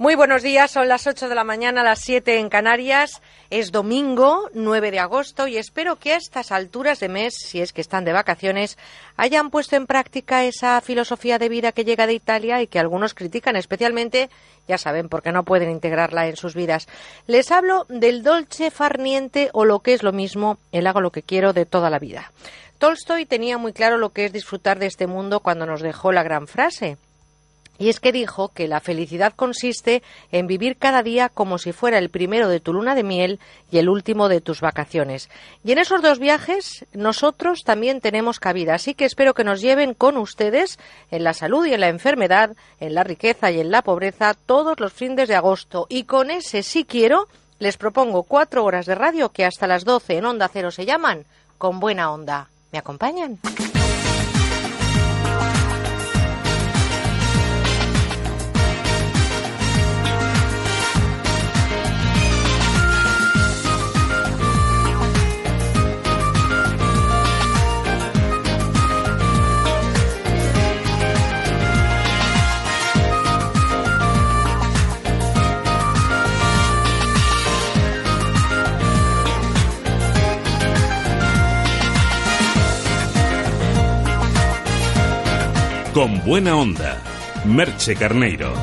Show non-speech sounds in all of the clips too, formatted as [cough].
Muy buenos días, son las 8 de la mañana, las 7 en Canarias. Es domingo 9 de agosto y espero que a estas alturas de mes, si es que están de vacaciones, hayan puesto en práctica esa filosofía de vida que llega de Italia y que algunos critican especialmente, ya saben, porque no pueden integrarla en sus vidas. Les hablo del dolce farniente o lo que es lo mismo, el hago lo que quiero de toda la vida. Tolstoy tenía muy claro lo que es disfrutar de este mundo cuando nos dejó la gran frase y es que dijo que la felicidad consiste en vivir cada día como si fuera el primero de tu luna de miel y el último de tus vacaciones. Y en esos dos viajes nosotros también tenemos cabida, así que espero que nos lleven con ustedes en la salud y en la enfermedad, en la riqueza y en la pobreza todos los fines de agosto. Y con ese sí quiero les propongo cuatro horas de radio que hasta las doce en Onda Cero se llaman Con Buena Onda. ¿Me acompañan? Con buena onda, Merche Carneiro.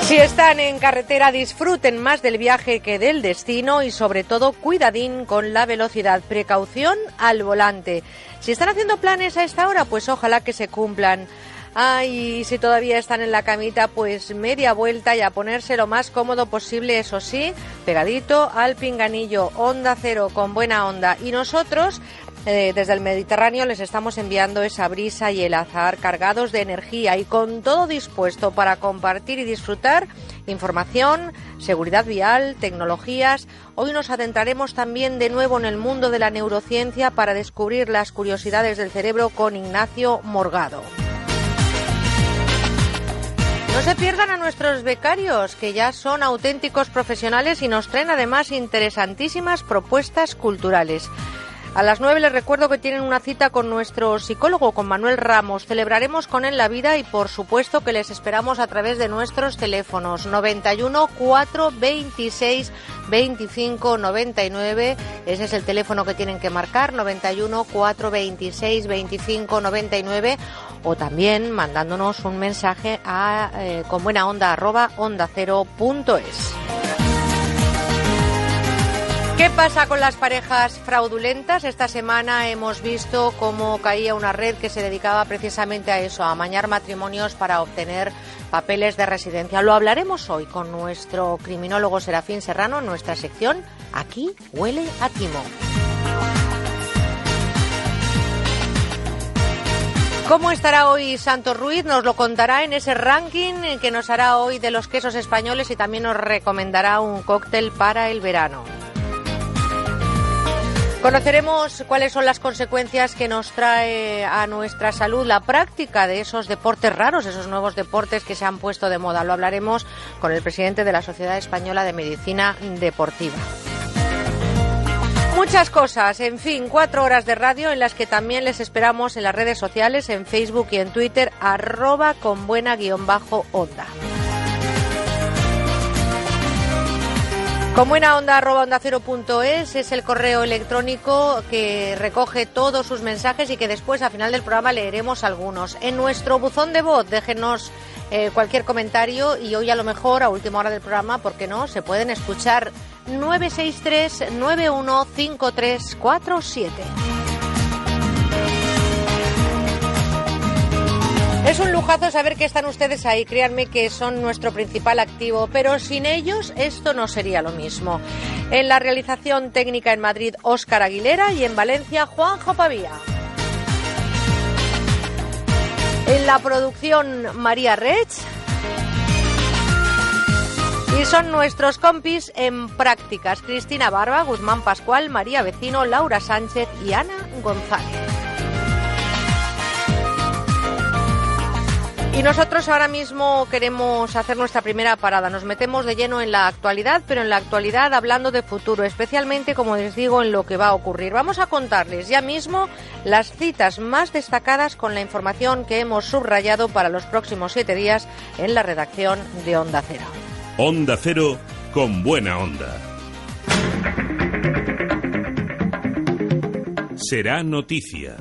Si están en carretera, disfruten más del viaje que del destino y sobre todo cuidadín con la velocidad, precaución al volante. Si están haciendo planes a esta hora, pues ojalá que se cumplan. Ay, si todavía están en la camita, pues media vuelta y a ponerse lo más cómodo posible, eso sí, pegadito al pinganillo, onda cero, con buena onda. Y nosotros eh, desde el Mediterráneo les estamos enviando esa brisa y el azar cargados de energía y con todo dispuesto para compartir y disfrutar información, seguridad vial, tecnologías. Hoy nos adentraremos también de nuevo en el mundo de la neurociencia para descubrir las curiosidades del cerebro con Ignacio Morgado. No se pierdan a nuestros becarios, que ya son auténticos profesionales y nos traen además interesantísimas propuestas culturales. A las 9 les recuerdo que tienen una cita con nuestro psicólogo, con Manuel Ramos. Celebraremos con él la vida y por supuesto que les esperamos a través de nuestros teléfonos 91 426 25 99. Ese es el teléfono que tienen que marcar 91 426 25 99 o también mandándonos un mensaje a eh, con buena onda arroba onda cero punto es. ¿Qué pasa con las parejas fraudulentas? Esta semana hemos visto cómo caía una red que se dedicaba precisamente a eso, a amañar matrimonios para obtener papeles de residencia. Lo hablaremos hoy con nuestro criminólogo Serafín Serrano en nuestra sección Aquí huele a timo. ¿Cómo estará hoy Santos Ruiz? Nos lo contará en ese ranking que nos hará hoy de los quesos españoles y también nos recomendará un cóctel para el verano. Conoceremos cuáles son las consecuencias que nos trae a nuestra salud la práctica de esos deportes raros, esos nuevos deportes que se han puesto de moda. Lo hablaremos con el presidente de la Sociedad Española de Medicina Deportiva. Muchas cosas, en fin, cuatro horas de radio en las que también les esperamos en las redes sociales, en Facebook y en Twitter, arroba con buena guion bajo onda. Con buena onda onda cero es, el correo electrónico que recoge todos sus mensajes y que después al final del programa leeremos algunos. En nuestro buzón de voz déjenos eh, cualquier comentario y hoy a lo mejor a última hora del programa, ¿por qué no? Se pueden escuchar 963 915347. Es un lujazo saber que están ustedes ahí, créanme que son nuestro principal activo, pero sin ellos esto no sería lo mismo. En la realización técnica en Madrid, Óscar Aguilera y en Valencia, Juanjo Pavía. En la producción, María Rech. Y son nuestros compis en prácticas, Cristina Barba, Guzmán Pascual, María Vecino, Laura Sánchez y Ana González. Y nosotros ahora mismo queremos hacer nuestra primera parada. Nos metemos de lleno en la actualidad, pero en la actualidad hablando de futuro, especialmente, como les digo, en lo que va a ocurrir. Vamos a contarles ya mismo las citas más destacadas con la información que hemos subrayado para los próximos siete días en la redacción de Onda Cero. Onda Cero con buena onda. Será noticia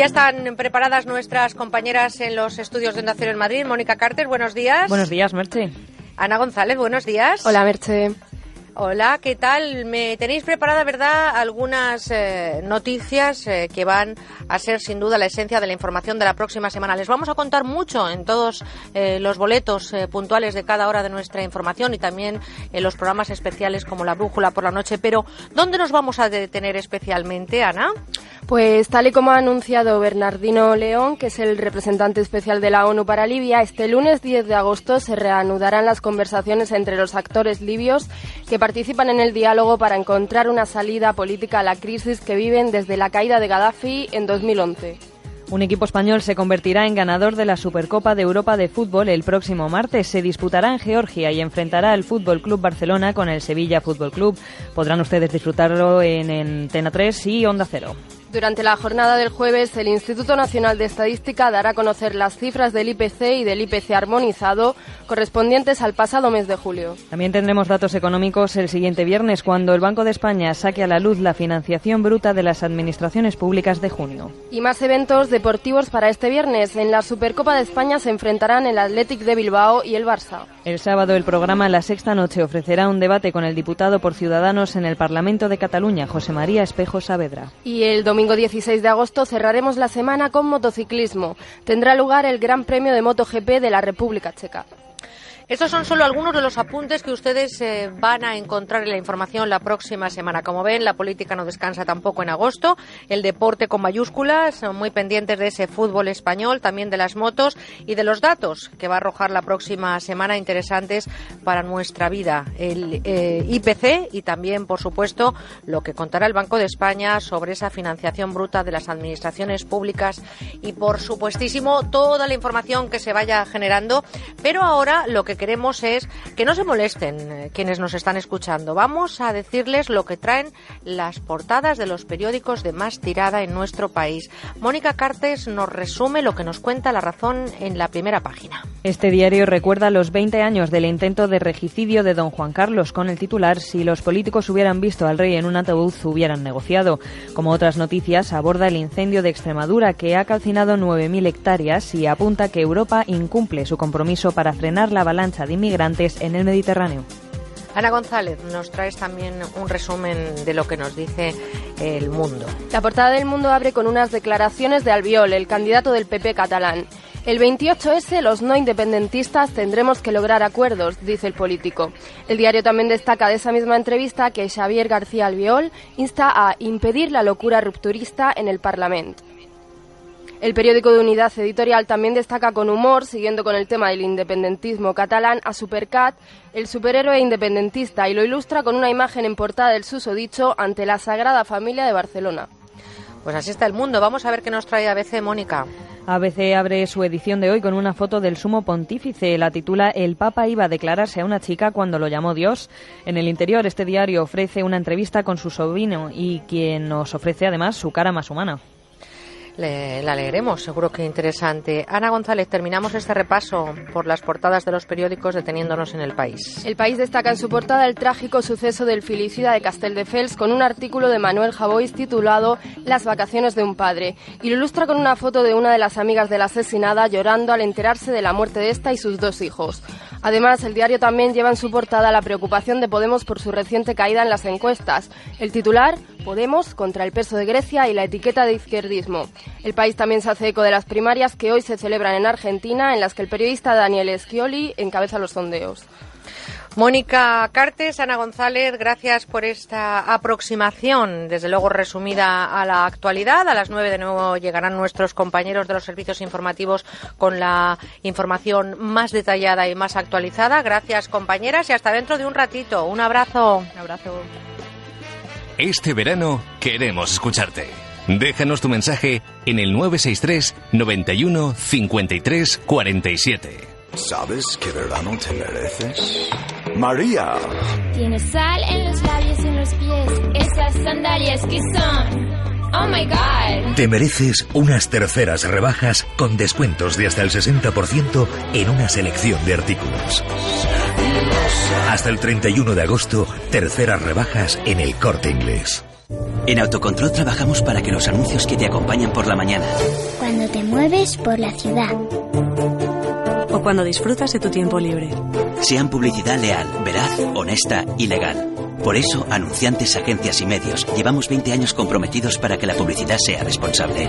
ya están preparadas nuestras compañeras en los estudios de Onda en Madrid. Mónica Carter, buenos días. Buenos días, Merche. Ana González, buenos días. Hola, Merche. Hola, ¿qué tal? Me tenéis preparada, ¿verdad?, algunas eh, noticias eh, que van a ser sin duda la esencia de la información de la próxima semana. Les vamos a contar mucho en todos eh, los boletos puntuales de cada hora de nuestra información y también en los programas especiales como la Brújula por la noche. Pero, ¿dónde nos vamos a detener especialmente, Ana? Pues tal y como ha anunciado Bernardino León, que es el representante especial de la ONU para Libia, este lunes 10 de agosto se reanudarán las conversaciones entre los actores libios que en el diálogo para encontrar una salida política a la crisis que viven desde la caída de Gaddafi en 2011. Un equipo español se convertirá en ganador de la Supercopa de Europa de Fútbol el próximo martes. Se disputará en Georgia y enfrentará al Fútbol Club Barcelona con el Sevilla Fútbol Club. Podrán ustedes disfrutarlo en Antena 3 y Onda Cero. Durante la jornada del jueves, el Instituto Nacional de Estadística dará a conocer las cifras del IPC y del IPC armonizado correspondientes al pasado mes de julio. También tendremos datos económicos el siguiente viernes, cuando el Banco de España saque a la luz la financiación bruta de las administraciones públicas de junio. Y más eventos deportivos para este viernes. En la Supercopa de España se enfrentarán el Athletic de Bilbao y el Barça. El sábado el programa La Sexta Noche ofrecerá un debate con el diputado por Ciudadanos en el Parlamento de Cataluña, José María Espejo Saavedra. Y el domingo 16 de agosto cerraremos la semana con motociclismo. Tendrá lugar el Gran Premio de MotoGP de la República Checa. Estos son solo algunos de los apuntes que ustedes eh, van a encontrar en la información la próxima semana. Como ven, la política no descansa tampoco en agosto. El deporte con mayúsculas, muy pendientes de ese fútbol español, también de las motos y de los datos que va a arrojar la próxima semana interesantes para nuestra vida. El eh, IPC y también, por supuesto, lo que contará el Banco de España sobre esa financiación bruta de las administraciones públicas y, por supuestísimo, toda la información que se vaya generando. Pero ahora lo que queremos es que no se molesten eh, quienes nos están escuchando. Vamos a decirles lo que traen las portadas de los periódicos de más tirada en nuestro país. Mónica Cartes nos resume lo que nos cuenta la razón en la primera página. Este diario recuerda los 20 años del intento de regicidio de don Juan Carlos con el titular Si los políticos hubieran visto al rey en un ataúd, hubieran negociado. Como otras noticias, aborda el incendio de Extremadura que ha calcinado 9.000 hectáreas y apunta que Europa incumple su compromiso para frenar la avalancha de inmigrantes en el Mediterráneo. Ana González, nos traes también un resumen de lo que nos dice el mundo. La portada del mundo abre con unas declaraciones de Albiol, el candidato del PP catalán. El 28S, los no independentistas tendremos que lograr acuerdos, dice el político. El diario también destaca de esa misma entrevista que Xavier García Albiol insta a impedir la locura rupturista en el Parlamento. El periódico de Unidad Editorial también destaca con humor, siguiendo con el tema del independentismo catalán, a Supercat, el superhéroe independentista, y lo ilustra con una imagen en portada del susodicho ante la Sagrada Familia de Barcelona. Pues así está el mundo. Vamos a ver qué nos trae ABC Mónica. ABC abre su edición de hoy con una foto del sumo pontífice. La titula El Papa iba a declararse a una chica cuando lo llamó Dios. En el interior, este diario ofrece una entrevista con su sobrino y quien nos ofrece además su cara más humana la leeremos, seguro que interesante. Ana González, terminamos este repaso por las portadas de los periódicos deteniéndonos en el país. El país destaca en su portada el trágico suceso del filicida de Castelldefels con un artículo de Manuel Javois titulado Las vacaciones de un padre y lo ilustra con una foto de una de las amigas de la asesinada llorando al enterarse de la muerte de esta y sus dos hijos. Además, el diario también lleva en su portada la preocupación de Podemos por su reciente caída en las encuestas. El titular, Podemos contra el peso de Grecia y la etiqueta de izquierdismo. El país también se hace eco de las primarias que hoy se celebran en Argentina, en las que el periodista Daniel Scioli encabeza los sondeos. Mónica Cartes, Ana González, gracias por esta aproximación, desde luego resumida a la actualidad. A las nueve de nuevo llegarán nuestros compañeros de los servicios informativos con la información más detallada y más actualizada. Gracias, compañeras, y hasta dentro de un ratito. Un abrazo. Un abrazo. Este verano queremos escucharte. Déjanos tu mensaje en el 963 91 53 47. ¿Sabes qué verano te mereces? María. Tienes sal en los labios y en los pies. Esas sandalias que son. Oh my god. Te mereces unas terceras rebajas con descuentos de hasta el 60% en una selección de artículos. Hasta el 31 de agosto, terceras rebajas en el corte inglés. En Autocontrol trabajamos para que los anuncios que te acompañan por la mañana. Cuando te mueves por la ciudad. Cuando disfrutas de tu tiempo libre. Sean publicidad leal, veraz, honesta y legal. Por eso, anunciantes, agencias y medios, llevamos 20 años comprometidos para que la publicidad sea responsable.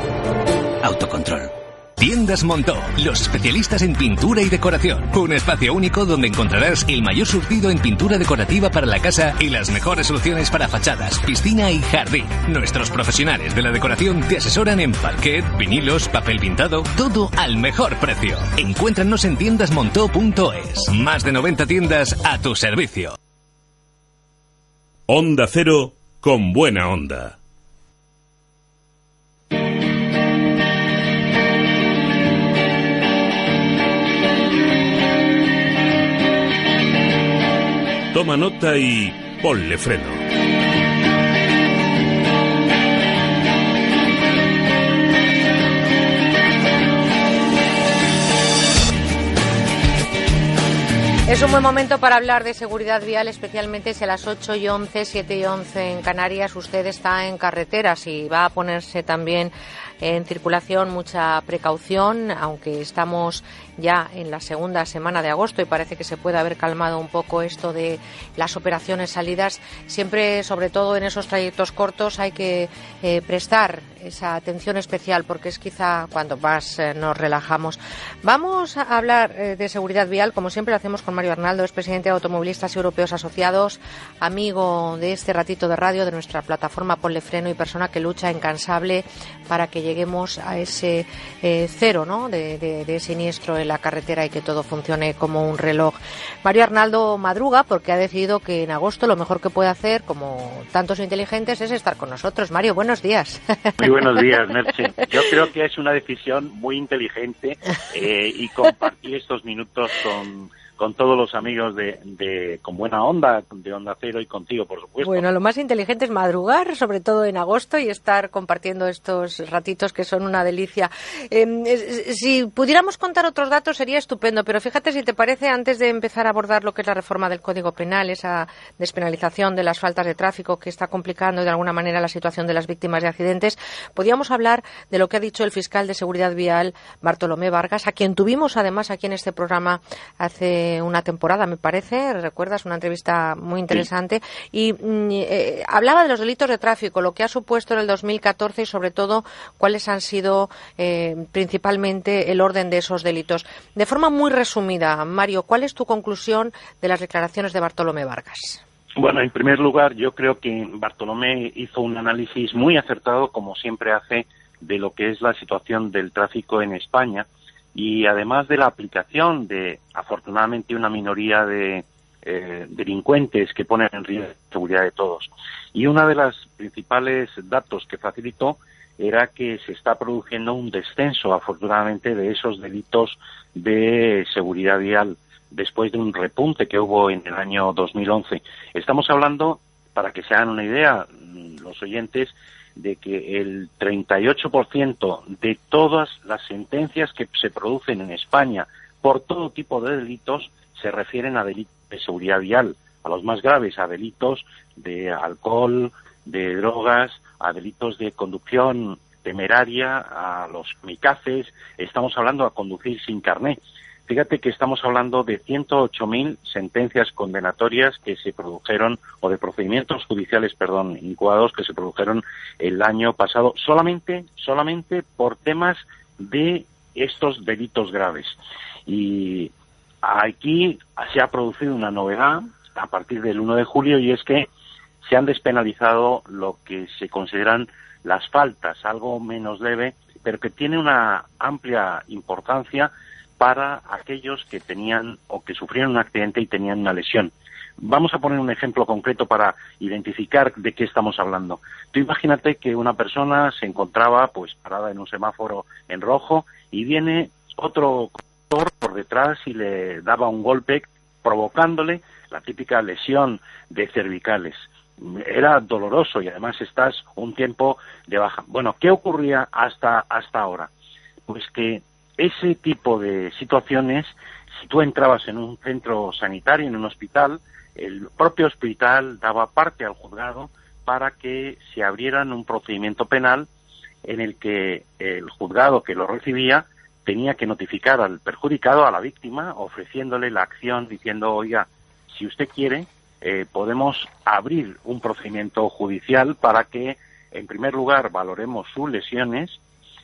Autocontrol. Tiendas Montó, los especialistas en pintura y decoración. Un espacio único donde encontrarás el mayor surtido en pintura decorativa para la casa y las mejores soluciones para fachadas, piscina y jardín. Nuestros profesionales de la decoración te asesoran en parquet, vinilos, papel pintado, todo al mejor precio. Encuéntranos en tiendasmontó.es. Más de 90 tiendas a tu servicio. Onda Cero con buena onda. Toma nota y ponle freno. Es un buen momento para hablar de seguridad vial, especialmente si a las 8 y 11, 7 y 11 en Canarias usted está en carreteras y va a ponerse también en circulación mucha precaución, aunque estamos ya en la segunda semana de agosto y parece que se puede haber calmado un poco esto de las operaciones salidas. Siempre, sobre todo en esos trayectos cortos, hay que eh, prestar esa atención especial porque es quizá cuando más eh, nos relajamos. Vamos a hablar eh, de seguridad vial, como siempre lo hacemos con Mario Arnaldo, es presidente de Automovilistas Europeos Asociados, amigo de este ratito de radio de nuestra plataforma Ponle Freno y persona que lucha incansable para que lleguemos a ese cero ¿no? de, de siniestro en la carretera y que todo funcione como un reloj. Mario Arnaldo madruga porque ha decidido que en agosto lo mejor que puede hacer, como tantos inteligentes, es estar con nosotros. Mario, buenos días. Muy buenos días, [laughs] Merche. Yo creo que es una decisión muy inteligente eh, y compartir estos minutos con con todos los amigos de, Con Buena Onda, de Onda Cero y contigo, por supuesto. Bueno, lo más inteligente es madrugar, sobre todo en agosto, y estar compartiendo estos ratitos que son una delicia. Em, si pudiéramos contar otros datos sería estupendo, pero fíjate si te parece, antes de empezar a abordar lo que es la reforma del Código Penal, esa despenalización de las faltas de tráfico que está complicando de alguna manera la situación de las víctimas de accidentes, podríamos hablar de lo que ha dicho el fiscal de Seguridad Vial, Bartolomé Vargas, a quien tuvimos además aquí en este programa hace una temporada, me parece, recuerdas, una entrevista muy interesante, y mm, eh, hablaba de los delitos de tráfico, lo que ha supuesto en el 2014 y sobre todo cuáles han sido eh, principalmente el orden de esos delitos. De forma muy resumida, Mario, ¿cuál es tu conclusión de las declaraciones de Bartolomé Vargas? Bueno, en primer lugar, yo creo que Bartolomé hizo un análisis muy acertado, como siempre hace, de lo que es la situación del tráfico en España y además de la aplicación de, afortunadamente, una minoría de eh, delincuentes que ponen en riesgo la seguridad de todos. Y uno de los principales datos que facilitó era que se está produciendo un descenso, afortunadamente, de esos delitos de seguridad vial después de un repunte que hubo en el año 2011. Estamos hablando, para que se hagan una idea, los oyentes, de que el 38% de todas las sentencias que se producen en España por todo tipo de delitos se refieren a delitos de seguridad vial, a los más graves, a delitos de alcohol, de drogas, a delitos de conducción temeraria, a los micaces, estamos hablando a conducir sin carné. Fíjate que estamos hablando de 108.000 sentencias condenatorias que se produjeron, o de procedimientos judiciales, perdón, incoados que se produjeron el año pasado, solamente, solamente por temas de estos delitos graves. Y aquí se ha producido una novedad a partir del 1 de julio y es que se han despenalizado lo que se consideran las faltas, algo menos leve, pero que tiene una amplia importancia para aquellos que tenían o que sufrieron un accidente y tenían una lesión. vamos a poner un ejemplo concreto para identificar de qué estamos hablando. Tú imagínate que una persona se encontraba pues parada en un semáforo en rojo y viene otro conductor por detrás y le daba un golpe provocándole la típica lesión de cervicales. Era doloroso y además estás un tiempo de baja. Bueno, ¿qué ocurría hasta, hasta ahora? Pues que ese tipo de situaciones, si tú entrabas en un centro sanitario, en un hospital, el propio hospital daba parte al juzgado para que se abrieran un procedimiento penal en el que el juzgado que lo recibía tenía que notificar al perjudicado, a la víctima, ofreciéndole la acción diciendo, oiga, si usted quiere, eh, podemos abrir un procedimiento judicial para que, en primer lugar, valoremos sus lesiones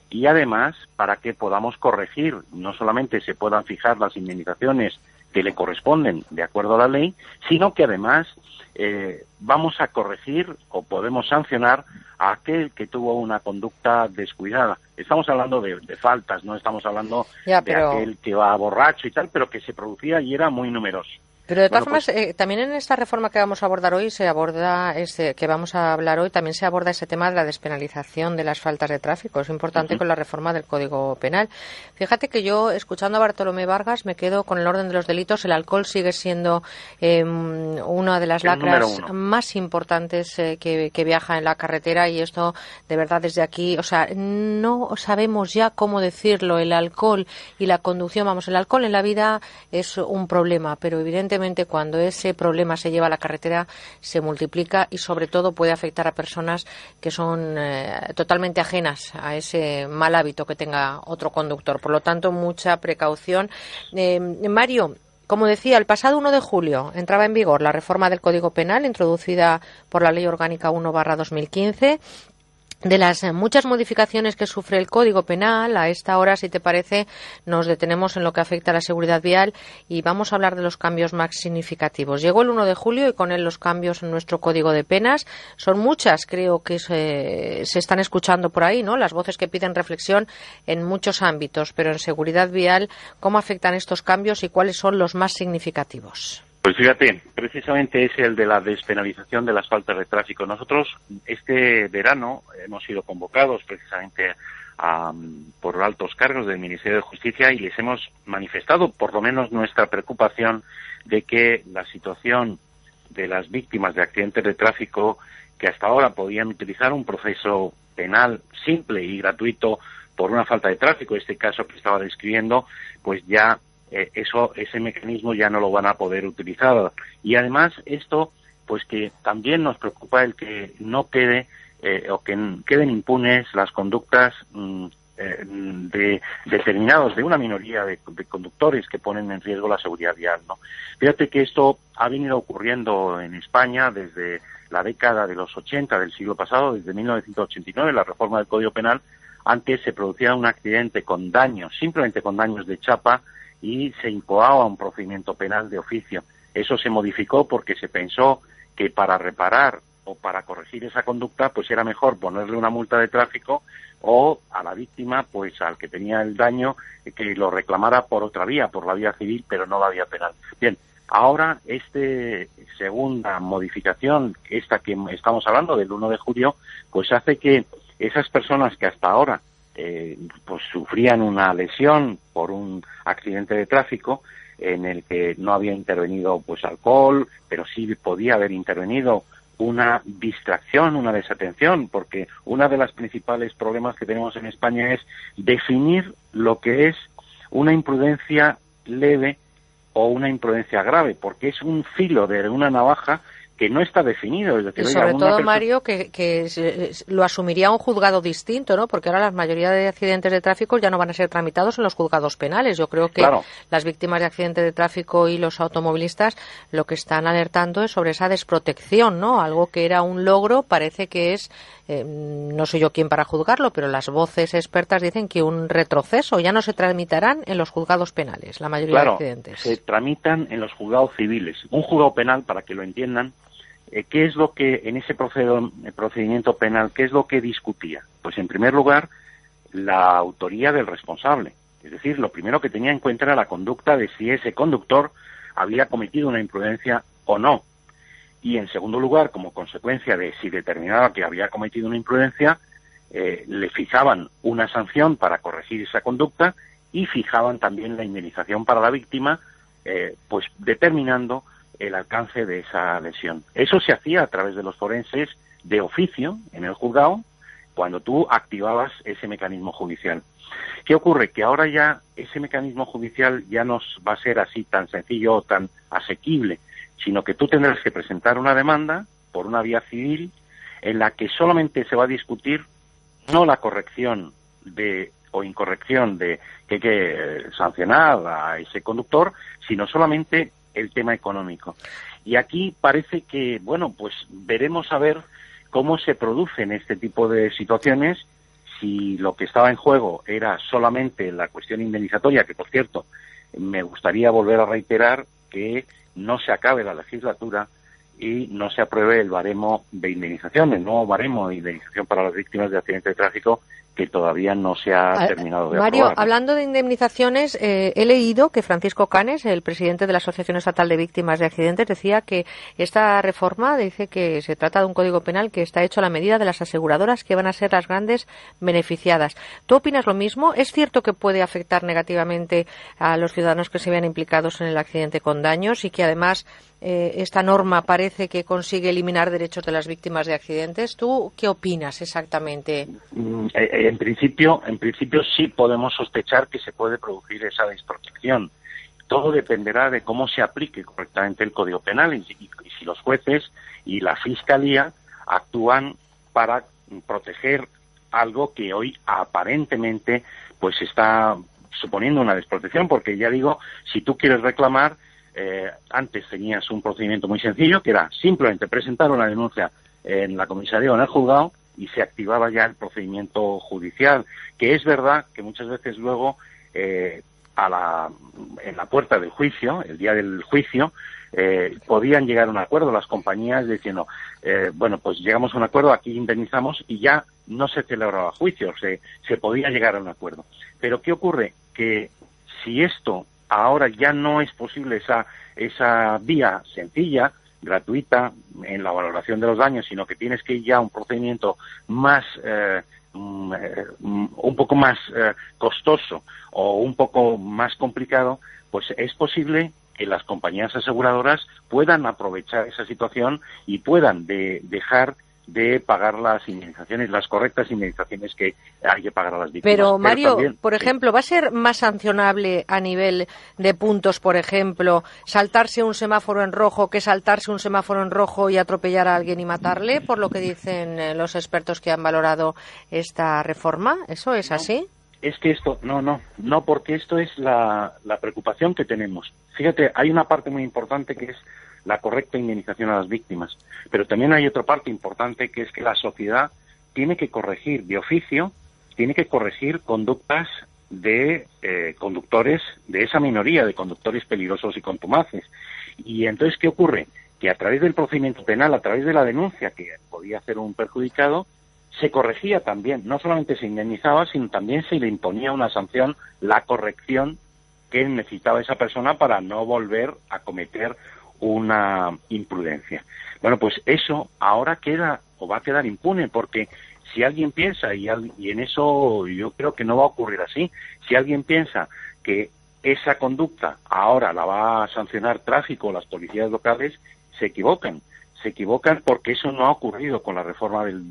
y además para que podamos corregir, no solamente se puedan fijar las indemnizaciones que le corresponden de acuerdo a la ley, sino que además eh, vamos a corregir o podemos sancionar a aquel que tuvo una conducta descuidada. Estamos hablando de, faltas, no estamos hablando de aquel que va borracho y tal, pero que se producía y era muy numeroso. Pero de todas formas, pues eh, también en esta reforma que vamos a abordar hoy, se aborda ese, que vamos a hablar hoy, también se aborda ese tema de la despenalización de las faltas de tráfico. Es importante con la reforma del Código Penal. Fíjate que yo, escuchando a Bartolomé Vargas, me quedo con el orden de los delitos. El alcohol sigue siendo em, una de las lacras más importantes eh, que, que viaja en la carretera y esto, de verdad, desde aquí, o sea, no sabemos ya cómo decirlo. El alcohol y la conducción, vamos, el alcohol en la vida es un problema, pero evidentemente cuando ese problema se lleva a la carretera se multiplica y sobre todo puede afectar a personas que son eh, totalmente ajenas a ese mal hábito que tenga otro conductor. Por lo tanto, mucha precaución. Eh, Mario, como decía, el pasado 1 de julio entraba en vigor la reforma del Código Penal introducida por la Ley Orgánica 1-2015 de las eh, muchas modificaciones que sufre el Código Penal, a esta hora, si te parece, nos detenemos en lo que afecta a la seguridad vial y vamos a hablar de los cambios más significativos. Llegó el 1 de julio y con él los cambios en nuestro Código de Penas. Son muchas, creo que se, se están escuchando por ahí, ¿no? Las voces que piden reflexión en muchos ámbitos, pero en seguridad vial, ¿cómo afectan estos cambios y cuáles son los más significativos? Pues fíjate, precisamente es el de la despenalización de las faltas de tráfico. Nosotros este verano hemos sido convocados precisamente por altos cargos del Ministerio de Justicia y les hemos manifestado por lo menos nuestra preocupación de que la situación de las víctimas de accidentes de tráfico que hasta ahora podían utilizar un proceso penal simple y gratuito por una falta de tráfico, este caso que estaba describiendo, pues ya eh, eso, ese mecanismo ya no lo van a poder utilizar. Y además esto, pues que también nos preocupa el que no quede eh, o que queden impunes las conductas mm, eh, de determinados de una minoría de, conductores que ponen en riesgo la seguridad vial. ¿no? Fíjate que esto ha venido ocurriendo en España desde la década de los 80 del siglo pasado, desde 1989, la reforma del Código Penal. Antes se producía un accidente con daños, simplemente con daños de chapa, y se incoaba un procedimiento penal de oficio. Eso se modificó porque se pensó que para reparar o para corregir esa conducta, pues era mejor ponerle una multa de tráfico o a la víctima, pues al que tenía el daño, que lo reclamara por otra vía, por la vía civil, pero no la vía penal. Bien, ahora esta segunda modificación, esta que estamos hablando del 1 de julio, pues hace que esas personas que hasta ahora eh, pues sufrían una lesión por un accidente de tráfico en el que no había intervenido pues alcohol, pero sí podía haber intervenido una distracción, una desatención, porque uno de los principales problemas que tenemos en España es definir lo que es una imprudencia leve o una imprudencia grave, porque es un filo de una navaja que no está definido. y sobre todo, Mario, que, lo asumiría un juzgado distinto, ¿no? Porque ahora la mayoría de accidentes de tráfico ya no van a ser tramitados en los juzgados penales. Yo creo que las víctimas de accidentes de tráfico y los automovilistas lo que están alertando es sobre esa desprotección, ¿no? Algo que era un logro parece que es, eh, no soy yo quien para juzgarlo, pero las voces expertas dicen que un retroceso ya no se tramitarán en los juzgados penales, la mayoría de accidentes. se tramitan en los juzgados civiles. Un juzgado penal, para que lo entiendan, ¿qué es lo que en ese procedimiento penal, qué es lo que discutía? Pues en primer lugar, la autoría del responsable. Es decir, lo primero que tenía en cuenta era la conducta de si ese conductor había cometido una imprudencia o no. Y en segundo lugar, como consecuencia de si determinaba que había cometido una imprudencia, eh, le fijaban una sanción para corregir esa conducta y fijaban también la indemnización para la víctima, eh, pues determinando el alcance de esa lesión. Eso se hacía a través de los forenses de oficio en el juzgado cuando tú activabas ese mecanismo judicial. ¿Qué ocurre? Que ahora ya ese mecanismo judicial ya no va a ser así tan sencillo o tan asequible, sino que tú tendrás que presentar una demanda por una vía civil en la que solamente se va a discutir no la corrección de o incorrección de que hay que sancionar a ese conductor, sino solamente el tema económico. Y aquí parece que, bueno, pues veremos a ver cómo se producen este tipo de situaciones si lo que estaba en juego era solamente la cuestión indemnizatoria, que por cierto, me gustaría volver a reiterar que no se acabe la legislatura y no se apruebe el baremo de indemnización, el nuevo baremo de indemnización para las víctimas de accidentes de tráfico que todavía no se ha terminado de Mario, hablando de indemnizaciones, eh, he leído que Francisco Canes, el presidente de la Asociación Estatal de Víctimas de Accidentes, decía que esta reforma dice que se trata de un código penal que está hecho a la medida de las aseguradoras que van a ser las grandes beneficiadas. ¿Tú opinas lo mismo? ¿Es cierto que puede afectar negativamente a los ciudadanos que se vean implicados en el accidente con daños y que además eh, esta norma parece que consigue eliminar derechos de las víctimas de accidentes. ¿Tú qué opinas exactamente? Mm, eh, en principio, en principio sí podemos sospechar que se puede producir esa desprotección. Todo dependerá de cómo se aplique correctamente el Código Penal y, si los jueces y la Fiscalía actúan para proteger algo que hoy aparentemente pues está suponiendo una desprotección, porque ya digo, si tú quieres reclamar, eh, antes tenías un procedimiento muy sencillo, que era simplemente presentar una denuncia en la comisaría o en el juzgado y se activaba ya el procedimiento judicial, que es verdad que muchas veces luego eh, a la, en la puerta del juicio, el día del juicio, eh, podían llegar a un acuerdo las compañías diciendo, bueno, pues llegamos a un acuerdo, aquí indemnizamos y ya no se celebraba juicio, se, se podía llegar a un acuerdo. Pero ¿qué ocurre? Que si esto ahora ya no es posible esa, esa vía sencilla, gratuita en la valoración de los daños, sino que tienes que ir ya a un procedimiento más, eh, mm, eh, un poco más eh, costoso o un poco más complicado, pues es posible que las compañías aseguradoras puedan aprovechar esa situación y puedan dejar de pagar las indemnizaciones, las correctas indemnizaciones que hay que pagar a las víctimas. Pero, Mario, por ejemplo, ¿va a ser más sancionable a nivel de puntos, por ejemplo, saltarse un semáforo en rojo que saltarse un semáforo en rojo y atropellar a alguien y matarle, por lo que dicen eh, los expertos que han valorado esta reforma? ¿Eso es así? Es que esto, no, no, no, porque esto es la, la preocupación que tenemos. Fíjate, hay una parte muy importante que es la correcta indemnización a las víctimas. Pero también hay otra parte importante que es que la sociedad tiene que corregir de oficio, tiene que corregir conductas de eh, conductores de esa minoría de conductores peligrosos y contumaces. Y entonces, ¿qué ocurre? Que a través del procedimiento penal, a través de la denuncia que podía hacer un perjudicado, se corregía también, no solamente se indemnizaba, sino también se le imponía una sanción, la corrección que necesitaba esa persona para no volver a cometer una imprudencia. Bueno, pues eso ahora queda o va a quedar impune porque si alguien piensa, y, y en eso yo creo que no va a ocurrir así, si alguien piensa que esa conducta ahora la va a sancionar tráfico las policías locales, se equivocan. Se equivocan porque eso no ha ocurrido con la reforma del,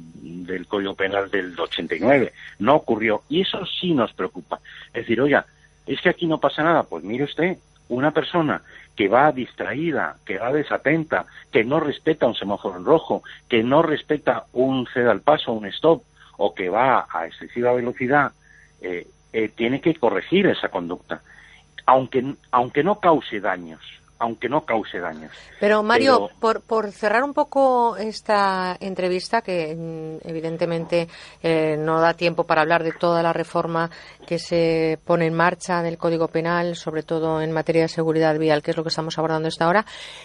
del Código Penal del 89. No ocurrió. Y eso sí nos preocupa. Es decir, oiga, es que aquí no pasa nada. Pues mire usted, una persona que va distraída, que va desatenta, que no respeta un semáforo en rojo, que no respeta un ceda al paso, un stop, o que va a excesiva velocidad, eh, eh, tiene que corregir esa conducta, aunque, aunque no cause daños aunque no cause daños. Pero Mario, Por, por, cerrar un poco esta entrevista, que mm, evidentemente eh, no da tiempo para hablar de toda la reforma que se pone en marcha del Código Penal, sobre todo en materia de seguridad vial, que es lo que estamos abordando esta hora,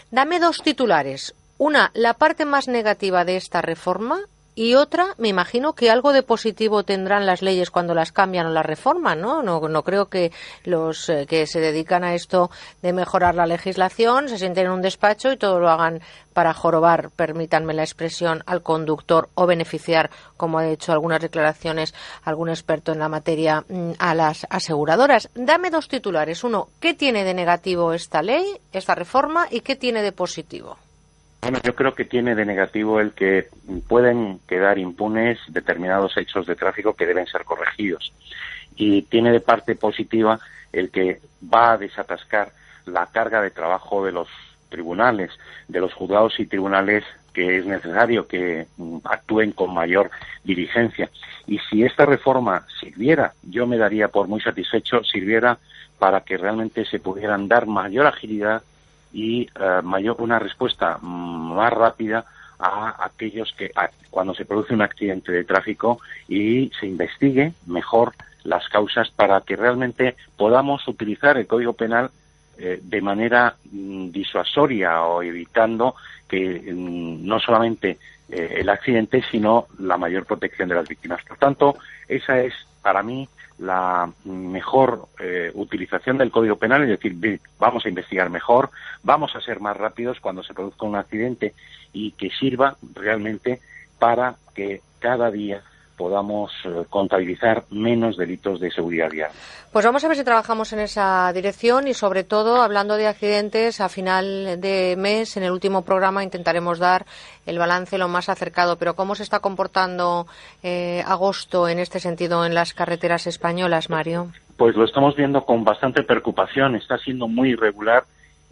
dame dos titulares. Una, la parte más negativa de esta reforma Y otra, me imagino que algo de positivo tendrán las leyes cuando las cambian o las reforman, ¿no? No, no creo que los eh, que se dedican a esto de mejorar la legislación se sienten en un despacho y todo lo hagan para jorobar, permítanme la expresión, al conductor o beneficiar, como ha hecho algunas declaraciones algún experto en la materia, mm, a las aseguradoras. Dame dos titulares. Uno, ¿qué tiene de negativo esta ley, esta reforma, y qué tiene de positivo? Bueno, yo creo que tiene de negativo el que pueden quedar impunes determinados hechos de tráfico que deben ser corregidos. Y tiene de parte positiva el que va a desatascar la carga de trabajo de los tribunales, de los juzgados y tribunales que es necesario que mm, actúen con mayor diligencia. Y si esta reforma sirviera, yo me daría por muy satisfecho, sirviera para que realmente se pudieran dar mayor agilidad y eh, mayor, una respuesta más rápida a aquellos que cuando se produce un accidente de tráfico y se investigue mejor las causas para que realmente podamos utilizar el Código Penal eh, de manera mm, disuasoria o evitando que mm, no solamente eh, el accidente, sino la mayor protección de las víctimas. Por tanto, esa es para mí la mejor eh, utilización del Código Penal, es decir, vamos a investigar mejor, vamos a ser más rápidos cuando se produzca un accidente y que sirva realmente para que cada día podamos eh, contabilizar menos delitos de seguridad vial. Pues vamos a ver si trabajamos en esa dirección y sobre todo hablando de accidentes a final de mes en el último programa intentaremos dar el balance lo más acercado. Pero cómo se está comportando eh, agosto en este sentido en las carreteras españolas, Mario. Pues lo estamos viendo con bastante preocupación. Está siendo muy irregular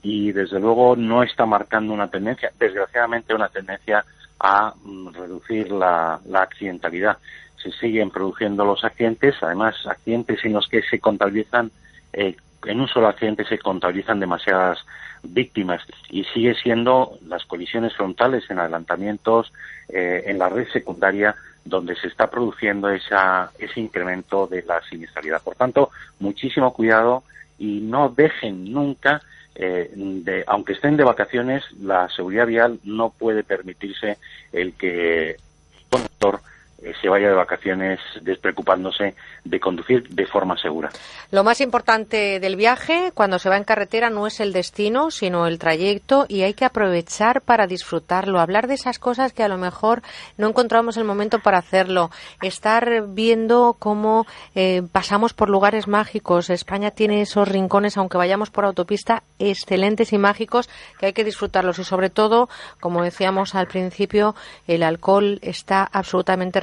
y desde luego no está marcando una tendencia, desgraciadamente una tendencia a mm, reducir la, accidentalidad. Se siguen produciendo los accidentes, además accidentes en los que se contabilizan, eh, en un solo accidente se contabilizan demasiadas víctimas y sigue siendo las colisiones frontales en adelantamientos eh, en la red secundaria donde se está produciendo esa, ese incremento de la siniestralidad. Por tanto, muchísimo cuidado y no dejen nunca eh, de, aunque estén de vacaciones, la seguridad vial no puede permitirse el que el conductor se vaya de vacaciones despreocupándose de conducir de forma segura. Lo más importante del viaje cuando se va en carretera no es el destino, sino el trayecto y hay que aprovechar para disfrutarlo, hablar de esas cosas que a lo mejor no encontramos el momento para hacerlo, estar viendo cómo eh, pasamos por lugares mágicos. España tiene esos rincones, aunque vayamos por autopista, excelentes y mágicos que hay que disfrutarlos y sobre todo, como decíamos al principio, el alcohol está absolutamente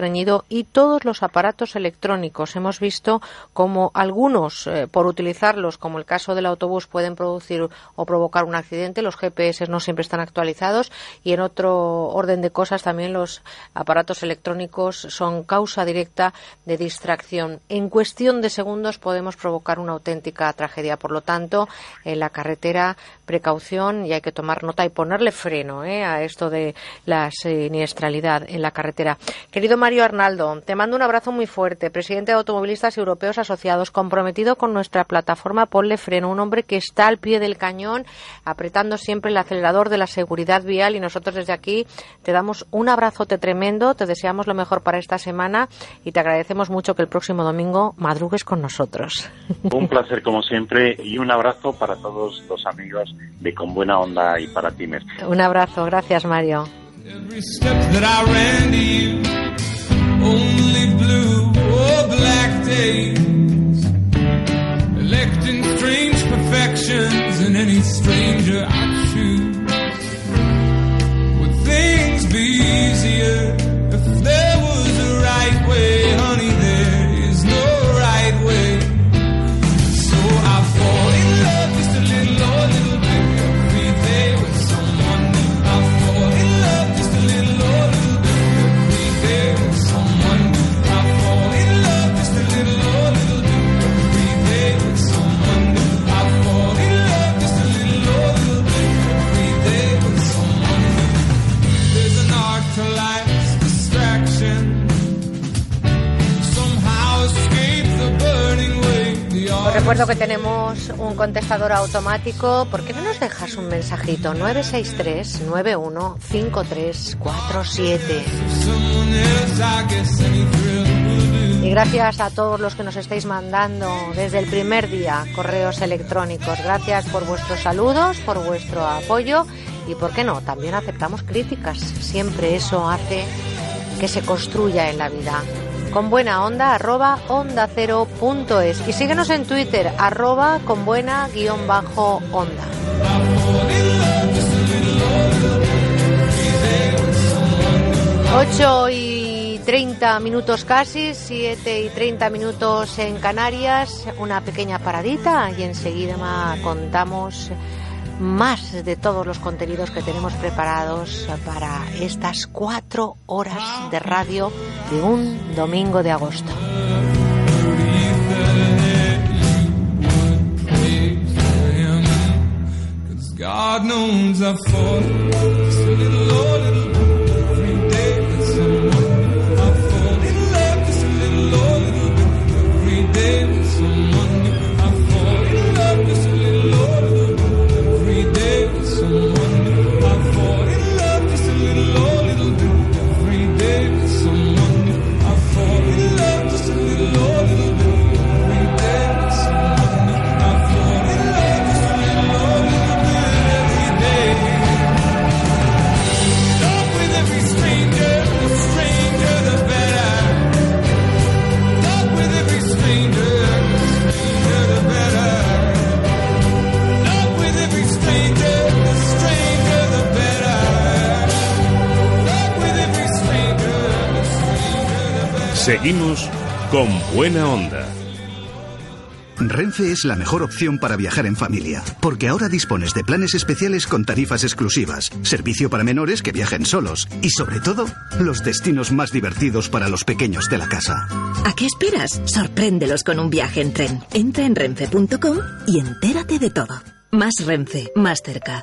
y todos los aparatos electrónicos. Hemos visto como algunos, eh, por utilizarlos, como el caso del autobús, pueden producir o provocar un accidente. Los GPS no siempre están actualizados y en otro orden de cosas también los aparatos electrónicos son causa directa de distracción. En cuestión de segundos podemos provocar una auténtica tragedia. Por lo tanto, en la carretera, precaución y hay que tomar nota y ponerle freno eh, a esto de la siniestralidad en la carretera. Querido Mario Arnaldo, te mando un abrazo muy fuerte, presidente de Automovilistas Europeos Asociados, comprometido con nuestra plataforma Ponle Freno, un hombre que está al pie del cañón, apretando siempre el acelerador de la seguridad vial y nosotros desde aquí te damos un abrazote tremendo, te deseamos lo mejor para esta semana y te agradecemos mucho que el próximo domingo madrugues con nosotros. Un placer como siempre y un abrazo para todos los amigos de Con Buena Onda y para Timer. Un abrazo, gracias Mario. things be easier if there was a right way, honey? Recuerdo que tenemos un contestador automático. ¿Por qué no nos dejas un mensajito? 963 915347 Y gracias a todos los que nos estáis mandando desde el primer día correos electrónicos. Gracias por vuestros saludos, por vuestro apoyo y, ¿por qué no? También aceptamos críticas. Siempre eso hace que se construya en la vida con buena onda arroba onda cero punto es y síguenos en Twitter arroba con buena guion bajo onda. 8 y 30 minutos casi, 7 y 30 minutos en Canarias, una pequeña paradita y enseguida contamos más de todos los contenidos que tenemos preparados para estas cuatro horas de radio de un domingo de agosto. Seguimos con buena onda. Renfe es la mejor opción para viajar en familia, porque ahora dispones de planes especiales con tarifas exclusivas, servicio para menores que viajen solos y sobre todo, los destinos más divertidos para los pequeños de la casa. ¿A qué esperas? Sorpréndelos con un viaje en tren. Entra en renfe.com y entérate de todo. Más Renfe, más cerca.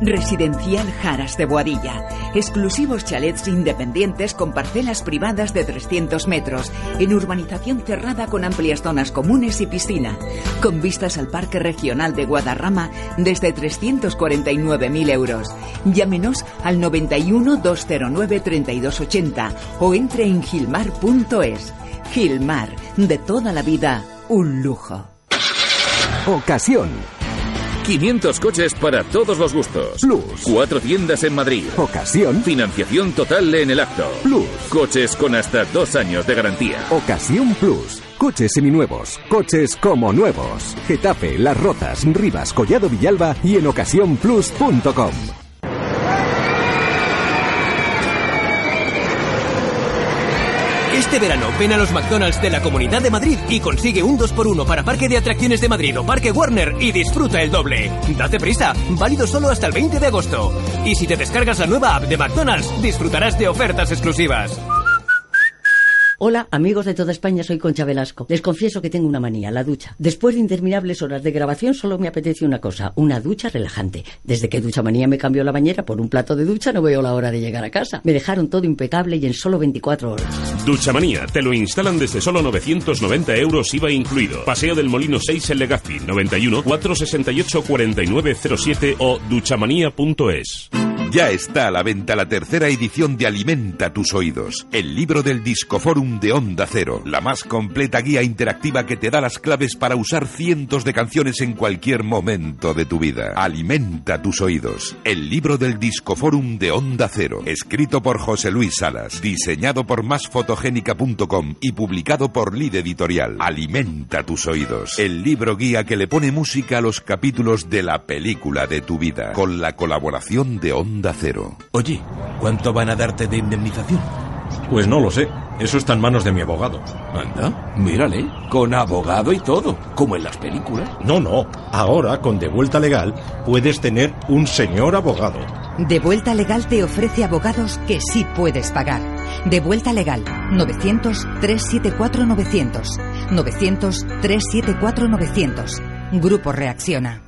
Residencial Jaras de Boadilla. Exclusivos chalets independientes con parcelas privadas de 300 metros, en urbanización cerrada con amplias zonas comunes y piscina, con vistas al Parque Regional de Guadarrama desde 349.000 euros. Llámenos al 91 209 3280 o entre en gilmar.es. Gilmar, de toda la vida, un lujo. Ocasión. 500 coches para todos los gustos. Plus. Cuatro tiendas en Madrid. Ocasión. Financiación total en el acto. Plus. Coches con hasta dos años de garantía. Ocasión Plus. Coches seminuevos. Coches como nuevos. Getafe, Las Rozas, Rivas, Collado Villalba y en ocasiónplus.com. Este verano ven a los McDonald's de la Comunidad de Madrid y consigue un 2x1 para Parque de Atracciones de Madrid o Parque Warner y disfruta el doble. Date prisa, válido solo hasta el 20 de agosto. Y si te descargas la nueva app de McDonald's, disfrutarás de ofertas exclusivas. Hola, amigos de toda España, soy Concha Velasco. Les confieso que tengo una manía, la ducha. Después de interminables horas de grabación, solo me apetece una cosa, una ducha relajante. Desde que Ducha Manía me cambió la bañera por un plato de ducha, no veo la hora de llegar a casa. Me dejaron todo impecable y en solo 24 horas. Duchamanía, te lo instalan desde solo 990 euros IVA incluido. Paseo del Molino 6 en Legazpi, 91 468 4907 o duchamanía.es. Ya está a la venta la tercera edición de Alimenta tus oídos, el libro del Discoforum de Onda Cero, la más completa guía interactiva que te da las claves para usar cientos de canciones en cualquier momento de tu vida. Alimenta tus oídos, el libro del Discoforum de Onda Cero, escrito por José Luis Salas, diseñado por másfotogénica.com y publicado por Lid Editorial. Alimenta tus oídos, el libro guía que le pone música a los capítulos de la película de tu vida, con la colaboración de Onda Cero. Oye, ¿cuánto van a darte de indemnización? Pues no lo sé. Eso está en manos de mi abogado. Anda, mírale, con abogado y todo, como en las películas. No, no. Ahora, con De Vuelta Legal, puedes tener un señor abogado. De Vuelta Legal te ofrece abogados que sí puedes pagar. De Vuelta Legal, 900-374-900. 900-374-900. Grupo Reacciona.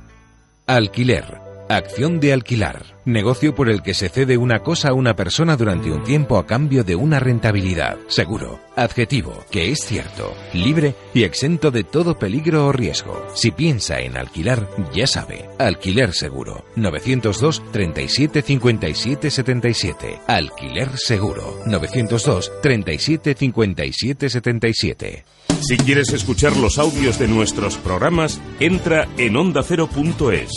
Alquiler. Acción de alquilar. Negocio por el que se cede una cosa a una persona durante un tiempo a cambio de una rentabilidad. Seguro. Adjetivo. Que es cierto. Libre y exento de todo peligro o riesgo. Si piensa en alquilar, ya sabe. Alquiler seguro. 902 37 57 77. Alquiler seguro. 902 37 57 77. Si quieres escuchar los audios de nuestros programas, entra en ondacero.es.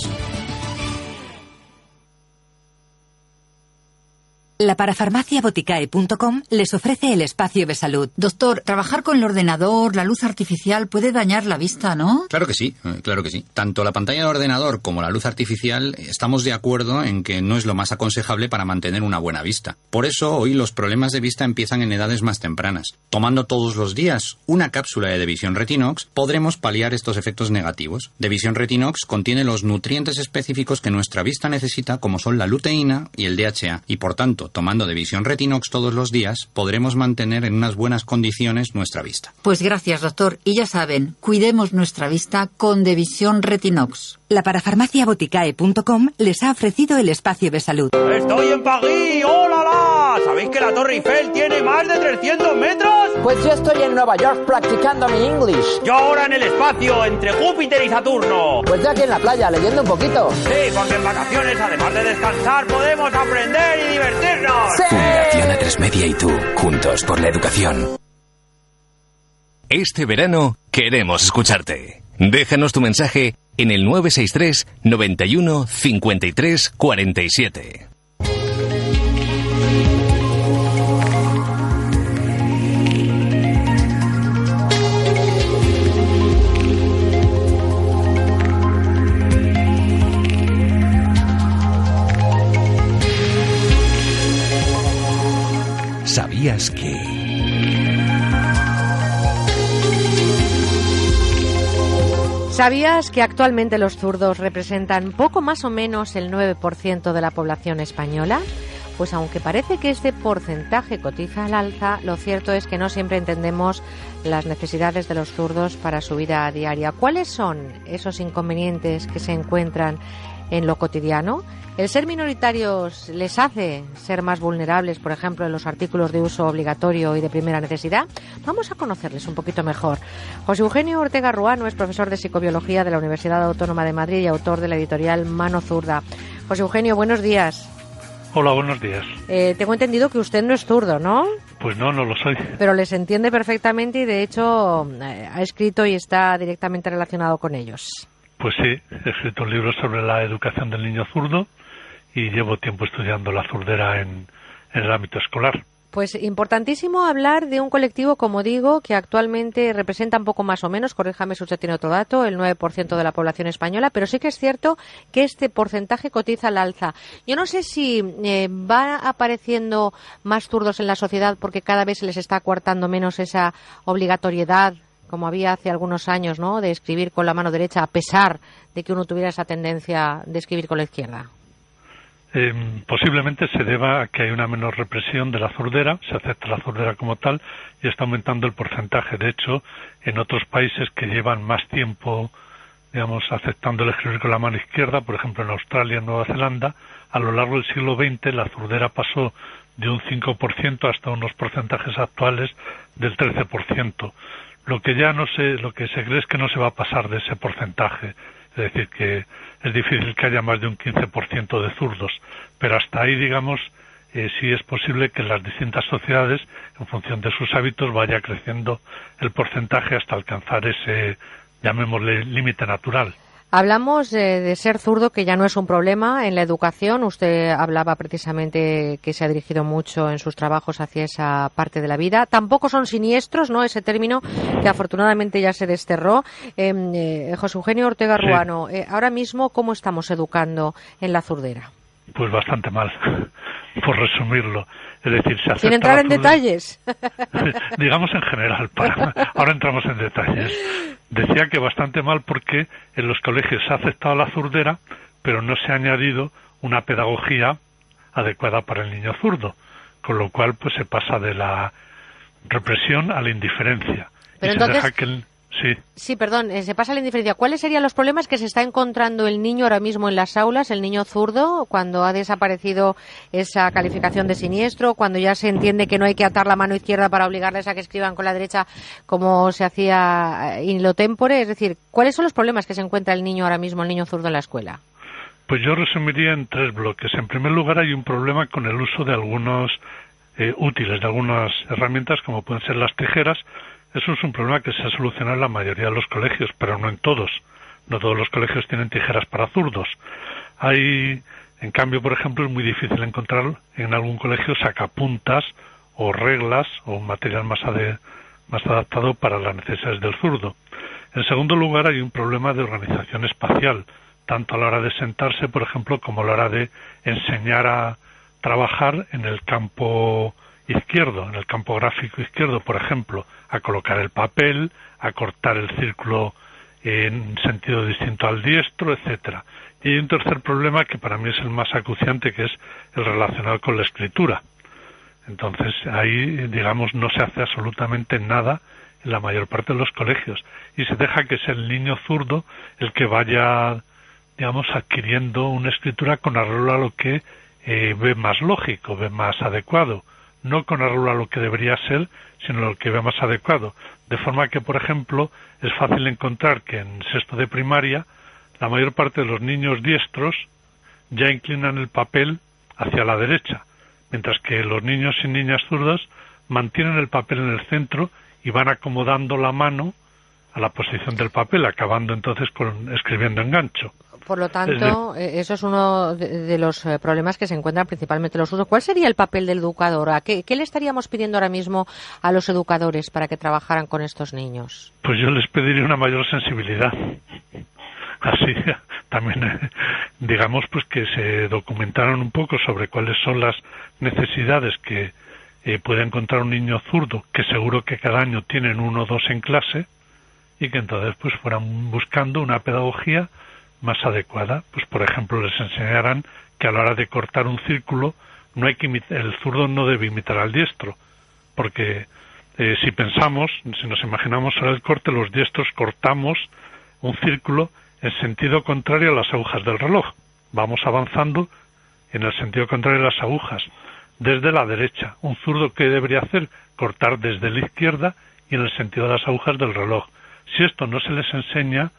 La parafarmaciaboticae.com les ofrece el espacio de salud. Doctor, trabajar con el ordenador, la luz artificial puede dañar la vista, ¿no? Claro que sí, eh, claro que sí. Tanto la pantalla de ordenador como la luz artificial estamos de acuerdo en que no es lo más aconsejable para mantener una buena vista. Por eso hoy los problemas de vista empiezan en edades más tempranas. Tomando todos los días una cápsula de Devisión Retinox, podremos paliar estos efectos negativos. Devisión Retinox contiene los nutrientes específicos que nuestra vista necesita, como son la luteína y el DHA, y por tanto, tomando de visión retinox todos los días, podremos mantener en unas buenas condiciones nuestra vista. Pues gracias, doctor. Y ya saben, cuidemos nuestra vista con Devisión Retinox. La parafarmaciaboticae.com les ha ofrecido el espacio de salud. ¡Estoy en París! ¡Hola, la! ¿Sabéis que la Torre Eiffel tiene más de 300 metros? Pues yo estoy en Nueva York practicando mi English. Yo ahora en el espacio, entre Júpiter y Saturno. Pues yo aquí en la playa, leyendo un poquito. Sí, porque en vacaciones, además de descansar, podemos aprender y divertirnos. ¡Sí! Fundación A3 Media y tú, juntos por la educación. Este verano queremos escucharte. Déjanos tu mensaje en el 963 91 53 47. ¿Sabías que... ¿Sabías que actualmente los zurdos representan poco más o menos el 9% de la población española? Pues aunque parece que este porcentaje cotiza al alza, lo cierto es que no siempre entendemos las necesidades de los zurdos para su vida diaria. ¿Cuáles son esos inconvenientes que se encuentran en lo cotidiano? ¿El ser minoritarios les hace ser más vulnerables, por ejemplo, en los artículos de uso obligatorio y de primera necesidad? Vamos a conocerles un poquito mejor. José Eugenio Ortega Ruano es profesor de psicobiología de la Universidad Autónoma de Madrid y autor de la editorial Mano Zurda. José Eugenio, buenos días. Hola, buenos días. Eh, tengo entendido que usted no es zurdo, ¿no? Pues no, no lo soy. Pero les entiende perfectamente y de hecho eh, ha escrito y está directamente relacionado con ellos. Pues sí, he escrito un libro sobre la educación del niño zurdo y llevo tiempo estudiando la zurdera en, en el ámbito escolar. Pues importantísimo hablar de un colectivo, como digo, que actualmente representa un poco más o menos, corríjame si usted tiene otro dato, el 9% de la población española, pero sí que es cierto que este porcentaje cotiza al alza. Yo no sé si eh, va apareciendo más zurdos en la sociedad porque cada vez se les está coartando menos esa obligatoriedad como había hace algunos años, ¿no? De escribir con la mano derecha a pesar de que uno tuviera esa tendencia de escribir con la izquierda. Eh, posiblemente se deba a que hay una menor represión de la zurdera, se acepta la zurdera como tal y está aumentando el porcentaje. De hecho, en otros países que llevan más tiempo, digamos, aceptando el escribir con la mano izquierda, por ejemplo en Australia, en Nueva Zelanda, a lo largo del siglo XX la zurdera pasó de un 5% hasta unos porcentajes actuales del 13%. Lo que ya no se, lo que se cree es que no se va a pasar de ese porcentaje. Es decir, que es difícil que haya más de un 15% de zurdos, pero hasta ahí, digamos, eh, sí es posible que en las distintas sociedades, en función de sus hábitos, vaya creciendo el porcentaje hasta alcanzar ese, llamémosle, límite natural. Hablamos de, de, ser zurdo, que ya no es un problema en la educación. Usted hablaba precisamente que se ha dirigido mucho en sus trabajos hacia esa parte de la vida. Tampoco son siniestros, ¿no? Ese término que afortunadamente ya se desterró. Eh, eh, José Eugenio Ortega Sí. Ruano, eh, ahora mismo, ¿cómo estamos educando en la zurdera? Pues bastante mal. Por resumirlo. Es decir, se Sin entrar en detalles. [laughs] digamos en general, para, [laughs] ahora entramos en detalles. Decía que bastante mal porque en los colegios se ha aceptado la zurdera, pero no se ha añadido una pedagogía adecuada para el niño zurdo, con lo cual pues se pasa de la represión a la indiferencia. Pero y se deja que el- sí. Sí, perdón, eh, se pasa la indiferencia. ¿Cuáles serían los problemas que se está encontrando el niño ahora mismo en las aulas, el niño zurdo, cuando ha desaparecido esa calificación de siniestro, cuando ya se entiende que no hay que atar la mano izquierda para obligarles a que escriban con la derecha como se hacía eh, in lo tempore? Es decir, ¿cuáles son los problemas que se encuentra el niño ahora mismo, el niño zurdo en la escuela? Pues yo resumiría en tres bloques. En primer lugar, hay un problema con el uso de algunos eh, útiles, de algunas herramientas, como pueden ser las tijeras. Eso es un problema que se ha solucionado en la mayoría de los colegios, pero no en todos. No todos los colegios tienen tijeras para zurdos. Hay, en cambio, por ejemplo, es muy difícil encontrar en algún colegio sacapuntas o reglas o un material más, más adaptado para las necesidades del zurdo. En segundo lugar, hay un problema de organización espacial, tanto a la hora de sentarse, por ejemplo, como a la hora de enseñar a trabajar en el campo izquierdo, en el campo gráfico izquierdo, por ejemplo, a colocar el papel, a cortar el círculo en sentido distinto al diestro, etcétera. Y hay un tercer problema que para mí es el más acuciante, que es el relacionado con la escritura. Entonces, ahí, digamos, no se hace absolutamente nada en la mayor parte de los colegios y se deja que sea el niño zurdo el que vaya, digamos, adquiriendo una escritura con arreglo a lo que eh, ve más lógico, ve más adecuado, no con arreglo a lo que debería ser, sino lo que ve más adecuado. De forma que, por ejemplo, es fácil encontrar que en sexto de primaria la mayor parte de los niños diestros ya inclinan el papel hacia la derecha, mientras que los niños y niñas zurdas mantienen el papel en el centro y van acomodando la mano a la posición del papel, acabando entonces con escribiendo en gancho. Por lo tanto, eh, eso es uno de, los eh, problemas que se encuentran principalmente los usos. ¿Cuál sería el papel del educador? ¿A qué, qué le estaríamos pidiendo ahora mismo a los educadores para que trabajaran con estos niños? Pues yo les pediría una mayor sensibilidad. [laughs] Así, también, eh, digamos, pues que se documentaran un poco sobre cuáles son las necesidades que eh, puede encontrar un niño zurdo, que seguro que cada año tienen uno o dos en clase, y que entonces pues fueran buscando una pedagogía más adecuada. Pues por ejemplo les enseñaran que a la hora de cortar un círculo no hay que el zurdo no debe imitar al diestro, porque eh, si pensamos, si nos imaginamos ahora el corte, los diestros cortamos un círculo en sentido contrario a las agujas del reloj. Vamos avanzando en el sentido contrario a las agujas, desde la derecha. Un zurdo que debería hacer cortar desde la izquierda y en el sentido de las agujas del reloj. Si esto no se les enseña,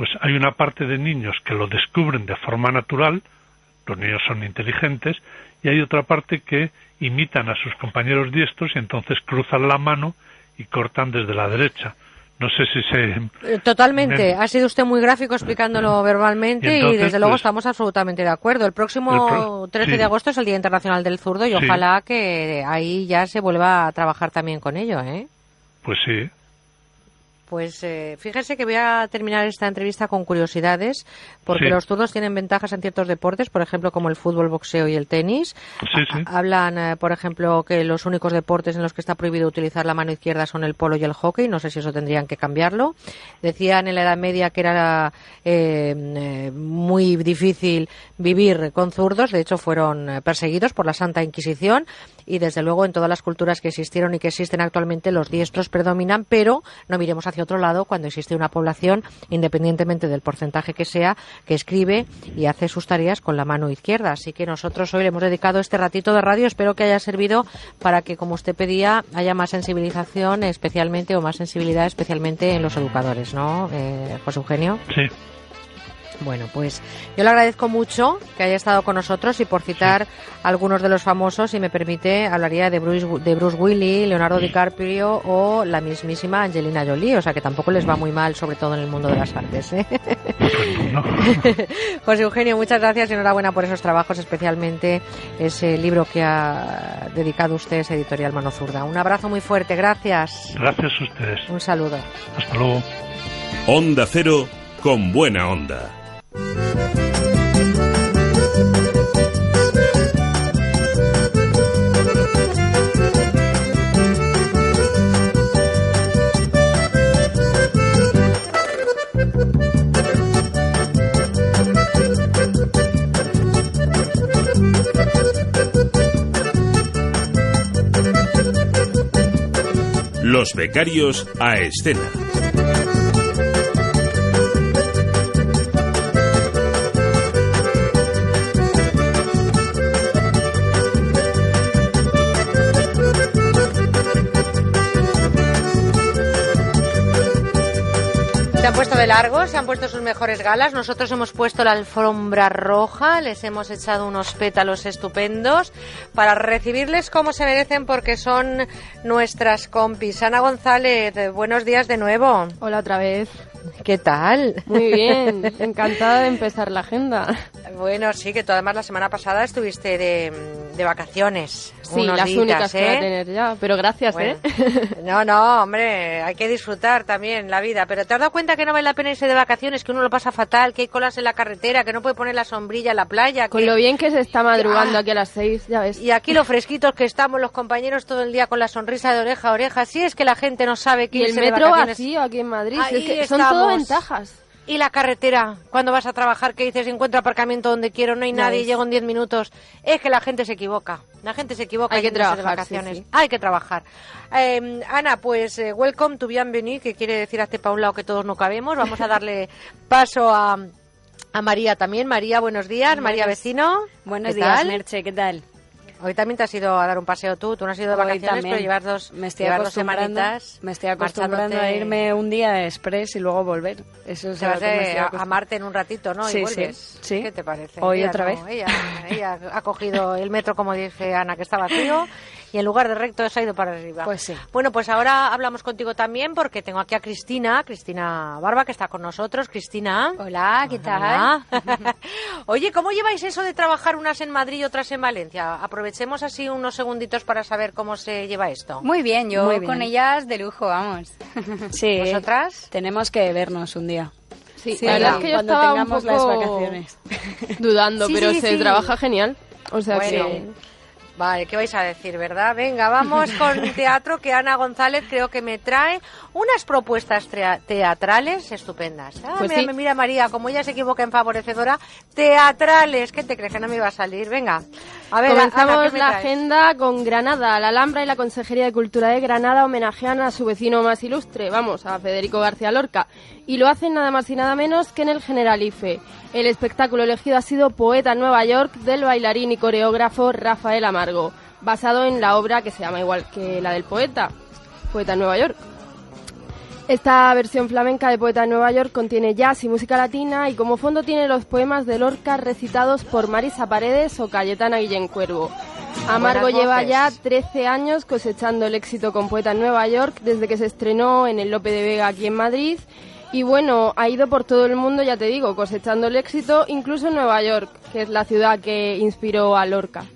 pues hay una parte de niños que lo descubren de forma natural, los niños son inteligentes, y hay otra parte que imitan a sus compañeros diestros y entonces cruzan la mano y cortan desde la derecha. No sé si se... Eh, Totalmente. Me- Ha sido usted muy gráfico explicándolo verbalmente Y desde luego pues, estamos absolutamente de acuerdo. El próximo El pro- 13 sí. de agosto es el Día Internacional del Zurdo y Sí. ojalá que ahí ya se vuelva a trabajar también con ello, ¿eh? Pues sí, Pues eh, fíjese que voy a terminar esta entrevista con curiosidades, porque Sí. los zurdos tienen ventajas en ciertos deportes, por ejemplo, como el fútbol, boxeo y el tenis. sí, sí. Hablan, eh, por ejemplo, que los únicos deportes en los que está prohibido utilizar la mano izquierda son el polo y el hockey. No sé si eso tendrían que cambiarlo. Decían en la Edad Media que era eh, eh, muy difícil vivir con zurdos. De hecho, fueron eh, perseguidos por la Santa Inquisición. Y desde luego, en todas las culturas que existieron y que existen actualmente, los diestros predominan. Pero no miremos hacia otro lado cuando existe una población, independientemente del porcentaje que sea, que escribe y hace sus tareas con la mano izquierda. Así que nosotros hoy le hemos dedicado este ratito de radio. Espero que haya servido para que, como usted pedía, haya más sensibilización, especialmente, o más sensibilidad, especialmente en los educadores, ¿no, eh, José Eugenio? sí. Bueno, pues yo le agradezco mucho que haya estado con nosotros y por citar algunos de los famosos, si me permite, hablaría de Bruce, de Bruce Willis, Leonardo DiCaprio o la mismísima Angelina Jolie, o sea que tampoco les va muy mal, sobre todo en el mundo de las artes. ¿eh? [laughs] José Eugenio, muchas gracias y enhorabuena por esos trabajos, especialmente ese libro que ha dedicado usted, ese editorial Mano Zurda. Un abrazo muy fuerte, gracias. Gracias a ustedes. Un saludo. Hasta luego. Onda Cero con buena onda. Los becarios a escena. Se han puesto de largo, se han puesto sus mejores galas. Nosotros hemos puesto la alfombra roja, les hemos echado unos pétalos estupendos para recibirles como se merecen porque son nuestras compis. Ana González, buenos días de nuevo. Hola otra vez. ¿Qué tal? Muy bien, [laughs] encantada de empezar la agenda. Bueno, sí, que tú además la semana pasada estuviste de, de vacaciones. Sí, unos las días, únicas que voy ¿eh? a tener ya, pero gracias, Bueno, ¿eh? [laughs] No, no, hombre, hay que disfrutar también la vida. Pero ¿te has dado cuenta que no vale la pena irse de vacaciones, que uno lo pasa fatal, que hay colas en la carretera, que no puede poner la sombrilla en la playa? Con que- lo bien que se está madrugando Ah. aquí a las seis, ya ves. Y aquí lo fresquitos que estamos los compañeros todo el día con la sonrisa de oreja a oreja. Si es que la gente no sabe que Y el de metro vacaciones. vacío aquí en Madrid, es que son todo ventajas. Y la carretera, cuando vas a trabajar, que dices encuentro aparcamiento donde quiero, no hay nadie, ves. llego en 10 minutos. Es que la gente se equivoca. La gente se equivoca. Hay que de trabajar, sí, vacaciones. sí. Hay que trabajar. Eh, Ana, pues eh, welcome to bienvenue, que quiere decir hazte pa' un lado que todos no cabemos. Vamos a darle [laughs] paso a, a María también. María, buenos días. María Buenos- Vecino. Buenos ¿Qué días, tal? Merche, ¿qué tal? Hoy también te has ido a dar un paseo tú. Tú no has ido de vacaciones, pero llevas dos, me estoy llevas dos acostumbrando, semanitas. me estoy acostumbrando a irme un día express y luego volver. Eso es Te vas a. Marte en un ratito, ¿no? Sí, y sí, sí. ¿Qué te parece? Hoy Ella otra no, vez. Ella, ella ha cogido el metro, como dice Ana, que está vacío, y en lugar de recto se ha ido para arriba. Pues sí. Bueno, pues ahora hablamos contigo también porque tengo aquí a Cristina, Cristina Barba, que está con nosotros. Cristina. Hola, ¿qué tal? Hola. [laughs] Oye, ¿cómo lleváis eso de trabajar unas en Madrid y otras en Valencia? Aprovechemos así unos segunditos para saber cómo se lleva esto. Muy bien, yo Muy bien. con ellas de lujo, vamos. [laughs] Sí, ¿Vosotras? tenemos que vernos un día. Sí, Sí, la verdad es que yo cuando estaba un tengamos poco las vacaciones. dudando, Sí, pero sí, se sí. trabaja genial. O sea Bueno. que... Vale, ¿qué vais a decir, verdad? Venga, vamos con [laughs] teatro que Ana González creo que me trae unas propuestas teatrales estupendas. Ah, Pues mira, sí. mira María, como ella se equivoca en favorecedora, teatrales. ¿Qué te crees que no me iba a salir? Venga, a ver, Comenzamos ¿qué me la agenda con Granada. La Alhambra y la Consejería de Cultura de Granada homenajean a su vecino más ilustre, vamos, a Federico García Lorca. Y lo hacen nada más y nada menos que en el Generalife. El espectáculo elegido ha sido Poeta Nueva York del bailarín y coreógrafo Rafael Amargo, basado en la obra que se llama igual que la del poeta, Poeta Nueva York. Esta versión flamenca de Poeta en Nueva York contiene jazz y música latina y como fondo tiene los poemas de Lorca recitados por Marisa Paredes o Cayetana Guillén Cuervo. Amargo lleva ya 13 años cosechando el éxito con Poeta en Nueva York desde que se estrenó en el Lope de Vega aquí en Madrid. Y bueno, ha ido por todo el mundo, ya te digo, cosechando el éxito, incluso en Nueva York, que es la ciudad que inspiró a Lorca.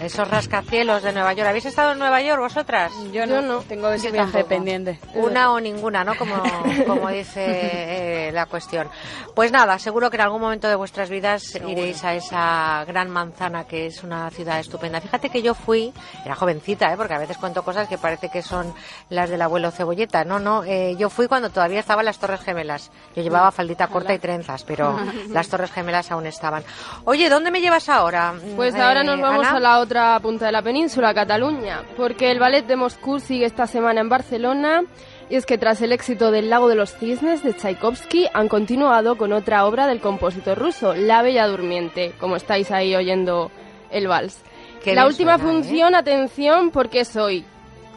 Esos rascacielos de Nueva York. ¿Habéis estado en Nueva York vosotras? Yo no, tengo ese viaje pendiente. Una o ninguna, ¿no? Como, [laughs] como dice eh, la cuestión. Pues nada, seguro que en algún momento de vuestras vidas iréis a esa gran manzana que es una ciudad estupenda. Fíjate que yo fui, era jovencita, ¿eh? porque a veces cuento cosas que parece que son las del abuelo Cebolleta. No, no, eh, yo fui cuando todavía estaban las Torres Gemelas. Yo llevaba faldita corta y trenzas, pero [laughs] las Torres Gemelas aún estaban. Oye, ¿dónde me llevas ahora? Pues Eh, ahora nos vamos Ana? a la otra punta de la península, Cataluña, porque el Ballet de Moscú sigue esta semana en Barcelona y es que tras el éxito del Lago de los Cisnes de Tchaikovsky han continuado con otra obra del compositor ruso, La Bella Durmiente, como estáis ahí oyendo el vals. La última suena, ¿eh? función, atención, porque es hoy.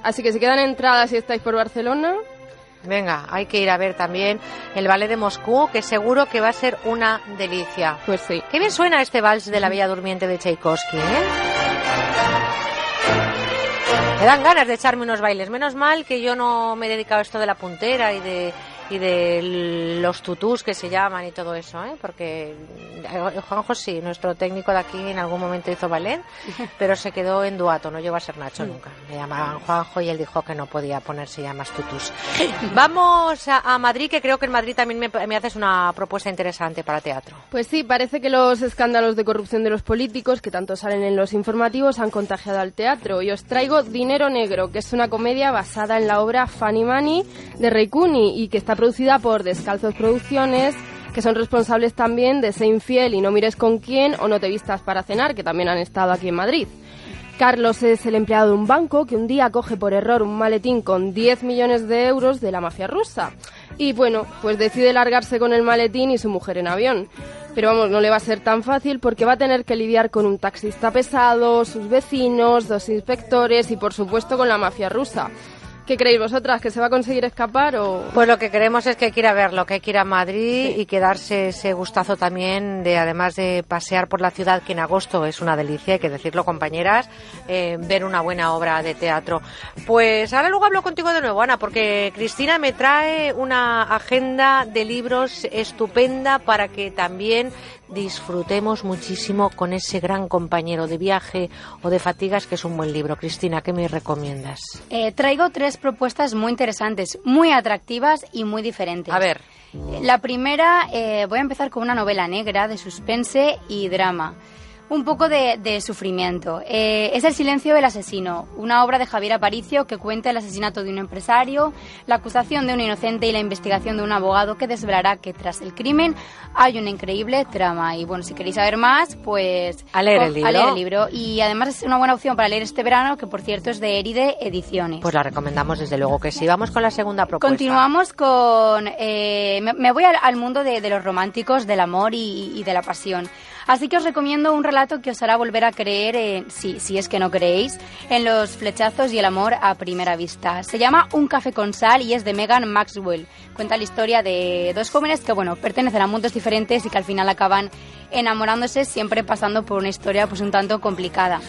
Así que si quedan entradas si estáis por Barcelona, Venga, hay que ir a ver también el ballet de Moscú, que seguro que va a ser una delicia. Pues sí. Qué bien suena este vals de la Bella Durmiente de Tchaikovsky, ¿eh? Me dan ganas de echarme unos bailes. Menos mal que yo no me he dedicado a esto de la puntera y de y de los tutús que se llaman y todo eso, ¿eh? Porque eh, Juanjo sí, nuestro técnico de aquí en algún momento hizo ballet, [laughs] pero se quedó en duato, no llegó a ser Nacho nunca. Le llamaban Juanjo y él dijo que no podía ponerse ya más tutús. [laughs] Vamos a, a Madrid, que creo que en Madrid también me, me haces una propuesta interesante para teatro. Pues sí, parece que los escándalos de corrupción de los políticos, que tanto salen en los informativos, han contagiado al teatro. Y os traigo Dinero Negro, que es una comedia basada en la obra Funny Money de Ray Cooney y que está producida por Descalzos Producciones, que son responsables también de Sé Infiel y No Mires con quién o No Te Vistas para Cenar, que también han estado aquí en Madrid. Carlos es el empleado de un banco que un día coge por error un maletín con 10 millones de euros de la mafia rusa. Y bueno, pues decide largarse con el maletín y su mujer en avión. Pero vamos, no le va a ser tan fácil porque va a tener que lidiar con un taxista pesado, sus vecinos, dos inspectores y por supuesto con la mafia rusa. ¿Qué creéis vosotras? ¿Que se va a conseguir escapar o...? Pues lo que queremos es que quiera verlo, que quiera a Madrid y que darse ese gustazo también de, además de pasear por la ciudad, que en agosto es una delicia, hay que decirlo, compañeras, eh, ver una buena obra de teatro. Pues ahora luego hablo contigo de nuevo, Ana, porque Cristina me trae una agenda de libros estupenda para que también disfrutemos muchísimo con ese gran compañero de viaje o de fatigas que es un buen libro. Cristina, ¿qué me recomiendas? Eh, traigo tres propuestas muy interesantes, muy atractivas y muy diferentes. A ver. La primera, eh, voy a empezar con una novela negra de suspense y drama un poco de, de sufrimiento. Eh, es El silencio del asesino, una obra de Javier Aparicio que cuenta el asesinato de un empresario, la acusación de un inocente y la investigación de un abogado que desvelará que tras el crimen hay una increíble trama. Y bueno, si queréis saber más, pues a leer el libro. A leer el libro. Y además es una buena opción para leer este verano, que por cierto es de Eride Ediciones. Pues la recomendamos desde luego que sí. Vamos con la segunda propuesta. Continuamos con... Eh, me, me, voy al, al mundo de, de, los románticos, del amor y, y de la pasión. Así que os recomiendo un relato que os hará volver a creer, en, si, si es que no creéis, en los flechazos y el amor a primera vista. Se llama Un café con sal y es de Megan Maxwell. Cuenta la historia de dos jóvenes que, bueno, pertenecen a mundos diferentes y que al final acaban enamorándose siempre pasando por una historia pues un tanto complicada.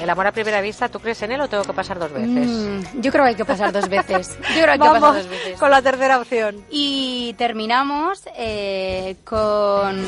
¿El amor a primera vista, tú crees en él o tengo que pasar dos veces? Mm, yo creo que hay que pasar dos veces. [laughs] Yo creo que hay Vamos que pasar dos veces. con la tercera opción. Y terminamos eh, con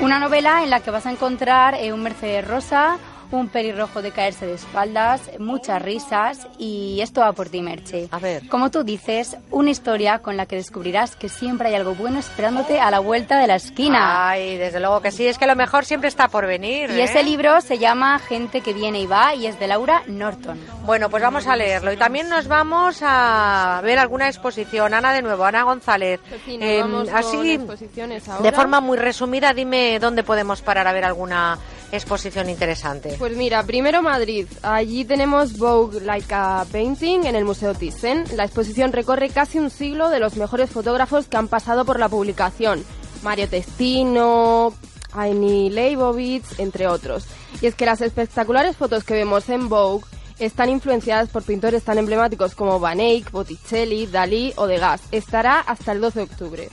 una novela en la que vas a encontrar eh, un Mercedes Rosa, un pelirrojo de caerse de espaldas, muchas risas y esto va por ti, Merche. A ver. Como tú dices, una historia con la que descubrirás que siempre hay algo bueno esperándote a la vuelta de la esquina. Ay, desde luego que sí, es que lo mejor siempre está por venir. Y ¿eh? ese libro se llama Gente que viene y va y es de Laura Norton. Bueno, pues vamos a leerlo y también nos vamos a ver alguna exposición. Ana de nuevo, Ana González. Sí, Eh, vamos con así, ahora. de forma muy resumida, dime dónde podemos parar a ver alguna exposición interesante. Pues mira, primero Madrid. Allí tenemos Vogue Like a Painting en el Museo Thyssen. La exposición recorre casi un siglo de los mejores fotógrafos que han pasado por la publicación. Mario Testino, Aini Leibovitz, entre otros. Y es que las espectaculares fotos que vemos en Vogue están influenciadas por pintores tan emblemáticos como Van Eyck, Botticelli, Dalí o Degas. Estará hasta el 12 de octubre.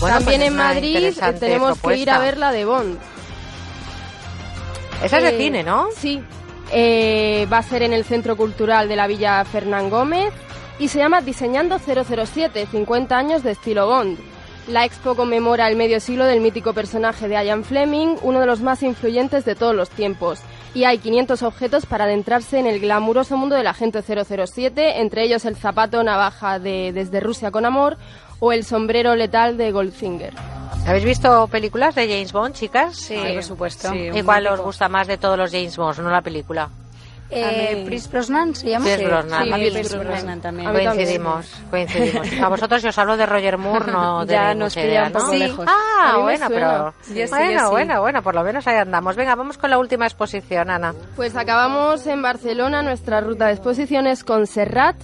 Bueno, También pues es en Madrid tenemos que ir a propuesta. ver la de Bond. Esa es de Eh, cine, ¿no? Sí. Eh, va a ser en el Centro Cultural de la Villa Fernán Gómez y se llama Diseñando 007, 50 años de estilo Bond. La expo conmemora el medio siglo del mítico personaje de Ian Fleming, uno de los más influyentes de todos los tiempos. Y hay 500 objetos para adentrarse en el glamuroso mundo del agente 007, entre ellos el zapato navaja de Desde Rusia con Amor o el sombrero letal de Goldfinger. ¿Habéis visto películas de James Bond, chicas? Sí, por supuesto. ¿Y cuál os gusta más de todos los James Bond, no la película? Eh, Chris Brosnan se llama. Pierce Brosnan. Sí, A mí Pierce Pierce Brosnan también. Coincidimos, coincidimos. [laughs] A vosotros, si os hablo de Roger Moore, no [laughs] Ya nos idea, un ¿no? poco lejos. A Ah, bueno, pero... Sí, bueno, sí. bueno, bueno, por lo menos ahí andamos. Venga, vamos con la última exposición, Ana. Pues acabamos en Barcelona nuestra ruta de exposiciones con Serrat,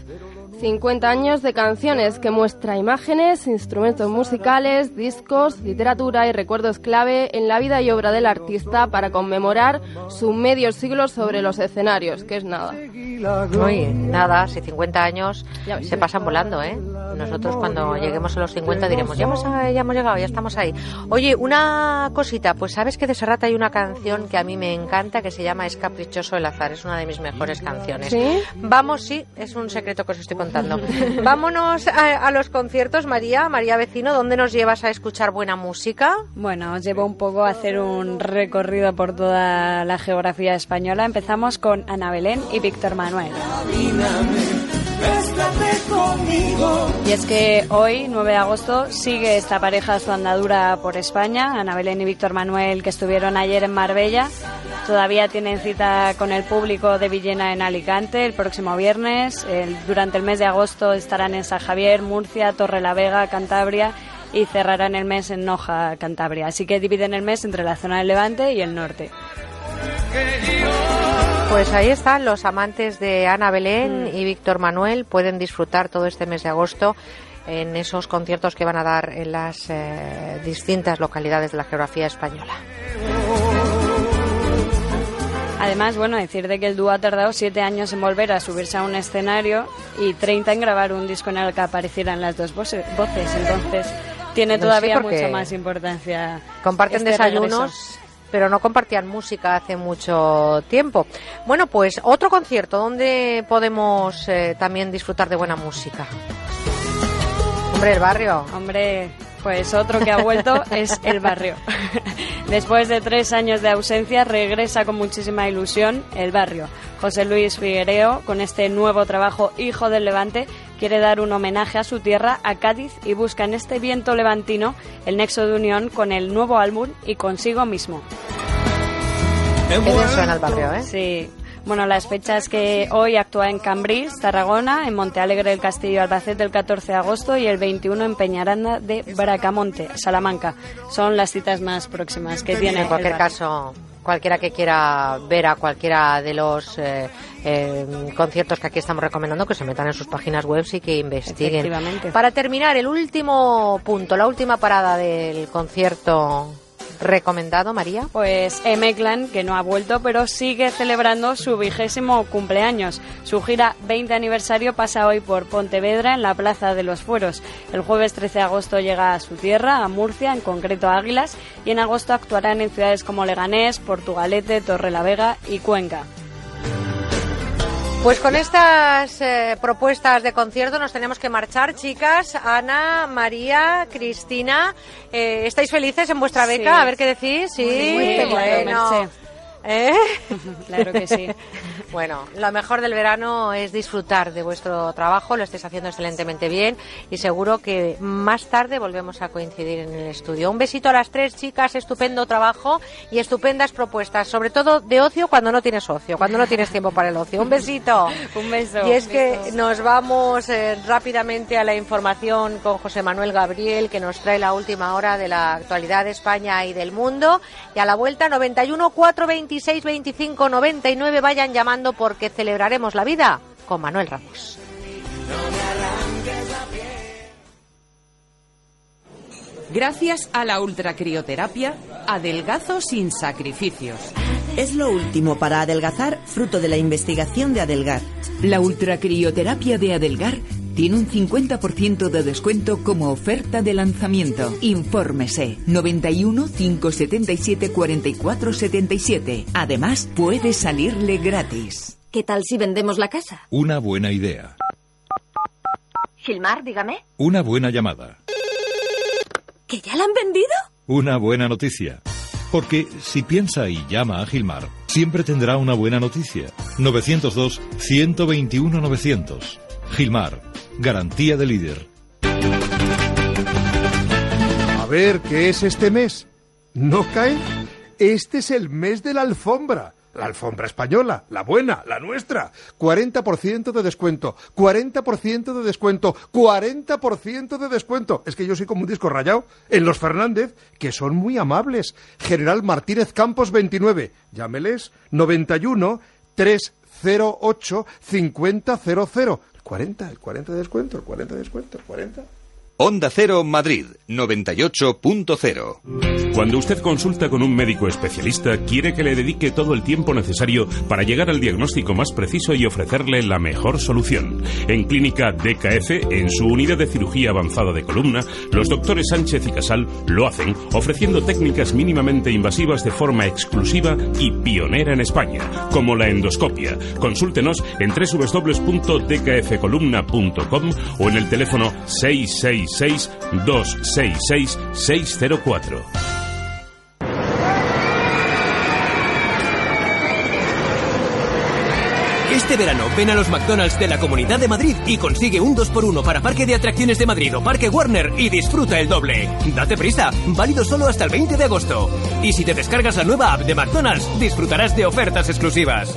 50 años de canciones que muestra imágenes, instrumentos musicales, discos, literatura y recuerdos clave en la vida y obra del artista para conmemorar su medio siglo sobre los escenarios, que es nada. Uy, nada, si 50 años se pasan volando, ¿eh? Nosotros cuando lleguemos a los 50 diremos, ya hemos, ya hemos llegado, ya estamos ahí. Oye, una cosita, pues sabes que de Serrat hay una canción que a mí me encanta que se llama Es caprichoso el azar, es una de mis mejores canciones. ¿Sí? Vamos, sí, es un secreto que os estoy contando. [laughs] Vámonos a, a los conciertos, María, María Vecino, ¿dónde nos llevas a escuchar buena música? Bueno, os llevo un poco a hacer un recorrido por toda la geografía española. Empezamos con Ana Belén y Víctor Manuel. Y es que hoy, 9 de agosto, sigue esta pareja su andadura por España. Ana Belén y Víctor Manuel, que estuvieron ayer en Marbella, todavía tienen cita con el público de Villena en Alicante el próximo viernes. El- durante el mes de agosto estarán en San Javier, Murcia, Torrelavega, Cantabria y cerrarán el mes en Noja, Cantabria. Así que dividen el mes entre la zona del Levante y el norte. Pues ahí están los amantes de Ana Belén y Víctor Manuel. Pueden disfrutar todo este mes de agosto en esos conciertos que van a dar en las eh, distintas localidades de la geografía española. Además, bueno, decir de que el dúo ha tardado siete años en volver a subirse a un escenario y 30 en grabar un disco en el que aparecieran las dos voce- voces. Entonces, tiene No todavía mucha más importancia. Comparten este desayunos, regreso. Pero no compartían música hace mucho tiempo. Bueno, pues otro concierto donde podemos eh, también disfrutar de buena música. Hombre, el barrio. Hombre, pues otro que ha vuelto [laughs] es el barrio. [laughs] Después de tres años de ausencia, regresa con muchísima ilusión el barrio. José Luis Figuereo, con este nuevo trabajo Hijo del Levante, quiere dar un homenaje a su tierra, a Cádiz, y busca en este viento levantino el nexo de unión con el nuevo álbum y consigo mismo. Qué bien suena el barrio, ¿eh? Sí. Bueno, las fechas que hoy actúa en Cambrils, Tarragona, en Montealegre del Castillo, Albacete el 14 de agosto y el 21 en Peñaranda de Bracamonte, Salamanca. Son las citas más próximas que tiene. En cualquier caso, cualquiera que quiera ver a cualquiera de los eh, eh, conciertos que aquí estamos recomendando, que se metan en sus páginas web y que investiguen. Para terminar, el último punto, la última parada del concierto recomendado, María. Pues Emeclan, que no ha vuelto, pero sigue celebrando su vigésimo cumpleaños. Su gira 20 aniversario pasa hoy por Pontevedra, en la Plaza de los Fueros. El jueves 13 de agosto llega a su tierra, a Murcia, en concreto a Águilas, y en agosto actuarán en ciudades como Leganés, Portugalete, Torrelavega y Cuenca. Pues con estas eh, propuestas de concierto nos tenemos que marchar, chicas. Ana, María, Cristina, eh, ¿estáis felices en vuestra beca? Sí. A ver qué decís. Sí, Muy bien, bueno. ¿Eh? [laughs] Claro que sí. Bueno, lo mejor del verano es disfrutar de vuestro trabajo, lo estáis haciendo excelentemente bien y seguro que más tarde volvemos a coincidir en el estudio. Un besito a las tres chicas, estupendo trabajo y estupendas propuestas, sobre todo de ocio cuando no tienes ocio, cuando no tienes tiempo para el ocio. Un besito. [laughs] Un beso. Y es que nos vamos eh, rápidamente a la información con José Manuel Gabriel, que nos trae la última hora de la actualidad de España y del mundo. Y a la vuelta, 91 426 25 99, vayan llamando porque celebraremos la vida con Manuel Ramos. Gracias a la ultracrioterapia, adelgazo sin sacrificios. Es lo último para adelgazar, fruto de la investigación de Adelgar. La ultracrioterapia de Adelgar tiene un 50% de descuento como oferta de lanzamiento. Infórmese 91 577 44 77. Además, puede salirle gratis. ¿Qué tal si vendemos la casa? Una buena idea. Gilmar, dígame. Una buena llamada. ¿Que ya la han vendido? Una buena noticia. Porque si piensa y llama a Gilmar, siempre tendrá una buena noticia. 902-121-900. Gilmar, garantía de líder. A ver, ¿qué es este mes? ¿No cae? Este es el mes de la alfombra. La alfombra española, la buena, la nuestra. 40% de descuento, 40% de descuento, 40% de descuento. Es que yo soy como un disco rayado. En los Fernández, que son muy amables. General Martínez Campos 29. Llámeles 91 308 5000. El 40, el 40 de descuento, el 40 de descuento, el 40. Onda Cero Madrid 98.0. Cuando usted consulta con un médico especialista, quiere que le dedique todo el tiempo necesario para llegar al diagnóstico más preciso y ofrecerle la mejor solución. En Clínica DKF, en su unidad de cirugía avanzada de columna, los doctores Sánchez y Casal lo hacen ofreciendo técnicas mínimamente invasivas de forma exclusiva y pionera en España, como la endoscopia. Consúltenos en www.dkfcolumna.com o en el teléfono 666 266 604. Este verano ven a los McDonald's de la Comunidad de Madrid y consigue un 2x1 para Parque de Atracciones de Madrid o Parque Warner y disfruta el doble. Date prisa, válido solo hasta el 20 de agosto. Y si te descargas la nueva app de McDonald's, disfrutarás de ofertas exclusivas.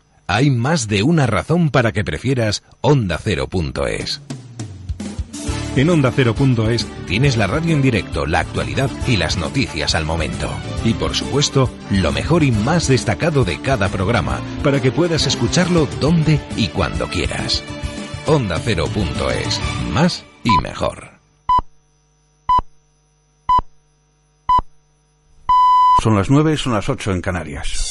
Hay más de una razón para que prefieras Onda Cero.es. En Onda Cero.es tienes la radio en directo, la actualidad y las noticias al momento. Y por supuesto, lo mejor y más destacado de cada programa, para que puedas escucharlo donde y cuando quieras. Onda Cero.es. Más y mejor. Son las nueve, son las ocho en Canarias.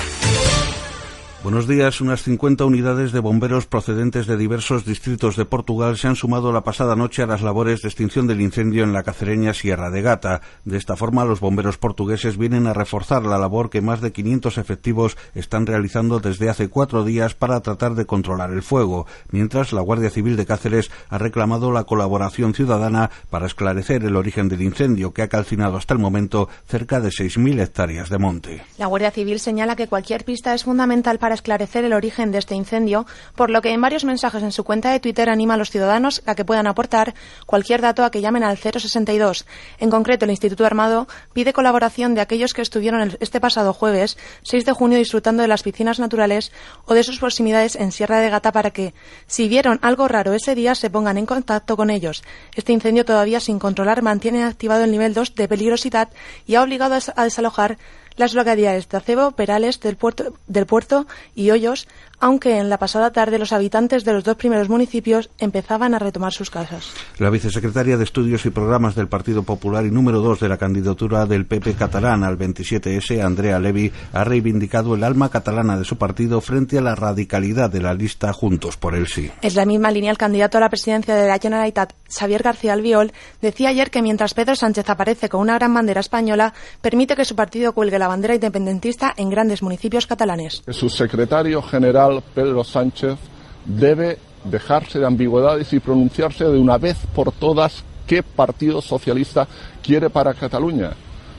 Buenos días. Unas 50 unidades de bomberos procedentes de diversos distritos de Portugal se han sumado la pasada noche a las labores de extinción del incendio en la cacereña Sierra de Gata. De esta forma, los bomberos portugueses vienen a reforzar la labor que más de 500 efectivos están realizando desde hace cuatro días para tratar de controlar el fuego, mientras la Guardia Civil de Cáceres ha reclamado la colaboración ciudadana para esclarecer el origen del incendio que ha calcinado hasta el momento cerca de 6.000 hectáreas de monte. La Guardia Civil señala que cualquier pista es fundamental para esclarecer el origen de este incendio, por lo que en varios mensajes en su cuenta de Twitter anima a los ciudadanos a que puedan aportar cualquier dato a que llamen al 062. En concreto, el Instituto Armado pide colaboración de aquellos que estuvieron este pasado jueves, 6 de junio, disfrutando de las piscinas naturales o de sus proximidades en Sierra de Gata para que, si vieron algo raro ese día, se pongan en contacto con ellos. Este incendio todavía sin controlar mantiene activado el nivel 2 de peligrosidad y ha obligado a desalojar las localidades de Acebo, Perales del puerto, del puerto y Hoyos aunque en la pasada tarde los habitantes de los dos primeros municipios empezaban a retomar sus casas. La vicesecretaria de Estudios y Programas del Partido Popular y número dos de la candidatura del PP catalán al 27S, Andrea Levy, ha reivindicado el alma catalana de su partido frente a la radicalidad de la lista Juntos por el Sí. Es la misma línea el candidato a la presidencia de la Generalitat, Xavier García Albiol, decía ayer que mientras Pedro Sánchez aparece con una gran bandera española, permite que su partido cuelgue la bandera independentista en grandes municipios catalanes. Su secretario general Pedro Sánchez debe dejarse de ambigüedades y pronunciarse de una vez por todas qué Partido Socialista quiere para Cataluña.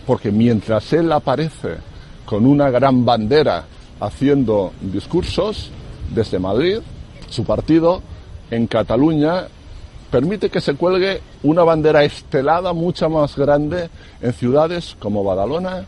Porque mientras él aparece con una gran bandera haciendo discursos desde Madrid, su partido en Cataluña permite que se cuelgue una bandera estelada mucho más grande en ciudades como Badalona,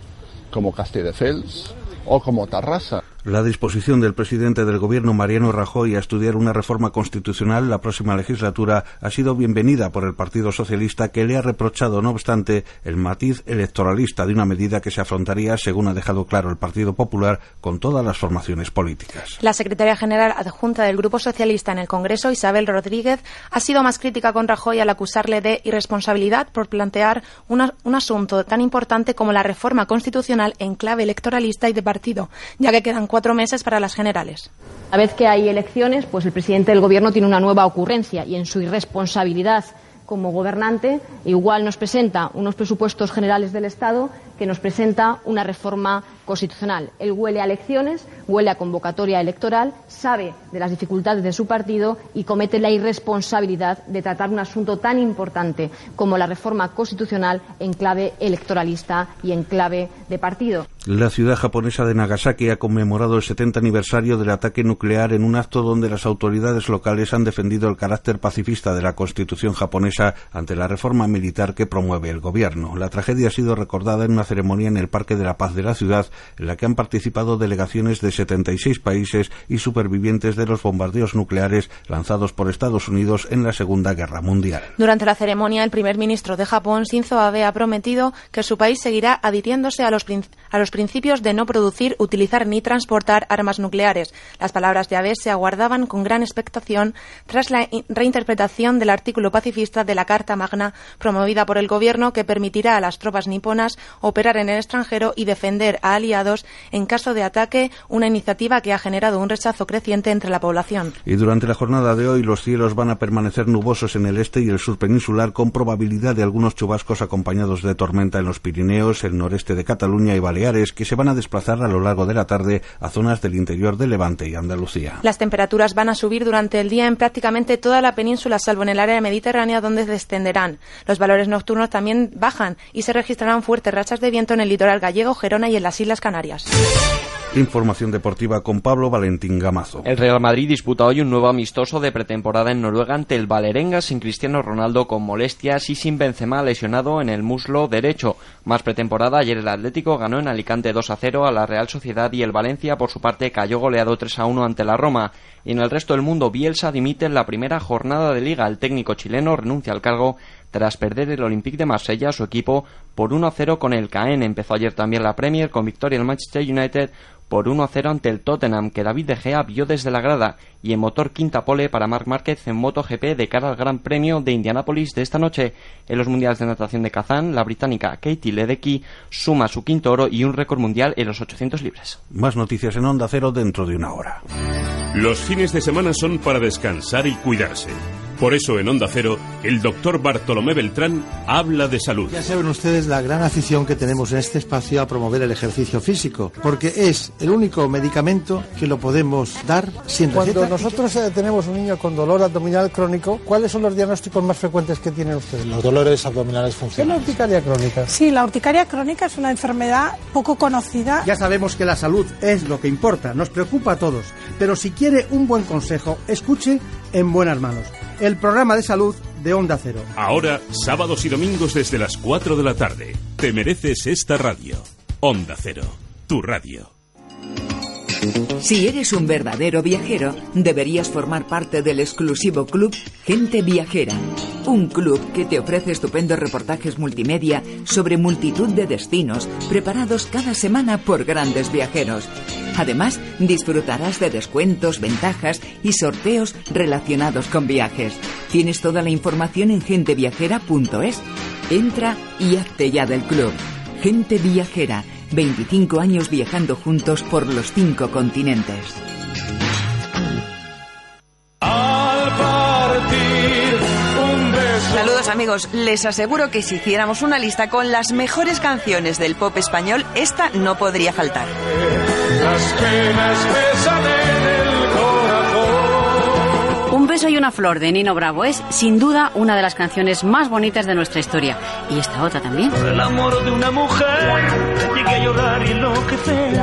como Castelldefels o como Tarrasa. La disposición del presidente del gobierno, Mariano Rajoy, a estudiar una reforma constitucional la próxima legislatura ha sido bienvenida por el Partido Socialista, que le ha reprochado, no obstante, el matiz electoralista de una medida que se afrontaría, según ha dejado claro el Partido Popular, con todas las formaciones políticas. La secretaria general adjunta del Grupo Socialista en el Congreso, Isabel Rodríguez, ha sido más crítica con Rajoy al acusarle de irresponsabilidad por plantear un asunto tan importante como la reforma constitucional en clave electoralista y de partido, ya que quedan cuatro meses para las generales. A vez que hay elecciones, pues el presidente del Gobierno tiene una nueva ocurrencia y en su irresponsabilidad como gobernante igual nos presenta unos presupuestos generales del Estado que nos presenta una reforma constitucional. Él huele a elecciones, huele a convocatoria electoral, sabe de las dificultades de su partido y comete la irresponsabilidad de tratar un asunto tan importante como la reforma constitucional en clave electoralista y en clave de partido. La ciudad japonesa de Nagasaki ha conmemorado el 70 aniversario del ataque nuclear en un acto donde las autoridades locales han defendido el carácter pacifista de la constitución japonesa ante la reforma militar que promueve el gobierno. La tragedia ha sido recordada en una ceremonia en el Parque de la Paz de la ciudad en la que han participado delegaciones de 76 países y supervivientes de los bombardeos nucleares lanzados por Estados Unidos en la Segunda Guerra Mundial. Durante la ceremonia, el primer ministro de Japón, Shinzo Abe, ha prometido que su país seguirá adhiriéndose a los, a los principios de no producir, utilizar ni transportar armas nucleares. Las palabras de Abe se aguardaban con gran expectación tras la reinterpretación del artículo pacifista de la Carta Magna promovida por el Gobierno que permitirá a las tropas niponas operar en el extranjero y defender a aliados en caso de ataque, una iniciativa que ha generado un rechazo creciente entre la población. Y durante la jornada de hoy los cielos van a permanecer nubosos en el este y el sur peninsular con probabilidad de algunos chubascos acompañados de tormenta en los Pirineos, el noreste de Cataluña y Baleares que se van a desplazar a lo largo de la tarde a zonas del interior de Levante y Andalucía. Las temperaturas van a subir durante el día en prácticamente toda la península, salvo en el área mediterránea donde descenderán. Los valores nocturnos también bajan y se registrarán fuertes rachas de viento en el litoral gallego, Gerona y en las Islas Canarias. Información deportiva con Pablo Valentín Gamazo. El Real Madrid disputa hoy un nuevo amistoso de pretemporada en Noruega ante el Valerenga sin Cristiano Ronaldo con molestias y sin Benzema lesionado en el muslo derecho. Más pretemporada, ayer el Atlético ganó en Alicante 2 a 0 a la Real Sociedad y el Valencia por su parte cayó goleado 3 a 1 ante la Roma. Y en el resto del mundo, Bielsa dimite en la primera jornada de liga. El técnico chileno renuncia al cargo tras perder el Olympique de Marsella, su equipo, por 1-0 con el Caen. Empezó ayer también la Premier con victoria del Manchester United por 1-0 ante el Tottenham, que David De Gea vio desde la grada, y en motor quinta pole para Marc Márquez en MotoGP de cara al Gran Premio de Indianápolis de esta noche. En los Mundiales de Natación de Kazán, la británica Katie Ledecky suma su quinto oro y un récord mundial en los 800 libres. Más noticias en Onda Cero dentro de una hora. Los fines de semana son para descansar y cuidarse. Por eso en Onda Cero, el doctor Bartolomé Beltrán habla de salud. Ya saben ustedes la gran afición que tenemos en este espacio a promover el ejercicio físico, porque es el único medicamento que lo podemos dar sin receta. Cuando nosotros eh, tenemos un niño con dolor abdominal crónico, ¿cuáles son los diagnósticos más frecuentes que tienen ustedes? Los dolores abdominales ¿Qué es la funcionales. urticaria crónica? Sí, la urticaria crónica es una enfermedad poco conocida. Ya sabemos que la salud es lo que importa, nos preocupa a todos, pero si quiere un buen consejo, escuche en buenas manos. El programa de salud de Onda Cero. Ahora, sábados y domingos desde las 4 de la tarde. Te mereces esta radio. Onda Cero, tu radio. Si eres un verdadero viajero, deberías formar parte del exclusivo club Gente Viajera. Un club que te ofrece estupendos reportajes multimedia sobre multitud de destinos preparados cada semana por grandes viajeros. Además, disfrutarás de descuentos, ventajas y sorteos relacionados con viajes. Tienes toda la información en genteviajera.es. Entra y hazte ya del club. Gente Viajera. 25 años viajando juntos por los cinco continentes. Saludos amigos, les aseguro que si hiciéramos una lista con las mejores canciones del pop español, esta no podría faltar. Las penas pesan beso y una flor de Nino Bravo es, sin duda, una de las canciones más bonitas de nuestra historia. Y esta otra también. El amor de una mujer llegué a llorar y enloquecer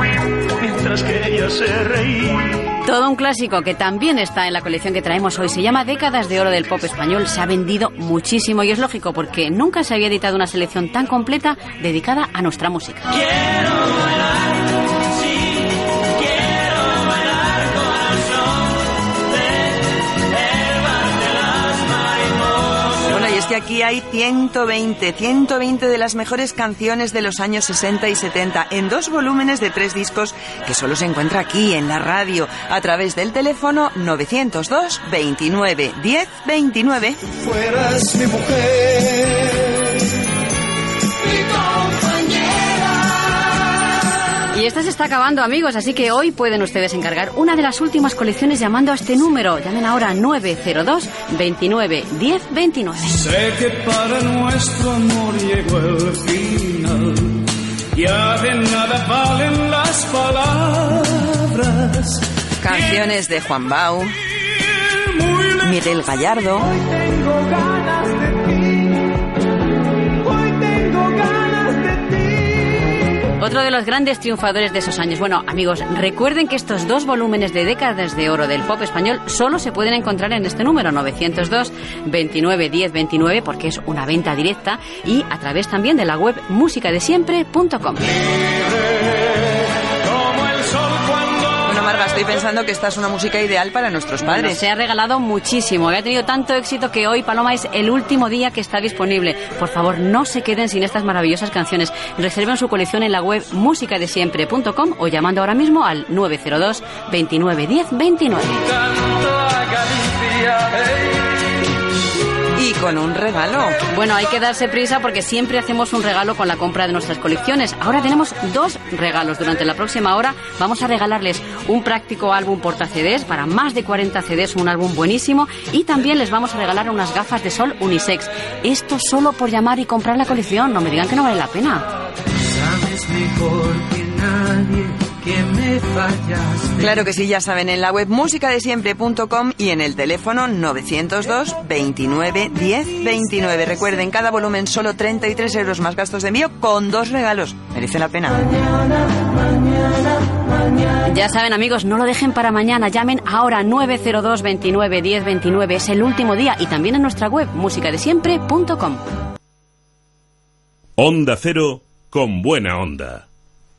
mientras que ella se reía. Todo un clásico que también está en la colección que traemos hoy. Se llama Décadas de Oro del Pop Español. Se ha vendido muchísimo y es lógico porque nunca se había editado una selección tan completa dedicada a nuestra música. Bueno, y que aquí hay 120, 120 de las mejores canciones de los años 60 y 70 en dos volúmenes de tres discos que solo se encuentra aquí en la radio a través del teléfono 902 29 10 29. Fueras mi mujer, Y esta se está acabando, amigos, así que hoy pueden ustedes encargar una de las últimas colecciones llamando a este número. Llamen ahora 902 29 10 29. Sé que para nuestro amor llegó el final. Ya de nada valen las palabras. Canciones de Juan Bau, Miguel Gallardo, Tengo ganas de Otro de los grandes triunfadores de esos años. Bueno, amigos, recuerden que estos dos volúmenes de décadas de oro del pop español solo se pueden encontrar en este número 902 29 10 29 porque es una venta directa y a través también de la web musicadesiempre.com. Marga, estoy pensando que esta es una música ideal para nuestros Bueno, padres. se ha regalado muchísimo. Ha tenido tanto éxito que hoy Paloma es el último día que está disponible. Por favor, no se queden sin estas maravillosas canciones. Reserven su colección en la web musicadesiempre.com o llamando ahora mismo al 902 29 10 29. Y con un regalo. Bueno, hay que darse prisa porque siempre hacemos un regalo con la compra de nuestras colecciones. Ahora tenemos dos regalos. Durante la próxima hora vamos a regalarles un práctico álbum porta CDs para más de 40 CDs, un álbum buenísimo. Y también les vamos a regalar unas gafas de sol unisex. Esto solo por llamar y comprar la colección. No me digan que no vale la pena. Sabes mejor que nadie que me fallaste. Claro que sí, ya saben, en la web musicadesiempre.com y en el teléfono 902 29 10 29. Recuerden, cada volumen solo 33 euros más gastos de envío con dos regalos. Merece la pena. Ya saben amigos, no lo dejen para mañana. Llamen ahora 902 29 10 29. Es el último día y también en nuestra web musicadesiempre.com. Onda Cero con buena onda.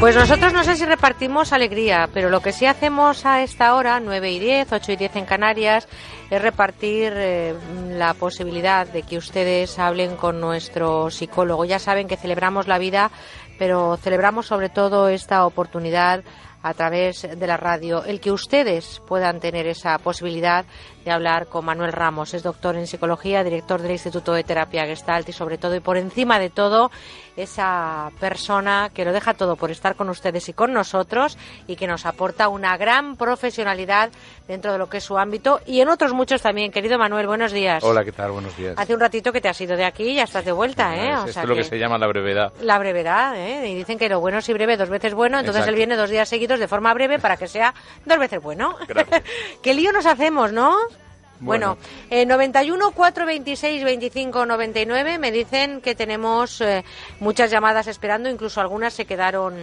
Pues nosotros no sé si repartimos alegría, pero lo que sí hacemos a esta hora, 9 y 10, 8 y 10 en Canarias, es repartir eh, la posibilidad de que ustedes hablen con nuestro psicólogo. Ya saben que celebramos la vida, pero celebramos sobre todo esta oportunidad a través de la radio, el que ustedes puedan tener esa posibilidad de hablar con Manuel Ramos. Es doctor en psicología, director del Instituto de Terapia Gestalt y sobre todo y por encima de todo esa persona que lo deja todo por estar con ustedes y con nosotros y que nos aporta una gran profesionalidad dentro de lo que es su ámbito y en otros muchos también. Querido Manuel, buenos días. Hola, ¿qué tal? Buenos días. Hace un ratito que te has ido de aquí y ya estás de vuelta, ¿eh? Es- O esto sea es lo que que- se llama la brevedad. la brevedad, ¿eh? Y dicen que lo bueno si breve, dos veces bueno, entonces Exacto. él viene dos días seguidos de forma breve para que sea dos veces bueno. [laughs] ¿Qué lío nos hacemos, no? Bueno, eh, 91 426 25 99 me dicen que tenemos eh, muchas llamadas esperando, incluso algunas se quedaron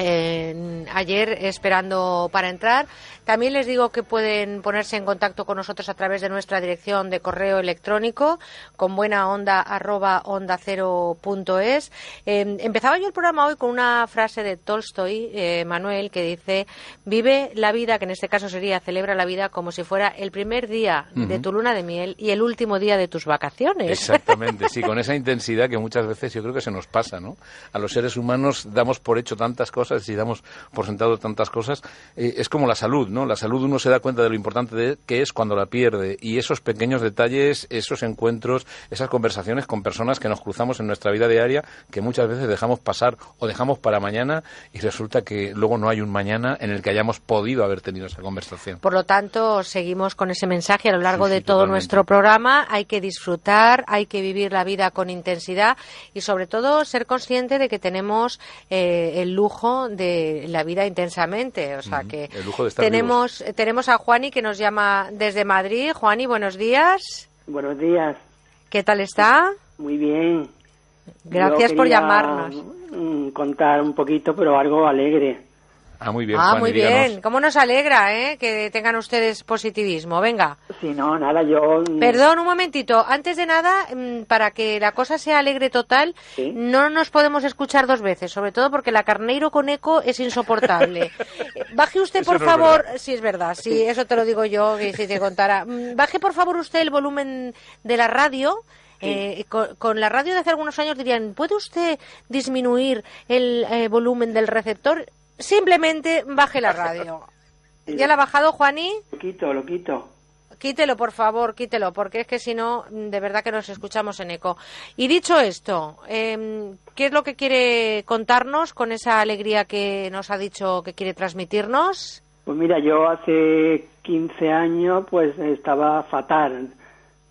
eh, ayer esperando para entrar. También les digo que pueden ponerse en contacto con nosotros a través de nuestra dirección de correo electrónico con buena onda arroba onda cero punto es. Eh, empezaba yo el programa hoy con una frase de Tolstoy, eh, Manuel, que dice vive la vida, que en este caso sería celebra la vida como si fuera el primer día de tu luna de miel y el último día de tus vacaciones. Exactamente, sí, con [laughs] esa intensidad que muchas veces yo creo que se nos pasa, ¿no? A los seres humanos damos por hecho tantas cosas y damos por sentado tantas cosas. Eh, es como la salud, ¿no? La salud uno se da cuenta de lo importante de- que es cuando la pierde y esos pequeños detalles, esos encuentros, esas conversaciones con personas que nos cruzamos en nuestra vida diaria que muchas veces dejamos pasar o dejamos para mañana y resulta que luego no hay un mañana en el que hayamos podido haber tenido esa conversación. Por lo tanto, seguimos con ese mensaje a lo largo Sí, de sí, todo totalmente. nuestro programa. Hay que disfrutar, hay que vivir la vida con intensidad y, sobre todo, ser consciente de que tenemos eh, el lujo de la vida intensamente. O sea que El lujo de estar tenemos tenemos a Juani que nos llama desde Madrid. Juani, buenos días. Buenos días. ¿Qué tal está? Muy bien. Gracias por llamarnos. mm, contar un poquito, pero algo alegre. Ah, muy bien, ah, Juan, muy díganos. bien. ¿Cómo nos alegra eh, que tengan ustedes positivismo? Venga. Si no, nada, yo... Perdón, un momentito. Antes de nada, mm, para que la cosa sea alegre total, no nos podemos escuchar dos veces, sobre todo porque la Carneiro con eco es insoportable. [laughs] Baje usted, por no favor, sí es verdad, sí, eso te lo digo yo, que si te contara. Mm, Baje, por favor, usted el volumen de la radio. Eh, con, con la radio de hace algunos años dirían, ¿puede usted disminuir el eh, volumen del receptor? Simplemente baje la radio. ¿Ya la ha bajado, Juani? Lo quito, lo quito. quítelo, por favor, quítelo, porque es que si no, de verdad que nos escuchamos en eco. Y dicho esto, em, ¿qué es lo que quiere contarnos con esa alegría que nos ha dicho que quiere transmitirnos? Pues mira, yo hace 15 años pues estaba fatal.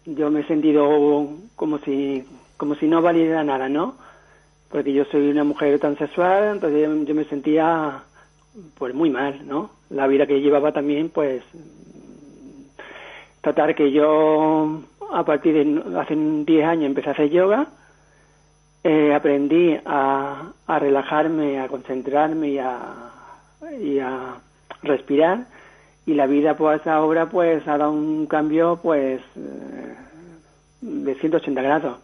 Yo me he sentido como si, como si no valiera nada, ¿no? Porque yo soy una mujer transexual, entonces yo me sentía pues muy mal, ¿no? La vida que llevaba también, pues tratar que yo a partir de hace 10 años empecé a hacer yoga, eh, aprendí a, a, relajarme, a concentrarme y a, y a respirar y la vida pues ahora pues ha dado un cambio pues eh, de 180 grados.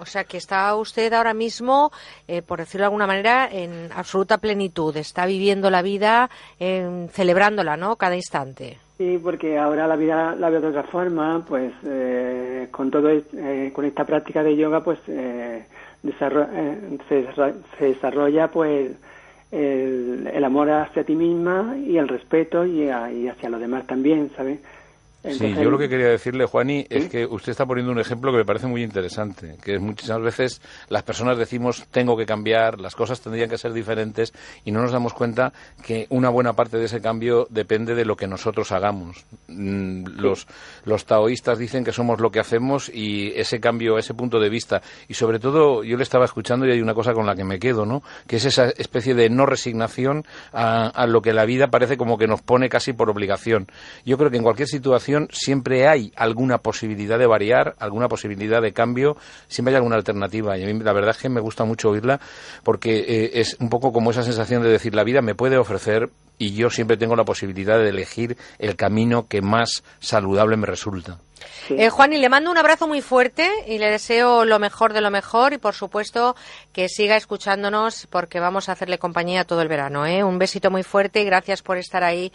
O sea que está usted ahora mismo, eh, por decirlo de alguna manera, en absoluta plenitud. Está viviendo la vida, eh, celebrándola, ¿no? Cada instante. Sí, porque ahora la vida la veo de otra forma, pues eh, con todo eh, con esta práctica de yoga, pues desarro eh, se, se, desarrolla pues el, el, amor hacia ti misma y el respeto y, a, y hacia los demás también, ¿sabes? Sí, yo lo que quería decirle, Juani, es que usted está poniendo un ejemplo que me parece muy interesante, que muchas veces las personas decimos tengo que cambiar, las cosas tendrían que ser diferentes y no nos damos cuenta que una buena parte de ese cambio depende de lo que nosotros hagamos. Los, los taoístas dicen que somos lo que hacemos y ese cambio, ese punto de vista, y sobre todo yo le estaba escuchando y hay una cosa con la que me quedo, ¿no? Que es esa especie de no resignación a, a lo que la vida parece como que nos pone casi por obligación. Yo creo que en cualquier situación siempre hay alguna posibilidad de variar, alguna posibilidad de cambio, siempre hay alguna alternativa. Y a mí la verdad es que me gusta mucho oírla porque eh, es un poco como esa sensación de decir la vida me puede ofrecer y yo siempre tengo la posibilidad de elegir el camino que más saludable me resulta. Sí. Eh, Juan, y le mando un abrazo muy fuerte y le deseo lo mejor de lo mejor y, por supuesto, que siga escuchándonos porque vamos a hacerle compañía todo el verano. ¿eh? Un besito muy fuerte y gracias por estar ahí.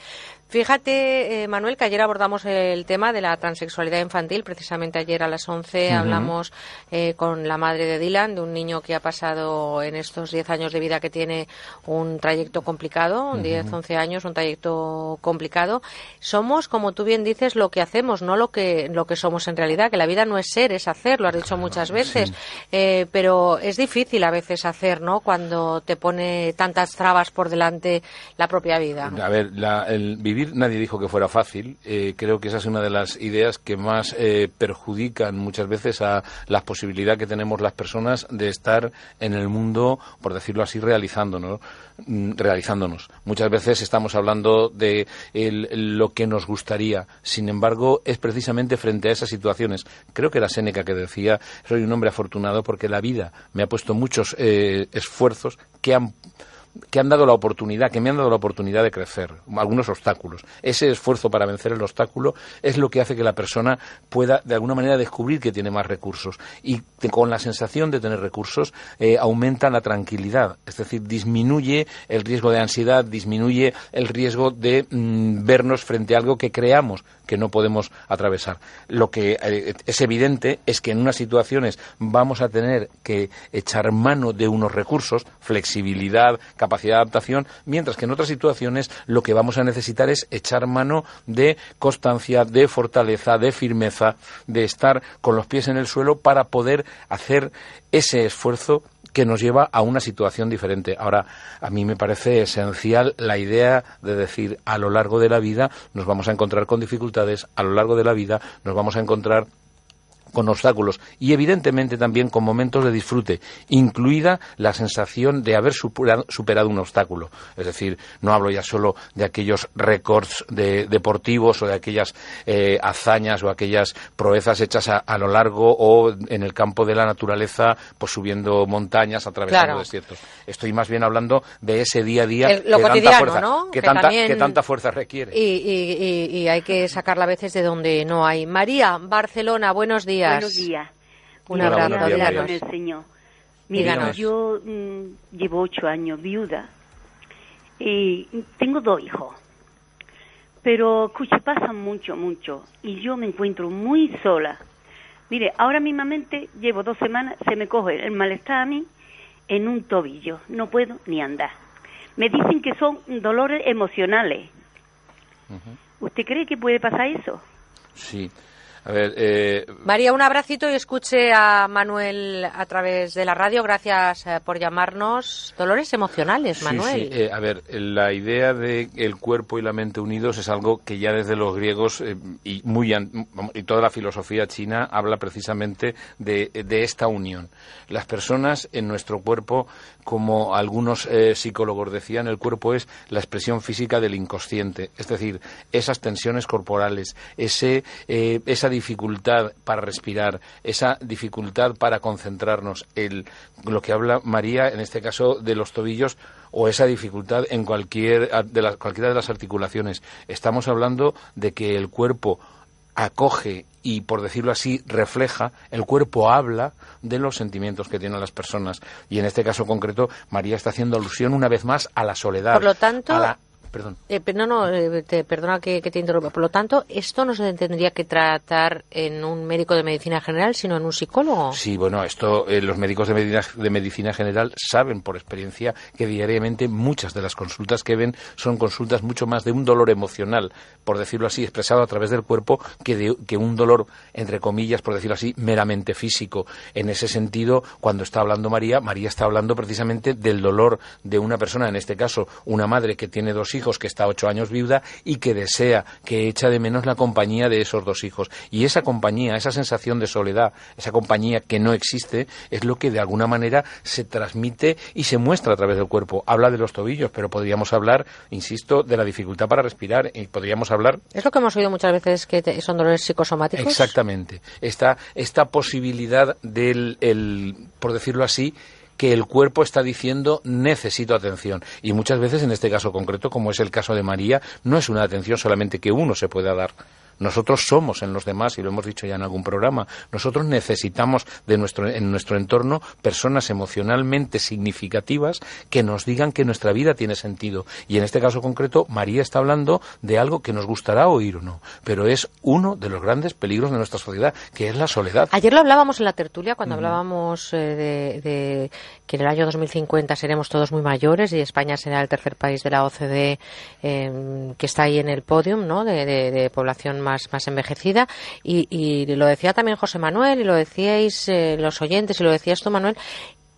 Fíjate, eh, Manuel, que ayer abordamos el tema de la transexualidad infantil. Precisamente ayer a las 11 uh -huh. hablamos eh, con la madre de Dylan, de un niño que ha pasado en estos 10 años de vida que tiene un trayecto complicado, uh -huh. 10, 11 años, un trayecto complicado. Somos, como tú bien dices, lo que hacemos, no lo que, lo que somos en realidad, que la vida no es ser, es hacer, lo has dicho muchas veces. Sí. Eh, pero es difícil a veces hacer, ¿no? Cuando te pone tantas trabas por delante la propia vida. A ver, la, el vivir nadie dijo que fuera fácil. Eh, creo que esa es una de las ideas que más eh, perjudican muchas veces a la posibilidad que tenemos las personas de estar en el mundo, por decirlo así, realizándonos. realizándonos. Muchas veces estamos hablando de lo que nos gustaría. Sin embargo, es precisamente frente a esas situaciones. Creo que era Séneca que decía, soy un hombre afortunado porque la vida me ha puesto muchos eh, esfuerzos que han que han dado la oportunidad, que me han dado la oportunidad de crecer, algunos obstáculos. Ese esfuerzo para vencer el obstáculo es lo que hace que la persona pueda, de alguna manera, descubrir que tiene más recursos. Y te, con la sensación de tener recursos, eh, aumenta la tranquilidad. Es decir, disminuye el riesgo de ansiedad, disminuye el riesgo de mmm, vernos frente a algo que creamos que no podemos atravesar. Lo que eh, es evidente es que en unas situaciones vamos a tener que echar mano de unos recursos, flexibilidad, capacidad de adaptación, mientras que en otras situaciones lo que vamos a necesitar es echar mano de constancia, de fortaleza, de firmeza, de estar con los pies en el suelo para poder hacer ese esfuerzo que nos lleva a una situación diferente. Ahora, a mí me parece esencial la idea de decir a lo largo de la vida nos vamos a encontrar con dificultades, a lo largo de la vida nos vamos a encontrar con obstáculos y evidentemente también con momentos de disfrute, incluida la sensación de haber superado, un obstáculo. Es decir, no hablo ya solo de aquellos récords de, deportivos o de aquellas eh, hazañas o aquellas proezas hechas a, a, lo largo o en el campo de la naturaleza, pues subiendo montañas, atravesando claro. desiertos. Estoy más bien hablando de ese día a día el, lo que, tanta fuerza, ¿no? que, que, tanta, también... que tanta fuerza requiere. Y, y, y, y hay que sacarla a veces de donde no hay. María, Barcelona, buenos días. Buenos días. Un abrazo, días, el Señor. Mira, yo mmm, llevo ocho años viuda y tengo dos hijos. Pero, escuche, pasan mucho, mucho. Y yo me encuentro muy sola. Mire, ahora mismamente llevo dos semanas, se me coge el malestar a mí en un tobillo. No puedo ni andar. Me dicen que son dolores emocionales. Uh -huh. ¿Usted cree que puede pasar eso? Sí. A ver, eh... María, un abracito y escuche a Manuel a través de la radio. Gracias eh, por llamarnos. Dolores emocionales, Manuel. Sí, sí. Eh, a ver, la idea de el cuerpo y la mente unidos es algo que ya desde los griegos eh, y, muy y toda la filosofía china habla precisamente de, de, esta unión. Las personas en nuestro cuerpo, como algunos psicólogos decían, el cuerpo es la expresión física del inconsciente. Es decir, esas tensiones corporales, ese, esa dificultad para respirar, esa dificultad para concentrarnos, el, lo que habla María, en este caso de los tobillos, o esa dificultad en cualquier de las, cualquiera de las articulaciones. Estamos hablando de que el cuerpo acoge y, por decirlo así, refleja, el cuerpo habla de los sentimientos que tienen las personas. Y en este caso concreto, María está haciendo alusión una vez más a la soledad. Por lo tanto, Perdón. Eh, no, no, eh, te, perdona que, te interrumpa. Por lo tanto, esto no se tendría que tratar en un médico de medicina general, sino en un psicólogo. Sí, bueno, esto eh, los médicos de medicina, de medicina general saben por experiencia que diariamente muchas de las consultas que ven son consultas mucho más de un dolor emocional, por decirlo así, expresado a través del cuerpo, que, de, que un dolor, entre comillas, por decirlo así, meramente físico. En ese sentido, cuando está hablando María, María está hablando precisamente del dolor de una persona, en este caso, una madre que tiene dos hijos, que está ocho años viuda y que desea, que echa de menos la compañía de esos dos hijos. Y esa compañía, esa sensación de soledad, esa compañía que no existe, es lo que de alguna manera se transmite y se muestra a través del cuerpo. Habla de los tobillos, pero podríamos hablar, insisto, de la dificultad para respirar y podríamos hablar. Es lo que hemos oído muchas veces que son dolores psicosomáticos. Exactamente. Esta, esta posibilidad del, el, por decirlo así, que el cuerpo está diciendo necesito atención. Y muchas veces, en este caso concreto, como es el caso de María, no es una atención solamente que uno se pueda dar. Nosotros somos en los demás, y lo hemos dicho ya en algún programa, nosotros necesitamos de nuestro, en nuestro entorno personas emocionalmente significativas que nos digan que nuestra vida tiene sentido. Y en este caso concreto, María está hablando de algo que nos gustará oír o no, pero es uno de los grandes peligros de nuestra sociedad, que es la soledad. Ayer lo hablábamos en la tertulia cuando hablábamos eh, de, que en el año 2050 seremos todos muy mayores y España será el tercer país de la OCDE em, que está ahí en el podium ¿no? de, de población más, más envejecida. Y, y, lo decía también José Manuel, y lo decíais eh, los oyentes, y lo decías tú, Manuel,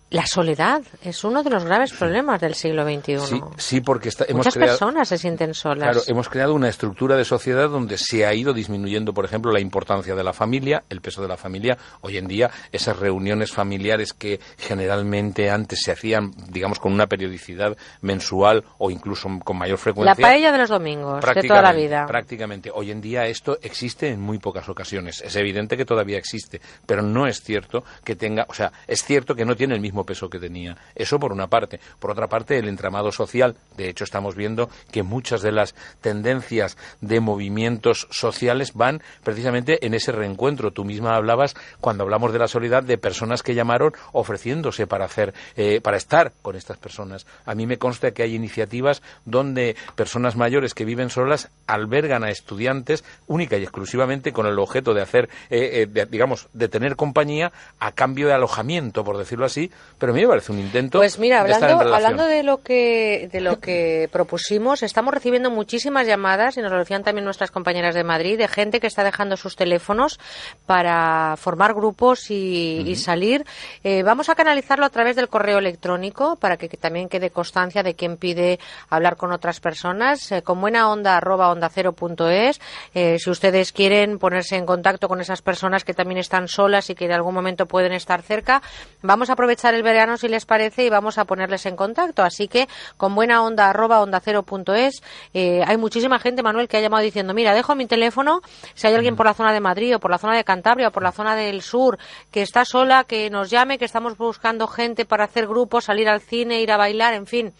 la soledad es uno de los graves problemas del siglo XXI. Sí, sí porque hemos Muchas personas se sienten solas. Claro, hemos creado una estructura de sociedad donde se ha ido disminuyendo, por ejemplo, la importancia de la familia, el peso de la familia. Hoy en día, esas reuniones familiares que generalmente antes se hacían, digamos, con una periodicidad mensual o incluso con mayor frecuencia. La paella de los domingos, de toda la vida. Prácticamente. Hoy en día esto existe en muy pocas ocasiones. Es evidente que todavía existe, pero no es cierto que tenga, o sea, es cierto que no tiene el mismo peso que tenía. Eso por una parte. Por otra parte, el entramado social. De hecho, estamos viendo que muchas de las tendencias de movimientos sociales van precisamente en ese reencuentro. Tú misma hablabas, cuando hablamos de la soledad, de personas que llamaron ofreciéndose para hacer, eh, para estar con estas personas. A mí me consta que hay iniciativas donde personas mayores que viven solas albergan a estudiantes única y exclusivamente con el objeto de hacer, eh, eh, digamos, de tener compañía a cambio de alojamiento, por decirlo así, pero a mí me parece un intento. Pues mira, hablando, hablando de lo que de lo que [laughs] propusimos, estamos recibiendo muchísimas llamadas y nos lo decían también nuestras compañeras de Madrid de gente que está dejando sus teléfonos para formar grupos y, salir. Eh, vamos a canalizarlo a través del correo electrónico para que, también quede constancia de quien pide hablar con otras personas. Eh, con buena onda arroba onda cero punto es. Eh, si ustedes quieren ponerse en contacto con esas personas que también están solas y que de algún momento pueden estar cerca, vamos a aprovechar el verano si les parece y vamos a ponerles en contacto. Así que con buena onda arroba onda cero punto es, eh, hay muchísima gente, Manuel, que ha llamado diciendo, mira, dejo mi teléfono, si hay alguien por la zona de Madrid o por la zona de Cantabria o por la zona del sur que está sola, que nos llame, que estamos buscando gente para hacer grupos, salir al cine, ir a bailar, en fin,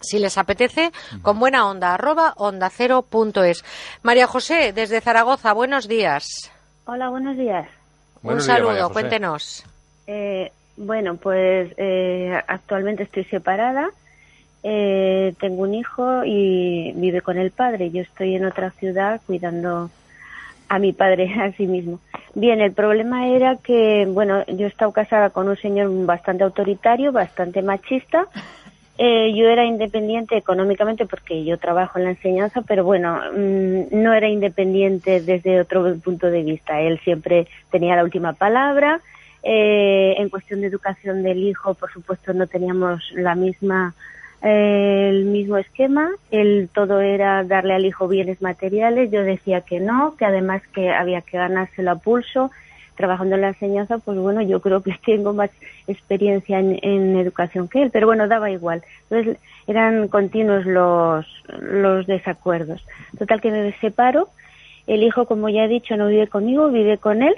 si les apetece, con buena onda, arroba onda cero punto es. María José, desde Zaragoza, buenos días. Hola, buenos días. Un saludo, cuéntenos. Eh, bueno, pues eh, actualmente estoy separada. Eh, tengo un hijo y vive con el padre. Yo estoy en otra ciudad cuidando a mi padre [laughs] a sí mismo. Bien, el problema era que, bueno, yo he estado casada con un señor bastante autoritario, bastante machista Eh, yo era independiente económicamente porque yo trabajo en la enseñanza, pero bueno, mm, no era independiente desde otro punto de vista. Él siempre tenía la última palabra. Eh, en cuestión de educación del hijo, por supuesto, no teníamos la misma eh, el mismo esquema. El todo era darle al hijo bienes materiales. Yo decía que no, que además que había que ganárselo a pulso trabajando en la enseñanza, pues bueno, yo creo que [laughs] tengo más experiencia en, educación que él, pero bueno, daba igual. Entonces eran continuos los, los desacuerdos. Total que me separo. El hijo, como ya he dicho, no vive conmigo, vive con él.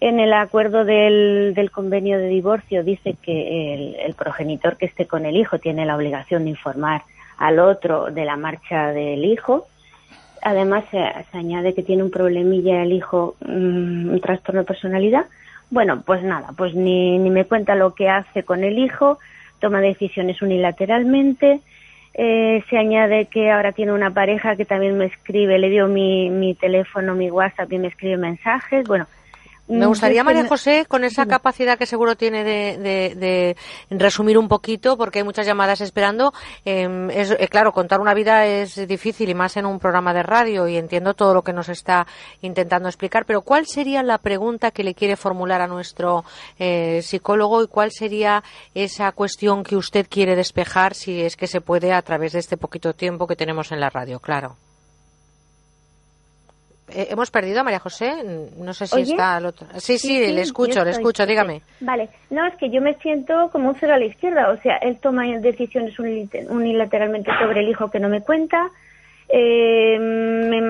En el acuerdo del, del convenio de divorcio dice que el, progenitor que esté con el hijo tiene la obligación de informar al otro de la marcha del hijo Además, se, añade que tiene un problemilla el hijo, mm, un trastorno de personalidad. Bueno, pues nada, pues ni, ni me cuenta lo que hace con el hijo, toma decisiones unilateralmente. Eh, se añade que ahora tiene una pareja que también me escribe, le dio mi, mi teléfono, mi WhatsApp y me escribe mensajes. Bueno, me mm, gustaría, María José, con esa capacidad que seguro tiene de, resumir un poquito, porque hay muchas llamadas esperando. Em, es, eh, claro, contar una vida es difícil y más en un programa de radio y entiendo todo lo que nos está intentando explicar, pero ¿cuál sería la pregunta que le quiere formular a nuestro eh, psicólogo y cuál sería esa cuestión que usted quiere despejar si es que se puede a través de este poquito tiempo que tenemos en la radio? Claro. Eh, ¿Hemos perdido a María José? No sé si está al otro. Sí, sí, le escucho, le escucho, dígame. Vale, no, es que yo me siento como un cero a la izquierda, o sea, él toma decisiones unilateralmente sobre el hijo que no me cuenta, eh, me,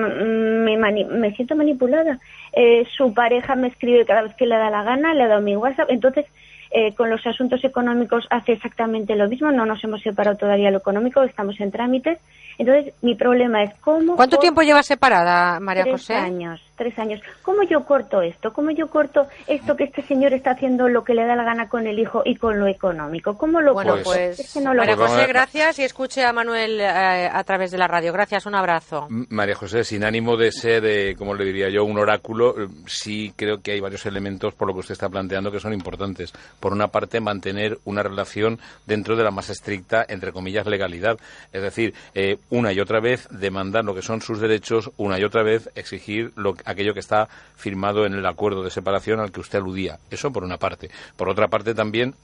me, me, siento manipulada. Eh, su pareja me escribe cada vez que le da la gana, le ha dado mi WhatsApp, entonces eh, con los asuntos económicos hace exactamente lo mismo, no nos hemos separado todavía lo económico, estamos en trámites. Entonces, mi problema es cómo... ¿Cuánto tiempo lleva separada, María José? Tres años, tres años. ¿Cómo yo corto esto? ¿Cómo yo corto esto que este señor está haciendo lo que le da la gana con el hijo y con lo económico? ¿Cómo lo bueno, Pues, María José, gracias y escuche a Manuel eh, a través de la radio. Gracias, un abrazo. María José, sin ánimo de ser, eh, como le diría yo, un oráculo, sí creo que hay varios elementos por lo que usted está planteando que son importantes por una parte, mantener una relación dentro de la más estricta, entre comillas, legalidad. Es decir, eh, una y otra vez demandar lo que son sus derechos, una y otra vez exigir lo, aquello que está firmado en el acuerdo de separación al que usted aludía. Eso por una parte. Por otra parte, también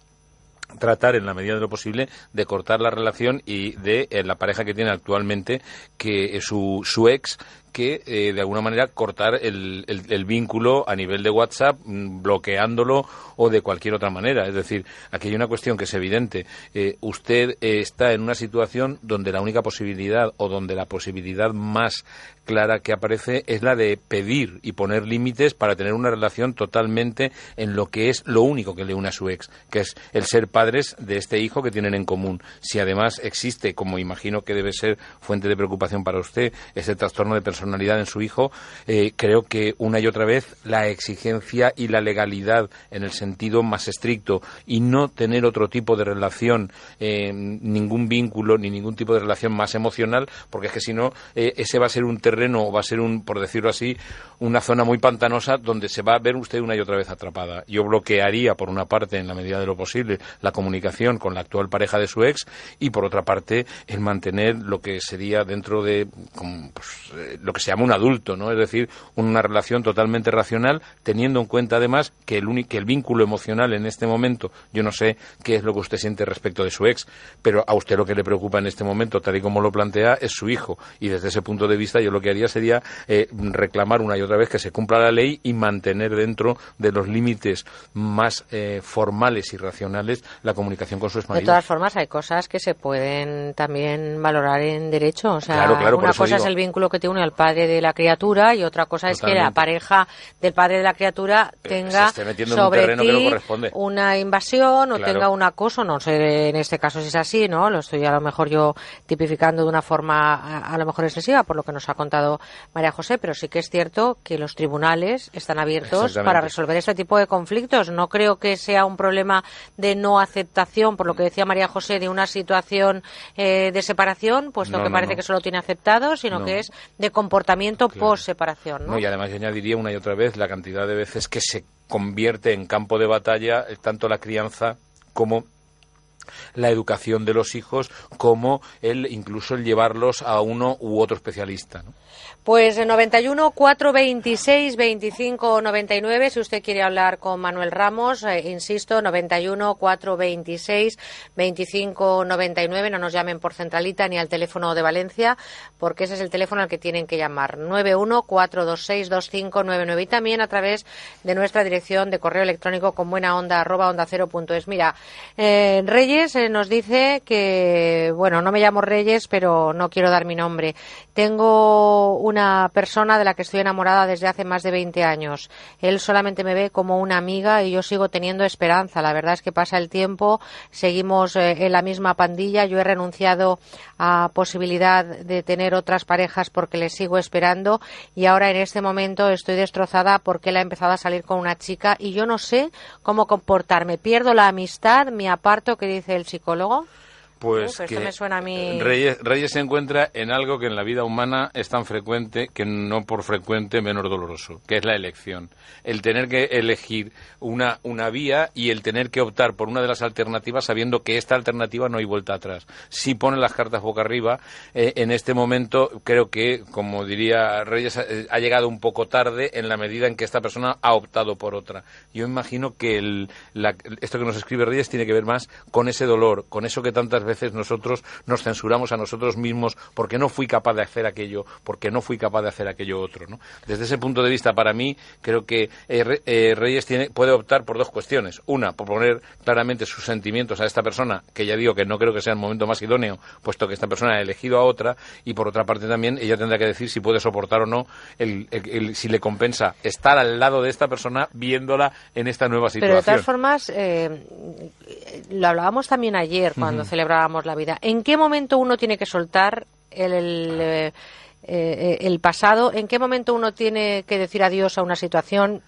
tratar en la medida de lo posible de cortar la relación y de eh, la pareja que tiene actualmente que su, su ex que eh, de alguna manera cortar el, el, vínculo a nivel de WhatsApp, mm, bloqueándolo o de cualquier otra manera. Es decir, aquí hay una cuestión que es evidente. Eh, usted eh, está en una situación donde la única posibilidad o donde la posibilidad más clara que aparece es la de pedir y poner límites para tener una relación totalmente en lo que es lo único que le une a su ex, que es el ser padres de este hijo que tienen en común. Si además existe, como imagino que debe ser fuente de preocupación para usted, ese trastorno de en su hijo, eh, creo que una y otra vez la exigencia y la legalidad en el sentido más estricto y no tener otro tipo de relación, eh, ningún vínculo ni ningún tipo de relación más emocional, porque es que si no, eh, ese va a ser un terreno o va a ser un, por decirlo así, una zona muy pantanosa donde se va a ver usted una y otra vez atrapada. Yo bloquearía, por una parte, en la medida de lo posible, la comunicación con la actual pareja de su ex y, por otra parte, el mantener lo que sería dentro de pues, lo que se llama un adulto, ¿no? Es decir, una relación totalmente racional, teniendo en cuenta además que el, que el vínculo emocional en este momento, yo no sé qué es lo que usted siente respecto de su ex, pero a usted lo que le preocupa en este momento, tal y como lo plantea, es su hijo. Y desde ese punto de vista, yo lo que haría sería eh, reclamar una y otra vez que se cumpla la ley y mantener dentro de los límites más eh, formales y racionales la comunicación con su exmarido. De todas formas, hay cosas que se pueden también valorar en derecho. O sea, una cosa es el vínculo que te une al padre de la criatura y otra cosa es que la pareja del padre de la criatura tenga sobre ti una invasión o tenga un acoso, no sé en este caso si es así, ¿no? Lo estoy a lo mejor yo tipificando de una forma a, lo mejor excesiva por lo que nos ha contado María José, pero sí que es cierto que los tribunales están abiertos para resolver este tipo de conflictos. No creo que sea un problema de no aceptación, por lo que decía María José, de una situación eh, de separación, puesto que parece que solo tiene aceptado, sino que es de comportamiento por separación. ¿no? y además yo añadiría una y otra vez la cantidad de veces que se convierte en campo de batalla tanto la crianza como la educación de los hijos como el incluso el llevarlos a uno u otro especialista. Pues 91 426 25 99 si usted quiere hablar con Manuel Ramos, eh, insisto, 91 426 25 99, no nos llamen por centralita ni al teléfono de Valencia, porque ese es el teléfono al que tienen que llamar, 91 426 2599 y también a través de nuestra dirección de correo electrónico con buena onda arroba onda cero es. Mira, eh, Reyes eh, nos dice que, bueno, no me llamo Reyes, pero no quiero dar mi nombre. Tengo una persona de la que estoy enamorada desde hace más de 20 años. Él solamente me ve como una amiga y yo sigo teniendo esperanza. La verdad es que pasa el tiempo, seguimos eh, en la misma pandilla. Yo he renunciado a posibilidad de tener otras parejas porque le sigo esperando y ahora en este momento estoy destrozada porque él ha empezado a salir con una chica y yo no sé cómo comportarme. Pierdo la amistad, me aparto, que dice el psicólogo. Pues que Reyes, se encuentra en algo que en la vida humana es tan frecuente que no por frecuente menos doloroso, que es la elección. El tener que elegir una, una vía y el tener que optar por una de las alternativas sabiendo que esta alternativa no hay vuelta atrás. Si pone las cartas boca arriba, eh, en este momento creo que, como diría Reyes, eh, ha llegado un poco tarde en la medida en que esta persona ha optado por otra. Yo imagino que el, esto que nos escribe Reyes tiene que ver más con ese dolor, con eso que tantas veces nosotros nos censuramos a nosotros mismos porque no fui capaz de hacer aquello, porque no fui capaz de hacer aquello otro. ¿no? Desde ese punto de vista, para mí, creo que eh, eh, Reyes tiene, puede optar por dos cuestiones. Una, por poner claramente sus sentimientos a esta persona, que ya digo que no creo que sea el momento más idóneo, puesto que esta persona ha elegido a otra, y por otra parte también ella tendrá que decir si puede soportar o no, el, si le compensa estar al lado de esta persona viéndola en esta nueva situación. Pero de todas formas, eh, lo hablábamos también ayer cuando la vida. ¿En qué momento uno tiene que soltar el, eh, eh, el, pasado? ¿En qué momento uno tiene que decir adiós a una situación?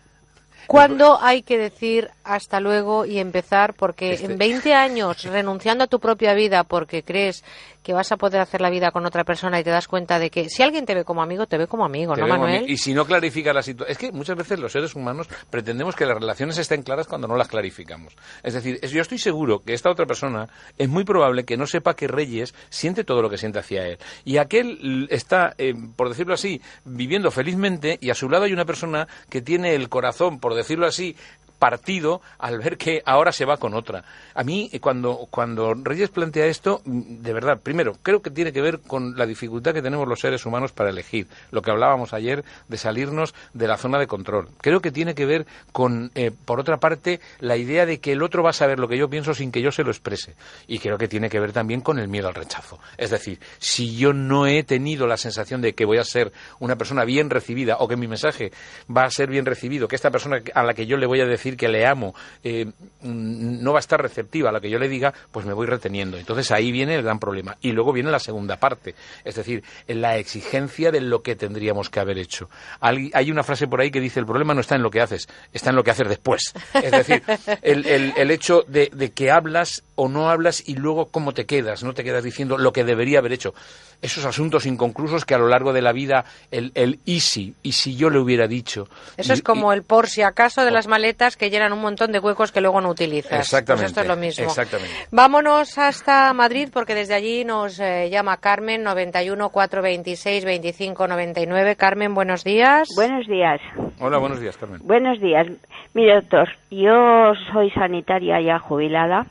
¿Cuándo hay que decir hasta luego y empezar? Porque este en 20 años renunciando a tu propia vida porque crees que vas a poder hacer la vida con otra persona y te das cuenta de que si alguien te ve como amigo, te ve como amigo, ¿no, Manuel? Y si no clarifica la situación. Es que muchas veces los seres humanos pretendemos que las relaciones estén claras cuando no las clarificamos. Es decir, yo estoy seguro que esta otra persona es muy probable que no sepa que Reyes siente todo lo que siente hacia él. Y aquel está, eh, por decirlo así, viviendo felizmente y a su lado hay una persona que tiene el corazón, por decirlo así, partido al ver que ahora se va con otra. A mí, eh, cuando, cuando Reyes plantea esto, mm, de verdad, primero, creo que tiene que ver con la dificultad que tenemos los seres humanos para elegir. Lo que hablábamos ayer de salirnos de la zona de control. Creo que tiene que ver con, eh, por otra parte, la idea de que el otro va a saber lo que yo pienso sin que yo se lo exprese. Y creo que tiene que ver también con el miedo al rechazo. Es decir, si yo no he tenido la sensación de que voy a ser una persona bien recibida o que mi mensaje va a ser bien recibido, que esta persona a la que yo le voy a decir que le amo eh, no va a estar receptiva a lo que yo le diga, pues me voy reteniendo. Entonces ahí viene el gran problema. Y luego viene la segunda parte, es decir, la exigencia de lo que tendríamos que haber hecho. Hay una frase por ahí que dice, el problema no está en lo que haces, está en lo que haces después. Es decir, el, hecho de, de que hablas o no hablas y luego cómo te quedas, no te quedas diciendo lo que debería haber hecho. Esos asuntos inconclusos que a lo largo de la vida el, el easy, y si yo le hubiera dicho. Eso es como el por si acaso de las maletas que llenan un montón de huecos que luego no utilizas. Pues exactamente. esto es lo mismo. Exactamente. Vámonos hasta Madrid porque desde allí nos eh, llama Carmen 91 426 25 99. Carmen, buenos días. Buenos días. Hola, buenos días, Carmen. Buenos días. Mire, doctor, yo soy sanitaria ya jubilada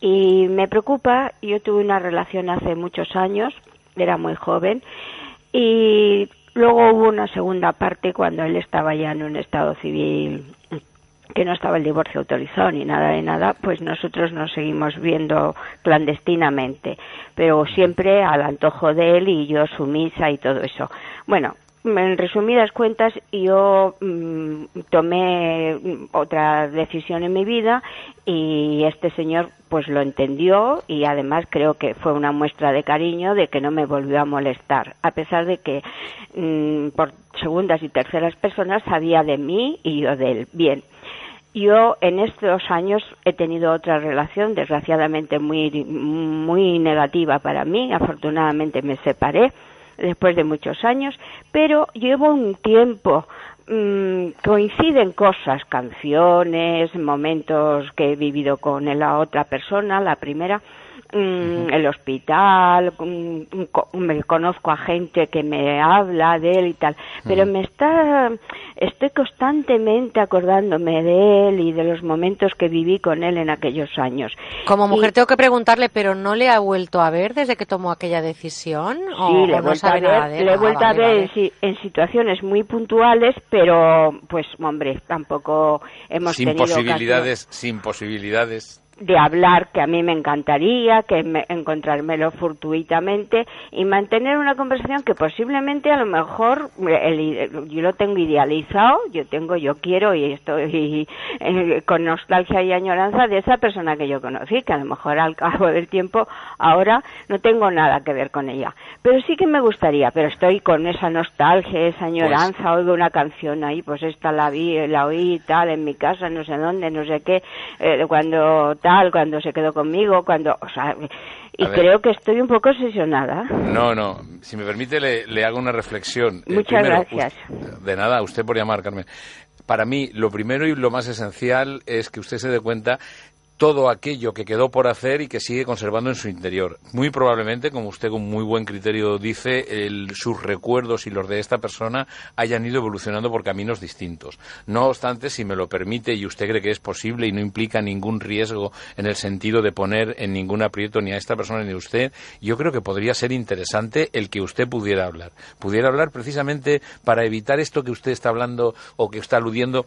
y me preocupa, yo tuve una relación hace muchos años, era muy joven, y luego hubo una segunda parte cuando él estaba ya en un estado civil que no estaba el divorcio autorizado ni nada de nada, pues nosotros nos seguimos viendo clandestinamente, pero siempre al antojo de él y yo sumisa y todo eso. Bueno, en resumidas cuentas, yo mm, tomé otra decisión en mi vida y este señor pues lo entendió y además creo que fue una muestra de cariño de que no me volvió a molestar, a pesar de que mm, por segundas y terceras personas sabía de mí y yo de él. Bien. Yo en estos años he tenido otra relación, desgraciadamente muy, muy negativa para mí. Afortunadamente me separé después de muchos años, pero llevo un tiempo mm, coinciden cosas, canciones, momentos que he vivido con la otra persona, la primera, mm, el hospital, mm, me conozco a gente que me habla de él y tal, pero me está, estoy constantemente acordándome de él y de los momentos que viví con él en aquellos años. Como mujer tengo que preguntarle, pero ¿no le ha vuelto a ver desde que tomó aquella decisión? Sí, le he vuelto a ver, le he vuelto a ver en, situaciones muy puntuales, pero pues hombre, tampoco hemos sin tenido posibilidades, sin posibilidades de hablar que a mí me encantaría, que me, encontrármelo fortuitamente y mantener una conversación que posiblemente a lo mejor yo lo tengo idealizado, yo tengo, yo quiero y estoy eh, con nostalgia y añoranza de esa persona que yo conocí, que a lo mejor al cabo del tiempo ahora no tengo nada que ver con ella. Pero sí que me gustaría, pero estoy con esa nostalgia, esa añoranza, pues oigo una canción ahí, pues esta la vi, la oí tal, en mi casa, no sé dónde, no sé qué, eh, cuando cuando se quedó conmigo, cuando, o sea, y creo que estoy un poco obsesionada. No, no, si me permite le, hago una reflexión. Eh, Muchas gracias. de nada, usted por llamar, Carmen. Para mí, lo primero y lo más esencial es que usted se dé cuenta todo aquello que quedó por hacer y que sigue conservando en su interior. Muy probablemente, como usted con muy buen criterio dice, sus recuerdos y los de esta persona hayan ido evolucionando por caminos distintos. No obstante, si me lo permite y usted cree que es posible y no implica ningún riesgo en el sentido de poner en ningún aprieto ni a esta persona ni a usted, yo creo que podría ser interesante el que usted pudiera hablar. Pudiera hablar precisamente para evitar esto que usted está hablando o que está aludiendo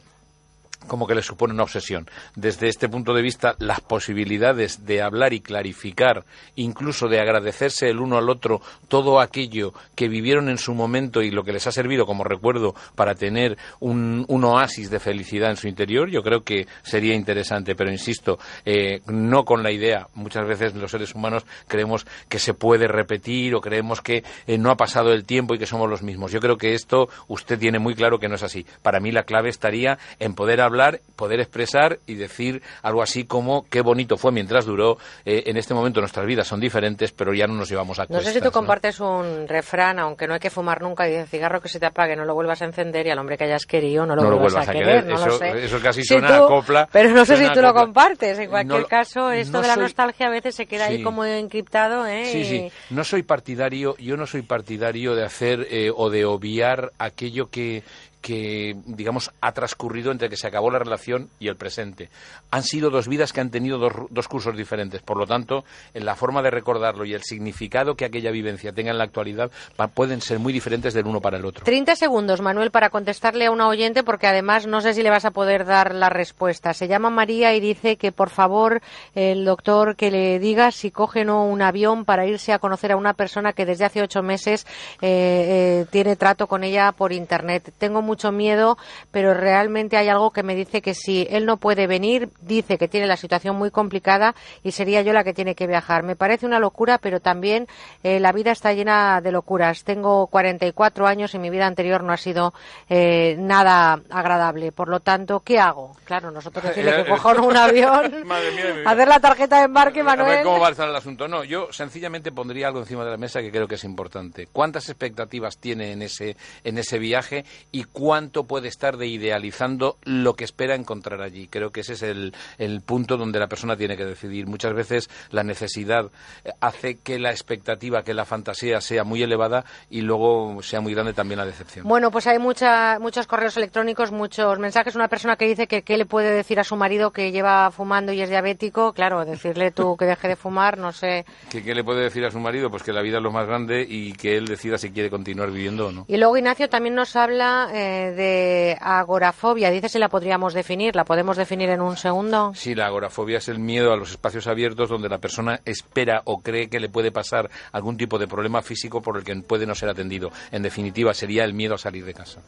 como que le supone una obsesión. Desde este punto de vista, las posibilidades de hablar y clarificar, incluso de agradecerse el uno al otro todo aquello que vivieron en su momento y lo que les ha servido como recuerdo para tener un, oasis de felicidad en su interior, yo creo que sería interesante. Pero insisto, eh, no con la idea. Muchas veces los seres humanos creemos que se puede repetir o creemos que eh, no ha pasado el tiempo y que somos los mismos. Yo creo que esto usted tiene muy claro que no es así. Para mí la clave estaría en poder hablar, poder expresar y decir algo así como qué bonito fue mientras duró. Eh, en este momento nuestras vidas son diferentes, pero ya no nos llevamos a No sé si tú compartes un refrán, aunque no hay que fumar nunca, y dice cigarro que se te apague, no lo vuelvas a encender y al hombre que hayas querido no lo, vuelvas, a, querer. No eso, lo sé. eso casi suena a copla. Pero no sé si tú lo compartes. En cualquier caso, esto de la nostalgia a veces se queda ahí como encriptado. ¿eh? Sí, sí. No soy partidario, yo no soy partidario de hacer eh, o de obviar aquello que, que, digamos, ha transcurrido entre que se acabó la relación y el presente. Han sido dos vidas que han tenido dos, cursos diferentes. Por lo tanto, en la forma de recordarlo y el significado que aquella vivencia tenga en la actualidad pueden ser muy diferentes del uno para el otro. 30 segundos, Manuel, para contestarle a una oyente, porque además no sé si le vas a poder dar la respuesta. Se llama María y dice que, por favor, el doctor que le diga si coge no un avión para irse a conocer a una persona que desde hace ocho meses eh, eh, tiene trato con ella por Internet. Tengo mucho miedo, pero realmente hay algo que me dice que si él no puede venir, dice que tiene la situación muy complicada y sería yo la que tiene que viajar. Me parece una locura, pero también eh, la vida está llena de locuras. Tengo 44 años y mi vida anterior no ha sido eh, nada agradable. Por lo tanto, ¿qué hago? Claro, nosotros [laughs] decirle que coja un avión, [laughs] hacer la tarjeta de embarque, Manuel. ¿Cómo va a estar el asunto? No, yo sencillamente pondría algo encima de la mesa que creo que es importante. ¿Cuántas expectativas tiene en ese, en ese viaje y cuánto puede estar de idealizando lo que espera encontrar allí. Creo que ese es el, el punto donde la persona tiene que decidir. Muchas veces la necesidad eh, hace que la expectativa, que la fantasía sea muy elevada y luego sea muy grande también la decepción. Bueno, pues hay mucha, muchos correos electrónicos, muchos mensajes. Una persona que dice que qué le puede decir a su marido que lleva fumando y es diabético. Claro, decirle tú que deje de fumar, no sé. ¿Qué, qué le puede decir a su marido? Pues que la vida es lo más grande y que él decida si quiere continuar viviendo o no. Y luego Ignacio también nos habla eh, de agorafobia. Dice si la podríamos definir. ¿La podemos definir en un segundo? Sí, la agorafobia es el miedo a los espacios abiertos donde la persona espera o cree que le puede pasar algún tipo de problema físico por el que puede no ser atendido. En definitiva, sería el miedo a salir de casa.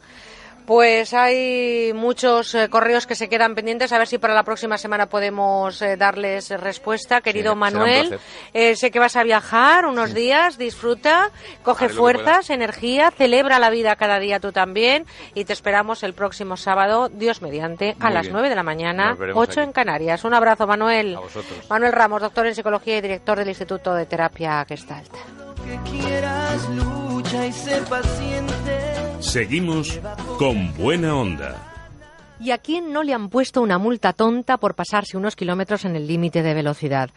Pues hay muchos eh, correos que se quedan pendientes. A ver si para la próxima semana podemos eh, darles respuesta. Querido Manuel, eh, sé que vas a viajar unos días. Disfruta, coge fuerzas, energía, celebra la vida cada día tú también. Y te esperamos el próximo sábado, Dios mediante, a las nueve de la mañana, 8 en Canarias. Un abrazo, Manuel. Manuel Ramos, doctor en psicología y director del Instituto de Terapia Gestalt. Que quieras, lucha y sé paciente Seguimos con buena onda. ¿Y a quién no le han puesto una multa tonta por pasarse unos kilómetros en el límite de velocidad?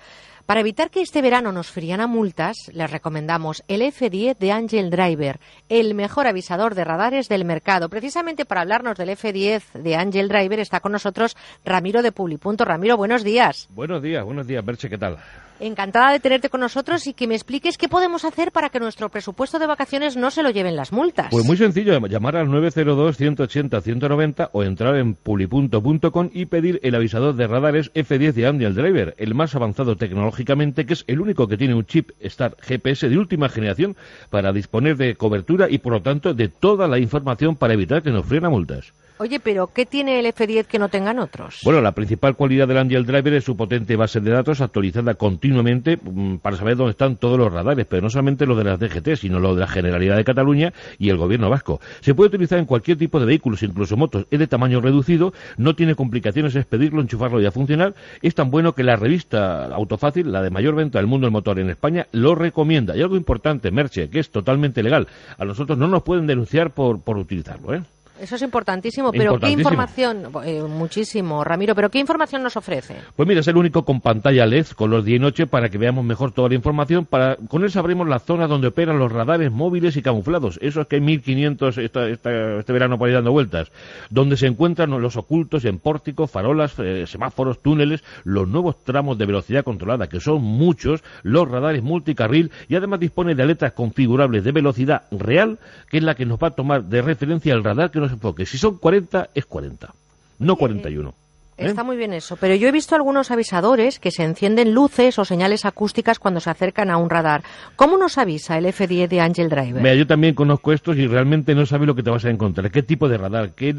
Para evitar que este verano nos frían a multas, les recomendamos el F10 de Angel Driver, el mejor avisador de radares del mercado. Precisamente para hablarnos del F10 de Angel Driver está con nosotros Ramiro de Publipunto. Ramiro, buenos días. Buenos días, buenos días, Berche, ¿qué tal? Encantada de tenerte con nosotros y que me expliques qué podemos hacer para que nuestro presupuesto de vacaciones no se lo lleven las multas. Pues muy sencillo, llamar al 902-180-190 o entrar en pulipunto.com y pedir el avisador de radares F10 de Angel Driver, el más avanzado tecnológicamente, que es el único que tiene un chip Star GPS de última generación para disponer de cobertura y, por lo tanto, de toda la información para evitar que nos fríen a multas. Oye, pero ¿qué tiene el F10 que no tengan otros? Bueno, la principal cualidad del Angel Driver es su potente base de datos actualizada continuamente mm, para saber dónde están todos los radares, pero no solamente los de las DGT, sino los de la Generalidad de Cataluña y el Gobierno vasco. Se puede utilizar en cualquier tipo de vehículos, incluso motos. Es de tamaño reducido, no tiene complicaciones es pedirlo, enchufarlo y a funcionar. Es tan bueno que la revista Autofácil, la de mayor venta del mundo del motor en España, lo recomienda. Y algo importante, Merche, que es totalmente legal. A nosotros no nos pueden denunciar por, por utilizarlo, ¿eh? Eso es importantísimo, pero ¿qué información? Eh, muchísimo, Ramiro, pero ¿qué información nos ofrece? Pues mira, es el único con pantalla LED con los día y noche para que veamos mejor toda la información. Para, con él sabremos la zona donde operan los radares móviles y camuflados. Eso es que hay 1500 este verano por ahí dando vueltas. Donde se encuentran los ocultos en pórticos, farolas, eh, semáforos, túneles, los nuevos tramos de velocidad controlada, que son muchos, los radares multicarril y además dispone de aletas configurables de velocidad real, que es la que nos va a tomar de referencia el radar que nos enfoque. Si son 40, es 40, no 41. ¿Eh? Está muy bien eso, pero yo he visto algunos avisadores que se encienden luces o señales acústicas cuando se acercan a un radar. ¿Cómo nos avisa el F10 de Angel Driver? Mira, yo también conozco estos y realmente no sabes lo que te vas a encontrar. ¿Qué tipo de radar? ¿Qué,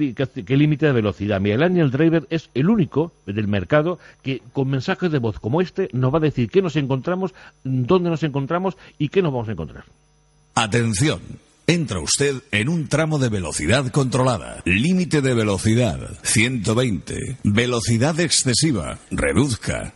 límite de velocidad? Mira, el Angel Driver es el único del mercado que con mensajes de voz como este nos va a decir qué nos encontramos, dónde nos encontramos y qué nos vamos a encontrar. Atención. Entra usted en un tramo de velocidad controlada. Límite de velocidad 120. Velocidad excesiva. Reduzca.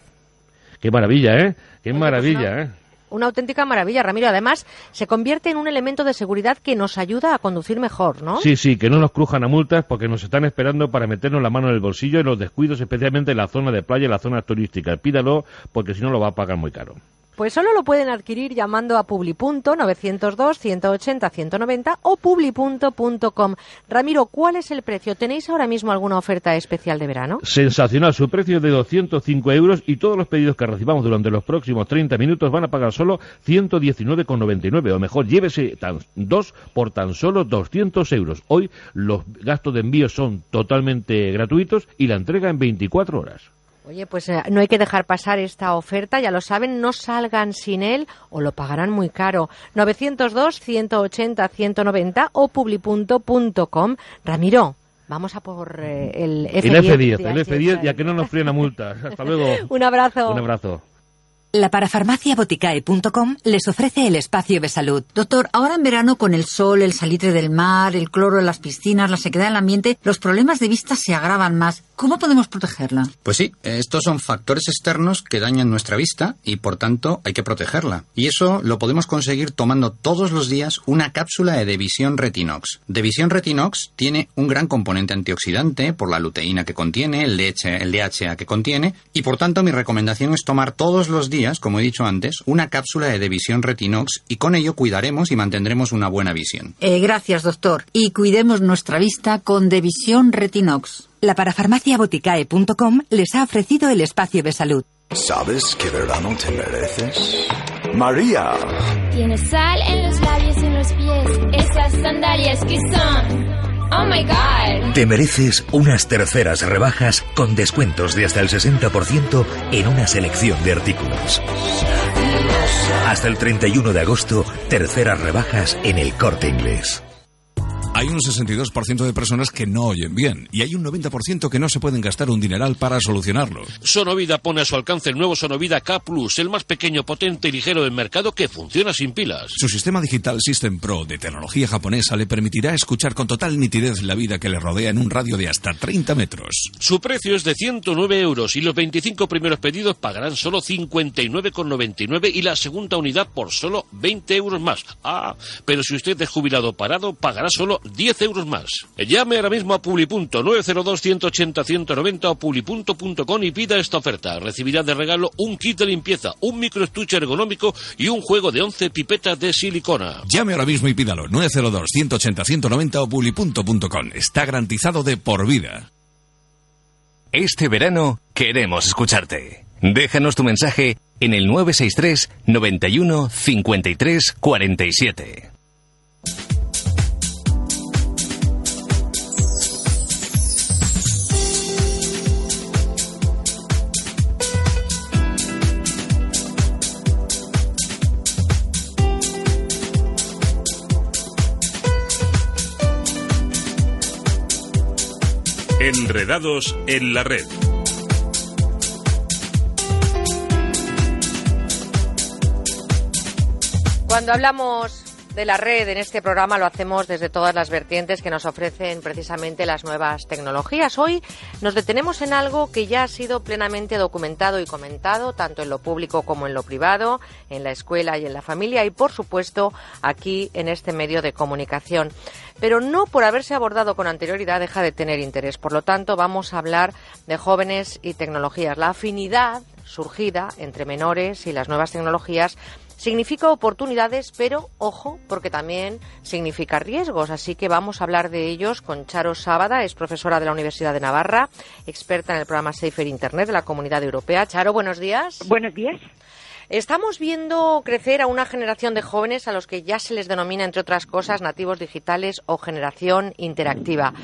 Qué maravilla, ¿eh? Qué pues maravilla, ¿eh? Una auténtica maravilla, Ramiro. Además, se convierte en un elemento de seguridad que nos ayuda a conducir mejor, ¿no? Sí, sí, que no nos crujan a multas porque nos están esperando para meternos la mano en el bolsillo y los descuidos, especialmente en la zona de playa y la zona turística. Pídalo porque si no lo va a pagar muy caro. Pues solo lo pueden adquirir llamando a publipunto 902 180 190 o publipunto.com. Ramiro, ¿cuál es el precio? ¿Tenéis ahora mismo alguna oferta especial de verano? Sensacional, su precio es de 205 euros y todos los pedidos que recibamos durante los próximos 30 minutos van a pagar solo 119,99 o mejor, llévese dos por tan solo 200 euros. Hoy los gastos de envío son totalmente gratuitos y la entrega en 24 horas. Oye, pues eh, no hay que dejar pasar esta oferta, ya lo saben, no salgan sin él o lo pagarán muy caro. 902-180-190 o publi.com. Ramiro, vamos a por eh, el F10. El F10, el F10, ya que no nos frena multa. Hasta luego. [laughs] Un abrazo. Un abrazo. La parafarmaciaboticae.com les ofrece el espacio de salud. Doctor, ahora en verano con el sol, el salitre del mar, el cloro en las piscinas, la sequedad del ambiente, los problemas de vista se agravan más. ¿Cómo podemos protegerla? Pues sí, estos son factores externos que dañan nuestra vista y por tanto hay que protegerla. Y eso lo podemos conseguir tomando todos los días una cápsula de Devisión Retinox. Devisión Retinox tiene un gran componente antioxidante por la luteína que contiene, el, el DHA que contiene y por tanto mi recomendación es tomar todos los días como he dicho antes, una cápsula de Devisión Retinox y con ello cuidaremos y mantendremos una buena visión. Eh, gracias, doctor. Y cuidemos nuestra vista con Devisión Retinox. La parafarmaciaboticae.com les ha ofrecido el espacio de salud. ¿Sabes qué verano te mereces? María. Tienes sal en los labios y en los pies. Esas sandalias que son Oh my God. Te mereces unas terceras rebajas con descuentos de hasta el 60% en una selección de artículos. Hasta el 31 de agosto, terceras rebajas en el corte inglés. Hay un 62% de personas que no oyen bien y hay un 90% que no se pueden gastar un dineral para solucionarlo. Sonovida pone a su alcance el nuevo Sonovida K Plus, el más pequeño, potente y ligero del mercado que funciona sin pilas. Su sistema digital System Pro de tecnología japonesa le permitirá escuchar con total nitidez la vida que le rodea en un radio de hasta 30 metros. Su precio es de 109 euros y los 25 primeros pedidos pagarán solo 59,99 y la segunda unidad por solo 20 euros más. Ah, pero si usted es jubilado parado, pagará solo 10 euros más. Llame ahora mismo a publi.902-180-190 o publi.com y pida esta oferta. Recibirá de regalo un kit de limpieza, un microestuche ergonómico y un juego de 11 pipetas de silicona. Llame ahora mismo y pídalo. 902-180-190 o publi.com. Está garantizado de por vida. Este verano queremos escucharte. Déjanos tu mensaje en el 963 91 53 47. Enredados en la red. Cuando hablamos de la red en este programa lo hacemos desde todas las vertientes que nos ofrecen precisamente las nuevas tecnologías. Hoy nos detenemos en algo que ya ha sido plenamente documentado y comentado, tanto en lo público como en lo privado, en la escuela y en la familia y, por supuesto, aquí en este medio de comunicación. Pero no por haberse abordado con anterioridad deja de tener interés. Por lo tanto, vamos a hablar de jóvenes y tecnologías. La afinidad surgida entre menores y las nuevas tecnologías significa oportunidades, pero ojo, porque también significa riesgos. Así que vamos a hablar de ellos con Charo Sábada, es profesora de la Universidad de Navarra, experta en el programa Safer Internet de la Comunidad Europea. Charo, buenos días. Buenos días. Estamos viendo crecer a una generación de jóvenes a los que ya se les denomina, entre otras cosas, nativos digitales o generación interactiva.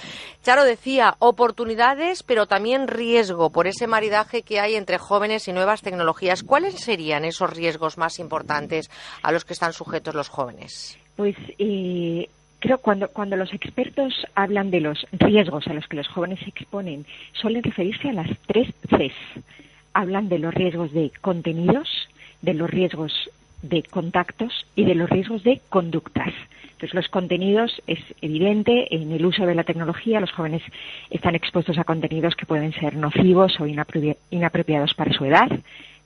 Charo decía oportunidades, pero también riesgo por ese maridaje que hay entre jóvenes y nuevas tecnologías. ¿Cuáles serían esos riesgos más importantes a los que están sujetos los jóvenes? Pues eh, creo cuando cuando los expertos hablan de los riesgos a los que los jóvenes se exponen, suelen referirse a las tres Cs. Hablan de los riesgos de contenidos, de los riesgos de contactos y de los riesgos de conductas. Entonces, los contenidos es evidente en el uso de la tecnología. Los jóvenes están expuestos a contenidos que pueden ser nocivos o inapropiados para su edad.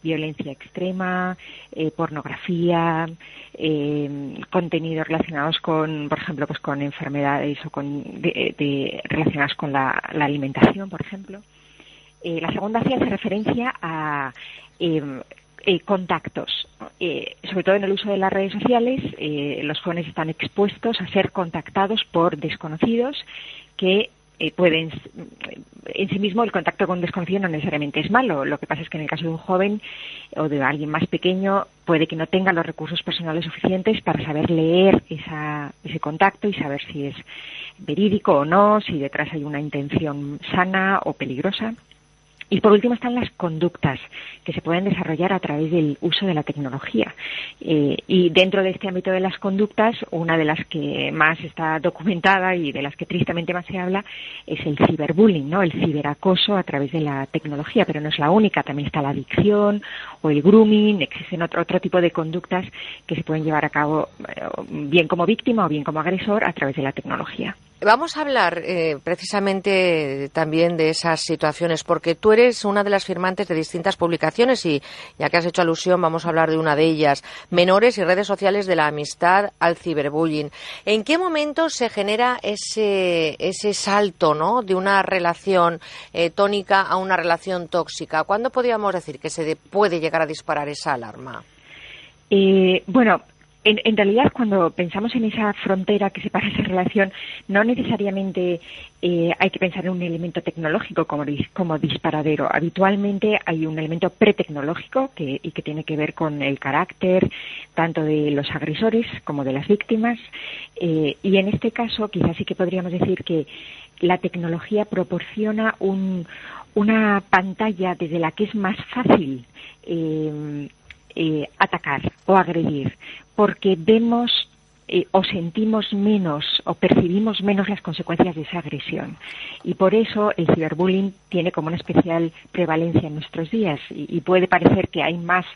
Violencia extrema, eh, pornografía, eh, contenidos relacionados con, por ejemplo, pues con enfermedades o con de, relacionadas con la, alimentación, por ejemplo. Eh, la segunda hacía referencia a eh, contactos. Eh, sobre todo en el uso de las redes sociales, eh, los jóvenes están expuestos a ser contactados por desconocidos que pueden, en sí mismo el contacto con un desconocido no necesariamente es malo. Lo que pasa es que en el caso de un joven o de alguien más pequeño puede que no tenga los recursos personales suficientes para saber leer ese contacto y saber si es verídico o no, si detrás hay una intención sana o peligrosa. Y por último están las conductas que se pueden desarrollar a través del uso de la tecnología. Eh, y dentro de este ámbito de las conductas, una de las que más está documentada y de las que tristemente más se habla es el ciberbullying, ¿no? el ciberacoso a través de la tecnología, pero no es la única. También está la adicción o el grooming. Existen otro, otro tipo de conductas que se pueden llevar a cabo eh, bien como víctima o bien como agresor a través de la tecnología. Vamos a hablar eh, precisamente también de esas situaciones, porque tú eres una de las firmantes de distintas publicaciones y ya que has hecho alusión, vamos a hablar de una de ellas, Menores y redes sociales de la amistad al ciberbullying. ¿En qué momento se genera ese, ese salto ¿no? de una relación eh, tónica a una relación tóxica? ¿Cuándo podríamos decir que se puede llegar a disparar esa alarma? Eh, bueno, en, realidad, cuando pensamos en esa frontera que separa esa relación, no necesariamente eh, hay que pensar en un elemento tecnológico como, como disparadero. Habitualmente hay un elemento pretecnológico que, y que tiene que ver con el carácter tanto de los agresores como de las víctimas. Eh, y en este caso, quizás sí que podríamos decir que la tecnología proporciona una pantalla desde la que es más fácil eh, eh, atacar o agredir, porque vemos eh, o sentimos menos o percibimos menos las consecuencias de esa agresión. Y por eso el ciberbullying tiene como una especial prevalencia en nuestros días y, puede parecer que hay más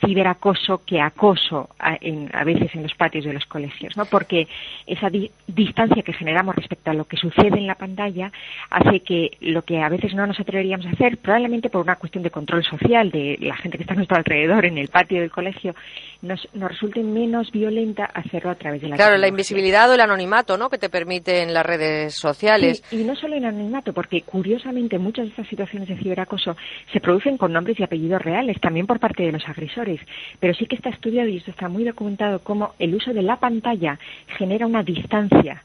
ciberacoso que acoso a, veces en los patios de los colegios, ¿no? Porque esa distancia que generamos respecto a lo que sucede en la pantalla hace que lo que a veces no nos atreveríamos a hacer, probablemente por una cuestión de control social de la gente que está a nuestro alrededor en el patio del colegio, nos, resulte menos violenta hacerlo a través de la Claro, la invisibilidad o el anonimato, ¿no? Que te permiten las redes sociales. y no solo el anonimato, porque curiosamente muchas de estas situaciones de ciberacoso se producen con nombres y apellidos reales, también por parte de los agresores. Pero sí que está estudiado y esto está muy documentado cómo el uso de la pantalla genera una distancia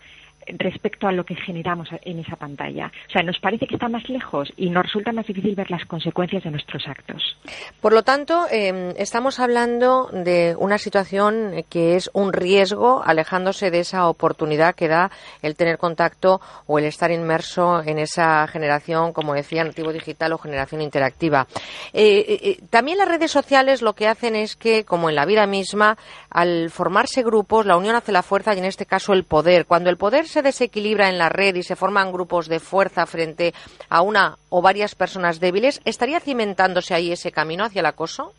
respecto a lo que generamos en esa pantalla. O sea, nos parece que está más lejos y nos resulta más difícil ver las consecuencias de nuestros actos. Por lo tanto, em, estamos hablando de una situación que es un riesgo, alejándose de esa oportunidad que da el tener contacto o el estar inmerso en esa generación, como decía, nativo digital o generación interactiva. Eh, eh, eh, también las redes sociales lo que hacen es que, como en la vida misma, al formarse grupos, la unión hace la fuerza y en este caso el poder. Cuando el poder se desequilibra en la red y se forman grupos de fuerza frente a una o varias personas débiles, ¿estaría cimentándose ahí ese camino hacia el acoso?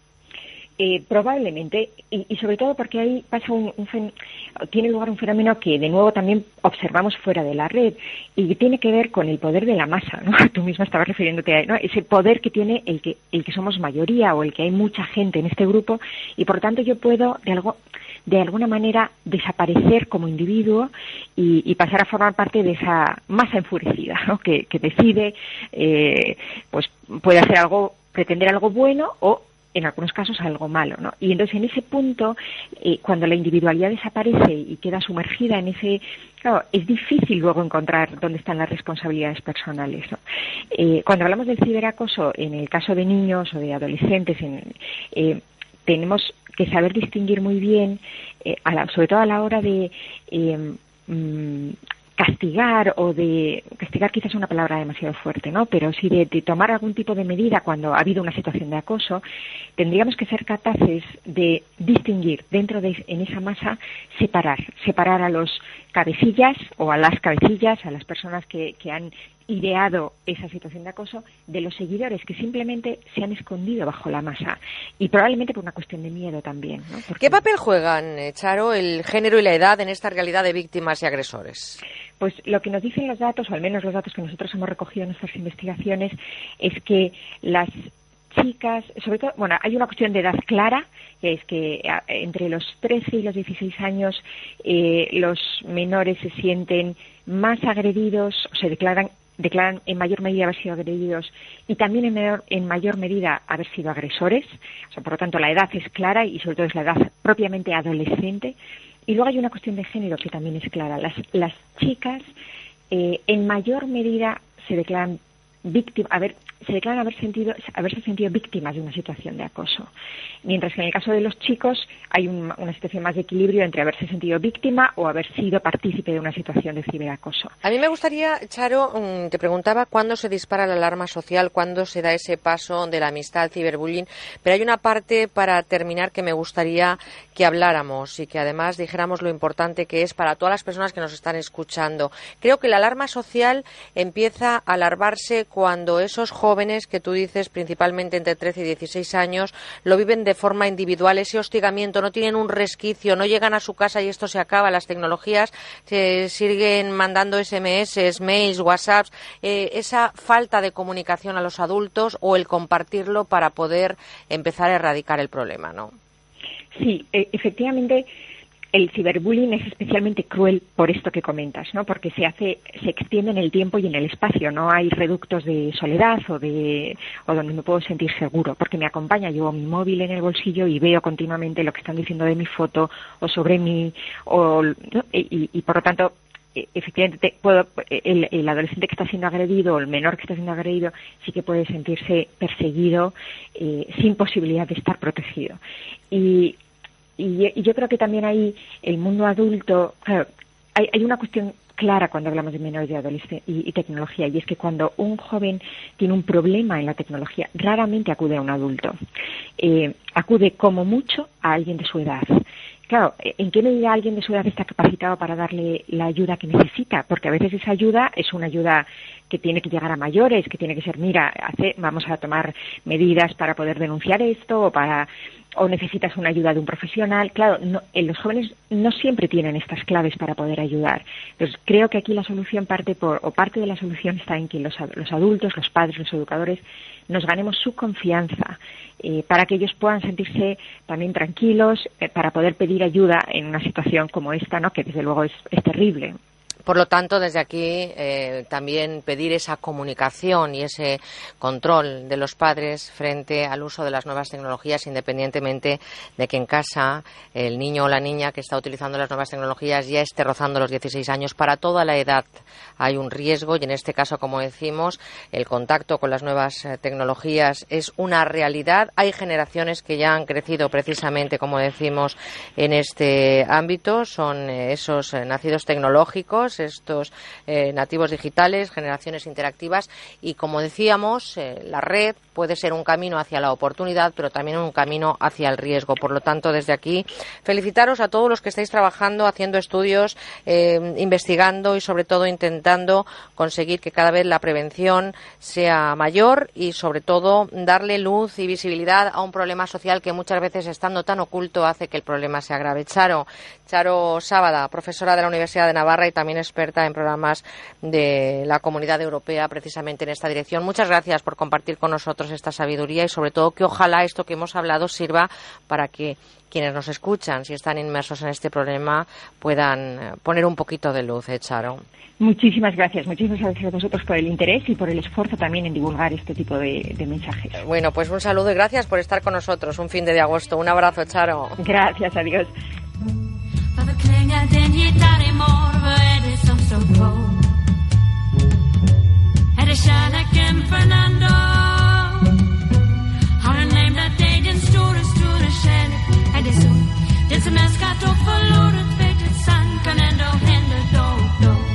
Eh, probablemente, y, sobre todo porque ahí pasa un, tiene lugar un fenómeno que de nuevo también observamos fuera de la red y tiene que ver con el poder de la masa, ¿no? [laughs] Tú misma estabas refiriéndote a ¿no? ese poder que tiene el que el que somos mayoría o el que hay mucha gente en este grupo y por tanto yo puedo de algo de alguna manera desaparecer como individuo y, pasar a formar parte de esa masa enfurecida ¿no? que, decide, eh, pues puede hacer algo, pretender algo bueno o en algunos casos algo malo, ¿no? Y entonces en ese punto, eh, cuando la individualidad desaparece y queda sumergida en ese, claro, es difícil luego encontrar dónde están las responsabilidades personales. Eh, cuando hablamos del ciberacoso, en el caso de niños o de adolescentes, en, tenemos que saber distinguir muy bien, eh, sobre todo a la hora de eh, castigar o de castigar quizás es una palabra demasiado fuerte, ¿no? Pero sí de, tomar algún tipo de medida cuando ha habido una situación de acoso, tendríamos que ser capaces de distinguir dentro de en esa masa separar, separar a los cabecillas o a las cabecillas, a las personas que, que han ideado esa situación de acoso de los seguidores que simplemente se han escondido bajo la masa y probablemente por una cuestión de miedo también. ¿no? ¿Qué papel juegan, eh, Charo, el género y la edad en esta realidad de víctimas y agresores? Pues lo que nos dicen los datos, o al menos los datos que nosotros hemos recogido en nuestras investigaciones, es que las chicas, sobre todo, bueno, hay una cuestión de edad clara, que es que entre los 13 y los 16 años eh, los menores se sienten más agredidos, o se declaran declaran en mayor medida haber sido agredidos y también en mayor, en mayor medida haber sido agresores. O sea, por lo tanto, la edad es clara y sobre todo es la edad propiamente adolescente. Y luego hay una cuestión de género que también es clara. Las, las chicas eh, en mayor medida se declaran víctimas, a ver, se declaran haber sentido, haberse sentido víctimas de una situación de acoso. Mientras que en el caso de los chicos hay una situación más de equilibrio entre haberse sentido víctima o haber sido partícipe de una situación de ciberacoso. A mí me gustaría, Charo, mm, te preguntaba cuándo se dispara la alarma social, cuándo se da ese paso de la amistad al ciberbullying, pero hay una parte para terminar que me gustaría que habláramos y que además dijéramos lo importante que es para todas las personas que nos están escuchando. Creo que la alarma social empieza a alarmarse cuando esos jóvenes que tú dices, principalmente entre 13 y 16 años, lo viven de forma individual, ese hostigamiento, no tienen un resquicio, no llegan a su casa y esto se acaba. Las tecnologías se siguen mandando SMS, mails, WhatsApps, eh, esa falta de comunicación a los adultos o el compartirlo para poder empezar a erradicar el problema, ¿no? Sí, e, efectivamente el ciberbullying es especialmente cruel por esto que comentas, ¿no? Porque se hace, se extiende en el tiempo y en el espacio. No hay reductos de soledad o de, o donde me puedo sentir seguro, porque me acompaña. Llevo mi móvil en el bolsillo y veo continuamente lo que están diciendo de mi foto o sobre mí, o, y, por lo tanto e, efectivamente puedo, el, el, adolescente que está siendo agredido o el menor que está siendo agredido sí que puede sentirse perseguido eh, sin posibilidad de estar protegido. Y y, yo creo que también hay el mundo adulto, claro, hay, hay una cuestión clara cuando hablamos de menores de adolescencia y, tecnología, y es que cuando un joven tiene un problema en la tecnología, raramente acude a un adulto. Eh, acude como mucho a alguien de su edad. Claro, ¿en qué medida alguien de su edad está capacitado para darle la ayuda que necesita? Porque a veces esa ayuda es una ayuda que tiene que llegar a mayores, que tiene que ser, mira, hace, vamos a tomar medidas para poder denunciar esto o para o necesitas una ayuda de un profesional. Claro, no, los jóvenes no siempre tienen estas claves para poder ayudar. Entonces, creo que aquí la solución parte por, o parte de la solución está en que los, los adultos, los padres, los educadores, nos ganemos su confianza eh, para que ellos puedan sentirse también tranquilos, eh, para poder pedir ayuda en una situación como esta, ¿no? que desde luego es terrible. Por lo tanto, desde aquí eh, también pedir esa comunicación y ese control de los padres frente al uso de las nuevas tecnologías, independientemente de que en casa el niño o la niña que está utilizando las nuevas tecnologías ya esté rozando los 16 años. Para toda la edad hay un riesgo y en este caso, como decimos, el contacto con las nuevas eh, tecnologías es una realidad. Hay generaciones que ya han crecido precisamente, como decimos, en este ámbito. Son eh, esos nacidos tecnológicos estos eh, nativos digitales, generaciones interactivas y, como decíamos, eh, la red puede ser un camino hacia la oportunidad, pero también un camino hacia el riesgo. Por lo tanto, desde aquí, felicitaros a todos los que estáis trabajando, haciendo estudios, eh, investigando y, sobre todo, intentando conseguir que cada vez la prevención sea mayor y, sobre todo, darle luz y visibilidad a un problema social que muchas veces, estando tan oculto, hace que el problema se agrave. Charo, Charo Sábada, profesora de la Universidad de Navarra y también experta en programas de la Comunidad Europea, precisamente en esta dirección. Muchas gracias por compartir con nosotros esta sabiduría y sobre todo que ojalá esto que hemos hablado sirva para que quienes nos escuchan, si están inmersos en este problema, puedan eh, poner un poquito de luz, ¿eh, Charo? Muchísimas gracias, muchísimas gracias a vosotros por el interés y por el esfuerzo también en divulgar este tipo de, mensajes. Bueno, pues un saludo y gracias por estar con nosotros un fin de agosto. Un abrazo, Charo. Gracias, adiós. så klingar din gitarr i mår. Vad är det som står på? Är det kärleken, Fernando? Har han lämnat dig, din stora, stora kärlek? Är det så? Den som älskat och förlorat vet att sant kan ändå hända då och då.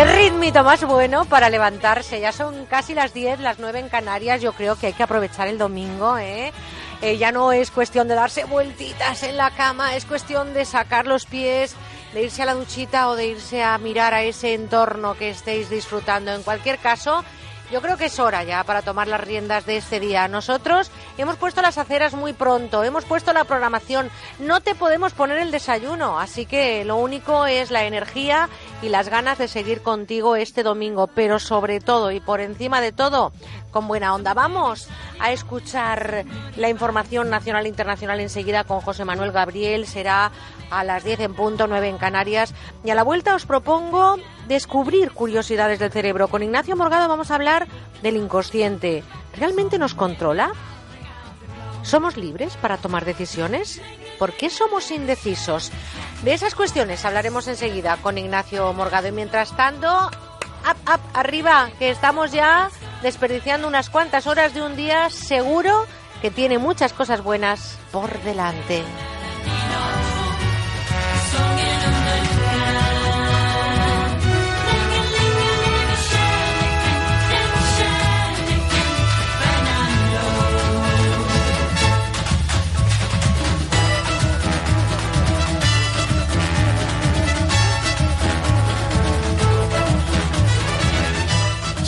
Qué ritmito más bueno para levantarse. Ya son casi las 10, las 9 en Canarias. Yo creo que hay que aprovechar el domingo, ¿eh? ¿eh? ya no es cuestión de darse vueltitas en la cama, es cuestión de sacar los pies, de irse a la duchita o de irse a mirar a ese entorno que estéis disfrutando. En cualquier caso, yo creo que es hora ya para tomar las riendas de este día. Nosotros hemos puesto las aceras muy pronto, hemos puesto la programación, no te podemos poner el desayuno, así que lo único es la energía y las ganas de seguir contigo este domingo, pero sobre todo y por encima de todo, con buena onda. Vamos a escuchar la información nacional e internacional enseguida con José Manuel Gabriel, será a las 10 en punto, 9 en Canarias. Y a la vuelta os propongo descubrir curiosidades del cerebro. Con Ignacio Morgado vamos a hablar del inconsciente. ¿Realmente nos controla? ¿Somos libres para tomar decisiones? ¿Por qué somos indecisos? De esas cuestiones hablaremos enseguida con Ignacio Morgado. Y mientras tanto, up, up, arriba, que estamos ya desperdiciando unas cuantas horas de un día seguro que tiene muchas cosas buenas por delante.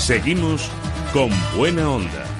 Seguimos con buena onda.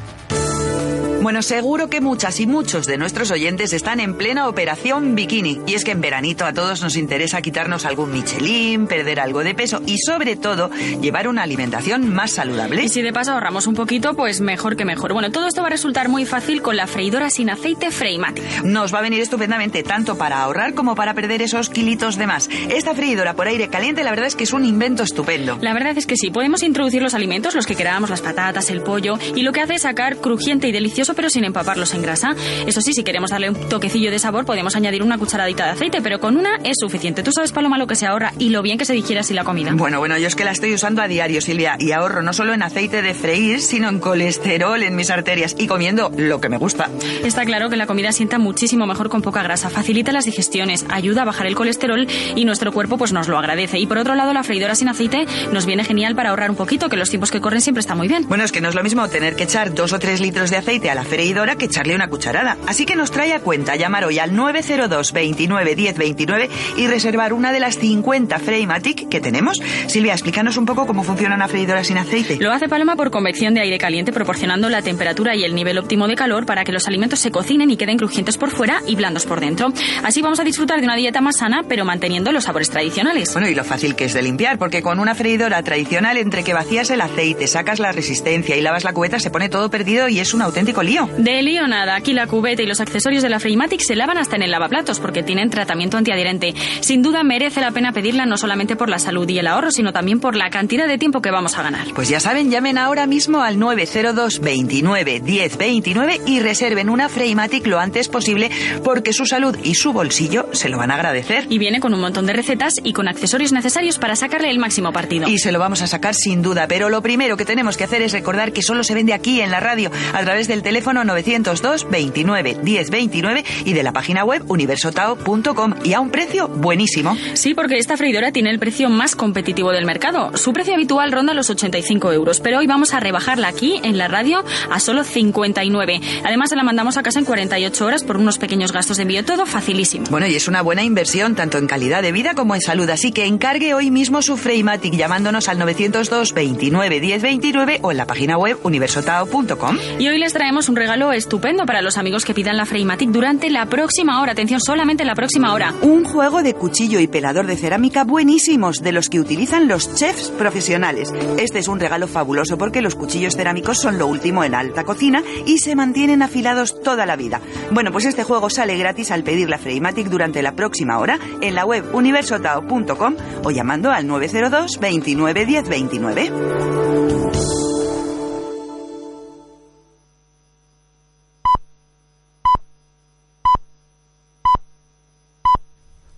Bueno, seguro que muchas y muchos de nuestros oyentes están en plena operación bikini. Y es que en veranito a todos nos interesa quitarnos algún Michelin, perder algo de peso y sobre todo llevar una alimentación más saludable. Y si de paso ahorramos un poquito, pues mejor que mejor. Bueno, todo esto va a resultar muy fácil con la freidora sin aceite Freimati. Nos va a venir estupendamente tanto para ahorrar como para perder esos kilitos de más. Esta freidora por aire caliente la verdad es que es un invento estupendo. La verdad es que sí, podemos introducir los alimentos, los que queramos, las patatas, el pollo, y lo que hace es sacar crujiente y delicioso pero sin empaparlos en grasa. Eso sí, si queremos darle un toquecillo de sabor, podemos añadir una cucharadita de aceite, pero con una es suficiente. Tú sabes, Paloma, lo que se ahorra y lo bien que se digiere así la comida. Bueno, bueno, yo es que la estoy usando a diario, Silvia, y ahorro no solo en aceite de freír, sino en colesterol en mis arterias y comiendo lo que me gusta. Está claro que la comida sienta muchísimo mejor con poca grasa, facilita las digestiones, ayuda a bajar el colesterol y nuestro cuerpo pues nos lo agradece. Y por otro lado, la freidora sin aceite nos viene genial para ahorrar un poquito, que los tiempos que corren siempre está muy bien. Bueno, es que no es lo mismo tener que echar dos o tres litros de aceite a la freidora que echarle una cucharada. Así que nos trae a cuenta llamar hoy al 902 29 10 29 y reservar una de las 50 Freimatic que tenemos. Silvia, explícanos un poco cómo funciona una freidora sin aceite. Lo hace Paloma por convección de aire caliente, proporcionando la temperatura y el nivel óptimo de calor para que los alimentos se cocinen y queden crujientes por fuera y blandos por dentro. Así vamos a disfrutar de una dieta más sana, pero manteniendo los sabores tradicionales. Bueno, y lo fácil que es de limpiar, porque con una freidora tradicional, entre que vacías el aceite, sacas la resistencia y lavas la cubeta, se pone todo perdido y es un auténtico lío. De lío nada, aquí la cubeta y los accesorios de la Freimatic se lavan hasta en el lavaplatos porque tienen tratamiento antiadherente. Sin duda merece la pena pedirla no solamente por la salud y el ahorro, sino también por la cantidad de tiempo que vamos a ganar. Pues ya saben, llamen ahora mismo al 902 29 10 29 y reserven una Freimatic lo antes posible porque su salud y su bolsillo se lo van a agradecer. Y viene con un montón de recetas y con accesorios necesarios para sacarle el máximo partido. Y se lo vamos a sacar sin duda, pero lo primero que tenemos que hacer es recordar que solo se vende aquí en la radio a través del teléfono 902 29 10 29 y de la página web universotao.com y a un precio buenísimo. Sí, porque esta freidora tiene el precio más competitivo del mercado. Su precio habitual ronda los 85 euros, pero hoy vamos a rebajarla aquí en la radio a solo 59. Además, se la mandamos a casa en 48 horas por unos pequeños gastos de envío, todo facilísimo. Bueno, y es una buena inversión tanto en calidad de vida como en salud, así que encargue hoy mismo su Freimatic llamándonos al 902 29 10 29 o en la página web universotao.com. Y hoy les traemos un regalo estupendo para los amigos que pidan la Freimatic durante la próxima hora. Atención, solamente la próxima hora. Un juego de cuchillo y pelador de cerámica buenísimos, de los que utilizan los chefs profesionales. Este es un regalo fabuloso porque los cuchillos cerámicos son lo último en alta cocina y se mantienen afilados toda la vida. Bueno, pues este juego sale gratis al pedir la Freimatic durante la próxima hora en la web universotao.com o llamando al 902 29 10 29.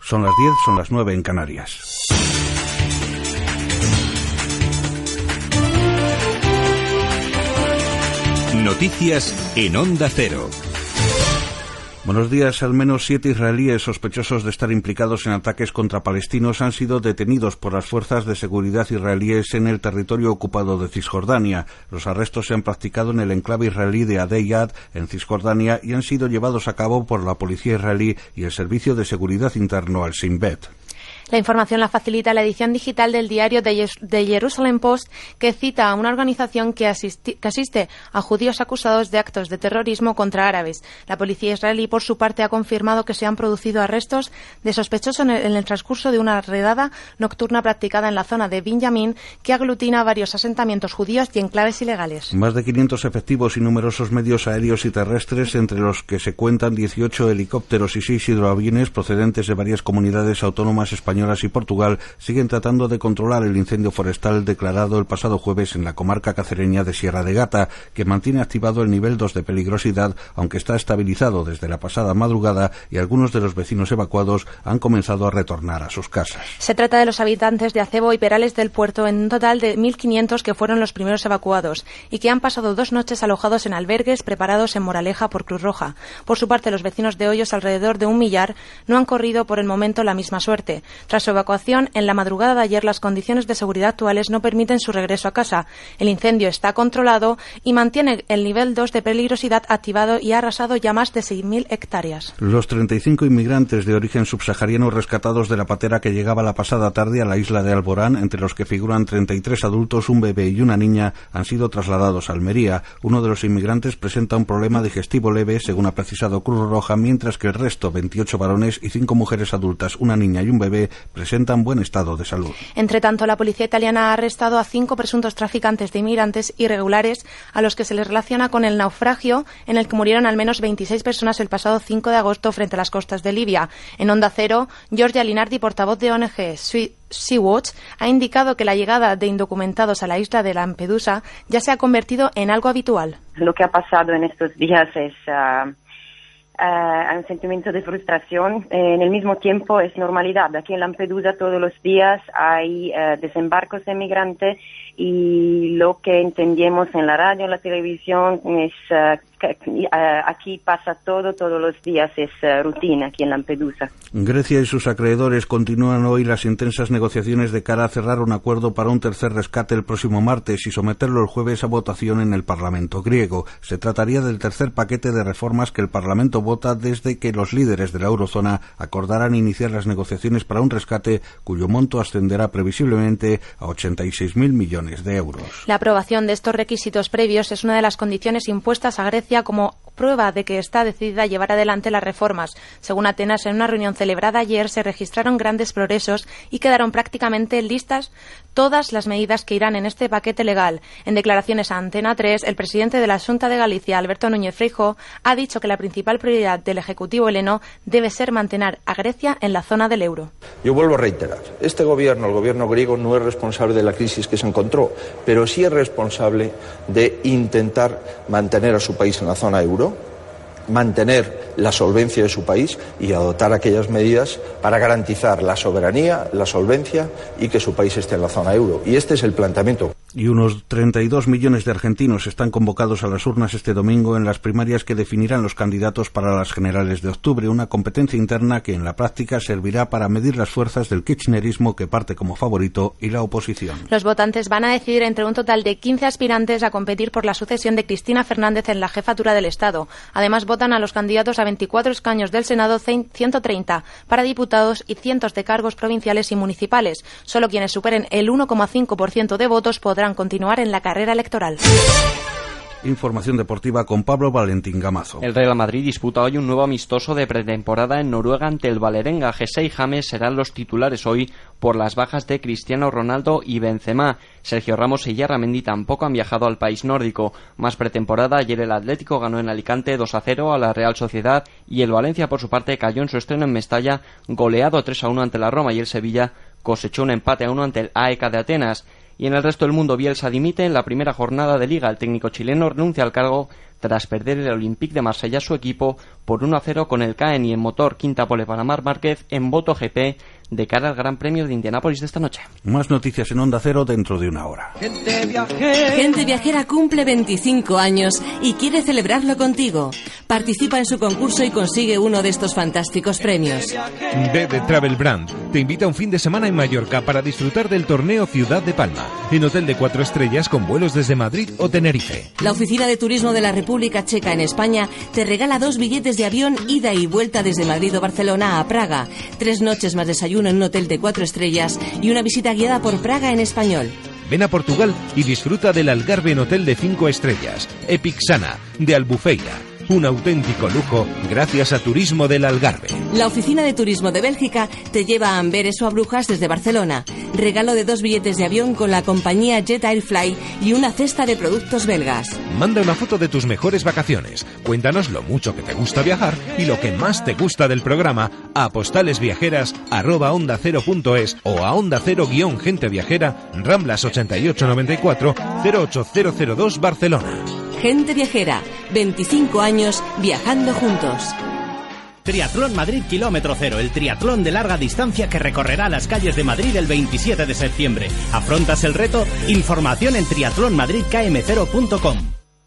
Son las 10, son las 9 en Canarias. Noticias en Onda Cero. Buenos días. Al menos siete israelíes sospechosos de estar implicados en ataques contra palestinos han sido detenidos por las fuerzas de seguridad israelíes en el territorio ocupado de Cisjordania. Los arrestos se han practicado en el enclave israelí de Adeyad, en Cisjordania, y han sido llevados a cabo por la policía israelí y el Servicio de Seguridad Interno al Shin Bet. La información la facilita la edición digital del diario de Jerusalem Post, que cita a una organización que, asiste a judíos acusados de actos de terrorismo contra árabes. La policía israelí, por su parte, ha confirmado que se han producido arrestos de sospechosos en el, en el transcurso de una redada nocturna practicada en la zona de Benjamin, que aglutina varios asentamientos judíos y enclaves ilegales. Más de 500 efectivos y numerosos medios aéreos y terrestres, entre los que se cuentan 18 helicópteros y 6 hidroaviones procedentes de varias comunidades autónomas españolas y Portugal, siguen tratando de controlar el incendio forestal declarado el pasado jueves en la comarca cacereña de Sierra de Gata, que mantiene activado el nivel 2 de peligrosidad, aunque está estabilizado desde la pasada madrugada y algunos de los vecinos evacuados han comenzado a retornar a sus casas. Se trata de los habitantes de Acebo y Perales del puerto, en un total de 1.500 que fueron los primeros evacuados y que han pasado dos noches alojados en albergues preparados en Moraleja por Cruz Roja. Por su parte, los vecinos de Hoyos, alrededor de un millar, no han corrido por el momento la misma suerte. Tras su evacuación, en la madrugada de ayer las condiciones de seguridad actuales no permiten su regreso a casa. El incendio está controlado y mantiene el nivel 2 de peligrosidad activado y ha arrasado ya más de 6.000 hectáreas. Los 35 inmigrantes de origen subsahariano rescatados de la patera que llegaba la pasada tarde a la isla de Alborán, entre los que figuran 33 adultos, un bebé y una niña, han sido trasladados a Almería. Uno de los inmigrantes presenta un problema digestivo leve, según ha precisado Cruz Roja, mientras que el resto, 28 varones y 5 mujeres adultas, una niña y un bebé, presentan buen estado de salud. Entre tanto, la policía italiana ha arrestado a cinco presuntos traficantes de inmigrantes irregulares a los que se les relaciona con el naufragio en el que murieron al menos 26 personas el pasado 5 de agosto frente a las costas de Libia. En Onda Cero, Giorgia Linardi, portavoz de ONG Sea-Watch, ha indicado que la llegada de indocumentados a la isla de Lampedusa ya se ha convertido en algo habitual. Lo que ha pasado en estos días es ah, ah, un sentimiento de frustración. Eh, en el mismo tiempo es normalidad. Aquí en Lampedusa todos los días hay eh, desembarcos de migrantes y lo que entendemos en la radio, en la televisión, es ah, aquí pasa todo, todos los días es ah, rutina aquí en Lampedusa. Grecia y sus acreedores continúan hoy las intensas negociaciones de cara a cerrar un acuerdo para un tercer rescate el próximo martes y someterlo el jueves a votación en el Parlamento griego. Se trataría del tercer paquete de reformas que el Parlamento vota desde que los líderes de la eurozona acordaran iniciar las negociaciones para un rescate cuyo monto ascenderá previsiblemente a 86.000 millones de euros. La aprobación de estos requisitos previos es una de las condiciones impuestas a Grecia como prueba de que está decidida a llevar adelante las reformas. Según Atenas, en una reunión celebrada ayer se registraron grandes progresos y quedaron prácticamente listas todas las medidas que irán en este paquete legal. En declaraciones a Antena 3, el presidente de la Junta de Galicia, Alberto Núñez Freijóo, ha dicho que la principal prioridad del Ejecutivo heleno debe ser mantener a Grecia en la zona del euro. Yo vuelvo a reiterar, este gobierno, el gobierno griego, no es responsable de la crisis que se encontró, pero sí es responsable de intentar mantener a su país en la zona euro, mantener la solvencia de su país y adoptar aquellas medidas para garantizar la soberanía, la solvencia y que su país esté en la zona euro. Y este es el planteamiento. Y unos 32 millones de argentinos están convocados a las urnas este domingo en las primarias que definirán los candidatos para las generales de octubre, una competencia interna que en la práctica servirá para medir las fuerzas del kirchnerismo que parte como favorito y la oposición. Los votantes van a decidir entre un total de 15 aspirantes a competir por la sucesión de Cristina Fernández en la jefatura del Estado. Además, votan a los candidatos a 24 escaños del Senado, 130 para diputados y cientos de cargos provinciales y municipales. Solo quienes superen el 1,5% de votos podrán continuar en la carrera electoral. Información deportiva con Pablo Valentín Gamazo. El Real Madrid disputa hoy un nuevo amistoso de pretemporada en Noruega ante el Valerenga. Jesse y James serán los titulares hoy por las bajas de Cristiano Ronaldo y Benzema. Sergio Ramos y Yarramendi tampoco han viajado al país nórdico. Más pretemporada, ayer el Atlético ganó en Alicante 2 a 0 a la Real Sociedad y el Valencia por su parte cayó en su estreno en Mestalla goleado 3 a 1 ante la Roma y el Sevilla cosechó un empate a 1 ante el AEK de Atenas. Y en el resto del mundo, Bielsa dimite en la primera jornada de liga. El técnico chileno renuncia al cargo tras perder el Olympique de Marsella su equipo por 1 a 0 con el Caen y en motor quinta pole para Mar Márquez en voto GP de cara al Gran Premio de Indianápolis de esta noche. Más noticias en Onda Cero dentro de una hora. Gente Viajera cumple 25 años y quiere celebrarlo contigo. Participa en su concurso y consigue uno de estos fantásticos premios. DD Travel Brand te invita un fin de semana en Mallorca para disfrutar del torneo Ciudad de Palma, en hotel de cuatro estrellas con vuelos desde Madrid o Tenerife. La Oficina de Turismo de la República Checa en España te regala dos billetes de avión ida y vuelta desde Madrid o Barcelona a Praga, tres noches más desayuno en un hotel de cuatro estrellas y una visita guiada por Praga en español. Ven a Portugal y disfruta del Algarve en hotel de cinco estrellas, Epic Sana, de Albufeira. Un auténtico lujo gracias a Turismo del Algarve. La Oficina de Turismo de Bélgica te lleva a Amberes o a Brujas desde Barcelona. Regalo de dos billetes de avión con la compañía Jet Airfly y una cesta de productos belgas. Manda una foto de tus mejores vacaciones. Cuéntanos lo mucho que te gusta viajar y lo que más te gusta del programa a postalesviajeras@onda0.es o a onda cero guion gente viajera Ramblas 8894 08002 Barcelona. Gente Viajera, 25 años viajando juntos. Triatlón Madrid Kilómetro Cero, el triatlón de larga distancia que recorrerá las calles de Madrid el 27 de septiembre. ¿Afrontas el reto? Información en triatlonmadridkm0.com.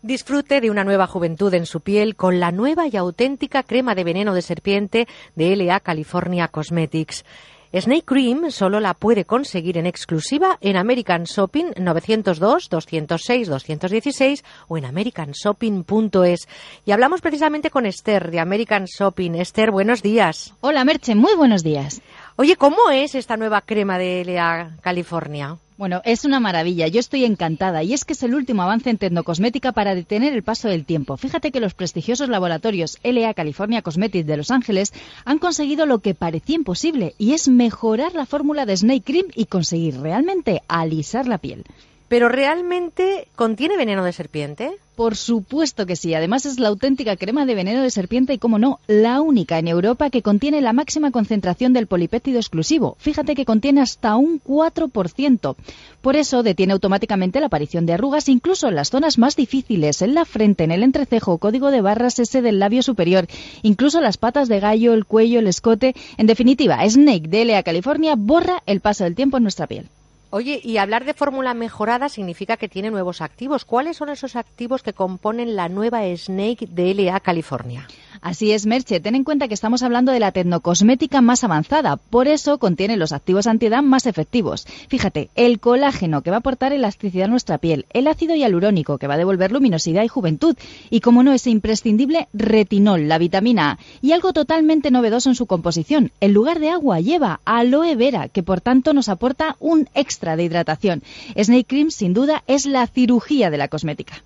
Disfrute de una nueva juventud en su piel con la nueva y auténtica crema de veneno de serpiente de LA California Cosmetics. Snake Cream solo la puede conseguir en exclusiva en American Shopping 902 206 216 o en americanshopping.es. Y hablamos precisamente con Esther de American Shopping. Esther, buenos días. Hola Merche, muy buenos días. Oye, ¿cómo es esta nueva crema de LA California? Bueno, es una maravilla, yo estoy encantada y es que es el último avance en tecnocosmética para detener el paso del tiempo. Fíjate que los prestigiosos laboratorios LA California Cosmetics de Los Ángeles han conseguido lo que parecía imposible y es mejorar la fórmula de Snake Cream y conseguir realmente alisar la piel. ¿Pero realmente contiene veneno de serpiente? Por supuesto que sí. Además es la auténtica crema de veneno de serpiente y, como no, la única en Europa que contiene la máxima concentración del polipéptido exclusivo. Fíjate que contiene hasta un 4%. Por eso detiene automáticamente la aparición de arrugas incluso en las zonas más difíciles, en la frente, en el entrecejo, código de barras ese del labio superior, incluso las patas de gallo, el cuello, el escote. En definitiva, Snake de LA California borra el paso del tiempo en nuestra piel. Oye, y hablar de fórmula mejorada significa que tiene nuevos activos. ¿Cuáles son esos activos que componen la nueva Snake de LA California? Así es, Merche. Ten en cuenta que estamos hablando de la tecnocosmética más avanzada. Por eso contiene los activos antiedad más efectivos. Fíjate, el colágeno que va a aportar elasticidad a nuestra piel, el ácido hialurónico que va a devolver luminosidad y juventud, y como no es imprescindible, retinol, la vitamina A. Y algo totalmente novedoso en su composición. En lugar de agua lleva aloe vera, que por tanto nos aporta un extra de hidratación. Snake Cream, sin duda, es la cirugía de la cosmética.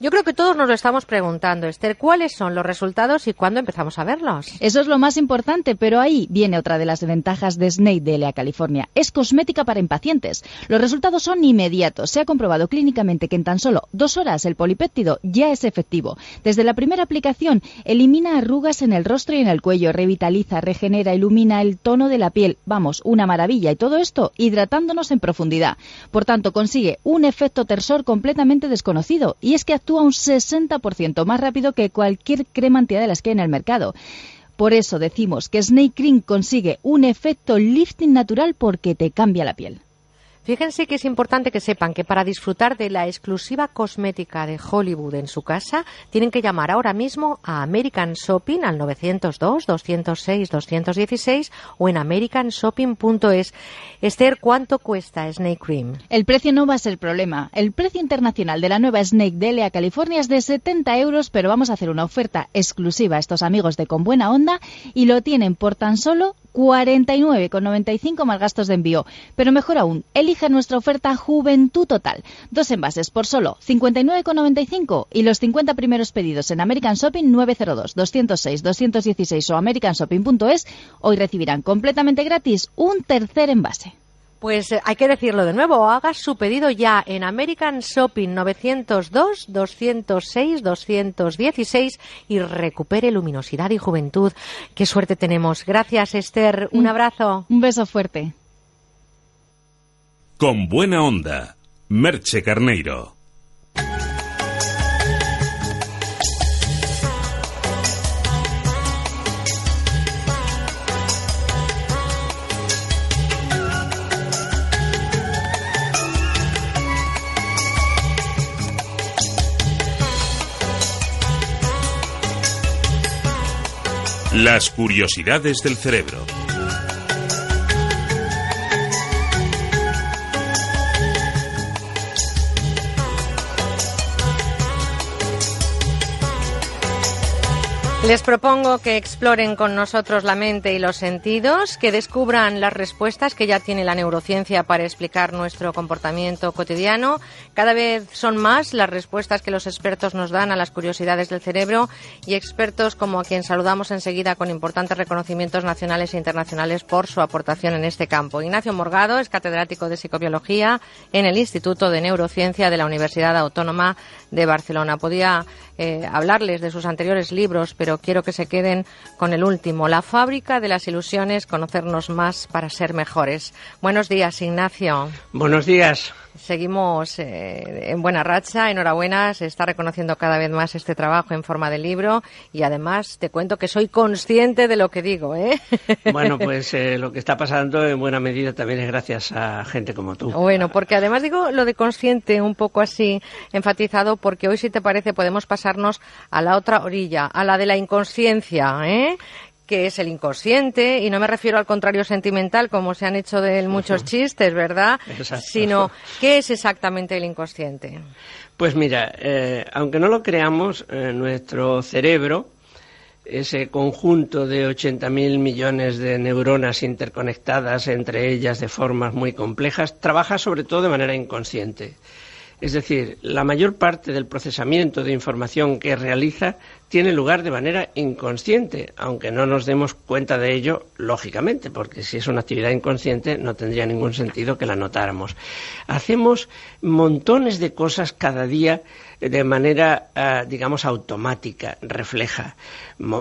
Yo creo que todos nos lo estamos preguntando, Esther, ¿cuáles son los resultados y cuándo empezamos a verlos? Eso es lo más importante, pero ahí viene otra de las ventajas de Snake de LA California. Es cosmética para impacientes. Los resultados son inmediatos. Se ha comprobado clínicamente que en tan solo dos horas el polipéptido ya es efectivo. Desde la primera aplicación elimina arrugas en el rostro y en el cuello, revitaliza, regenera, ilumina el tono de la piel. Vamos, una maravilla. Y todo esto hidratándonos en profundidad. Por tanto, consigue un efecto tersor completamente desconocido. Y es que actúa un 60% más rápido que cualquier crema antiedad de las que hay en el mercado. Por eso decimos que Snake Cream consigue un efecto lifting natural porque te cambia la piel. Fíjense que es importante que sepan que para disfrutar de la exclusiva cosmética de Hollywood en su casa, tienen que llamar ahora mismo a American Shopping al 902-206-216 o en americanshopping.es. Esther, ¿cuánto cuesta Snake Cream? El precio no va a ser problema. El precio internacional de la nueva Snake de LA California es de 70 euros, pero vamos a hacer una oferta exclusiva a estos amigos de Con Buena Onda y lo tienen por tan solo 49,95 más gastos de envío. Pero mejor aún, elige nuestra oferta Juventud Total. Dos envases por solo 59,95 y los 50 primeros pedidos en American Shopping 902 206 216 o americanshopping.es hoy recibirán completamente gratis un tercer envase. Pues eh, hay que decirlo de nuevo, haga su pedido ya en American Shopping 902 206 216 y recupere luminosidad y juventud. Qué suerte tenemos. Gracias, Esther. Un Mm. abrazo. Un beso fuerte. Con buena onda, Merche Carneiro. Las curiosidades del cerebro. Les propongo que exploren con nosotros la mente y los sentidos, que descubran las respuestas que ya tiene la neurociencia para explicar nuestro comportamiento cotidiano. Cada vez son más las respuestas que los expertos nos dan a las curiosidades del cerebro y expertos como a quien saludamos enseguida con importantes reconocimientos nacionales e internacionales por su aportación en este campo. Ignacio Morgado es catedrático de psicobiología en el Instituto de Neurociencia de la Universidad Autónoma de Barcelona. Podía eh, hablarles de sus anteriores libros, pero quiero que se queden con el último, La fábrica de las ilusiones, conocernos más para ser mejores. Buenos días, Ignacio. Buenos días. Seguimos eh, en buena racha, enhorabuena, se está reconociendo cada vez más este trabajo en forma de libro y además te cuento que soy consciente de lo que digo, ¿eh? [laughs] Bueno, pues eh, lo que está pasando en buena medida también es gracias a gente como tú. Bueno, porque además digo lo de consciente un poco así enfatizado, porque hoy, si te parece, podemos pasarnos a la otra orilla, a la de la inconsciencia, ¿eh? Que es el inconsciente, y no me refiero al contrario sentimental, como se han hecho de él muchos chistes, ¿verdad? Exacto. Sino, ¿qué es exactamente el inconsciente? Pues mira, eh, aunque no lo creamos, eh, nuestro cerebro ese conjunto de 80.000 millones de neuronas interconectadas entre ellas de formas muy complejas, trabaja sobre todo de manera inconsciente. Es decir, la mayor parte del procesamiento de información que realiza tiene lugar de manera inconsciente, aunque no nos demos cuenta de ello, lógicamente, porque si es una actividad inconsciente no tendría ningún sentido que la notáramos. Hacemos montones de cosas cada día de manera, uh, digamos, automática, refleja.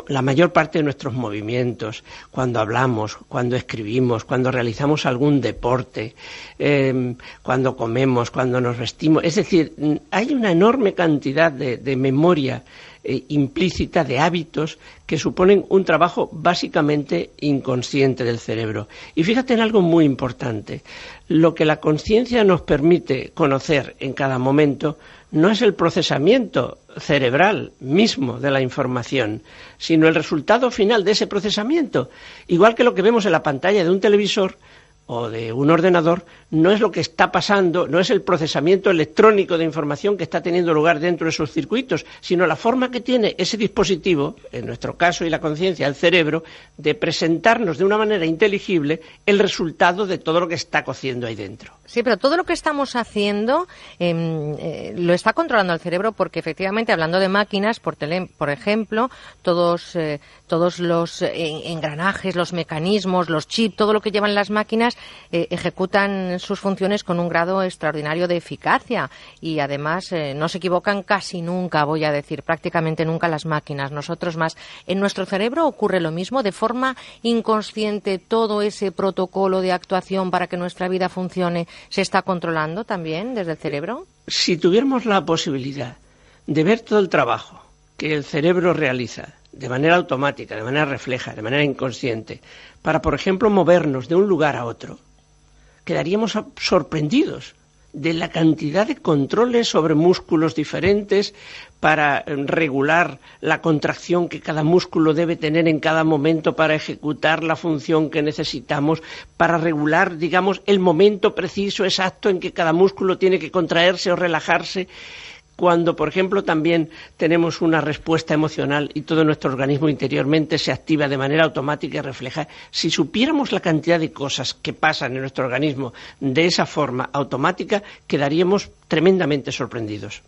La mayor parte de nuestros movimientos, cuando hablamos, cuando escribimos, cuando realizamos algún deporte, eh, cuando comemos, cuando nos vestimos. Es decir, hay una enorme cantidad de, de memoria eh, implícita de hábitos que suponen un trabajo básicamente inconsciente del cerebro. Y fíjate en algo muy importante. Lo que la conciencia nos permite conocer en cada momento no es el procesamiento cerebral mismo de la información, sino el resultado final de ese procesamiento. Igual que lo que vemos en la pantalla de un televisor o de un ordenador no es lo que está pasando, no es el procesamiento electrónico de información que está teniendo lugar dentro de esos circuitos, sino la forma que tiene ese dispositivo, en nuestro caso y la conciencia, el cerebro, de presentarnos de una manera inteligible el resultado de todo lo que está cociendo ahí dentro. Sí, pero todo lo que estamos haciendo eh, eh, lo está controlando el cerebro porque efectivamente, hablando de máquinas, por, tele, por ejemplo, todos, eh, todos los engranajes, los mecanismos, los chips, todo lo que llevan las máquinas eh, ejecutan sus funciones con un grado extraordinario de eficacia y además eh, no se equivocan casi nunca, voy a decir, prácticamente nunca las máquinas, nosotros más. En nuestro cerebro ocurre lo mismo, de forma inconsciente todo ese protocolo de actuación para que nuestra vida funcione se está controlando también desde el cerebro. Si tuviéramos la posibilidad de ver todo el trabajo que el cerebro realiza de manera automática, de manera refleja, de manera inconsciente, para, por ejemplo, movernos de un lugar a otro, quedaríamos sorprendidos de la cantidad de controles sobre músculos diferentes para regular la contracción que cada músculo debe tener en cada momento para ejecutar la función que necesitamos, para regular, digamos, el momento preciso, exacto en que cada músculo tiene que contraerse o relajarse cuando, por ejemplo, también tenemos una respuesta emocional y todo nuestro organismo interiormente se activa de manera automática y refleja, si supiéramos la cantidad de cosas que pasan en nuestro organismo de esa forma automática, quedaríamos tremendamente sorprendidos.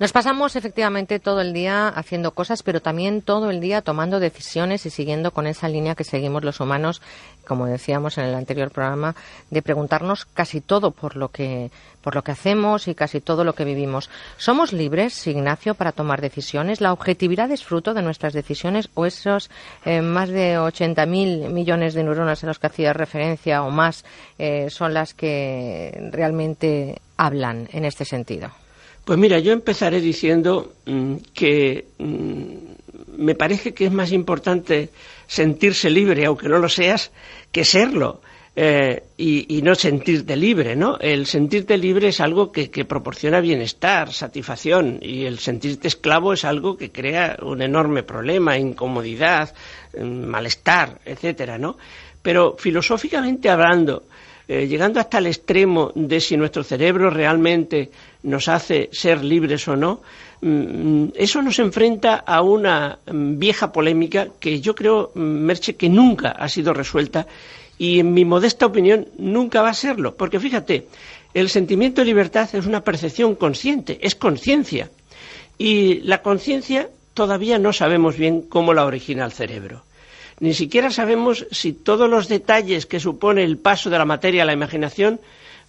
Nos pasamos efectivamente todo el día haciendo cosas, pero también todo el día tomando decisiones y siguiendo con esa línea que seguimos los humanos, como decíamos en el anterior programa, de preguntarnos casi todo por lo que por lo que hacemos y casi todo lo que vivimos. ¿Somos libres, Ignacio, para tomar decisiones? ¿La objetividad es fruto de nuestras decisiones o esos eh, más de 80.000 millones de neuronas a los que hacía referencia o más eh, son las que realmente hablan en este sentido? Pues mira, yo empezaré diciendo mmm, que mmm, me parece que es más importante sentirse libre, aunque no lo seas, que serlo. Eh, y, no sentirte libre, ¿no? El sentirte libre es algo que, que, proporciona bienestar, satisfacción, y el sentirte esclavo es algo que crea un enorme problema, incomodidad, malestar, etcétera, ¿no? Pero filosóficamente hablando, eh, llegando hasta el extremo de si nuestro cerebro realmente nos hace ser libres o no, mm, eso nos enfrenta a una mm, vieja polémica que yo creo, mm, Merche, que nunca ha sido resuelta y en mi modesta opinión nunca va a serlo, porque fíjate, el sentimiento de libertad es una percepción consciente, es conciencia, y la conciencia todavía no sabemos bien cómo la origina el cerebro. Ni siquiera sabemos si todos los detalles que supone el paso de la materia a la imaginación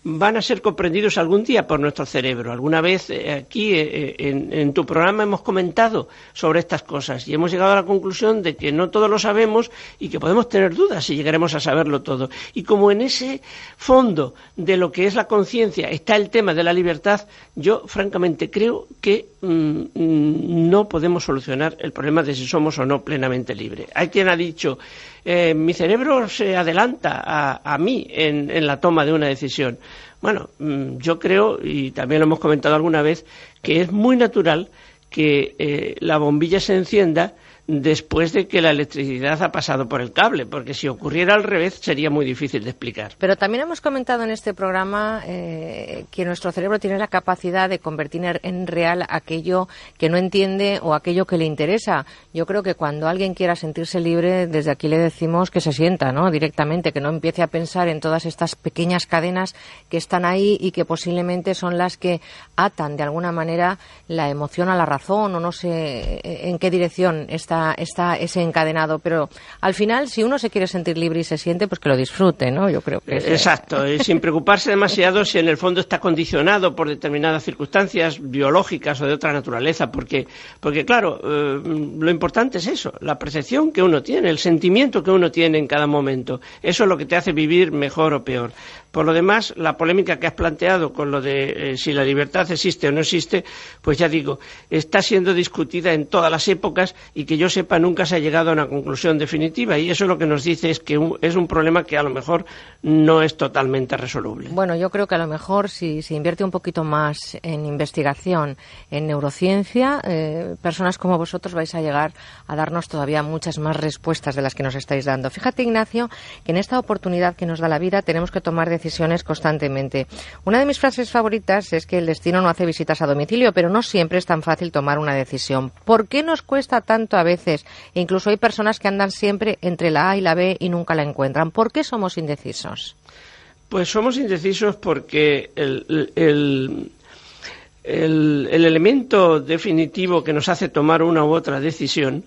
van a ser comprendidos algún día por nuestro cerebro. Alguna vez eh, aquí eh, en, en, tu programa hemos comentado sobre estas cosas y hemos llegado a la conclusión de que no todo lo sabemos y que podemos tener dudas si llegaremos a saberlo todo. Y como en ese fondo de lo que es la conciencia está el tema de la libertad, yo francamente creo que mmm, no podemos solucionar el problema de si somos o no plenamente libres. Hay quien ha dicho eh, mi cerebro se adelanta a, a mí en, la toma de una decisión. Bueno, mm, yo creo, y también lo hemos comentado alguna vez, que es muy natural que eh, la bombilla se encienda después de que la electricidad ha pasado por el cable, porque si ocurriera al revés sería muy difícil de explicar. Pero también hemos comentado en este programa eh, que nuestro cerebro tiene la capacidad de convertir en real aquello que no entiende o aquello que le interesa. Yo creo que cuando alguien quiera sentirse libre, desde aquí le decimos que se sienta, ¿no? Directamente, que no empiece a pensar en todas estas pequeñas cadenas que están ahí y que posiblemente son las que atan de alguna manera la emoción a la razón o no sé en qué dirección está, está ese encadenado. Pero al final, si uno se quiere sentir libre y se siente, pues que lo disfrute, ¿no? Yo creo que. Exacto, y sin preocuparse demasiado si en el fondo está condicionado por determinadas circunstancias biológicas o de otra naturaleza, porque, porque claro, eh, lo importante es eso, la percepción que uno tiene, el sentimiento que uno tiene en cada momento. Eso es lo que te hace vivir mejor o peor. Por lo demás, la polémica que has planteado con lo de eh, si la libertad existe o no existe, pues ya digo, está siendo discutida en todas las épocas y que yo sepa nunca se ha llegado a una conclusión definitiva. Y eso lo que nos dice es que es un problema que a lo mejor no es totalmente resoluble. Bueno, yo creo que a lo mejor si se invierte un poquito más en investigación, en neurociencia, eh, personas como vosotros vais a llegar a darnos todavía muchas más respuestas de las que nos estáis dando. Fíjate, Ignacio, que en esta oportunidad que nos da la vida tenemos que tomar decisiones constantemente. Una de mis frases favoritas es que el destino no hace visitas a domicilio, pero no siempre es tan fácil tomar una decisión. ¿Por qué nos cuesta tanto a veces? E incluso hay personas que andan siempre entre la A y la B y nunca la encuentran. ¿Por qué somos indecisos? Pues somos indecisos porque el, el- el- el elemento definitivo que nos hace tomar una u otra decisión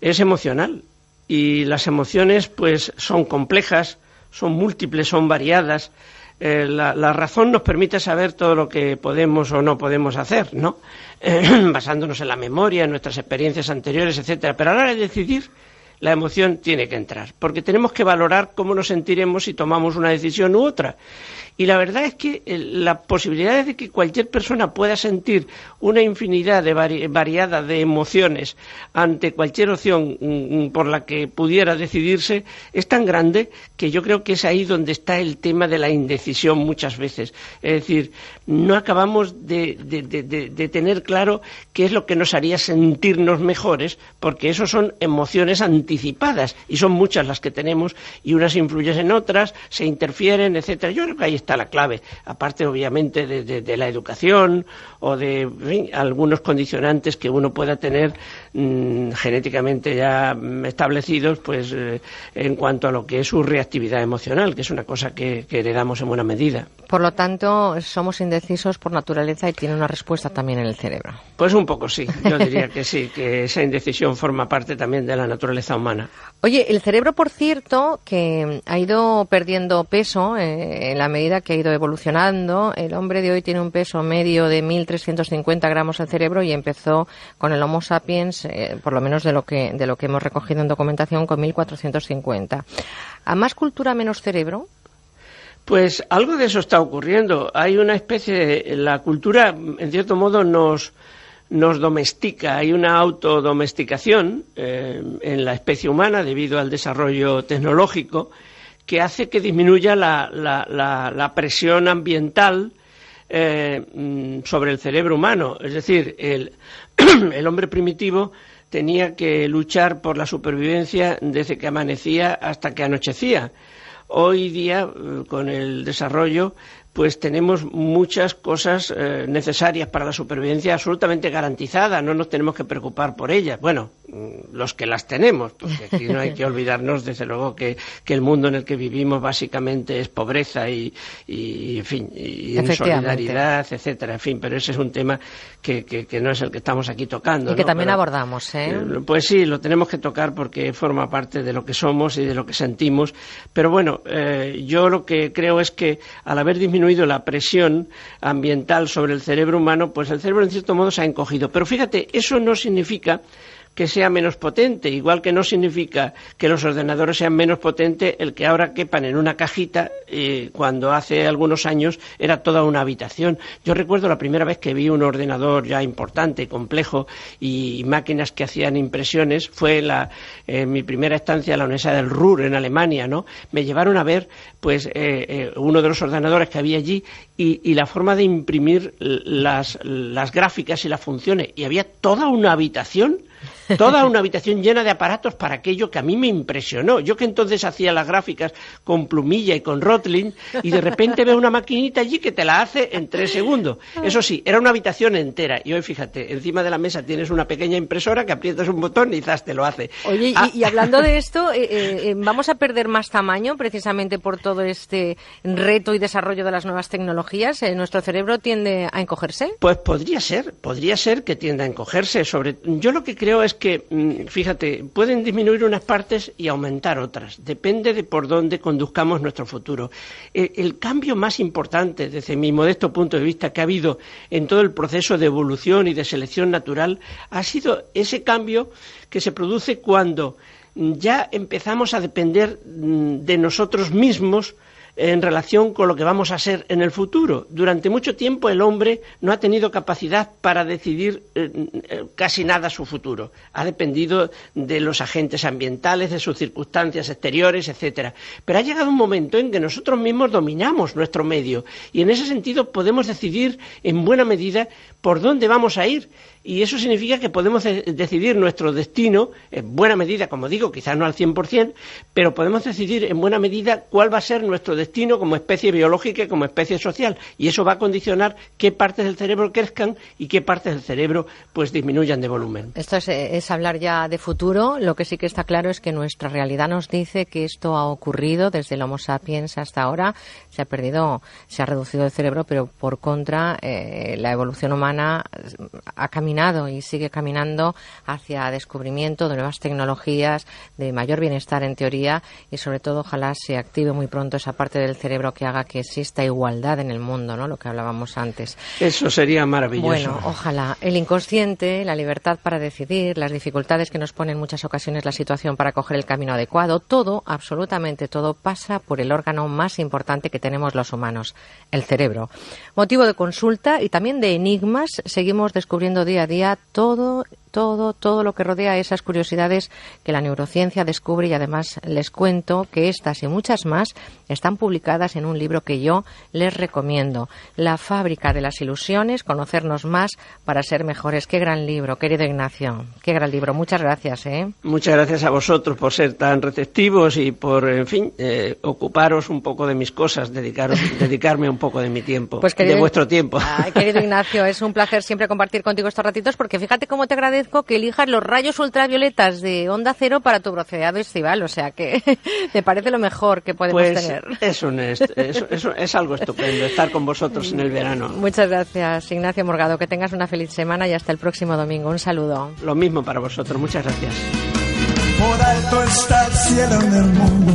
es emocional. Y las emociones, pues, son complejas, son múltiples, son variadas. Eh, la, la razón nos permite saber todo lo que podemos o no podemos hacer, ¿no? Eh, [clears throat] basándonos en la memoria, en nuestras experiencias anteriores, etcétera. Pero a la hora de decidir, la emoción tiene que entrar, porque tenemos que valorar cómo nos sentiremos si tomamos una decisión u otra. Y la verdad es que eh, la posibilidad de que cualquier persona pueda sentir una infinidad de vari- variada de emociones ante cualquier opción mm, mm, por la que pudiera decidirse es tan grande que yo creo que es ahí donde está el tema de la indecisión muchas veces. Es decir, no acabamos de, tener claro qué es lo que nos haría sentirnos mejores, porque eso son emociones anticipadas y son muchas las que tenemos y unas influyen en otras, se interfieren, etcétera. Yo creo que la clave, aparte obviamente de, de- de la educación o de en fin, algunos condicionantes que uno pueda tener mm, genéticamente ya establecidos, pues eh, en cuanto a lo que es su reactividad emocional, que es una cosa que, que heredamos en buena medida. Por lo tanto, somos indecisos por naturaleza y tiene una respuesta también en el cerebro. Pues un poco sí, yo diría que sí, que esa indecisión forma parte también de la naturaleza humana. Oye, el cerebro, por cierto, que ha ido perdiendo peso eh, en la medida que ha ido evolucionando. El hombre de hoy tiene un peso medio de 1.350 gramos el cerebro y empezó con el Homo sapiens, eh, por lo menos de lo que de lo que hemos recogido en documentación, con 1.450. ¿A más cultura, menos cerebro? Pues algo de eso está ocurriendo. Hay una especie de. La cultura, en cierto modo, nos, nos domestica. Hay una autodomesticación eh, en la especie humana debido al desarrollo tecnológico que hace que disminuya la, la- la- la presión ambiental eh, mm, sobre el cerebro humano. Es decir, el, [clears throat] el hombre primitivo tenía que luchar por la supervivencia desde que amanecía hasta que anochecía. Hoy día, eh, con el desarrollo, pues tenemos muchas cosas eh, necesarias para la supervivencia absolutamente garantizadas, no nos tenemos que preocupar por ellas. Bueno, mm, los que las tenemos, porque aquí no hay que [laughs] olvidarnos, desde luego, que, que el mundo en el que vivimos básicamente es pobreza y, y, en fin, y insolidaridad, etcétera, en fin, pero ese es un tema que, que- que no es el que estamos aquí tocando. Y que ¿no? también Pero- abordamos, ¿eh? eh, Pues sí, lo tenemos que tocar porque forma parte de lo que somos y de lo que sentimos. Pero bueno, eh, yo lo que creo es que al haber disminuido la presión ambiental sobre el cerebro humano, pues el cerebro en cierto modo se ha encogido. Pero fíjate, eso no significa que sea menos potente, igual que no significa que los ordenadores sean menos potentes el que ahora quepan en una cajita eh, cuando hace algunos años era toda una habitación. Yo recuerdo la primera vez que vi un ordenador ya importante, complejo y máquinas que hacían impresiones fue la, en mi primera estancia en la Universidad del Ruhr en Alemania, ¿no? Me llevaron a ver pues eh, eh, uno de los ordenadores que había allí y, y la forma de imprimir las, las gráficas y las funciones y había toda una habitación Toda una habitación llena de aparatos para aquello que a mí me impresionó. Yo que entonces hacía las gráficas con plumilla y con Rotling y de repente veo una maquinita allí que te la hace en tres segundos. Eso sí, era una habitación entera. Y hoy fíjate, encima de la mesa tienes una pequeña impresora que aprietas un botón y zas, te lo hace. Oye, y- Ah, y, hablando de esto, [laughs] eh, eh, eh, ¿vamos a perder más tamaño precisamente por todo este reto y desarrollo de las nuevas tecnologías? Eh, ¿Nuestro cerebro tiende a encogerse? Pues podría ser, podría ser que tienda a encogerse. Sobre, yo lo que creo es que, mm, fíjate, pueden disminuir unas partes y aumentar otras. Depende de por dónde conduzcamos nuestro futuro. El, el cambio más importante, desde mi modesto punto de vista, que ha habido en todo el proceso de evolución y de selección natural, ha sido ese cambio que se produce cuando ya empezamos a depender mm, de nosotros mismos en relación con lo que vamos a ser en el futuro. Durante mucho tiempo el hombre no ha tenido capacidad para decidir eh, eh, casi nada su futuro. Ha dependido de los agentes ambientales, de sus circunstancias exteriores, etcétera. Pero ha llegado un momento en que nosotros mismos dominamos nuestro medio y en ese sentido podemos decidir en buena medida por dónde vamos a ir. Y eso significa que podemos de- decidir nuestro destino en buena medida, como digo, quizás no al 100%, pero podemos decidir en buena medida cuál va a ser nuestro destino como especie biológica y como especie social. Y eso va a condicionar qué partes del cerebro crezcan y qué partes del cerebro pues disminuyan de volumen. Esto es, eh, es hablar ya de futuro. Lo que sí que está claro es que nuestra realidad nos dice que esto ha ocurrido desde el Homo sapiens hasta ahora. Se ha perdido, se ha reducido el cerebro, pero por contra, eh, la evolución humana ha caminado y sigue caminando hacia descubrimiento de nuevas tecnologías, de mayor bienestar en teoría y sobre todo ojalá se active muy pronto esa parte del cerebro que haga que exista igualdad en el mundo, ¿no? Lo que hablábamos antes. Eso sería maravilloso. Bueno, ojalá. El inconsciente, la libertad para decidir, las dificultades que nos pone en muchas ocasiones la situación para coger el camino adecuado, todo, absolutamente todo, pasa por el órgano más importante que tenemos los humanos, el cerebro. Motivo de consulta y también de enigmas, seguimos descubriendo día a día todo todo, todo lo que rodea esas curiosidades que la neurociencia descubre y además les cuento que estas y muchas más están publicadas en un libro que yo les recomiendo, La fábrica de las ilusiones, conocernos más para ser mejores. Qué gran libro, querido Ignacio, qué gran libro. Muchas gracias, ¿eh? Muchas gracias a vosotros por ser tan receptivos y por, en fin, eh, ocuparos un poco de mis cosas, dedicaros, [laughs] dedicarme un poco de mi tiempo, Pues, de vuestro tiempo. Ay, querido [laughs] Ignacio, es un placer siempre compartir contigo estos ratitos porque fíjate cómo te agradezco que elijas los rayos ultravioletas de Onda Cero para tu bronceado estival, o sea que [laughs] me parece lo mejor que podemos Pues tener. es, un est- es, es- es algo estupendo estar con vosotros en el verano. Muchas gracias, Ignacio Morgado. Que tengas una feliz semana y hasta el próximo domingo. Un saludo. Lo mismo para vosotros. Muchas gracias. Por alto está el cielo en el mundo,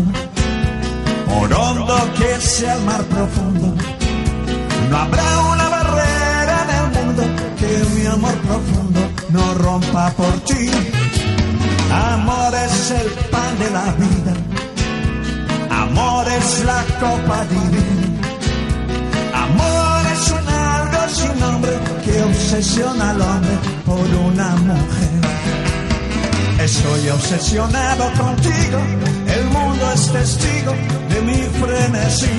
por hondo que sea el mar profundo. No habrá una barrera en el mundo que mi amor profundo no rompa por ti. Amor es el pan de la vida, amor es la copa divina. Amor es un algo sin nombre que obsesiona al hombre por una mujer. Estoy obsesionado contigo, el mundo es testigo de mi frenesí.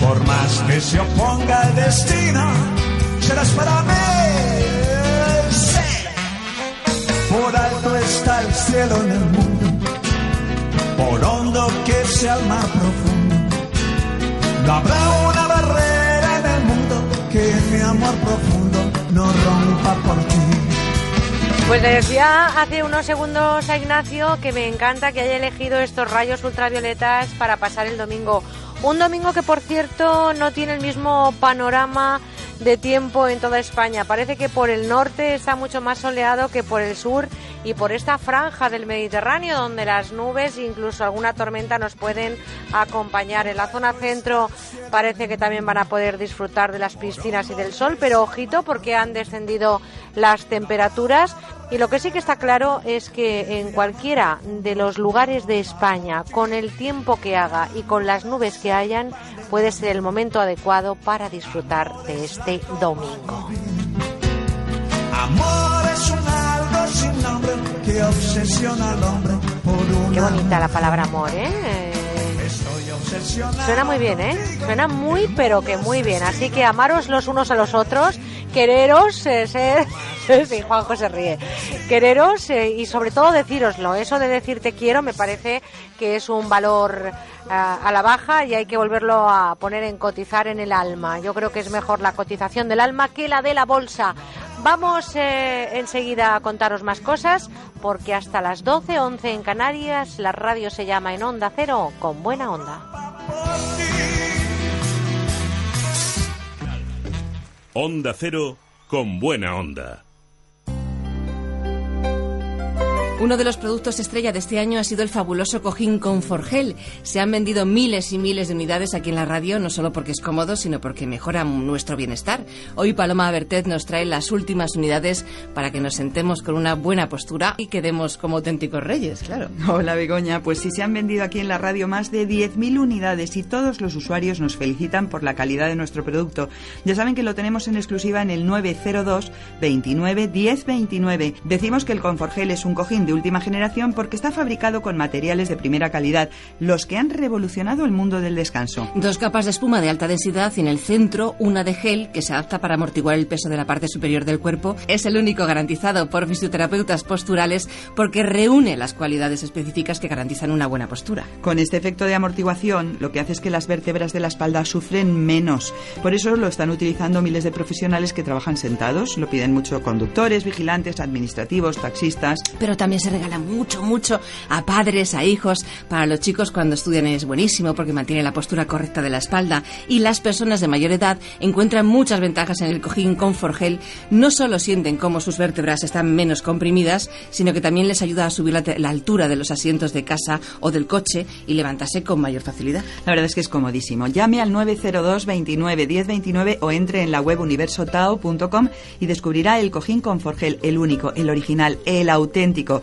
Por más que se oponga el destino, serás para mí. Está el cielo en el mundo, por hondo que sea el mar profundo. No habrá una barrera en el mundo que mi amor profundo no rompa por ti. Pues le decía hace unos segundos a Ignacio que me encanta que haya elegido estos rayos ultravioletas para pasar el domingo. Un domingo que, por cierto, no tiene el mismo panorama de tiempo en toda España. Parece que por el norte está mucho más soleado que por el sur y por esta franja del Mediterráneo donde las nubes e incluso alguna tormenta nos pueden acompañar. En la zona centro parece que también van a poder disfrutar de las piscinas y del sol, pero ojito porque han descendido las temperaturas y lo que sí que está claro es que en cualquiera de los lugares de España, con el tiempo que haga y con las nubes que hayan, puede ser el momento adecuado para disfrutar de este domingo. Amor es un algo sin nombre que obsesiona al hombre por Qué bonita la palabra amor, ¿eh? Suena muy bien, ¿eh? Suena muy, pero que muy bien. Así que amaros los unos a los otros quereros, eh, ser... [laughs] sí, Juanjo se ríe. Quereros eh, y sobre todo decíroslo. Eso de decir te quiero me parece que es un valor a, a la baja y hay que volverlo a poner en cotizar en el alma. Yo creo que es mejor la cotización del alma que la de la bolsa. Vamos eh, enseguida a contaros más cosas porque hasta las 12, 11 en Canarias la radio se llama en Onda Cero con buena onda. Onda Cero con buena onda. Uno de los productos estrella de este año ha sido el fabuloso cojín Conforgel. Se han vendido miles y miles de unidades aquí en la radio, no solo porque es cómodo, sino porque mejora nuestro bienestar. Hoy Paloma Bertet nos trae las últimas unidades para que nos sentemos con una buena postura y quedemos como auténticos reyes, claro. Hola Begoña, pues sí se han vendido aquí en la radio más de 10.000 unidades y todos los usuarios nos felicitan por la calidad de nuestro producto. Ya saben que lo tenemos en exclusiva en el 902 29 10 29. Decimos que el Conforgel es un cojín de última generación porque está fabricado con materiales de primera calidad, los que han revolucionado el mundo del descanso. Dos capas de espuma de alta densidad y en el centro una de gel que se adapta para amortiguar el peso de la parte superior del cuerpo. Es el único garantizado por fisioterapeutas posturales porque reúne las cualidades específicas que garantizan una buena postura. Con este efecto de amortiguación, lo que hace es que las vértebras de la espalda sufren menos. Por eso lo están utilizando miles de profesionales que trabajan sentados. Lo piden mucho conductores, vigilantes, administrativos, taxistas. Pero también se regala mucho, mucho a padres, a hijos. Para los chicos cuando estudian es buenísimo porque mantiene la postura correcta de la espalda. Y las personas de mayor edad encuentran muchas ventajas en el cojín Conforgel. No solo sienten cómo sus vértebras están menos comprimidas, sino que también les ayuda a subir la, altura de los asientos de casa o del coche y levantarse con mayor facilidad. La verdad es que es comodísimo. Llame al 902 29 10 29 o entre en la web universotao.com y descubrirá el cojín Conforgel, el único, el original, el auténtico.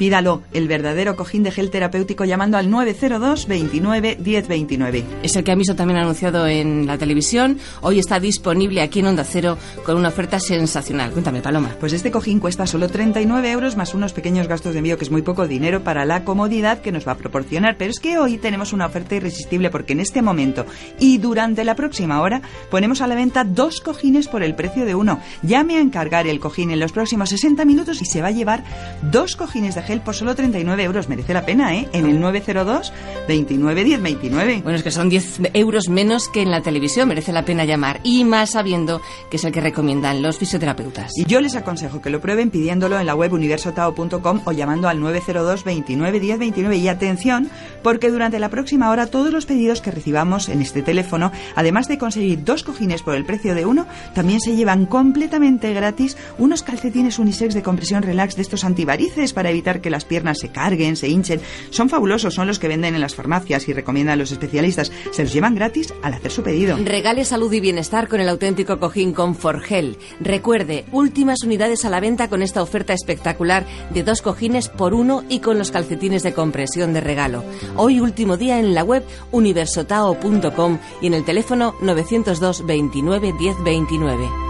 Pídalo, el verdadero cojín de gel terapéutico llamando al 902 29 10 29. Es el que ha visto también anunciado en la televisión. Hoy está disponible aquí en Onda Cero con una oferta sensacional. Cuéntame, Paloma. Pues este cojín cuesta solo 39 euros más unos pequeños gastos de envío, que es muy poco dinero para la comodidad que nos va a proporcionar. Pero es que hoy tenemos una oferta irresistible porque en este momento y durante la próxima hora ponemos a la venta dos cojines por el precio de uno. Llame a encargar el cojín en los próximos 60 minutos y se va a llevar dos cojines de gel por solo 39 euros. Merece la pena, ¿eh? En el 902 29 10 29. Bueno, es que son 10 euros menos que en la televisión. Merece la pena llamar. Y más sabiendo que es el que recomiendan los fisioterapeutas. Y yo les aconsejo que lo prueben pidiéndolo en la web universotao.com o llamando al 902 29 10 29. Y atención, porque durante la próxima hora todos los pedidos que recibamos en este teléfono, además de conseguir dos cojines por el precio de uno, también se llevan completamente gratis unos calcetines unisex de compresión relax de estos antivarices para evitar que las piernas se carguen, se hinchen. Son fabulosos, son los que venden en las farmacias y recomiendan los especialistas. Se los llevan gratis al hacer su pedido. Regale salud y bienestar con el auténtico cojín Conforgel. Recuerde, últimas unidades a la venta con esta oferta espectacular de dos cojines por uno y con los calcetines de compresión de regalo. Hoy último día en la web universotao.com y en el teléfono 902 29 10 29.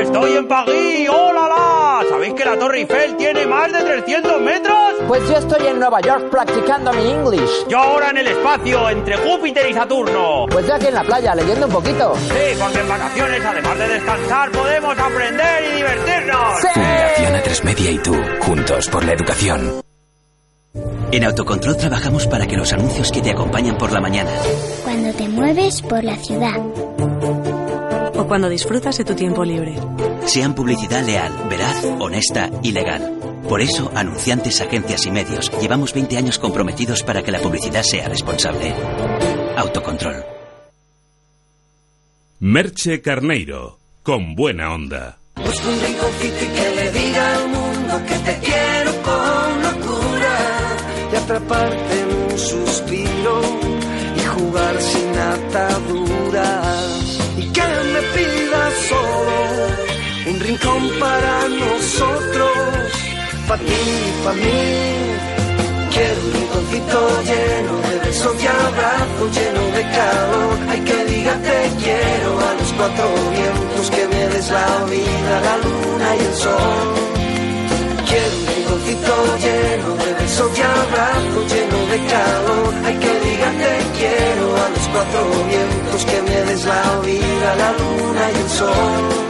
¡Estoy en París! ¡Hola, la! ¿Sabéis que la Torre Eiffel tiene más de 300 metros? Pues yo estoy en Nueva York practicando mi English. Yo ahora en el espacio, entre Júpiter y Saturno. Pues yo aquí en la playa, leyendo un poquito. Sí, porque en vacaciones, además de descansar, podemos aprender y divertirnos. Fundación A3 Media y tú, juntos por la educación. En Autocontrol trabajamos para que los anuncios que te acompañan por la mañana, Cuando te mueves por la ciudad. Cuando disfrutas de tu tiempo libre. sean publicidad leal, veraz, honesta y legal. Por eso, anunciantes, agencias y medios, llevamos 20 años comprometidos para que la publicidad sea responsable. Autocontrol. Merche Carneiro, con buena onda. Busco un rinconcito y que le diga al mundo que te quiero con locura y atraparte en un suspiro y jugar sin ataduras solo un rincón para nosotros, para ti para mí. Quiero un rinconcito lleno de besos y abrazos, lleno de calor. Hay que diga te quiero a los cuatro vientos, que me des la vida, la luna y el sol. Quiero un rinconcito lleno de besos y abrazos, lleno de calor. Hay que diga te quiero a los cuatro vientos, que me des la vida, la luna y el sol.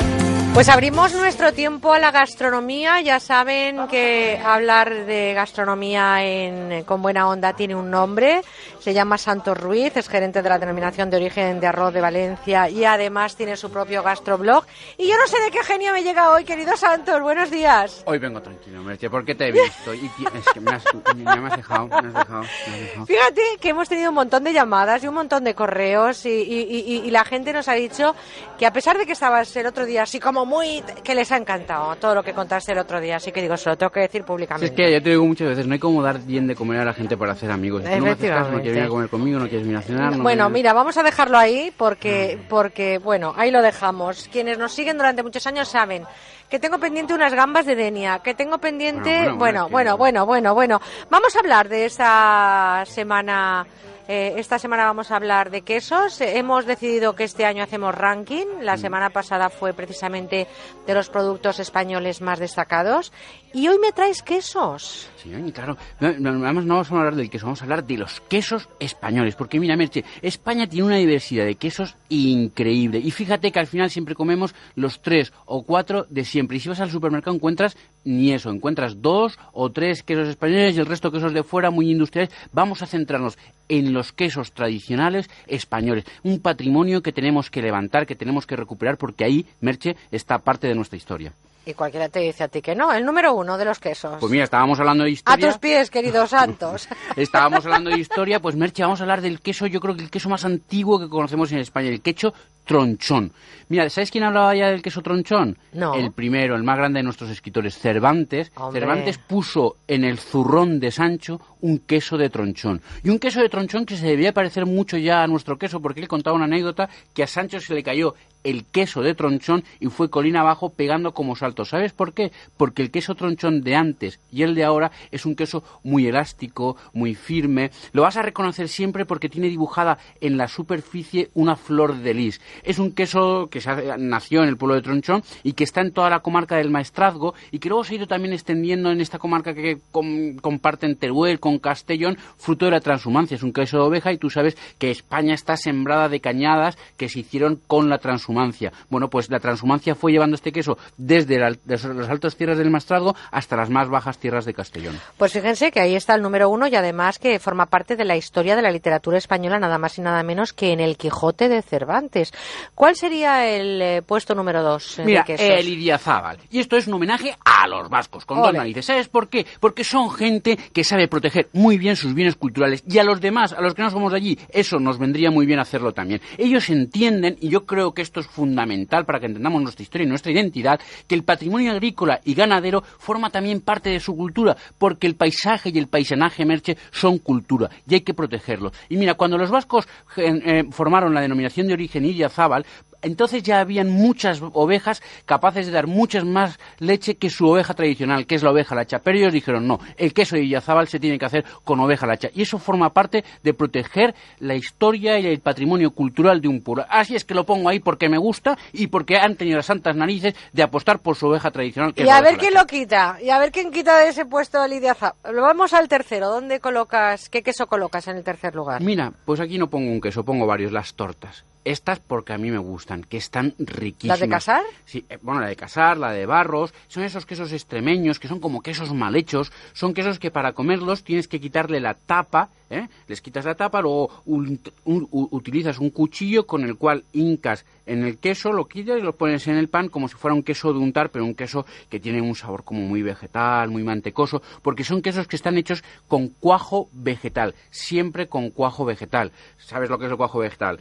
Pues abrimos nuestro tiempo a la gastronomía. Ya saben que hablar de gastronomía en, con buena onda tiene un nombre. Se llama Santos Ruiz, es gerente de la denominación de origen de arroz de Valencia y además tiene su propio gastroblog. Y yo no sé de qué genio me llega hoy, querido Santos. Buenos días. Hoy vengo tranquilo, Merche, porque te he visto. Y es que me has, me has dejado, me has dejado, me has dejado. Fíjate que hemos tenido un montón de llamadas y un montón de correos y, y- y- y la gente nos ha dicho que a pesar de que estabas el otro día así como muy... que les ha encantado todo lo que contaste el otro día. Así que digo, se lo tengo que decir Si públicamente. es que ya te digo muchas veces, no hay como dar bien de comer a la gente para hacer amigos. Si tú no me haces caso, no quieres venir a comer conmigo, no quieres venir a cenar. no Bueno, quieres- mira, vamos a dejarlo ahí porque, porque, bueno, ahí lo dejamos. Quienes nos siguen durante muchos años saben que tengo pendiente unas gambas de Denia, que tengo pendiente, Bueno, bueno, bueno, bueno, bueno. Vamos a hablar de esta semana. eh, esta semana vamos a hablar de quesos. Hemos decidido que este año hacemos ranking. La semana pasada fue precisamente de los productos españoles más destacados. Y hoy me traes quesos. Sí, claro. Además, no vamos a hablar del queso, vamos a hablar de los quesos españoles. Porque mira, Merche, España tiene una diversidad de quesos increíble. Y fíjate que al final siempre comemos los tres o cuatro de siempre. Y si vas al supermercado encuentras ni eso, encuentras dos o tres quesos españoles y el resto quesos de fuera muy industriales. Vamos a centrarnos en los quesos tradicionales españoles. Un patrimonio que tenemos que levantar, que tenemos que recuperar, porque ahí, Merche, está parte de nuestra historia. Y cualquiera te dice a ti que no. El número uno de los quesos. Pues mira, estábamos hablando de a historia. tus pies, querido Santos. [laughs] Estábamos hablando de historia, pues Merche, vamos a hablar del queso, yo creo que el queso más antiguo que conocemos en España, el queso tronchón. Mira, ¿sabes quién hablaba ya del queso tronchón? No. El primero, el más grande de nuestros escritores, Cervantes. Hombre. Cervantes puso en el zurrón de Sancho un queso de tronchón. Y un queso de tronchón que se debía parecer mucho ya a nuestro queso, porque él contaba una anécdota que a Sancho se le cayó el queso de tronchón y fue colina abajo pegando como salto. ¿Sabes por qué? Porque el queso tronchón de antes y el de ahora es un queso muy elástico, muy firme. Lo vas a reconocer siempre porque tiene dibujada en la superficie una flor de lis. Es un queso que nació en el pueblo de Tronchón y que está en toda la comarca del Maestrazgo y que luego se ha ido también extendiendo en esta comarca que com- comparten Teruel con Castellón, fruto de la transhumancia. Es un queso de oveja y tú sabes que España está sembrada de cañadas que se hicieron con la transhumancia. Bueno, pues la transhumancia fue llevando este queso desde la- desde las altas tierras del Maestrazgo hasta las más bajas tierras de Castellón. Pues fíjense que ahí está el número uno y además que forma parte de la historia de la literatura española nada más y nada menos que en el Quijote de Cervantes. ¿Cuál sería el eh, puesto número dos eh, Mira, de quesos? el Idiazábal. Y esto es un homenaje a los vascos, con dos narices. ¿Sabes por qué? Porque son gente que sabe proteger muy bien sus bienes culturales. Y a los demás, a los que no somos de allí, eso nos vendría muy bien hacerlo también. Ellos entienden, y yo creo que esto es fundamental para que entendamos nuestra historia y nuestra identidad, que el patrimonio agrícola y ganadero forma también parte de su cultura, porque el paisaje y el paisanaje merche son cultura y hay que protegerlo. Y mira, cuando los vascos eh, formaron la denominación de origen Idiazábal, entonces ya habían muchas ovejas capaces de dar muchas más leche que su oveja tradicional, que es la oveja lacha. Pero ellos dijeron, no, el queso de Idiazábal se tiene que hacer con oveja lacha. Y eso forma parte de proteger la historia y el patrimonio cultural de un pueblo. Así es que lo pongo ahí porque me gusta y porque han tenido las santas narices de apostar por su oveja tradicional. Que Y es a ver quién lacha. lo quita, y a ver quién quita de ese puesto a Lidia Zap. Vamos al tercero. ¿Dónde colocas, qué queso colocas en el tercer lugar? Mira, pues aquí no pongo un queso, pongo varios, las tortas. Estas porque a mí me gustan, que están riquísimas. ¿Las de casar? Sí, eh, bueno, la de casar, la de barros, son esos quesos extremeños que son como quesos mal hechos, son quesos que para comerlos tienes que quitarle la tapa, ¿eh? les quitas la tapa, luego un- un- u- utilizas un cuchillo con el cual hincas en el queso, lo quitas y lo pones en el pan como si fuera un queso de untar, pero un queso que tiene un sabor como muy vegetal, muy mantecoso, porque son quesos que están hechos con cuajo vegetal, siempre con cuajo vegetal. ¿Sabes lo que es el cuajo vegetal?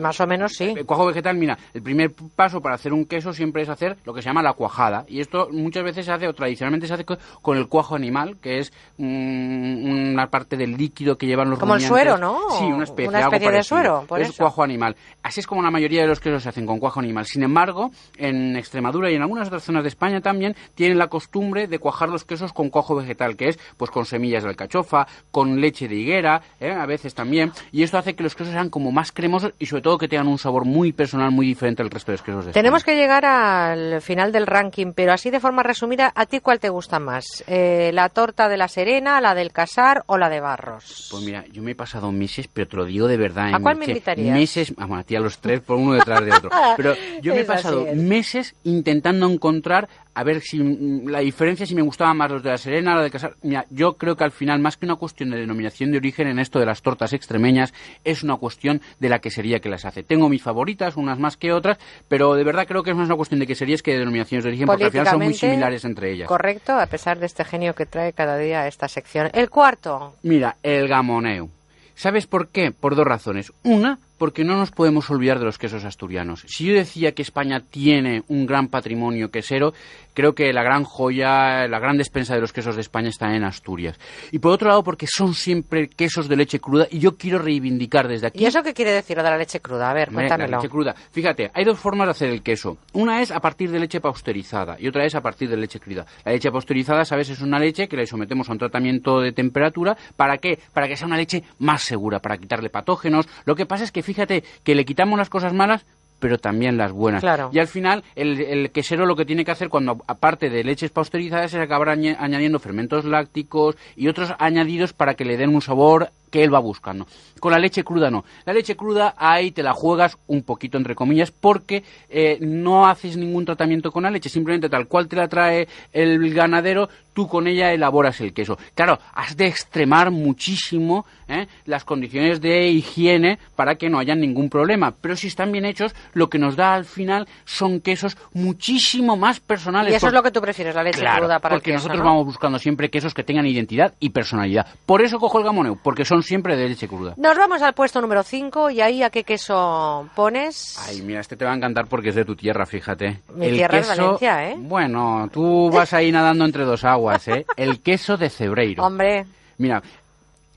Más o menos sí. El cuajo vegetal, mira, el primer paso para hacer un queso siempre es hacer lo que se llama la cuajada. Y esto muchas veces se hace, o tradicionalmente se hace co- con el cuajo animal, que es mm, una parte del líquido que llevan los Como el suero, ¿no? Sí, una especie, Una algo especie de parecido. suero, por es eso. cuajo animal. Así es como la mayoría de los quesos se hacen con cuajo animal. Sin embargo, en Extremadura y en algunas otras zonas de España también tienen la costumbre de cuajar los quesos con cuajo vegetal, que es pues con semillas de alcachofa, con leche de higuera, ¿eh? a veces también. Y esto hace que los quesos sean como más cremosos y sobre todo que que tengan un sabor muy personal, muy diferente al resto de los quesos de Tenemos que llegar al final del ranking, pero así de forma resumida, ¿a ti cuál te gusta más? Eh, ¿La torta de la Serena, la del Casar o la de Barros? Pues mira, yo me he pasado meses, pero te lo digo de verdad. ¿A en cuál me invitarías? Meses, a ti a los tres, por uno detrás de otro. [laughs] Pero yo me he pasado es. meses intentando encontrar a ver si mm, la diferencia, si me gustaban más los de la Serena, la de Casar. Mira, yo creo que al final, más que una cuestión de denominación de origen en esto de las tortas extremeñas, es una cuestión de la quesería que las hace. Tengo mis favoritas, unas más que otras, pero de verdad creo que es más una cuestión de queserías que de denominaciones de origen, porque al final son muy similares entre ellas. Correcto, a pesar de este genio que trae cada día esta sección. El cuarto, Mira, el gamoneo. ¿Sabes por qué? Por dos razones. Una, porque no nos podemos olvidar de los quesos asturianos. Si yo decía que España tiene un gran patrimonio quesero, creo que la gran joya, la gran despensa de los quesos de España está en Asturias. Y por otro lado, porque son siempre quesos de leche cruda y yo quiero reivindicar desde aquí ¿y eso qué quiere decir lo de la leche cruda? A ver, cuéntamelo. La leche cruda. Fíjate, hay dos formas de hacer el queso. Una es a partir de leche pasteurizada y otra es a partir de leche cruda. La leche pasteurizada, sabes, es una leche que le sometemos a un tratamiento de temperatura. ¿Para qué? Para que sea una leche más segura, para quitarle patógenos. Lo que pasa es que fíjate que le quitamos las cosas malas pero también las buenas. Claro. Y al final, el, el quesero lo que tiene que hacer cuando, aparte de leches pasteurizadas, es acabar añadiendo fermentos lácticos y otros añadidos para que le den un sabor que él va buscando. Con la leche cruda no. La leche cruda ahí te la juegas un poquito entre comillas porque eh, no haces ningún tratamiento con la leche, simplemente tal cual te la trae el ganadero, tú con ella elaboras el queso. Claro, has de extremar muchísimo ¿eh? las condiciones de higiene para que no haya ningún problema, pero si están bien hechos, lo que nos da al final son quesos muchísimo más personales. Y eso Por- es lo que tú prefieres, la leche Claro, cruda para porque el queso, nosotros ¿no? vamos buscando siempre quesos que tengan identidad y personalidad. Por eso cojo el gamoneo, porque son siempre de leche cruda. Nos vamos al puesto número 5 y ahí a qué queso pones. Ay, mira, este te va a encantar porque es de tu tierra, fíjate. Mi tierra es Valencia, ¿eh? Bueno, tú vas ahí nadando entre dos aguas, ¿eh? El queso de Cebreiro. Hombre, Mira,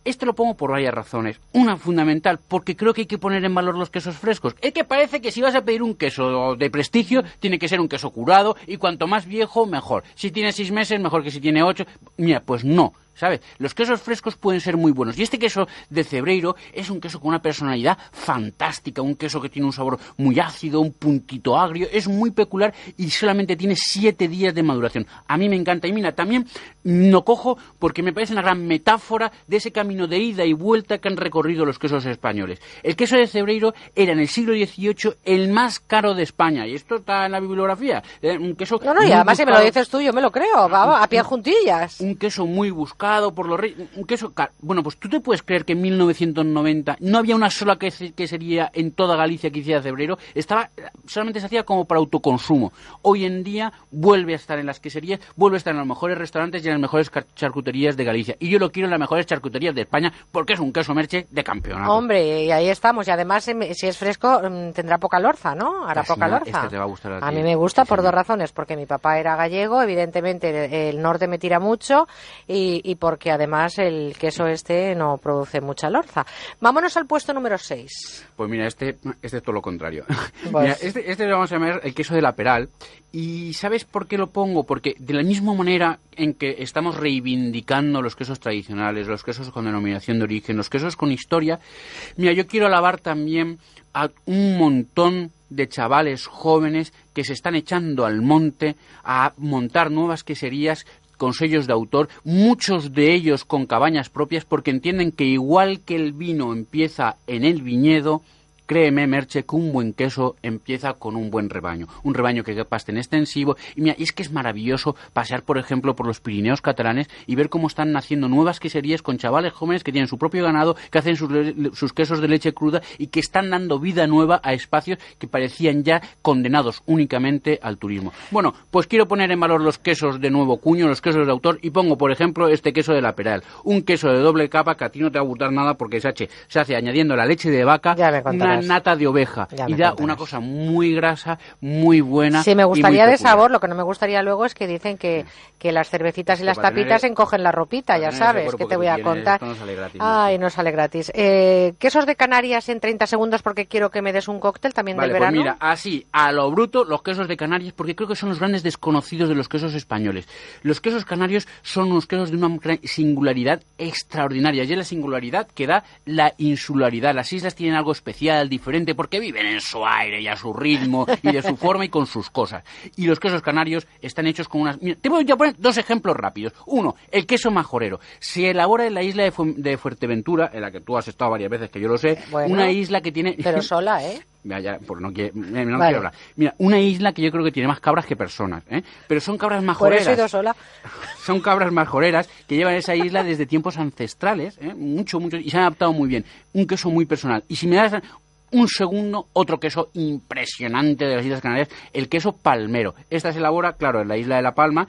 esto lo pongo por varias razones. Una fundamental, porque creo que hay que poner en valor los quesos frescos. Es que parece que si vas a pedir un queso de prestigio, tiene que ser un queso curado y cuanto más viejo, mejor. Si tiene seis meses, mejor que si tiene ocho. Mira, pues no. ¿Sabes? Los quesos frescos pueden ser muy buenos. Y este queso de Cebreiro es un queso con una personalidad fantástica. Un queso que tiene un sabor muy ácido, un puntito agrio. Es muy peculiar y solamente tiene siete días de maduración. A mí me encanta. Y mira, también no cojo porque me parece una gran metáfora de ese camino de ida y vuelta que han recorrido los quesos españoles. El queso de Cebreiro era en el siglo XVIII el más caro de España. Y esto está en la bibliografía. Eh, Un queso no, no, y además si me lo dices tú, yo me lo creo, va, a pie juntillas. Un queso muy buscado por los reyes. Un queso. Bueno, pues tú te puedes creer que en 1990 no había una sola que- quesería en toda Galicia que hiciera Cebreiro. Estaba, solamente se hacía como para autoconsumo. Hoy en día vuelve a estar en las queserías, vuelve a estar en los mejores restaurantes y en las mejores charcuterías de Galicia. Y yo lo quiero en las mejores charcuterías de España porque es un queso merche de campeonato. Hombre, y ahí estamos. Y además, em, si es fresco, mm, tendrá poca lorza, ¿no? Hará Casi poca lorza. Este te va a gustar a A mí me gusta por dos razones. Porque mi papá era gallego, evidentemente el norte me tira mucho y, y porque además el queso este no produce mucha lorza. Vámonos al puesto número 6. Pues mira, este, este es todo lo contrario. Pues- [laughs] Mira, este, este lo vamos a llamar el queso de la Peral. ¿Y sabes por qué lo pongo? Porque de la misma manera en que estamos reivindicando los quesos tradicionales, los quesos con denominación de origen, los quesos con historia, mira, yo quiero alabar también a un montón de chavales jóvenes que se están echando al monte a montar nuevas queserías con sellos de autor, muchos de ellos con cabañas propias, porque entienden que igual que el vino empieza en el viñedo, créeme, Merche, que un buen queso empieza con un buen rebaño. Un rebaño que paste en extensivo. Y mira, y es que es maravilloso pasear, por ejemplo, por los Pirineos catalanes y ver cómo están naciendo nuevas queserías con chavales jóvenes que tienen su propio ganado, que hacen sus, quesos de leche cruda y que están dando vida nueva a espacios que parecían ya condenados únicamente al turismo. Bueno, pues quiero poner en valor los quesos de nuevo cuño, los quesos de autor, y pongo, por ejemplo, este queso de la Peral. Un queso de doble capa que a ti no te va a gustar nada porque se hace, se hace añadiendo la leche de vaca, nata de oveja, Ya y da una cosa muy grasa, muy buena. Sí, me gustaría de sabor. Lo que no me gustaría luego es que dicen que, que las cervecitas y que las para tener- tapitas encogen la ropita, ya sabes, que te voy a contar. esto no sale gratis, Ay, no sale gratis. Eh, quesos de Canarias en 30 segundos porque quiero que me des un cóctel también Vale, del pues verano. mira, así, a lo bruto, los quesos de Canarias, porque creo que son los grandes desconocidos de los quesos españoles. Los quesos canarios son unos quesos de una singularidad extraordinaria, y es la singularidad que da la insularidad. Las islas tienen algo especial, diferente porque viven en su aire y a su ritmo y de su forma y con sus cosas. Y los quesos canarios están hechos con unas... Mira, te voy a poner dos ejemplos rápidos. Uno, el queso majorero. Se elabora en la isla de, Fu- de Fuerteventura, en la que tú has estado varias veces, que yo lo sé, Bueno, una isla que tiene... Pero [laughs] sola, ¿eh? Mira, ya, por no, quiere- eh, no Vale. quiero hablar. Mira, una isla que yo creo que tiene más cabras que personas, ¿eh? Pero son cabras Por majoreras. eso he ido sola. [laughs] Son cabras majoreras que llevan esa isla desde tiempos ancestrales, ¿eh? mucho, mucho, y se han adaptado muy bien. Un queso muy personal. Y si me das un segundo, otro queso impresionante de las Islas Canarias, el queso palmero. Esta se elabora, claro, en la isla de La Palma,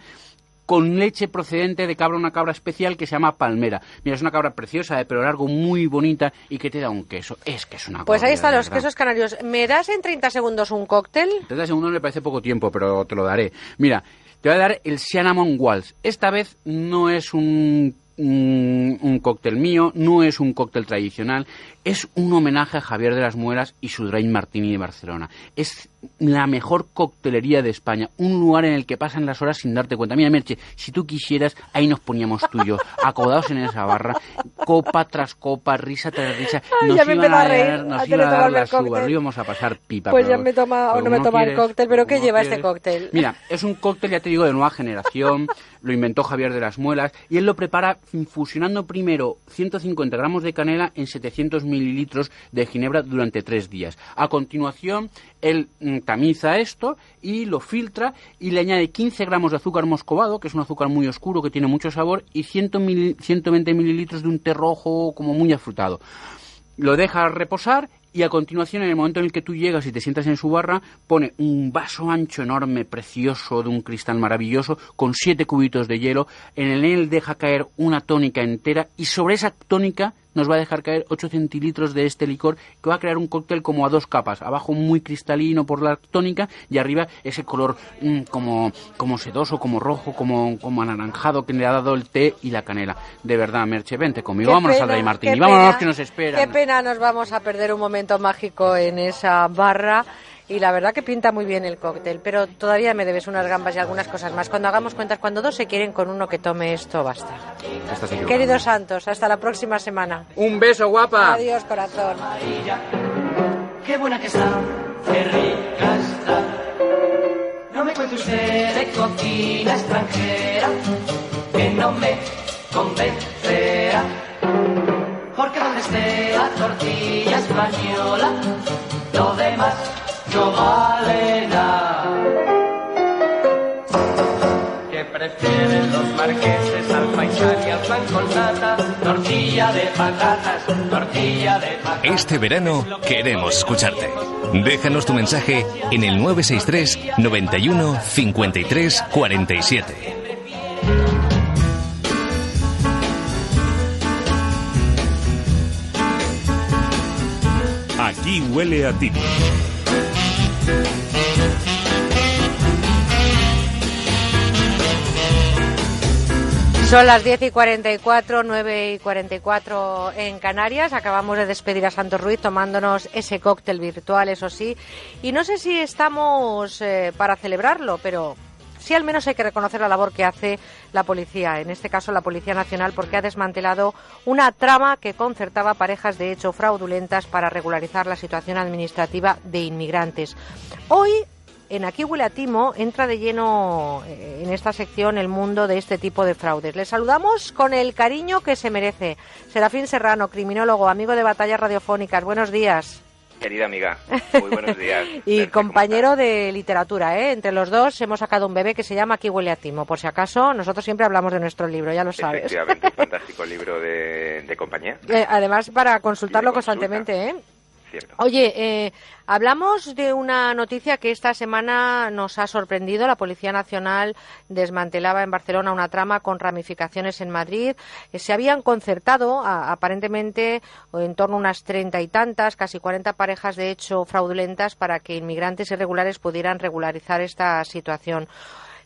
con leche procedente de cabra, una cabra especial que se llama palmera. Mira, es una cabra preciosa, de pelo largo, muy bonita y que te da un queso. Es que es una Pues ahí están los verdad. quesos canarios. ¿Me das en 30 segundos un cóctel? 30 segundos me parece poco tiempo, pero te lo daré. Mira, te voy a dar el Cinnamon Waltz. Esta vez no es un, un, un cóctel mío, no es un cóctel tradicional, es un homenaje a Javier de las Muelas y su Drain Martini de Barcelona. Es la mejor coctelería de España, un lugar en el que pasan las horas sin darte cuenta. Mira, Merche, si tú quisieras, ahí nos poníamos yo, [laughs] acodados en esa barra, copa tras copa, risa tras risa. Nos ya iban a reír dar- nos antes iban de a dar tomarme el las uvas, cóctel. lo íbamos a pasar pipa. Pues ya pero- me toma o no me toma el cóctel, pero ¿qué lleva este cóctel? Mira, es un cóctel, ya te digo, de nueva generación, [laughs] lo inventó Javier de las Muelas, y él lo prepara infusionando primero 150 gramos de canela en 700 mililitros de ginebra durante tres días. A continuación, él mm, tamiza esto y lo filtra y le añade 15 gramos de azúcar moscovado, que es un azúcar muy oscuro que tiene mucho sabor, y 100 mil- 120 mililitros de un té rojo como muy afrutado lo deja reposar y a continuación, en el momento en el que tú llegas y te sientas en su barra, pone un vaso ancho enorme, precioso, de un cristal maravilloso, con siete cubitos de hielo. En él deja caer una tónica entera y sobre esa tónica nos va a dejar caer 8 centilitros de este licor que va a crear un cóctel como a dos capas. Abajo muy cristalino por la tónica y arriba ese color mm, como, como sedoso, como rojo, como, como anaranjado que le ha dado el té y la canela. De verdad, Merche, vente conmigo. Qué Vámonos pena, al Martini. qué Vámonos pena, que nos esperan. Qué pena nos vamos a perder un momento mágico en esa barra. Y la verdad que pinta muy bien el cóctel, pero todavía me debes unas gambas y algunas cosas más. Cuando hagamos cuentas, cuando dos se quieren con uno que tome esto, basta. Queridos Santos, hasta la próxima semana. Un beso, guapa. Adiós, corazón. Qué buena que está, qué rica está. No me cuente usted de cocina extranjera, que no me convencerá. Porque donde esté la tortilla española, lo demás no vale nada. ¿Qué prefieren los marqueses al paisán y al pan con nata? Tortilla de patatas, tortilla de patatas. Este verano queremos escucharte. Déjanos tu mensaje en el 963 91 53 47. Aquí huele a ti. Son las 10 y 44, 9 y 44 en Canarias. Acabamos de despedir a Santos Ruiz tomándonos ese cóctel virtual, eso sí. Y no sé si estamos eh, para celebrarlo, pero sí al menos hay que reconocer la labor que hace la policía, en este caso la Policía Nacional, porque ha desmantelado una trama que concertaba parejas de hecho fraudulentas para regularizar la situación administrativa de inmigrantes. Hoy en Aquí huele a Timo entra de lleno eh, en esta sección el mundo de este tipo de fraudes. Le saludamos con el cariño que se merece. Serafín Serrano, criminólogo, amigo de batallas radiofónicas. Buenos días. Querida amiga, [laughs] muy buenos días. Y compañero de literatura, ¿eh? Entre los dos hemos sacado un bebé que se llama Aquí huele a Timo. Por si acaso, nosotros siempre hablamos de nuestro libro, ya lo sabes. Efectivamente, un [laughs] fantástico libro de, de compañía. Eh, Además, para consultarlo constantemente, ¿eh? Oye, eh, hablamos de una noticia que esta semana nos ha sorprendido. La Policía Nacional desmantelaba en Barcelona una trama con ramificaciones en Madrid. Eh, se habían concertado, aparentemente, en torno a unas treinta y tantas, casi cuarenta parejas de hecho fraudulentas para que inmigrantes irregulares pudieran regularizar esta situación.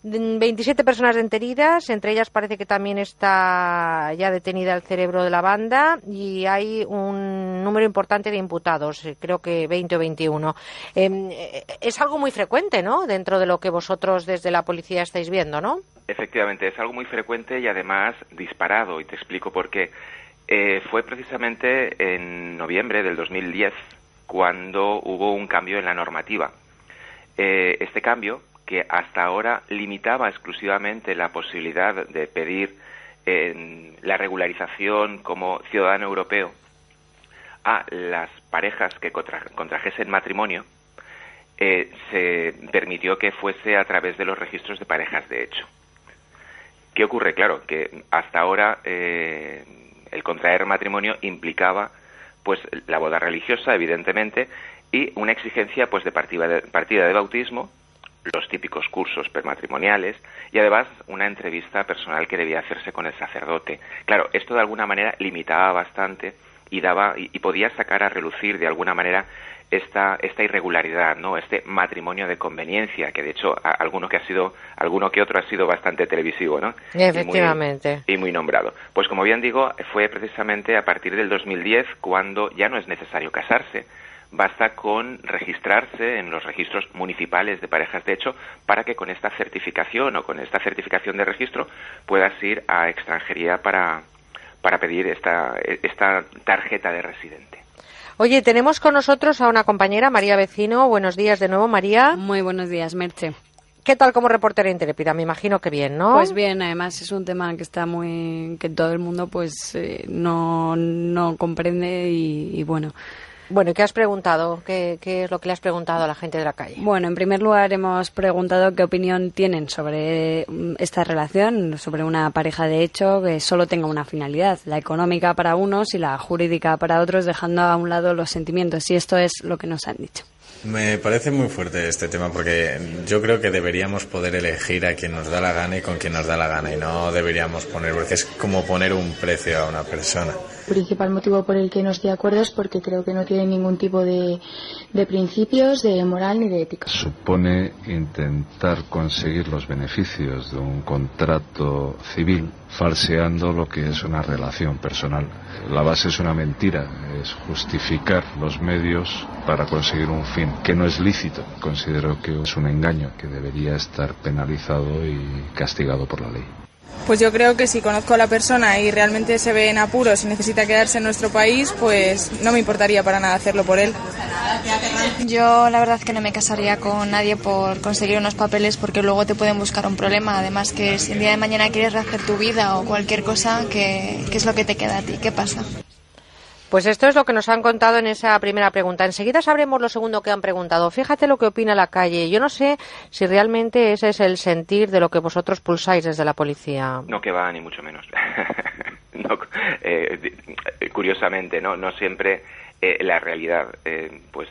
Mm, 27 personas detenidas, entre ellas parece que también está ya detenida el cerebro de la banda y hay un número importante de imputados, eh, creo que 20 o 21. Em, eh, es algo muy frecuente, ¿no? Dentro de lo que vosotros desde la policía estáis viendo, ¿no? Efectivamente, es algo muy frecuente y además disparado, y te explico por qué. Eh, fue precisamente en noviembre del 2010 cuando hubo un cambio en la normativa. Este cambio, que hasta ahora limitaba exclusivamente la posibilidad de pedir la regularización como ciudadano europeo a las parejas que contrajesen matrimonio, eh, se permitió que fuese a través de los registros de parejas de hecho. ¿Qué ocurre? Claro, que hasta ahora eh, el contraer matrimonio implicaba pues la boda religiosa, evidentemente, y una exigencia pues de partida de, partida de bautismo, los típicos cursos prematrimoniales y además una entrevista personal que debía hacerse con el sacerdote. Claro, esto de alguna manera limitaba bastante y daba y, podía sacar a relucir de alguna manera esta esta irregularidad, ¿no? Este matrimonio de conveniencia que de hecho alguno que ha sido alguno que otro ha sido bastante televisivo, ¿no? Efectivamente. Y muy, y muy nombrado. Pues como bien digo, fue precisamente a partir del 2010 cuando ya no es necesario casarse basta con registrarse en los registros municipales de parejas de hecho para que con esta certificación o con esta certificación de registro puedas ir a extranjería para, para pedir esta, esta tarjeta de residente. Oye, tenemos con nosotros a una compañera, María Vecino. Buenos días de nuevo, María. Muy buenos días, Merche. ¿Qué tal como reportera intrépida? Me imagino que bien, ¿no? Pues bien, además es un tema que está muy que todo el mundo pues eh, no, no comprende y bueno, bueno, ¿y qué has preguntado? ¿Qué, es lo que le has preguntado a la gente de la calle? Bueno, en primer lugar hemos preguntado qué opinión tienen sobre mm, esta relación, sobre una pareja de hecho que solo tenga una finalidad, la económica para unos y la jurídica para otros, dejando a un lado los sentimientos. Y esto es lo que nos han dicho. Me parece muy fuerte este tema porque yo creo que deberíamos poder elegir a quien nos da la gana y con quien nos da la gana y no deberíamos poner, porque es como poner un precio a una persona. Principal motivo por el que no estoy de acuerdo es porque creo que no tiene ningún tipo de, de principios, de moral ni de ética. Supone intentar conseguir los beneficios de un contrato civil falseando lo que es una relación personal. La base es una mentira, es justificar los medios para conseguir un fin que no es lícito. Considero que es un engaño que debería estar penalizado y castigado por la ley. Pues yo creo que si conozco a la persona y realmente se ve en apuros y necesita quedarse en nuestro país, pues no me importaría para nada hacerlo por él. Yo la verdad que no me casaría con nadie por conseguir unos papeles porque luego te pueden buscar un problema. Además que si el día de mañana quieres rehacer tu vida o cualquier cosa, ¿qué, es lo que te queda a ti? ¿Qué pasa? Pues esto es lo que nos han contado en esa primera pregunta. Enseguida sabremos lo segundo que han preguntado. Fíjate lo que opina la calle. Yo no sé si realmente ese es el sentir de lo que vosotros pulsáis desde la policía. No que va, ni mucho menos. [laughs] Eh, curiosamente, no, no siempre eh, la realidad, eh, pues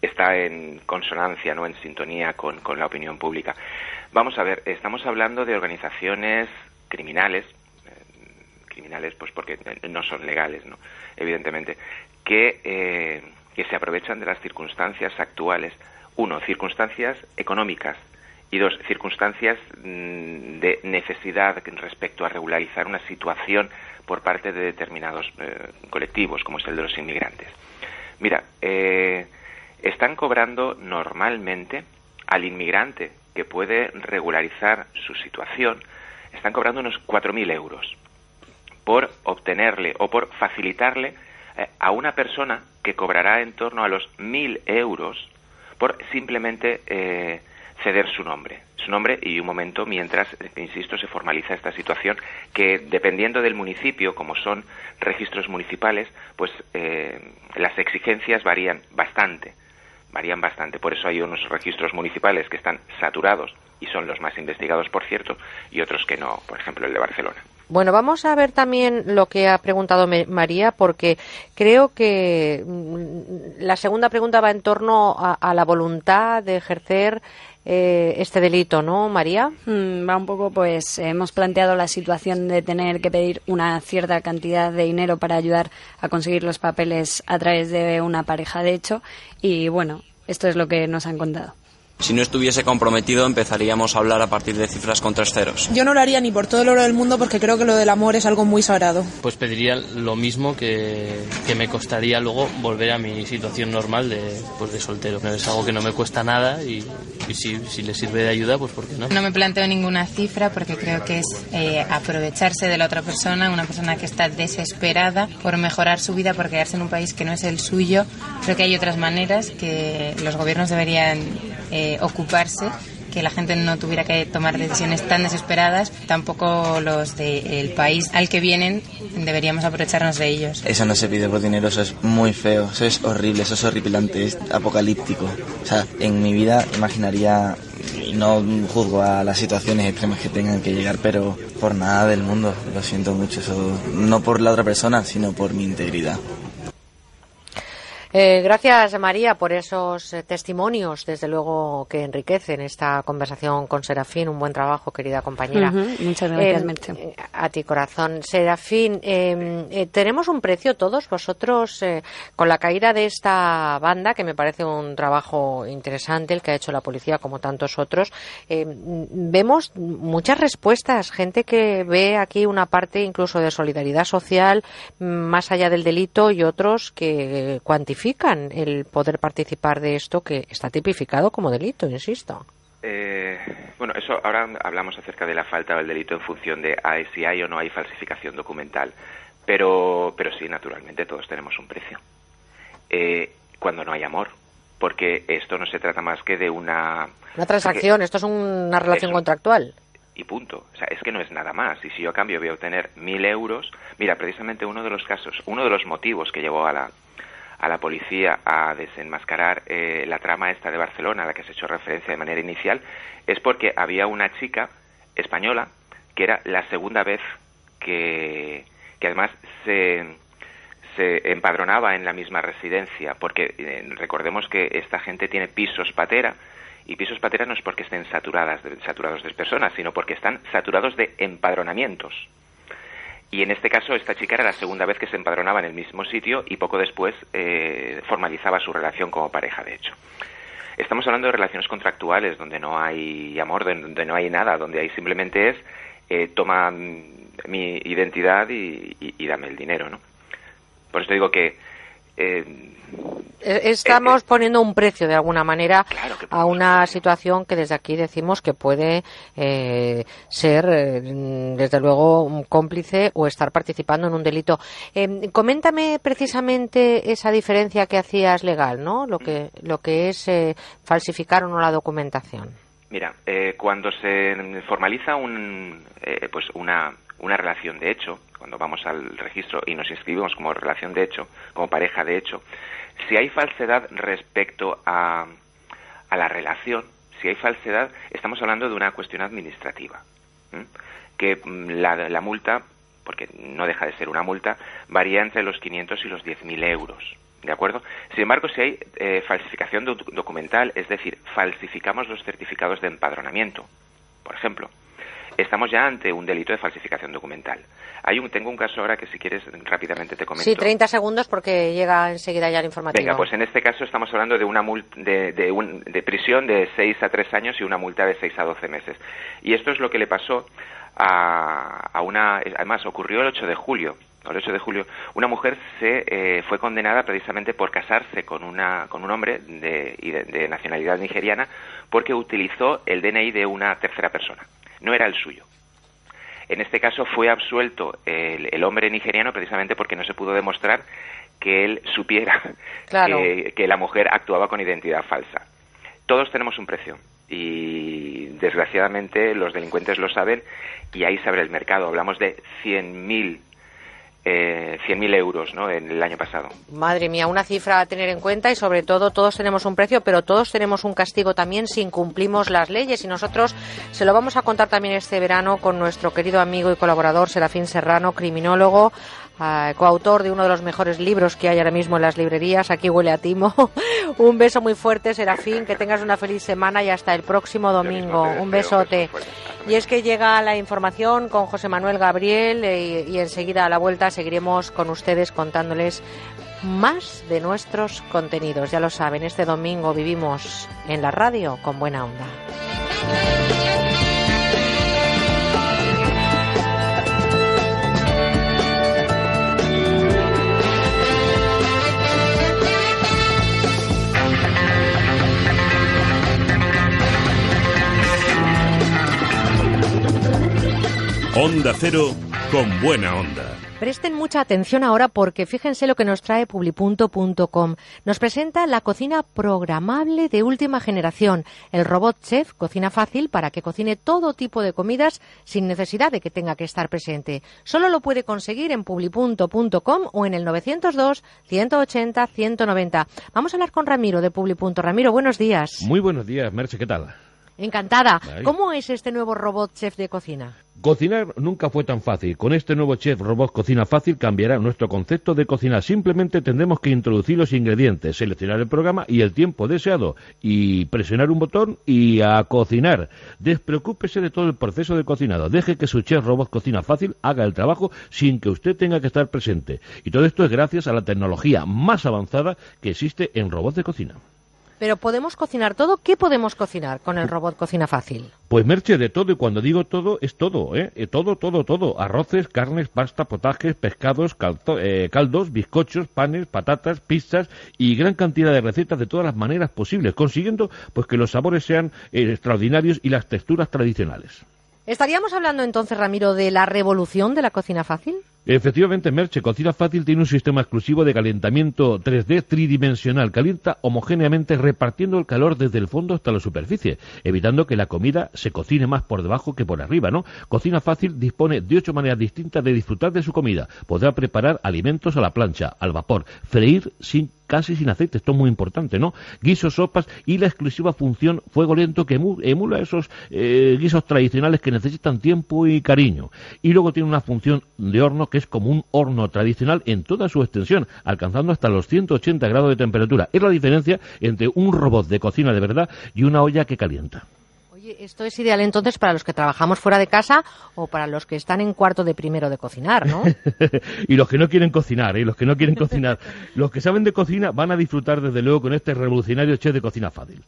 está en consonancia, no en sintonía con la opinión pública. Vamos a ver, estamos hablando de organizaciones criminales criminales, pues porque no son legales, ¿no? Evidentemente, que, eh, que se aprovechan de las circunstancias actuales. Uno, circunstancias económicas y dos, circunstancias mm, de necesidad respecto a regularizar una situación por parte de determinados eh, colectivos, como es el de los inmigrantes. Mira, eh, están cobrando normalmente al inmigrante que puede regularizar su situación, están cobrando unos 4.000 euros por obtenerle o por facilitarle eh, a una persona que cobrará en torno a los mil euros por simplemente eh, ceder su nombre, su nombre y un momento mientras, insisto, se formaliza esta situación que dependiendo del municipio, como son registros municipales, pues eh, las exigencias varían bastante, varían bastante. Por eso hay unos registros municipales que están saturados y son los más investigados, por cierto, y otros que no, por ejemplo el de Barcelona. Bueno, vamos a ver también lo que ha preguntado María, porque creo que mm, la segunda pregunta va en torno a, la voluntad de ejercer eh, este delito, ¿no, María? Mm, va un poco, pues, hemos planteado la situación de tener que pedir una cierta cantidad de dinero para ayudar a conseguir los papeles a través de una pareja de hecho, y bueno, esto es lo que nos han contado. Si no estuviese comprometido, empezaríamos a hablar a partir de cifras con tres ceros. Yo no lo haría ni por todo el oro del mundo porque creo que lo del amor es algo muy sagrado. Pues pediría lo mismo que, que me costaría luego volver a mi situación normal de, pues de soltero. Es algo que no me cuesta nada y y si, si le sirve de ayuda, pues ¿por qué no? No me planteo ninguna cifra porque creo que es eh, aprovecharse de la otra persona, una persona que está desesperada por mejorar su vida, por quedarse en un país que no es el suyo. Creo que hay otras maneras que los gobiernos deberían eh, ocuparse que la gente no tuviera que tomar decisiones tan desesperadas, tampoco los del país al que vienen deberíamos aprovecharnos de ellos. Eso no se pide por dinero, eso es muy feo, eso es horrible, eso es horripilante, es apocalíptico. O sea, en mi vida imaginaría, no juzgo a las situaciones extremas que tengan que llegar, pero por nada del mundo, lo siento mucho, eso no por la otra persona, sino por mi integridad. Eh, gracias, María, por esos eh, testimonios, desde luego, que enriquecen esta conversación con Serafín. Un buen trabajo, querida compañera. Muchas gracias, Eh, Merche. A ti, corazón. Serafín, eh, eh, tenemos un precio todos vosotros eh, con la caída de esta banda, que me parece un trabajo interesante el que ha hecho la policía, como tantos otros. Eh, mm, vemos muchas respuestas, gente que ve aquí una parte incluso de solidaridad social mm, más allá del delito y otros que eh, el poder participar de esto que está tipificado como delito, insisto. Eh, bueno, eso ahora hablamos acerca de la falta del delito en función de ah, si hay o no hay falsificación documental. Pero, pero sí, naturalmente, todos tenemos un precio. Eh, cuando no hay amor. Porque esto no se trata más que de una. Una transacción, esto es una relación Eso. contractual. y punto. O sea, es que no es nada más. Y si yo a cambio voy a obtener mil euros, mira, precisamente uno de los casos, uno de los motivos que llevó a la a la policía a desenmascarar eh, la trama esta de Barcelona, a la que se ha hecho referencia de manera inicial, es porque había una chica española que era la segunda vez que, que además se, se empadronaba en la misma residencia, porque eh, recordemos que esta gente tiene pisos patera, y pisos patera no es porque estén saturadas de- saturados de personas, sino porque están saturados de empadronamientos. Y en este caso, esta chica era la segunda vez que se empadronaba en el mismo sitio y poco después eh, formalizaba su relación como pareja, de hecho. Estamos hablando de relaciones contractuales donde no hay amor, donde no hay nada, donde hay simplemente es eh, toma mm, mi identidad y- y dame el dinero, ¿no? Por eso digo que eh, Eh, Estamos poniendo un precio de alguna manera a una situación que desde aquí decimos que puede eh, ser, eh, desde luego, un cómplice o estar participando en un delito. Eh, coméntame precisamente esa diferencia que hacías legal, ¿no? Lo que, lo que es eh, falsificar o no la documentación. Mira, eh, cuando se formaliza un, eh, pues una, una relación de hecho, cuando vamos al registro y nos inscribimos como relación de hecho, como pareja de hecho, si hay falsedad respecto a, a la relación, si hay falsedad, estamos hablando de una cuestión administrativa, que mm, la, la multa, porque no deja de ser una multa, varía entre los 500 y los 10.000 euros. ¿De acuerdo? Sin embargo, si hay eh, falsificación doc- documental, es decir, falsificamos los certificados de empadronamiento, por ejemplo, estamos ya ante un delito de falsificación documental. Hay un, tengo un caso ahora que si quieres rápidamente te comento. Sí, 30 segundos porque llega enseguida ya el informativo. Venga, pues en este caso estamos hablando de una mul- de, de, un- de prisión de 6 a 3 años y una multa de 6 a 12 meses. Y esto es lo que le pasó a, a una... Además, ocurrió el 8 de julio. El 8 de julio, una mujer se eh, fue condenada precisamente por casarse con, una, con un hombre de, de- de nacionalidad nigeriana porque utilizó el DNI de una tercera persona. No era el suyo. En este caso fue absuelto el, el hombre nigeriano precisamente porque no se pudo demostrar que él supiera [laughs] Claro. que, que la mujer actuaba con identidad falsa. Todos tenemos un precio y desgraciadamente los delincuentes lo saben y ahí se abre el mercado. Hablamos de 100.000 eh, 100.000 euros ¿no? en el año pasado. Madre mía, una cifra a tener en cuenta y sobre todo todos tenemos un precio, pero todos tenemos un castigo también si incumplimos las leyes y nosotros se lo vamos a contar también este verano con nuestro querido amigo y colaborador Serafín Serrano, criminólogo, ah, coautor de uno de los mejores libros que hay ahora mismo en las librerías. Aquí huele a timo. [laughs] un beso muy fuerte, Serafín, que tengas una feliz semana y hasta el próximo domingo. Un besote. Y es que llega la información con José Manuel Gabriel eh, y enseguida a la vuelta seguiremos con ustedes contándoles más de nuestros contenidos. Ya lo saben, este domingo vivimos en la radio con buena onda. Onda Cero con buena onda. Presten mucha atención ahora porque fíjense lo que nos trae publipunto.com. Nos presenta la cocina programable de última generación, el robot chef Cocina Fácil para que cocine todo tipo de comidas sin necesidad de que tenga que estar presente. Solo lo puede conseguir en publipunto.com o en el 902 180 190. Vamos a hablar con Ramiro de Publipunto. Ramiro, buenos días. Muy buenos días, Merche, ¿qué tal? Encantada. Ay. ¿Cómo es este nuevo robot chef de cocina? Cocinar nunca fue tan fácil. Con este nuevo chef robot Cocina Fácil cambiará nuestro concepto de cocinar. Simplemente tendremos que introducir los ingredientes, seleccionar el programa y el tiempo deseado y presionar un botón y a cocinar. Despreocúpese de todo el proceso de cocinado. Deje que su chef robot Cocina Fácil haga el trabajo sin que usted tenga que estar presente. Y todo esto es gracias a la tecnología más avanzada que existe en robots de cocina. Pero podemos cocinar todo. ¿Qué podemos cocinar con el robot Cocina Fácil? Pues merche de todo, y cuando digo todo, es todo, ¿eh? Eh, Todo, todo, todo. Arroces, carnes, pasta, potajes, pescados, caldo- eh, caldos, bizcochos, panes, patatas, pizzas y gran cantidad de recetas de todas las maneras posibles, consiguiendo pues que los sabores sean eh, extraordinarios y las texturas tradicionales. ¿Estaríamos hablando entonces, Ramiro, de la revolución de la cocina fácil? Efectivamente, Merche, Cocina Fácil tiene un sistema exclusivo de calentamiento 3D tridimensional. Calienta homogéneamente repartiendo el calor desde el fondo hasta la superficie, evitando que la comida se cocine más por debajo que por arriba, ¿no? Cocina Fácil dispone de ocho maneras distintas de disfrutar de su comida. Podrá preparar alimentos a la plancha, al vapor, freír sin casi sin aceite, esto es muy importante, ¿no? Guisos, sopas y la exclusiva función fuego lento que emu- emula esos eh, guisos tradicionales que necesitan tiempo y cariño. Y luego tiene una función de horno que es como un horno tradicional en toda su extensión, alcanzando hasta los 180 grados de temperatura. Es la diferencia entre un robot de cocina de verdad y una olla que calienta. Esto es ideal entonces para los que trabajamos fuera de casa o para los que están en cuarto de primero de cocinar, ¿no? [laughs] y los que no quieren cocinar, ¿eh? los que no quieren [laughs] cocinar, los que saben de cocina van a disfrutar desde luego con este revolucionario chef de cocina fácil.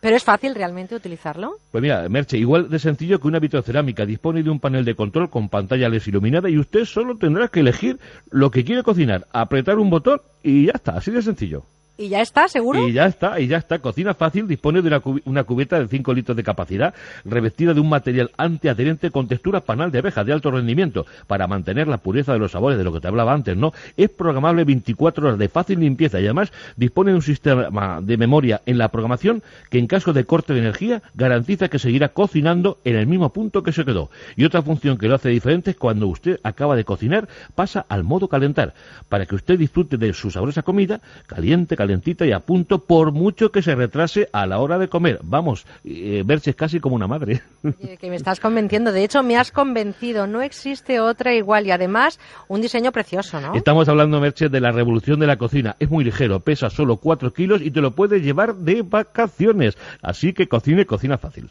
¿Pero es fácil realmente utilizarlo? Pues mira, Merche, igual de sencillo que una vitrocerámica, dispone de un panel de control con pantalla LED iluminada y usted solo tendrá que elegir lo que quiere cocinar, apretar un botón y ya está, así de sencillo. ¿Y ya está, seguro? Y ya está, y ya está. Cocina Fácil dispone de una, cubi- una cubeta de 5 litros de capacidad, revestida de un material antiadherente con textura panal de abeja de alto rendimiento, para mantener la pureza de los sabores, de lo que te hablaba antes, ¿no? Es programable 24 horas de fácil limpieza y además dispone de un sistema de memoria en la programación que en caso de corte de energía garantiza que seguirá cocinando en el mismo punto que se quedó. Y otra función que lo hace diferente es cuando usted acaba de cocinar, pasa al modo calentar, para que usted disfrute de su sabrosa comida, caliente, calentita y a punto, por mucho que se retrase a la hora de comer. Vamos, eh, verse casi como una madre. Que me estás convenciendo. De hecho, me has convencido. No existe otra igual y además un diseño precioso, ¿no? Estamos hablando, Merche, de la revolución de la cocina. Es muy ligero, pesa solo 4 kilos y te lo puedes llevar de vacaciones. Así que cocine, cocina fácil.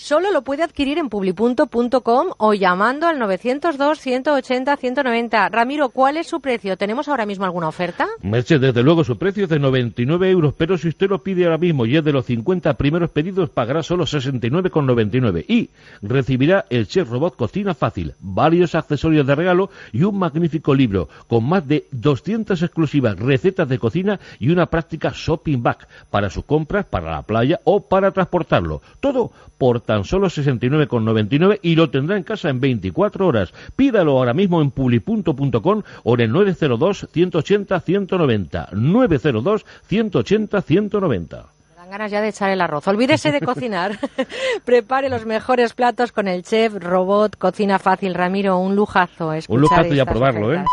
Solo lo puede adquirir en publipunto.com o llamando al 902 180 190. Ramiro, ¿cuál es su precio? ¿Tenemos ahora mismo alguna oferta? Merche, desde luego, su precio es de 99 euros, pero si usted lo pide ahora mismo y es de los 50 primeros pedidos, pagará solo 69,99 y recibirá el Chef Robot Cocina Fácil, varios accesorios de regalo y un magnífico libro con más de 200 exclusivas recetas de cocina y una práctica shopping bag para sus compras, para la playa o para transportarlo. Todo por tan solo 69,99 y lo tendrá en casa en 24 horas. Pídalo ahora mismo en publipunto.com o en el 902 180 190. 902 180 190. Me dan ganas ya de echar el arroz. Olvídese de cocinar. [laughs] Prepare los mejores platos con el chef robot Cocina Fácil. Ramiro, un lujazo. escuchar Un lujazo y a probarlo, ¿eh?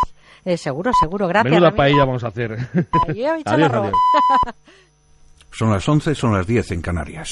Eh, seguro, seguro. Gracias, Menuda Ramiro. paella vamos a hacer. Adiós, arroz. adiós. [laughs] Son las 11, son las 10 en Canarias.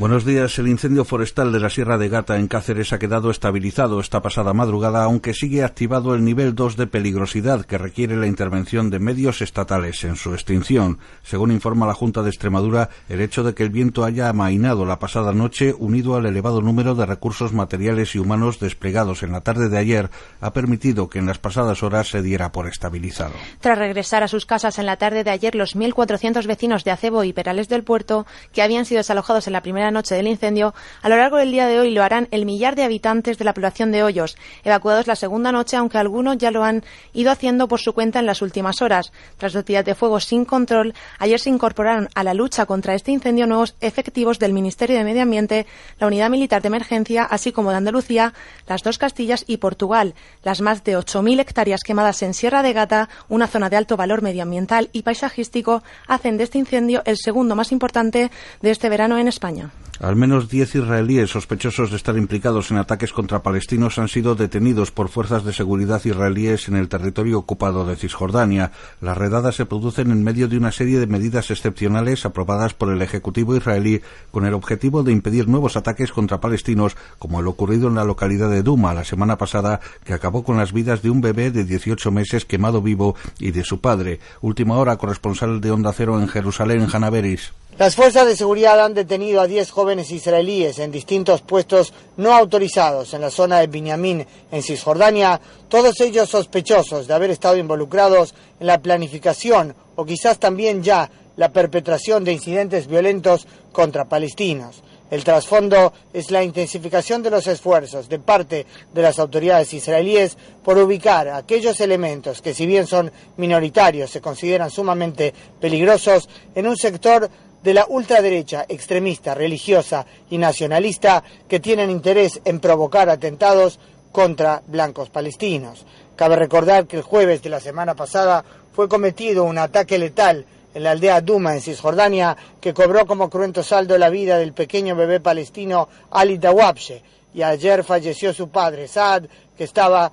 Buenos días. El incendio forestal de la Sierra de Gata en Cáceres ha quedado estabilizado esta pasada madrugada, aunque sigue activado el nivel 2 de peligrosidad que requiere la intervención de medios estatales en su extinción. Según informa la Junta de Extremadura, el hecho de que el viento haya amainado la pasada noche, unido al elevado número de recursos materiales y humanos desplegados en la tarde de ayer, ha permitido que en las pasadas horas se diera por estabilizado. Tras regresar a sus casas en la tarde de ayer, los 1.400 vecinos de Acebo y Perales del Puerto, que habían sido desalojados en la primera noche del incendio, a lo largo del día de hoy lo harán el millar de habitantes de la población de Hoyos, evacuados la segunda noche, aunque algunos ya lo han ido haciendo por su cuenta en las últimas horas. Tras dos días de fuego sin control, ayer se incorporaron a la lucha contra este incendio nuevos efectivos del Ministerio de Medio Ambiente, la Unidad Militar de Emergencia, así como de Andalucía, las dos Castillas y Portugal. Las más de 8.000 hectáreas quemadas en Sierra de Gata, una zona de alto valor medioambiental y paisajístico, hacen de este incendio el segundo más importante de este verano en España. Al menos diez israelíes sospechosos de estar implicados en ataques contra palestinos han sido detenidos por fuerzas de seguridad israelíes en el territorio ocupado de Cisjordania. Las redadas se producen en medio de una serie de medidas excepcionales aprobadas por el Ejecutivo israelí con el objetivo de impedir nuevos ataques contra palestinos, como el ocurrido en la localidad de Duma la semana pasada, que acabó con las vidas de un bebé de 18 meses quemado vivo y de su padre. Última hora, corresponsal de Onda Cero en Jerusalén, Hanaveris. Las fuerzas de seguridad han detenido a 10 jóvenes israelíes en distintos puestos no autorizados en la zona de Binyamin, en Cisjordania, todos ellos sospechosos de haber estado involucrados en la planificación o quizás también ya la perpetración de incidentes violentos contra palestinos. El trasfondo es la intensificación de los esfuerzos de parte de las autoridades israelíes por ubicar aquellos elementos que si bien son minoritarios se consideran sumamente peligrosos en un sector de la ultraderecha extremista, religiosa y nacionalista que tienen interés en provocar atentados contra blancos palestinos. Cabe recordar que el jueves de la semana pasada fue cometido un ataque letal en la aldea Duma, en Cisjordania, que cobró como cruento saldo la vida del pequeño bebé palestino Ali Dawabshe. Y ayer falleció su padre, Saad, que estaba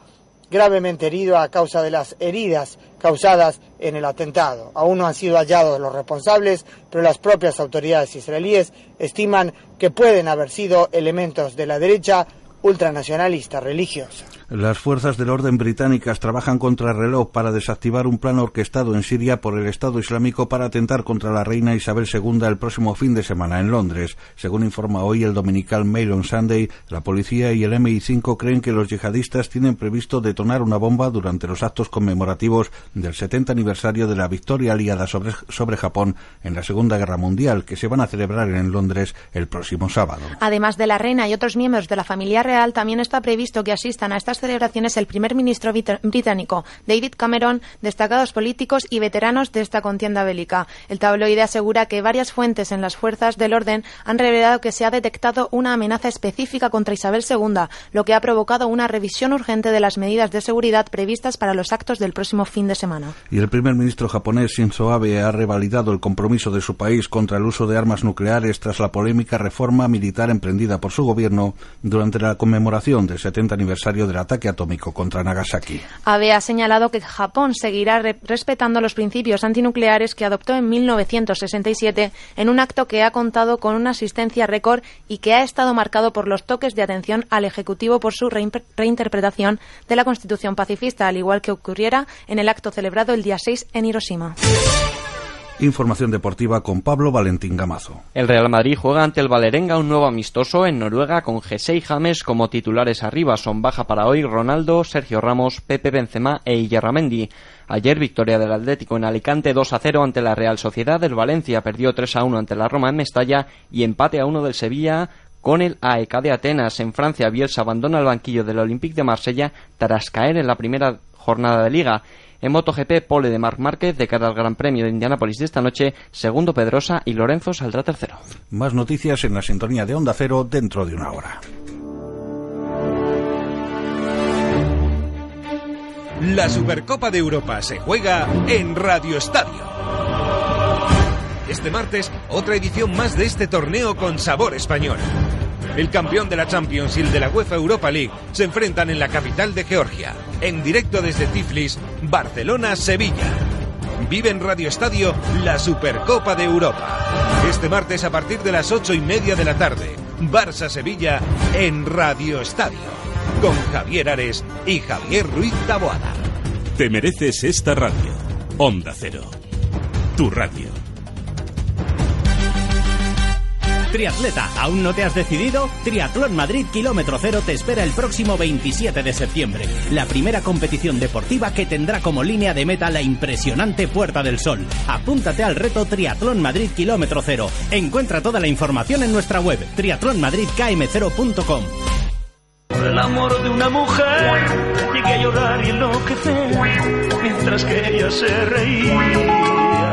gravemente herido a causa de las heridas causadas en el atentado. Aún no han sido hallados los responsables, pero las propias autoridades israelíes estiman que pueden haber sido elementos de la derecha ultranacionalista religiosa. Las fuerzas del orden británicas trabajan contra el reloj para desactivar un plan orquestado en Siria por el Estado Islámico para atentar contra la reina Isabel II el próximo fin de semana en Londres. Según informa hoy el dominical Mail on Sunday, la policía y el MI5 creen que los yihadistas tienen previsto detonar una bomba durante los actos conmemorativos del 70 aniversario de la victoria aliada sobre, sobre Japón en la Segunda Guerra Mundial, que se van a celebrar en Londres el próximo sábado. Además de la reina y otros miembros de la familia real, también está previsto que asistan a estas celebraciones el primer ministro británico, David Cameron, destacados políticos y veteranos de esta contienda bélica. El tabloide asegura que varias fuentes en las fuerzas del orden han revelado que se ha detectado una amenaza específica contra Isabel II, lo que ha provocado una revisión urgente de las medidas de seguridad previstas para los actos del próximo fin de semana. Y el primer ministro japonés Shinzo Abe ha revalidado el compromiso de su país contra el uso de armas nucleares tras la polémica reforma militar emprendida por su gobierno durante la conmemoración del 70 aniversario del ataque atómico contra Nagasaki. Abe ha señalado que Japón seguirá respetando los principios antinucleares que adoptó en 1967 en un acto que ha contado con una asistencia récord y que ha estado marcado por los toques de atención al Ejecutivo por su reinterpretación de la Constitución pacifista, al igual que ocurriera en el acto celebrado el día 6 en Hiroshima. Información deportiva con Pablo Valentín Gamazo. El Real Madrid juega ante el Valerenga un nuevo amistoso en Noruega con G6 James como titulares arriba. Son baja para hoy Ronaldo, Sergio Ramos, Pepe Benzema e Iyarramendi. Ayer victoria del Atlético en Alicante 2 a 0 ante la Real Sociedad. El Valencia perdió 3 a 1 ante la Roma en Mestalla y empate a 1 del Sevilla con el AEK de Atenas. En Francia, Bielsa abandona el banquillo del Olympique de Marsella tras caer en la primera jornada de liga. En MotoGP, pole de Marc Márquez de cara al Gran Premio de Indianápolis de esta noche, segundo Pedrosa y Lorenzo saldrá tercero. Más noticias en la sintonía de Onda Cero dentro de una hora. La Supercopa de Europa se juega en Radio Estadio. Este martes, otra edición más de este torneo con sabor español. El campeón de la Champions y el de la UEFA Europa League se enfrentan en la capital de Georgia. En directo desde Tiflis, Barcelona-Sevilla. Vive en Radio Estadio la Supercopa de Europa. Este martes a partir de las ocho y media de la tarde. Barça-Sevilla en Radio Estadio. Con Javier Ares y Javier Ruiz Taboada. Te mereces esta radio. Onda Cero. Tu radio. Triatleta, ¿aún no te has decidido? Triatlón Madrid Kilómetro Cero te espera el próximo 27 de septiembre. La primera competición deportiva que tendrá como línea de meta la impresionante Puerta del Sol. Apúntate al reto Triatlón Madrid Kilómetro Cero. Encuentra toda la información en nuestra web triatlonmadridkm0.com. Por el amor de una mujer llegué a llorar y enloquecer mientras que ella se reía.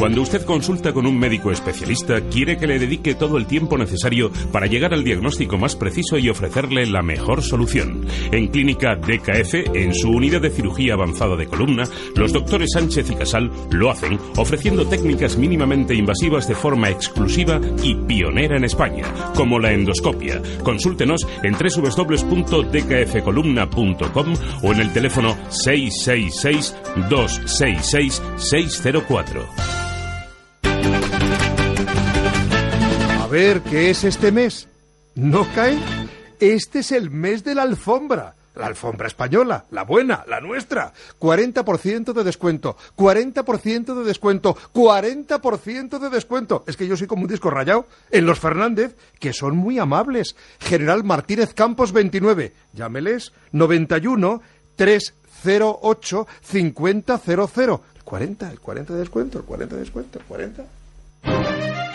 Cuando usted consulta con un médico especialista, quiere que le dedique todo el tiempo necesario para llegar al diagnóstico más preciso y ofrecerle la mejor solución. En Clínica DKF, en su unidad de cirugía avanzada de columna, los doctores Sánchez y Casal lo hacen ofreciendo técnicas mínimamente invasivas de forma exclusiva y pionera en España, como la endoscopia. Consúltenos en www.dkfcolumna.com o en el teléfono 666 266 604. Ver, ¿qué es este mes? ¿No cae? Este es el mes de la alfombra. La alfombra española, la buena, la nuestra. 40% de descuento, 40% de descuento, 40% de descuento. Es que yo soy como un disco rayado. En los Fernández, que son muy amables. General Martínez Campos 29. Llámeles 91 308 5000. El 40, el 40 de descuento, el 40 de descuento, el 40.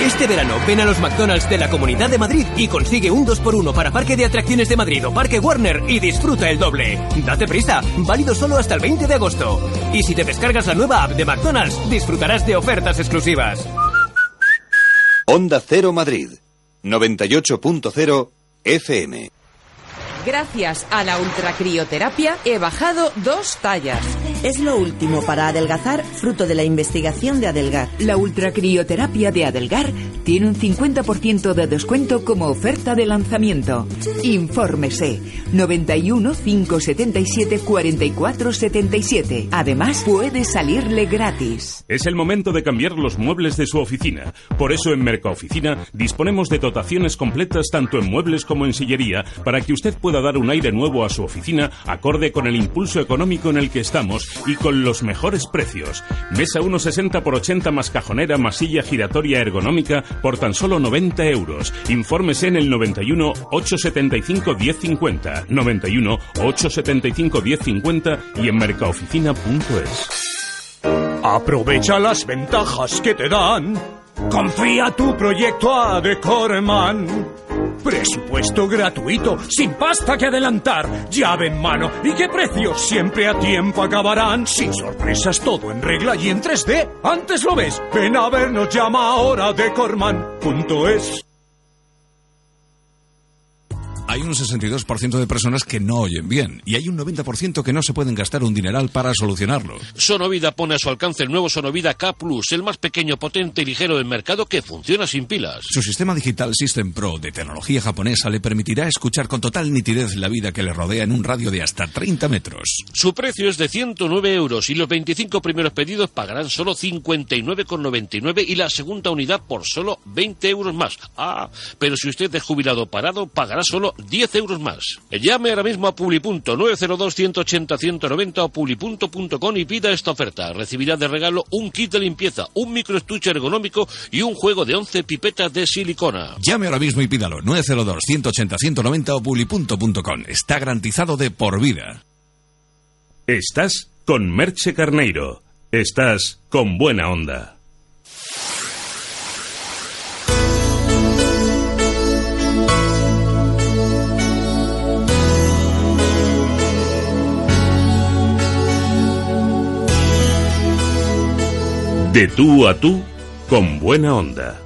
Este verano ven a los McDonald's de la Comunidad de Madrid y consigue un 2x1 para Parque de Atracciones de Madrid o Parque Warner y disfruta el doble. Date prisa, válido solo hasta el 20 de agosto. Y si te descargas la nueva app de McDonald's, disfrutarás de ofertas exclusivas. Onda Cero Madrid, 98.0 FM. Gracias a la ultracrioterapia he bajado dos tallas. Es lo último para adelgazar, fruto de la investigación de Adelgar. La ultracrioterapia de Adelgar tiene un 50% de descuento como oferta de lanzamiento. Infórmese 91 577 44 77. Además, puede salirle gratis. Es el momento de cambiar los muebles de su oficina. Por eso en Mercaoficina disponemos de dotaciones completas tanto en muebles como en sillería para que usted pueda dar un aire nuevo a su oficina acorde con el impulso económico en el que estamos y con los mejores precios. Mesa 1,60 por 80 más cajonera más silla giratoria ergonómica por tan solo 90 euros. Infórmese en el 91 875 1050, 91 875 1050 y en mercaoficina.es. Aprovecha las ventajas que te dan. Confía tu proyecto a Decorman. Presupuesto gratuito, sin pasta que adelantar, llave en mano y qué precios siempre a tiempo acabarán. Sin sorpresas, todo en regla y en 3D. Antes lo ves, ven a vernos, llama ahora decorman.es. Hay un 62% de personas que no oyen bien y hay un 90% que no se pueden gastar un dineral para solucionarlo. Sonovida pone a su alcance el nuevo Sonovida K Plus, el más pequeño, potente y ligero del mercado que funciona sin pilas. Su sistema digital System Pro de tecnología japonesa le permitirá escuchar con total nitidez la vida que le rodea en un radio de hasta 30 metros. Su precio es de 109 euros y los 25 primeros pedidos pagarán solo 59,99 y la segunda unidad por solo 20 euros más. Ah, pero si usted es jubilado parado, pagará solo 10 euros más. Llame ahora mismo a Publipunto 902 180 190 o publipunto.com y pida esta oferta. Recibirá de regalo un kit de limpieza, un microestuche ergonómico y un juego de 11 pipetas de silicona. Llame ahora mismo y pídalo 902 180 190 o publipunto.com. Está garantizado de por vida. Estás con Merche Carneiro. Estás con buena onda. De tú a tú, con buena onda.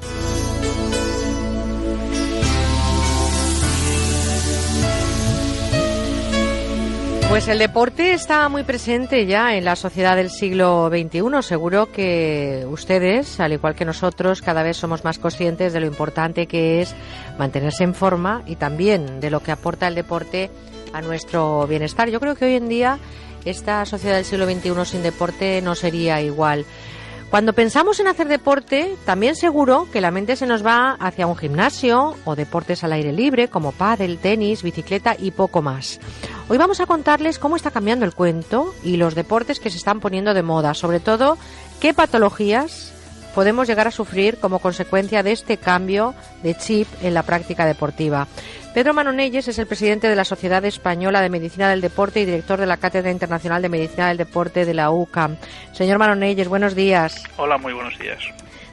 Pues el deporte está muy presente ya en la sociedad del siglo XXI. Seguro que ustedes, al igual que nosotros, cada vez somos más conscientes de lo importante que es mantenerse en forma y también de lo que aporta el deporte a nuestro bienestar. Yo creo que hoy en día esta sociedad del siglo XXI sin deporte no sería igual. Cuando pensamos en hacer deporte, también seguro que la mente se nos va hacia un gimnasio o deportes al aire libre como pádel, tenis, bicicleta y poco más. Hoy vamos a contarles cómo está cambiando el cuento y los deportes que se están poniendo de moda, sobre todo qué patologías podemos llegar a sufrir como consecuencia de este cambio de chip en la práctica deportiva. Pedro Manonelles es el presidente de la Sociedad Española de Medicina del Deporte y director de la Cátedra Internacional de Medicina del Deporte de la UCAM. Señor Manonelles, buenos días. Hola, muy buenos días.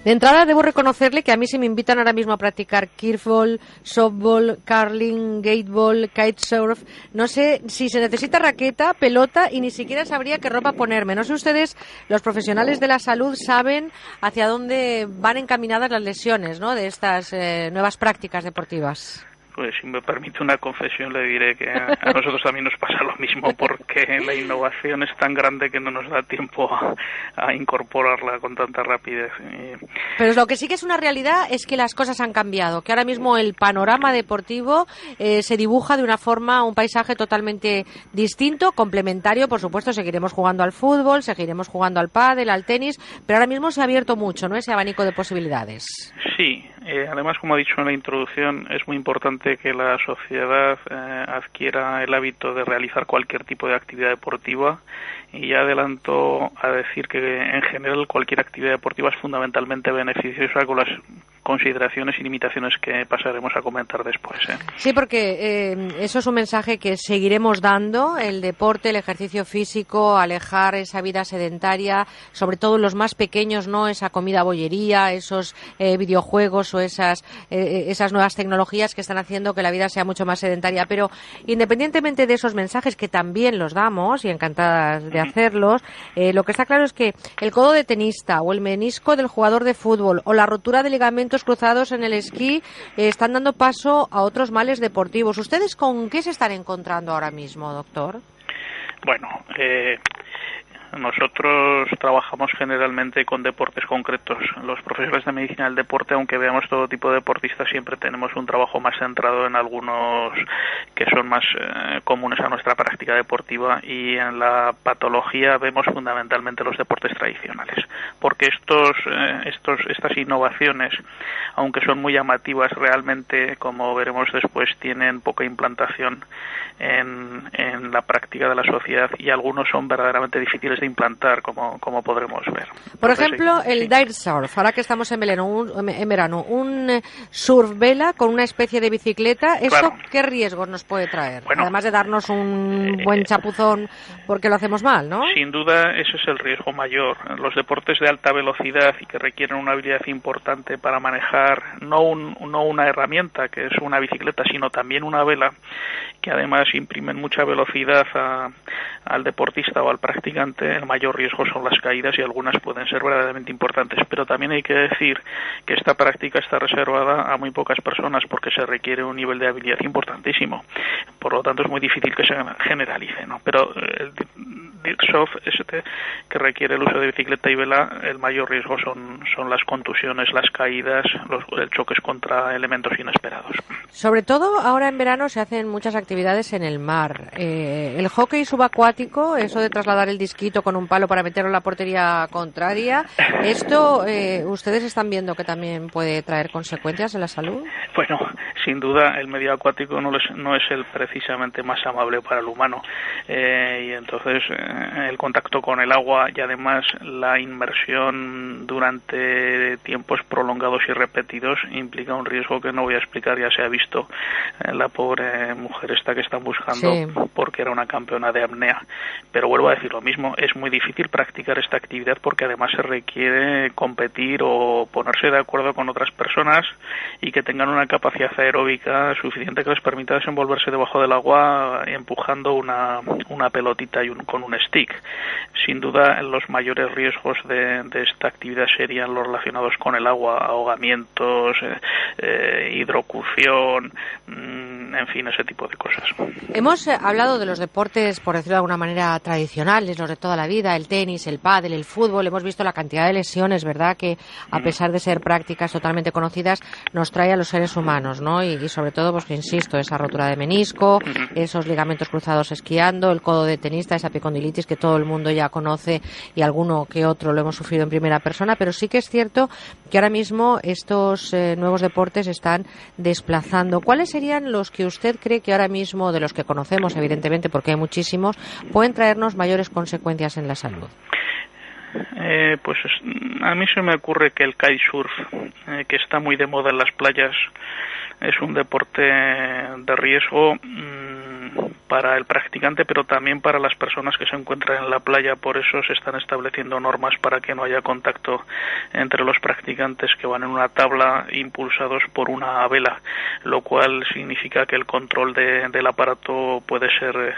De entrada debo reconocerle que a mí se me invitan ahora mismo a practicar kickball, softball, curling, gateball, kitesurf. No sé si se necesita raqueta, pelota y ni siquiera sabría qué ropa ponerme. No sé ustedes, los profesionales de la salud, saben hacia dónde van encaminadas las lesiones ¿no? de estas eh, nuevas prácticas deportivas. Pues si me permite una confesión, le diré que a, nosotros también nos pasa lo mismo, porque la innovación es tan grande que no nos da tiempo a, a incorporarla con tanta rapidez. Pero lo que sí que es una realidad es que las cosas han cambiado, que ahora mismo el panorama deportivo eh, se dibuja de una forma, un paisaje totalmente distinto, complementario, por supuesto, seguiremos jugando al fútbol, seguiremos jugando al pádel, al tenis, pero ahora mismo se ha abierto mucho, ¿no? Ese abanico de posibilidades. Sí, eh, además, como ha dicho en la introducción, es muy importante que la sociedad eh, adquiera el hábito de realizar cualquier tipo de actividad deportiva. Y ya adelanto a decir que en general cualquier actividad deportiva es fundamentalmente beneficiosa con las consideraciones y limitaciones que pasaremos a comentar después. ¿eh? Sí, porque eh, eso es un mensaje que seguiremos dando, el deporte, el ejercicio físico, alejar esa vida sedentaria, sobre todo los más pequeños, no esa comida bollería, esos eh, videojuegos o esas, esas nuevas tecnologías que están haciendo que la vida sea mucho más sedentaria. Pero independientemente de esos mensajes que también los damos y encantadas de hacerlos, lo que está claro es que el codo de tenista o el menisco del jugador de fútbol o la rotura de ligamentos cruzados en el esquí eh, están dando paso a otros males deportivos. ¿Ustedes con qué se están encontrando ahora mismo, doctor? Bueno, eh, nosotros trabajamos generalmente con deportes concretos. Los profesores de medicina del deporte, aunque veamos todo tipo de deportistas, siempre tenemos un trabajo más centrado en algunos que son más eh, comunes a nuestra práctica deportiva y en la patología vemos fundamentalmente los deportes tradicionales, porque estos, eh, estos, estas innovaciones, aunque son muy llamativas, realmente, como veremos después, tienen poca implantación en, en la práctica de la sociedad y algunos son verdaderamente difíciles de implantar, como, como podremos ver. Por ejemplo, el dive surf, ahora que estamos en verano, un, en verano, un eh, surf vela con una especie de bicicleta, ¿eso qué riesgos nos puede traer? Además de darnos un eh, buen chapuzón porque lo hacemos mal, ¿no? Sin duda, ese es el riesgo mayor. Los deportes de alta velocidad y que requieren una habilidad importante para manejar no, un, no una herramienta, que es una bicicleta, sino también una vela, que además imprimen mucha velocidad al deportista o al practicante, el mayor riesgo son las caídas y algunas pueden ser verdaderamente importantes. Pero también hay que decir que esta práctica está reservada a muy pocas personas porque se requiere un nivel de habilidad importantísimo. Por lo tanto, es muy difícil que se generalice. ¿no? Pero el soft este que requiere el uso de bicicleta y vela, el mayor riesgo son, son las contusiones, las caídas, los choques contra elementos inesperados. Sobre todo ahora en verano se hacen muchas actividades en el mar. Eh, el hockey subacuático, eso de trasladar el disquito con un palo para meterlo en la portería contraria, ¿esto eh, ustedes están viendo que también puede traer consecuencias en la salud? Bueno, sin duda el medio acuático no es, no es el precisamente más amable para el humano eh, y entonces el contacto con el agua y además la inmersión durante tiempos prolongados y repetidos implica un riesgo que no voy a explicar, ya se ha visto la pobre mujer que están buscando porque era una campeona de apnea. Pero vuelvo a decir lo mismo, es muy difícil practicar esta actividad porque además se requiere competir o ponerse de acuerdo con otras personas y que tengan una capacidad aeróbica suficiente que les permita desenvolverse debajo del agua empujando una, una pelotita y un, con un stick. Sin duda, los mayores riesgos de, esta actividad serían los relacionados con el agua, ahogamientos, eh, eh hidrocución, mm, en fin, ese tipo de cosas. Hemos eh, hablado de los deportes, por decirlo de alguna manera, tradicionales, los de toda la vida, el tenis, el pádel, el fútbol. Hemos visto la cantidad de lesiones, ¿verdad?, que a mm. pesar de ser prácticas totalmente conocidas, nos trae a los seres humanos, ¿no? Y, sobre todo, pues insisto, esa rotura de menisco, esos ligamentos cruzados esquiando, el codo de tenista, esa epicondilitis que todo el mundo ya conoce y alguno que otro lo hemos sufrido en primera persona, pero sí que es cierto que ahora mismo estos eh, nuevos deportes están desplazando. ¿Cuáles serían los que usted cree que ahora mismo, de los que conocemos, evidentemente, porque hay muchísimos, pueden traernos mayores consecuencias en la salud? Eh, pues a mí se me ocurre que el kitesurf, eh, que está muy de moda en las playas, es un deporte de riesgo. Mm, para el practicante, pero también para las personas que se encuentran en la playa. Por eso se están estableciendo normas para que no haya contacto entre los practicantes que van en una tabla impulsados por una vela, lo cual significa que el control del aparato puede ser eh,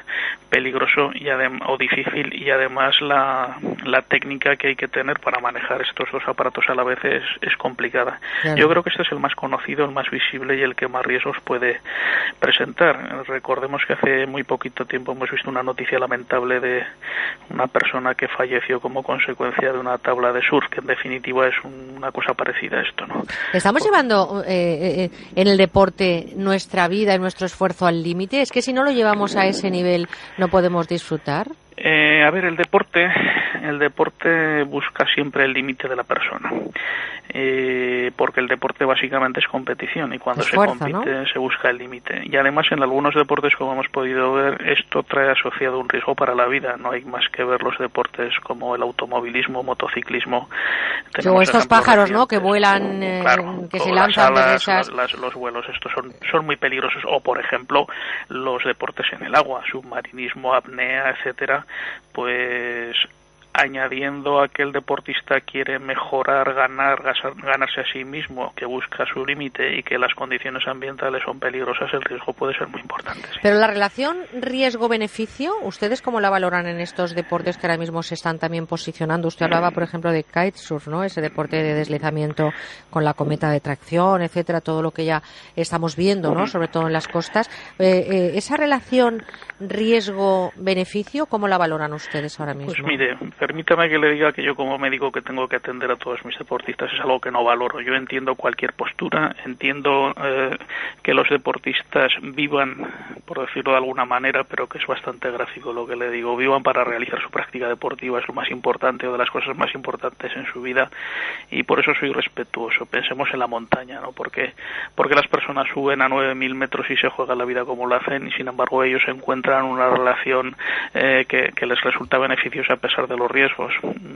peligroso y o difícil y además la, la, técnica que hay que tener para manejar estos dos aparatos a la vez es, es complicada. Yo creo que este es el más conocido, el más visible y el que más riesgos puede presentar. Recordemos que hace muy poquito tiempo hemos visto una noticia lamentable de una persona que falleció como consecuencia de una tabla de surf, que en definitiva es una cosa parecida a esto, ¿no? ¿Estamos llevando eh, eh, en el deporte nuestra vida y nuestro esfuerzo al límite? ¿Es que si no lo llevamos a ese nivel no podemos disfrutar? Eh, a ver, el deporte, el deporte busca siempre el límite de la persona, eh, porque el deporte básicamente es competición y cuando se compite se busca el límite. Y además en algunos deportes, como hemos podido ver, esto trae asociado un riesgo para la vida. No hay más que ver los deportes como el automovilismo, motociclismo. O Tenemos estos pájaros, ¿no? Que vuelan, eh, Claro, que se las lanzan alas, esas... las- los vuelos, estos son, son muy peligrosos. O, por ejemplo, los deportes en el agua, submarinismo, apnea, etcétera, pues añadiendo a que el deportista quiere mejorar, ganar, ganarse a sí mismo, que busca su límite y que las condiciones ambientales son peligrosas, el riesgo puede ser muy importante. sí. Pero la relación riesgo-beneficio, ¿ustedes cómo la valoran en estos deportes que ahora mismo se están también posicionando? Usted hablaba, por ejemplo, de kitesurf, ¿no? Ese deporte de deslizamiento con la cometa de tracción, etcétera, todo lo que ya estamos viendo, ¿no? Sobre todo en las costas. Eh, eh, esa relación riesgo-beneficio, ¿cómo la valoran ustedes ahora mismo? Pues mire, permítame que le diga que yo como médico que tengo que atender a todos mis deportistas es algo que no valoro. Yo entiendo cualquier postura, entiendo eh, que los deportistas vivan, por decirlo de alguna manera, pero que es bastante gráfico lo que le digo, vivan para realizar su práctica deportiva, es lo más importante o de las cosas más importantes en su vida y por eso soy respetuoso. Pensemos en la montaña, ¿no? Porque, porque las personas suben a 9.000 metros y se juegan la vida como lo hacen y sin embargo ellos encuentran una relación eh, que, que les resulta beneficiosa a pesar de los riesgos.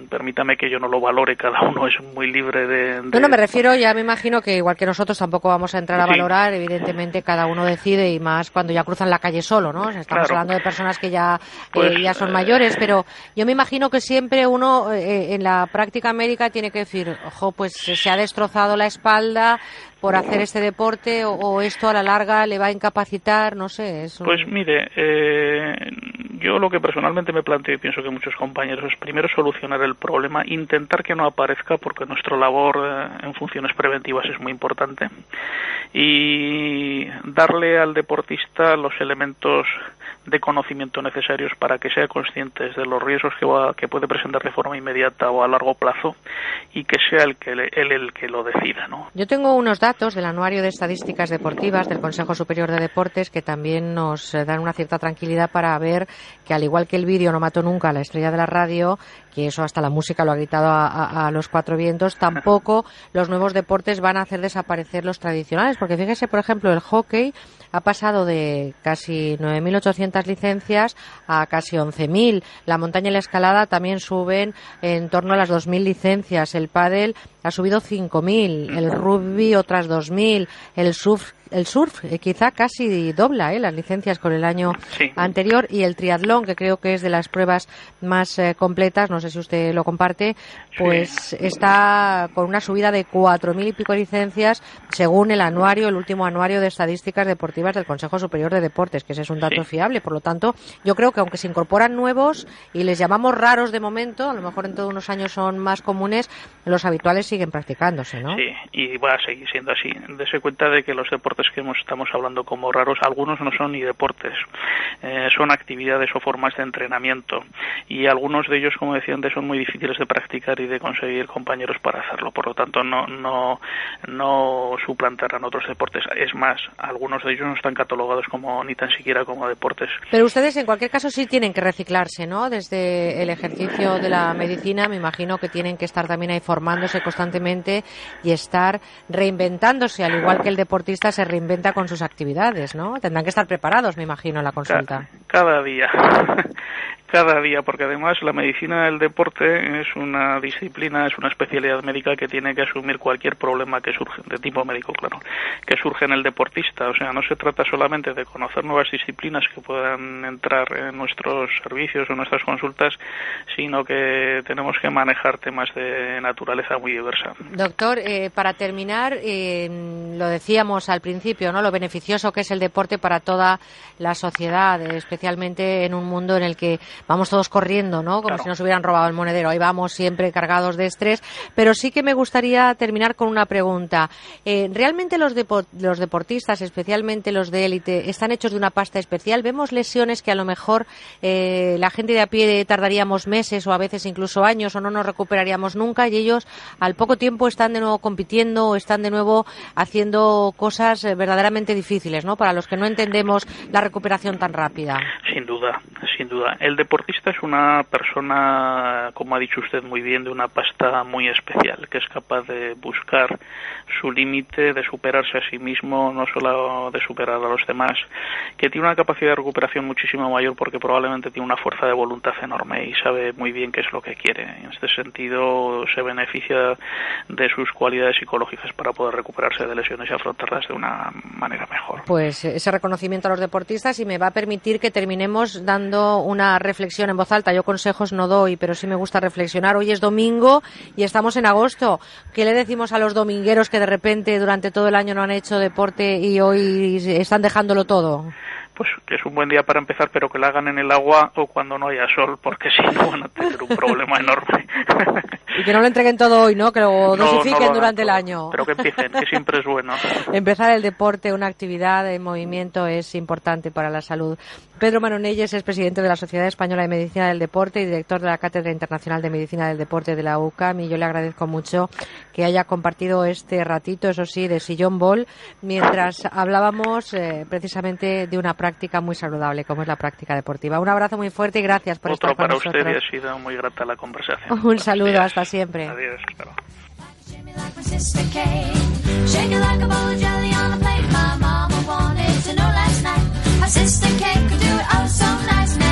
Permítame que yo no lo valore, cada uno es muy libre de... de- No, no, me refiero, ya me imagino que igual que nosotros tampoco vamos a entrar a Sí. valorar, evidentemente cada uno decide y más cuando ya cruzan la calle solo, ¿no? O sea, estamos Claro. hablando de personas que ya, eh, Pues, ya son eh, mayores, pero yo me imagino que siempre uno eh, en la práctica médica tiene que decir, ojo, pues se ha destrozado la espalda por hacer este deporte o, esto a la larga le va a incapacitar, no sé. Es Pues mire, eh, yo lo que personalmente me planteo y pienso que muchos compañeros es primero solucionar el problema, intentar que no aparezca porque nuestra labor eh, en funciones preventivas es muy importante y darle al deportista los elementos de conocimiento necesarios para que sea consciente de los riesgos que, va- que puede presentar de forma inmediata o a largo plazo y que sea el que le- él el que lo decida, ¿no? Yo tengo unos datos del Anuario de Estadísticas Deportivas del Consejo Superior de Deportes que también nos eh, dan una cierta tranquilidad para ver que al igual que el vídeo no mató nunca a la estrella de la radio, que eso hasta la música lo ha gritado a, a- a los cuatro vientos, [laughs] tampoco los nuevos deportes van a hacer desaparecer los tradicionales, porque fíjese, por ejemplo, el hockey ha pasado de casi 9.800 licencias a casi 11.000. La montaña y la escalada también suben en torno a las 2.000 licencias. El pádel ha subido 5.000. El rugby otras 2.000. El surf, el surf eh, quizá casi dobla eh, las licencias con el año anterior. Y el triatlón, que creo que es de las pruebas más eh, completas, no sé si usted lo comparte, pues está con una subida de 4.000 y pico licencias según el anuario, el último anuario de estadísticas deportivas del Consejo Superior de Deportes, que ese es un dato fiable. Por lo tanto, yo creo que aunque se incorporan nuevos y les llamamos raros de momento, a lo mejor en todos unos años son más comunes, los habituales siguen practicándose, ¿no? Sí, y va a seguir siendo así. Dese cuenta de que los deportes que hemos- estamos hablando como raros, algunos no son ni deportes, eh, son actividades o formas de entrenamiento. Y algunos de ellos, como decía antes, son muy difíciles de practicar y de conseguir compañeros para hacerlo. Por lo tanto, no, no, no suplantarán otros deportes. Es más, algunos de ellos no están catalogados como ni tan siquiera como deportes. Pero ustedes, en cualquier caso, sí tienen que reciclarse, ¿no? Desde el ejercicio de la medicina, me imagino que tienen que estar también ahí formándose constantemente y estar reinventándose, al igual que el deportista se reinventa con sus actividades, ¿no? Tendrán que estar preparados, me imagino, en la consulta. Cada día. Cada día, porque además la medicina del deporte es una disciplina, es una especialidad médica que tiene que asumir cualquier problema que surge, de tipo médico, claro, que surge en el deportista. O sea, no se trata solamente de conocer nuevas disciplinas que puedan entrar en nuestros servicios o nuestras consultas, sino que tenemos que manejar temas de naturaleza muy diversa. Doctor, eh, para terminar, eh, lo decíamos al principio, ¿no? Lo beneficioso que es el deporte para toda la sociedad, eh, especialmente en un mundo en el que vamos todos corriendo, ¿no? Como si nos hubieran robado el monedero. Ahí vamos siempre cargados de estrés. Pero sí que me gustaría terminar con una pregunta. Eh, ¿Realmente los, depo- los deportistas, especialmente los de élite, están hechos de una pasta especial? ¿Vemos lesiones que a lo mejor eh, la gente de a pie tardaríamos meses o a veces incluso años o no nos recuperaríamos nunca y ellos al poco tiempo están de nuevo compitiendo o están de nuevo haciendo cosas eh, verdaderamente difíciles, ¿no? Para los que no entendemos la recuperación tan rápida. Sin duda, sin duda. El deportista es una persona, como ha dicho usted muy bien, de una pasta muy especial, que es capaz de buscar su límite, de superarse a sí mismo, no solo de superar a los demás, que tiene una capacidad de recuperación muchísimo mayor porque probablemente tiene una fuerza de voluntad enorme y sabe muy bien qué es lo que quiere. En este sentido, se beneficia de sus cualidades psicológicas para poder recuperarse de lesiones y afrontarlas de una manera mejor. Pues ese reconocimiento a los deportistas y me va a permitir que terminemos dando una reflexión en voz alta. Yo consejos no doy, pero sí me gusta reflexionar. Hoy es domingo y estamos en agosto. ¿Qué le decimos a los domingueros que de repente durante todo el año no han hecho deporte y hoy están dejándolo todo? Pues que es un buen día para empezar, pero que la hagan en el agua o cuando no haya sol, porque [laughs] si no van a tener un problema enorme. y que no lo entreguen todo hoy, ¿no? Que lo [laughs] dosifiquen durante el año. Pero que empiecen, que siempre es bueno. [laughs] Empezar el deporte, una actividad en movimiento es importante para la salud. Pedro Manonelles es presidente de la Sociedad Española de Medicina del Deporte y director de la Cátedra Internacional de Medicina del Deporte de la UCAM y yo le agradezco mucho que haya compartido este ratito, eso sí, de sillón ball, mientras hablábamos eh, precisamente de una práctica muy saludable como es la práctica deportiva. Un abrazo muy fuerte y gracias por Otro estar con para nosotros. usted y ha sido muy grata la conversación. [laughs] Un saludo, hasta siempre. Adiós. My Sister Kate could do it oh so nice.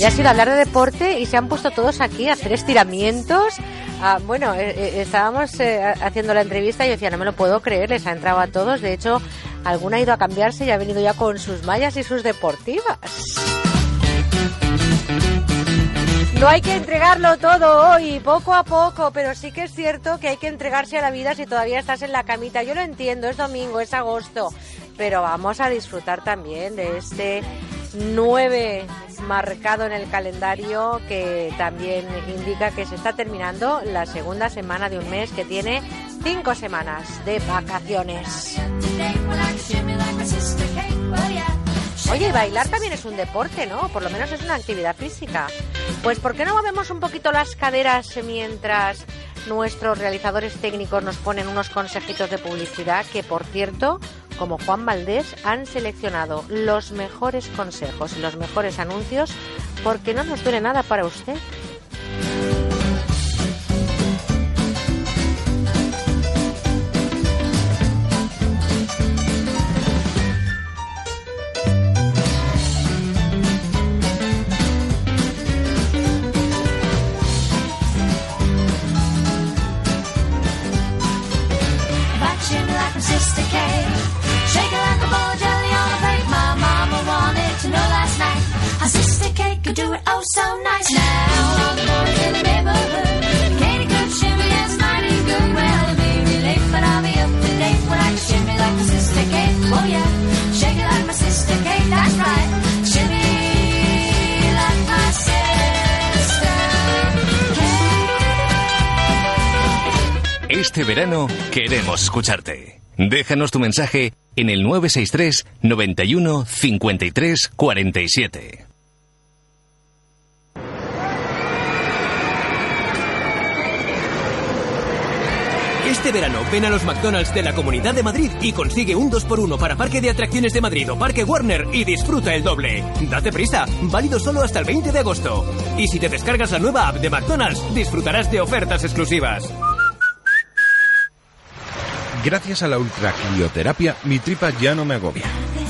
Date when I can Y ha sido hablar de deporte y se han puesto todos aquí a hacer estiramientos. Ah, bueno, eh, eh, estábamos eh, haciendo la entrevista y yo decía, no me lo puedo creer, les ha entrado a todos. De hecho, alguna ha ido a cambiarse y ha venido ya con sus mallas y sus deportivas. No hay que entregarlo todo hoy, poco a poco, pero sí que es cierto que hay que entregarse a la vida si todavía estás en la camita. Yo lo entiendo, es domingo, es agosto, pero vamos a disfrutar también de este 9 marcado en el calendario que también indica que se está terminando la segunda semana de un mes que tiene cinco semanas de vacaciones. Oye, y bailar también es un deporte, ¿no? Por lo menos es una actividad física. Pues ¿por qué no movemos un poquito las caderas mientras nuestros realizadores técnicos nos ponen unos consejitos de publicidad que, por cierto, como Juan Valdés, han seleccionado los mejores consejos y los mejores anuncios porque no nos duele nada para usted. So nice. Now. Este verano queremos escucharte. Déjanos tu mensaje en el 963 91 53 47. Este verano ven a los McDonald's de la Comunidad de Madrid y consigue un 2x1 para Parque de Atracciones de Madrid o Parque Warner y disfruta el doble. Date prisa, válido solo hasta el 20 de agosto. Y si te descargas la nueva app de McDonald's, disfrutarás de ofertas exclusivas. Gracias a la ultracrioterapia, mi tripa ya no me agobia.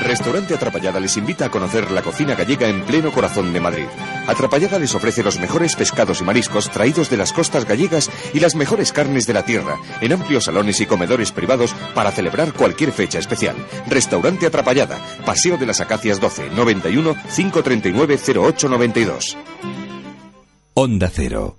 Restaurante Atrapallada les invita a conocer la cocina gallega en pleno corazón de Madrid. Atrapallada les ofrece los mejores pescados y mariscos traídos de las costas gallegas y las mejores carnes de la tierra, en amplios salones y comedores privados para celebrar cualquier fecha especial. Restaurante Atrapallada, Paseo de las Acacias 12, 91 539 0892. Onda Cero.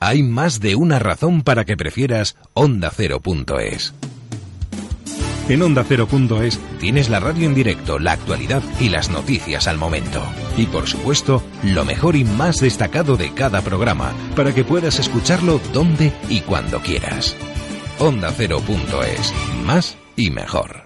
Hay más de una razón para que prefieras ondacero.es. En ondacero.es tienes la radio en directo, la actualidad y las noticias al momento. Y por supuesto, lo mejor y más destacado de cada programa, para que puedas escucharlo donde y cuando quieras. Ondacero.es. Más y mejor.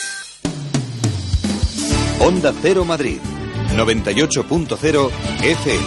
Onda Cero Madrid. 98.0 FM.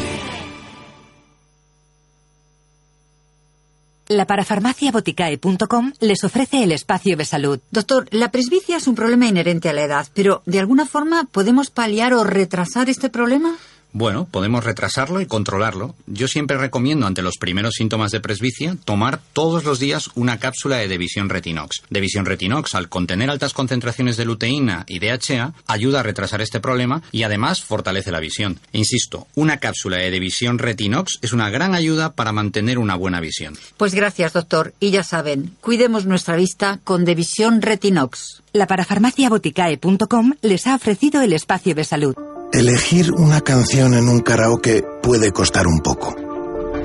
La parafarmaciaboticae.com les ofrece el espacio de salud. Doctor, la presbicia es un problema inherente a la edad, pero ¿de alguna forma podemos paliar o retrasar este problema? Bueno, podemos retrasarlo y controlarlo. Yo siempre recomiendo ante los primeros síntomas de presbicia tomar todos los días una cápsula de Devisión Retinox. Devisión Retinox, al contener altas concentraciones de luteína y DHA, ayuda a retrasar este problema y además fortalece la visión. Insisto, una cápsula de Devisión Retinox es una gran ayuda para mantener una buena visión. Pues gracias, doctor. Y ya saben, cuidemos nuestra vista con Devisión Retinox. La parafarmaciaboticae.com les ha ofrecido el espacio de salud. Elegir una canción en un karaoke puede costar un poco.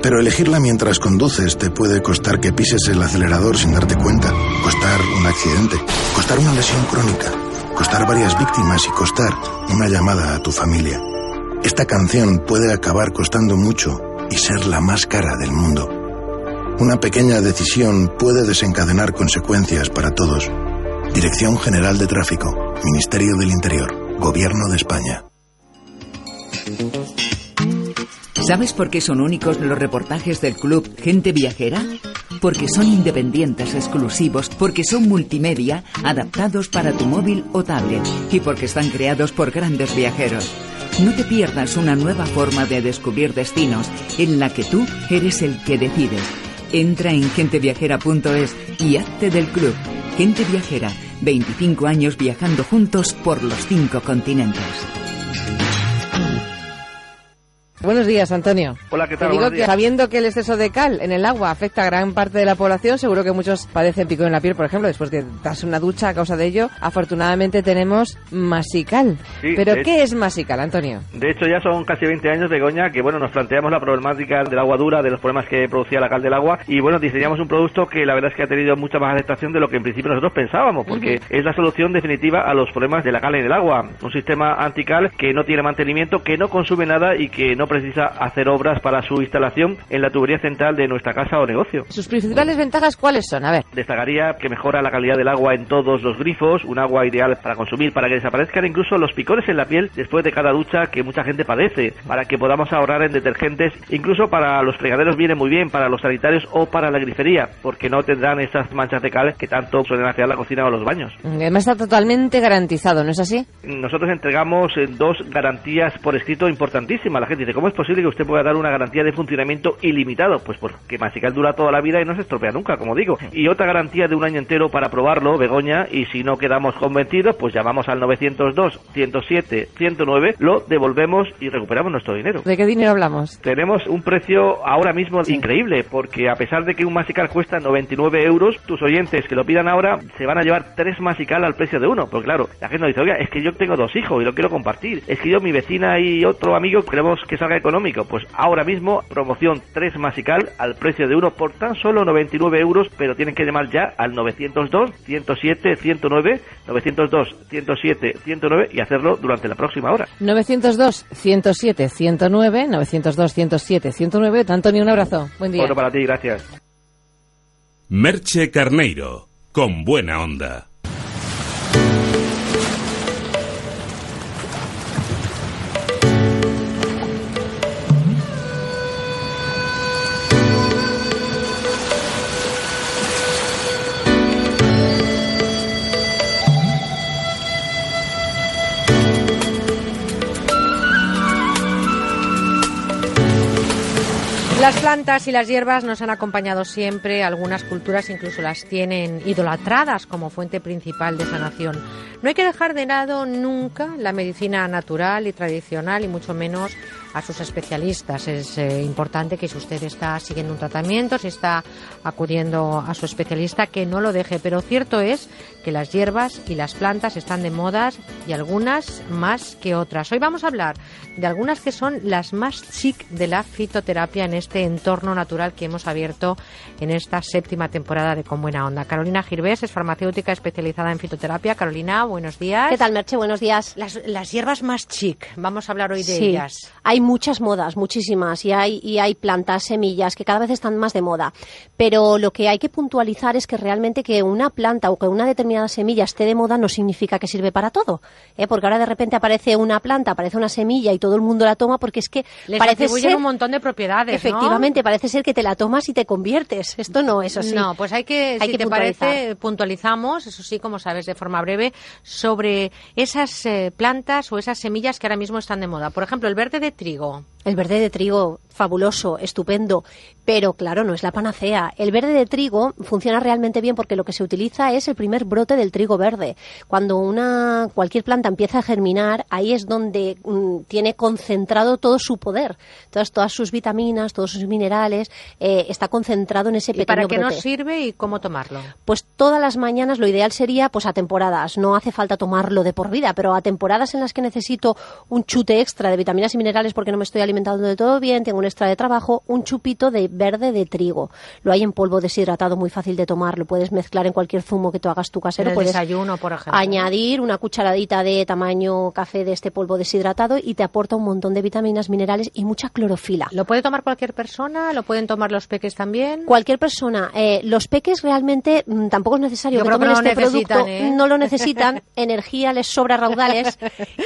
Pero elegirla mientras conduces te puede costar que pises el acelerador sin darte cuenta, costar un accidente, costar una lesión crónica, costar varias víctimas y costar una llamada a tu familia. Esta canción puede acabar costando mucho y ser la más cara del mundo. Una pequeña decisión puede desencadenar consecuencias para todos. Dirección General de Tráfico, Ministerio del Interior, Gobierno de España. ¿Sabes por qué son únicos los reportajes del club Gente Viajera? Porque son independientes, exclusivos, porque son multimedia, adaptados para tu móvil o tablet y porque están creados por grandes viajeros. No te pierdas una nueva forma de descubrir destinos en la que tú eres el que decides. Entra en genteviajera.es y hazte del club. Gente Viajera, 25 años viajando juntos por los cinco continentes. Buenos días, Antonio. Hola, ¿qué tal? Te digo Buenos que días. sabiendo que el exceso de cal en el agua afecta a gran parte de la población, seguro que muchos padecen pico en la piel, por ejemplo, después de darse una ducha a causa de ello. Afortunadamente tenemos masical. Sí, ¿Pero de- qué es masical, Antonio? De hecho, ya son casi 20 años, Begoña, que bueno, nos planteamos la problemática del agua dura, de los problemas que producía la cal del agua, y bueno, diseñamos un producto que la verdad es que ha tenido mucha más aceptación de lo que en principio nosotros pensábamos, porque es la solución definitiva a los problemas de la cal en el agua. Un sistema antical que no tiene mantenimiento, que no consume nada y que no precisa hacer obras para su instalación en la tubería central de nuestra casa o negocio. ¿Sus principales ventajas cuáles son? A ver. Destacaría que mejora la calidad del agua en todos los grifos, un agua ideal para consumir, para que desaparezcan incluso los picones en la piel después de cada ducha que mucha gente padece, para que podamos ahorrar en detergentes, incluso para los fregaderos viene muy bien, para los sanitarios o para la grifería, porque no tendrán esas manchas de cal que tanto suelen hacer la cocina o los baños. Además está totalmente garantizado, ¿no es así? Nosotros entregamos eh, dos garantías por escrito importantísimas. La gente dice, ¿cómo es posible que usted pueda dar una garantía de funcionamiento ilimitado? Pues porque Masical dura toda la vida y no se estropea nunca, como digo. Y otra garantía de un año entero para probarlo, Begoña, y si no quedamos convencidos, pues llamamos al 902 107 109, lo devolvemos y recuperamos nuestro dinero. ¿De qué dinero hablamos? Tenemos un precio ahora mismo increíble, porque a pesar de que un Masical cuesta 99 euros, tus oyentes que lo pidan ahora se van a llevar tres Masical al precio de uno. Porque claro, la gente nos dice, oiga, es que yo tengo dos hijos y lo quiero compartir. Es que yo, mi vecina y otro amigo queremos que salga económico? Pues ahora mismo, promoción 3 masical al precio de uno por tan solo 99 euros, pero tienen que llamar ya al 902 107 109, 902 107 109 y hacerlo durante la próxima hora. 902 107 109, 902 107 109. Antonio, un abrazo. Buen día. Otro para ti, gracias. Merche Carneiro, con buena onda. Las plantas y las hierbas nos han acompañado siempre, algunas culturas incluso las tienen idolatradas como fuente principal de sanación. No hay que dejar de lado nunca la medicina natural y tradicional y mucho menos a sus especialistas. Es eh, importante que si usted está siguiendo un tratamiento, si está acudiendo a su especialista, que no lo deje. Pero cierto es que las hierbas y las plantas están de modas y algunas más que otras. Hoy vamos a hablar de algunas que son las más chic de la fitoterapia en este entorno natural que hemos abierto en esta séptima temporada de Con Buena Onda. Carolina Girbés es farmacéutica especializada en fitoterapia. Carolina, buenos días. ¿Qué tal, Merche? Buenos días. Las, las hierbas más chic, vamos a hablar hoy de Sí. ellas. Hay muchas modas, muchísimas, y hay, y hay plantas, semillas que cada vez están más de moda. Pero lo que hay que puntualizar es que realmente que una planta o que una determinada semilla esté de moda no significa que sirve para todo. ¿eh? Porque ahora de repente aparece una planta, aparece una semilla y todo el mundo la toma porque es que Les parece ser... un montón de propiedades, ¿no? Efectivamente, parece ser que te la tomas y te conviertes. Esto no es así. No, pues hay que, Hay si que te puntualizar. parece, puntualizamos, eso sí, como sabes, de forma breve, sobre esas eh, plantas o esas semillas que ahora mismo están de moda. Por ejemplo, el verde de trigo. El verde de trigo, fabuloso, estupendo, pero claro, no es la panacea. El verde de trigo funciona realmente bien porque lo que se utiliza es el primer brote del trigo verde. Cuando una cualquier planta empieza a germinar, ahí es donde mm, tiene concentrado todo su poder. Entonces, todas sus vitaminas, todos sus minerales, eh, está concentrado en ese ¿Y pequeño para qué brote. nos sirve y cómo tomarlo? Pues todas las mañanas lo ideal sería pues a temporadas. No hace falta tomarlo de por vida, pero a temporadas en las que necesito un chute extra de vitaminas y minerales porque no me estoy alimentando de todo bien, tengo un extra de trabajo, un chupito de verde de trigo. Lo hay en polvo deshidratado, muy fácil de tomar. Lo puedes mezclar en cualquier zumo que tú hagas tu En casero. el puedes desayuno, por ejemplo. añadir una cucharadita de tamaño café de este polvo deshidratado y te aporta un montón de vitaminas, minerales y mucha clorofila. ¿Lo puede tomar cualquier persona? ¿Lo pueden tomar los peques también? Cualquier persona. Eh, los peques realmente mm, tampoco es necesario Yo que que tomen no lo este necesitan, producto. ¿eh? No lo necesitan. [laughs] Energía les sobra raudales.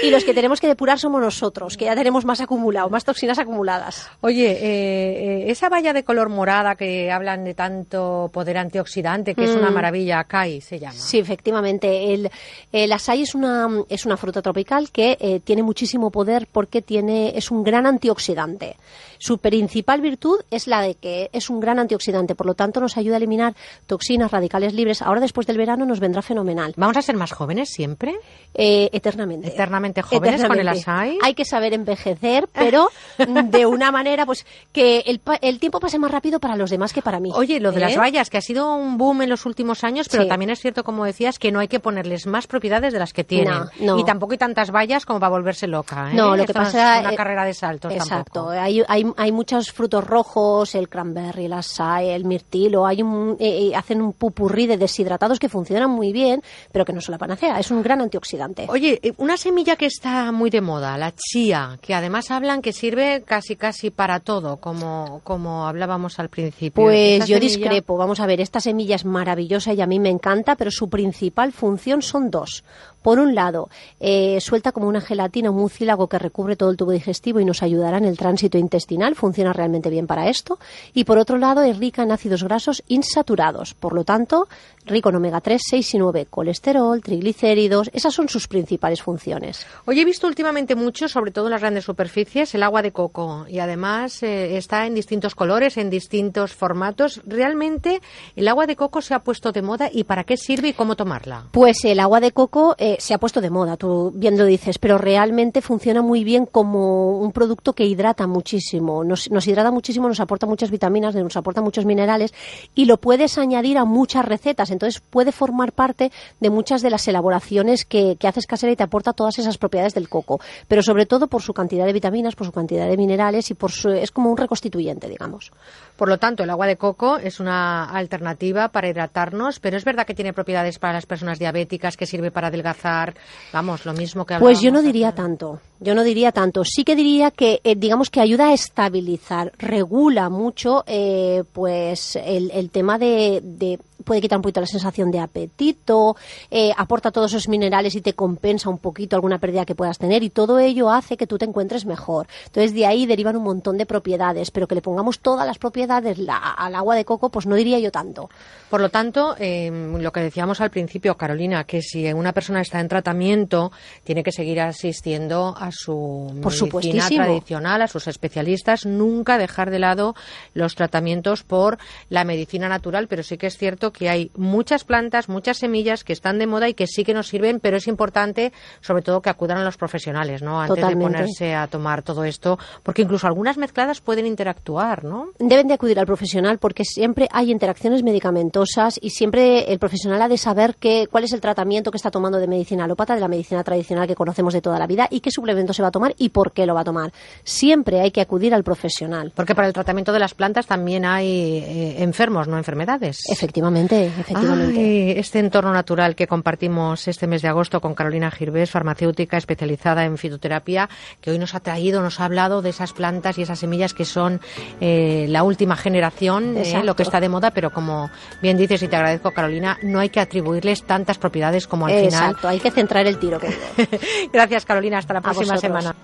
y los que tenemos que depurar somos nosotros, que ya tenemos más acumulado, más toxinas acumuladas. Oye, eh, eh, esa valla de color morada que hablan de tanto poder antioxidante, que es una Mm. maravilla, acai se llama. Sí, efectivamente. El, el açaí es una, es una fruta tropical que eh, tiene muchísimo poder porque tiene, es un gran antioxidante. Su principal virtud es la de que es un gran antioxidante, por lo tanto nos ayuda a eliminar toxinas radicales libres. Ahora después del verano nos vendrá fenomenal. ¿Vamos a ser más jóvenes siempre? Eh, eternamente. Eternamente jóvenes con el açaí. Hay que saber envejecer, pero de una manera pues que el, el tiempo pase más rápido para los demás que para mí. Oye, lo de las ¿Eh? vallas, que ha sido un boom en los últimos años, pero Sí. también es cierto, como decías, que no hay que ponerles más propiedades de las que tienen. No, no. Y tampoco hay tantas vallas como para volverse loca. ¿eh? No, lo que Esto pasa es una eh, carrera de saltos Exacto. tampoco. Hay, hay, hay muchos frutos rojos, el cranberry, el açaí, el mirtilo. Hay un, eh, eh, hacen un pupurrí de deshidratados que funcionan muy bien, pero que no son la panacea. Es un gran antioxidante. Oye, eh, una semilla que está muy de moda, la chía, que además hablan que sirve casi casi para todo, como, como hablábamos al principio. Pues yo semilla- discrepo. Vamos a ver, esta semilla es maravillosa y a mí me encanta, pero su principal función son dos. Por un lado, eh, suelta como una gelatina, un mucílago que recubre todo el tubo digestivo y nos ayudará en el tránsito intestinal. Funciona realmente bien para esto. Y por otro lado, es rica en ácidos grasos insaturados. Por lo tanto, rico en omega 3, 6 y 9, colesterol, triglicéridos. Esas son sus principales funciones. Oye, he visto últimamente mucho, sobre todo en las grandes superficies, el agua de coco y además eh, está en distintos colores, en distintos formatos. ¿Realmente el agua de coco se ha puesto de moda y para qué sirve y cómo tomarla? Pues el agua de coco eh, se ha puesto de moda, tú bien lo dices, pero realmente funciona muy bien como un producto que hidrata muchísimo. Nos, nos hidrata muchísimo, nos aporta muchas vitaminas, nos aporta muchos minerales y lo puedes añadir a muchas recetas. Entonces puede formar parte de muchas de las elaboraciones que, que haces casera y te aporta todas esas propiedades del coco. Pero sobre todo por su cantidad de vitaminas por su cantidad de minerales y por su, es como un reconstituyente, digamos. Por lo tanto, el agua de coco es una alternativa para hidratarnos, pero es verdad que tiene propiedades para las personas diabéticas, que sirve para adelgazar, vamos, lo mismo que Pues yo no diría tanto, yo no diría tanto. Sí que diría que, eh, digamos que ayuda a estabilizar, regula mucho, eh, pues el, el tema de, de- puede quitar un poquito la sensación de apetito, eh, aporta todos esos minerales y te compensa un poquito alguna pérdida que puedas tener y todo ello hace que tú te encuentres mejor. Entonces de ahí derivan un montón de propiedades, pero que le pongamos todas las propiedades la- al agua de coco, pues no diría yo tanto. Por lo tanto, eh, lo que decíamos al principio, Carolina, que si una persona está en tratamiento, tiene que seguir asistiendo a su Por medicina tradicional, a sus especialistas, nunca dejar de lado los tratamientos por la medicina natural, pero sí que es cierto que hay muchas plantas, muchas semillas que están de moda y que sí que nos sirven, pero es importante, sobre todo, que acudan a los profesionales, ¿no? Antes Totalmente. de ponerse a tomar todo esto, porque incluso algunas mezcladas pueden interactuar, ¿no? Deben de acudir al profesional porque siempre hay interacciones medicamentosas y siempre el profesional ha de saber qué, cuál es el tratamiento que está tomando de medicina alópata, de la medicina tradicional que conocemos de toda la vida y qué suplemento se va a tomar y por qué lo va a tomar. Siempre hay que acudir al profesional. Porque para el tratamiento de las plantas también hay eh, enfermos, no enfermedades. Efectivamente, efectivamente. Ay, este entorno natural que compartimos este mes de agosto con Carolina Girbés, farmacéutica especializada en fitoterapia, que hoy nos ha traído, nos ha hablado de esas plantas y esas semillas que son eh, la última generación, eh, lo que está de moda, pero como bien dices y te agradezco, Carolina, no hay que atribuirles tantas propiedades como al final. Exacto, hay que centrar el tiro. Que. [laughs] Gracias, Carolina. Hasta la próxima semana.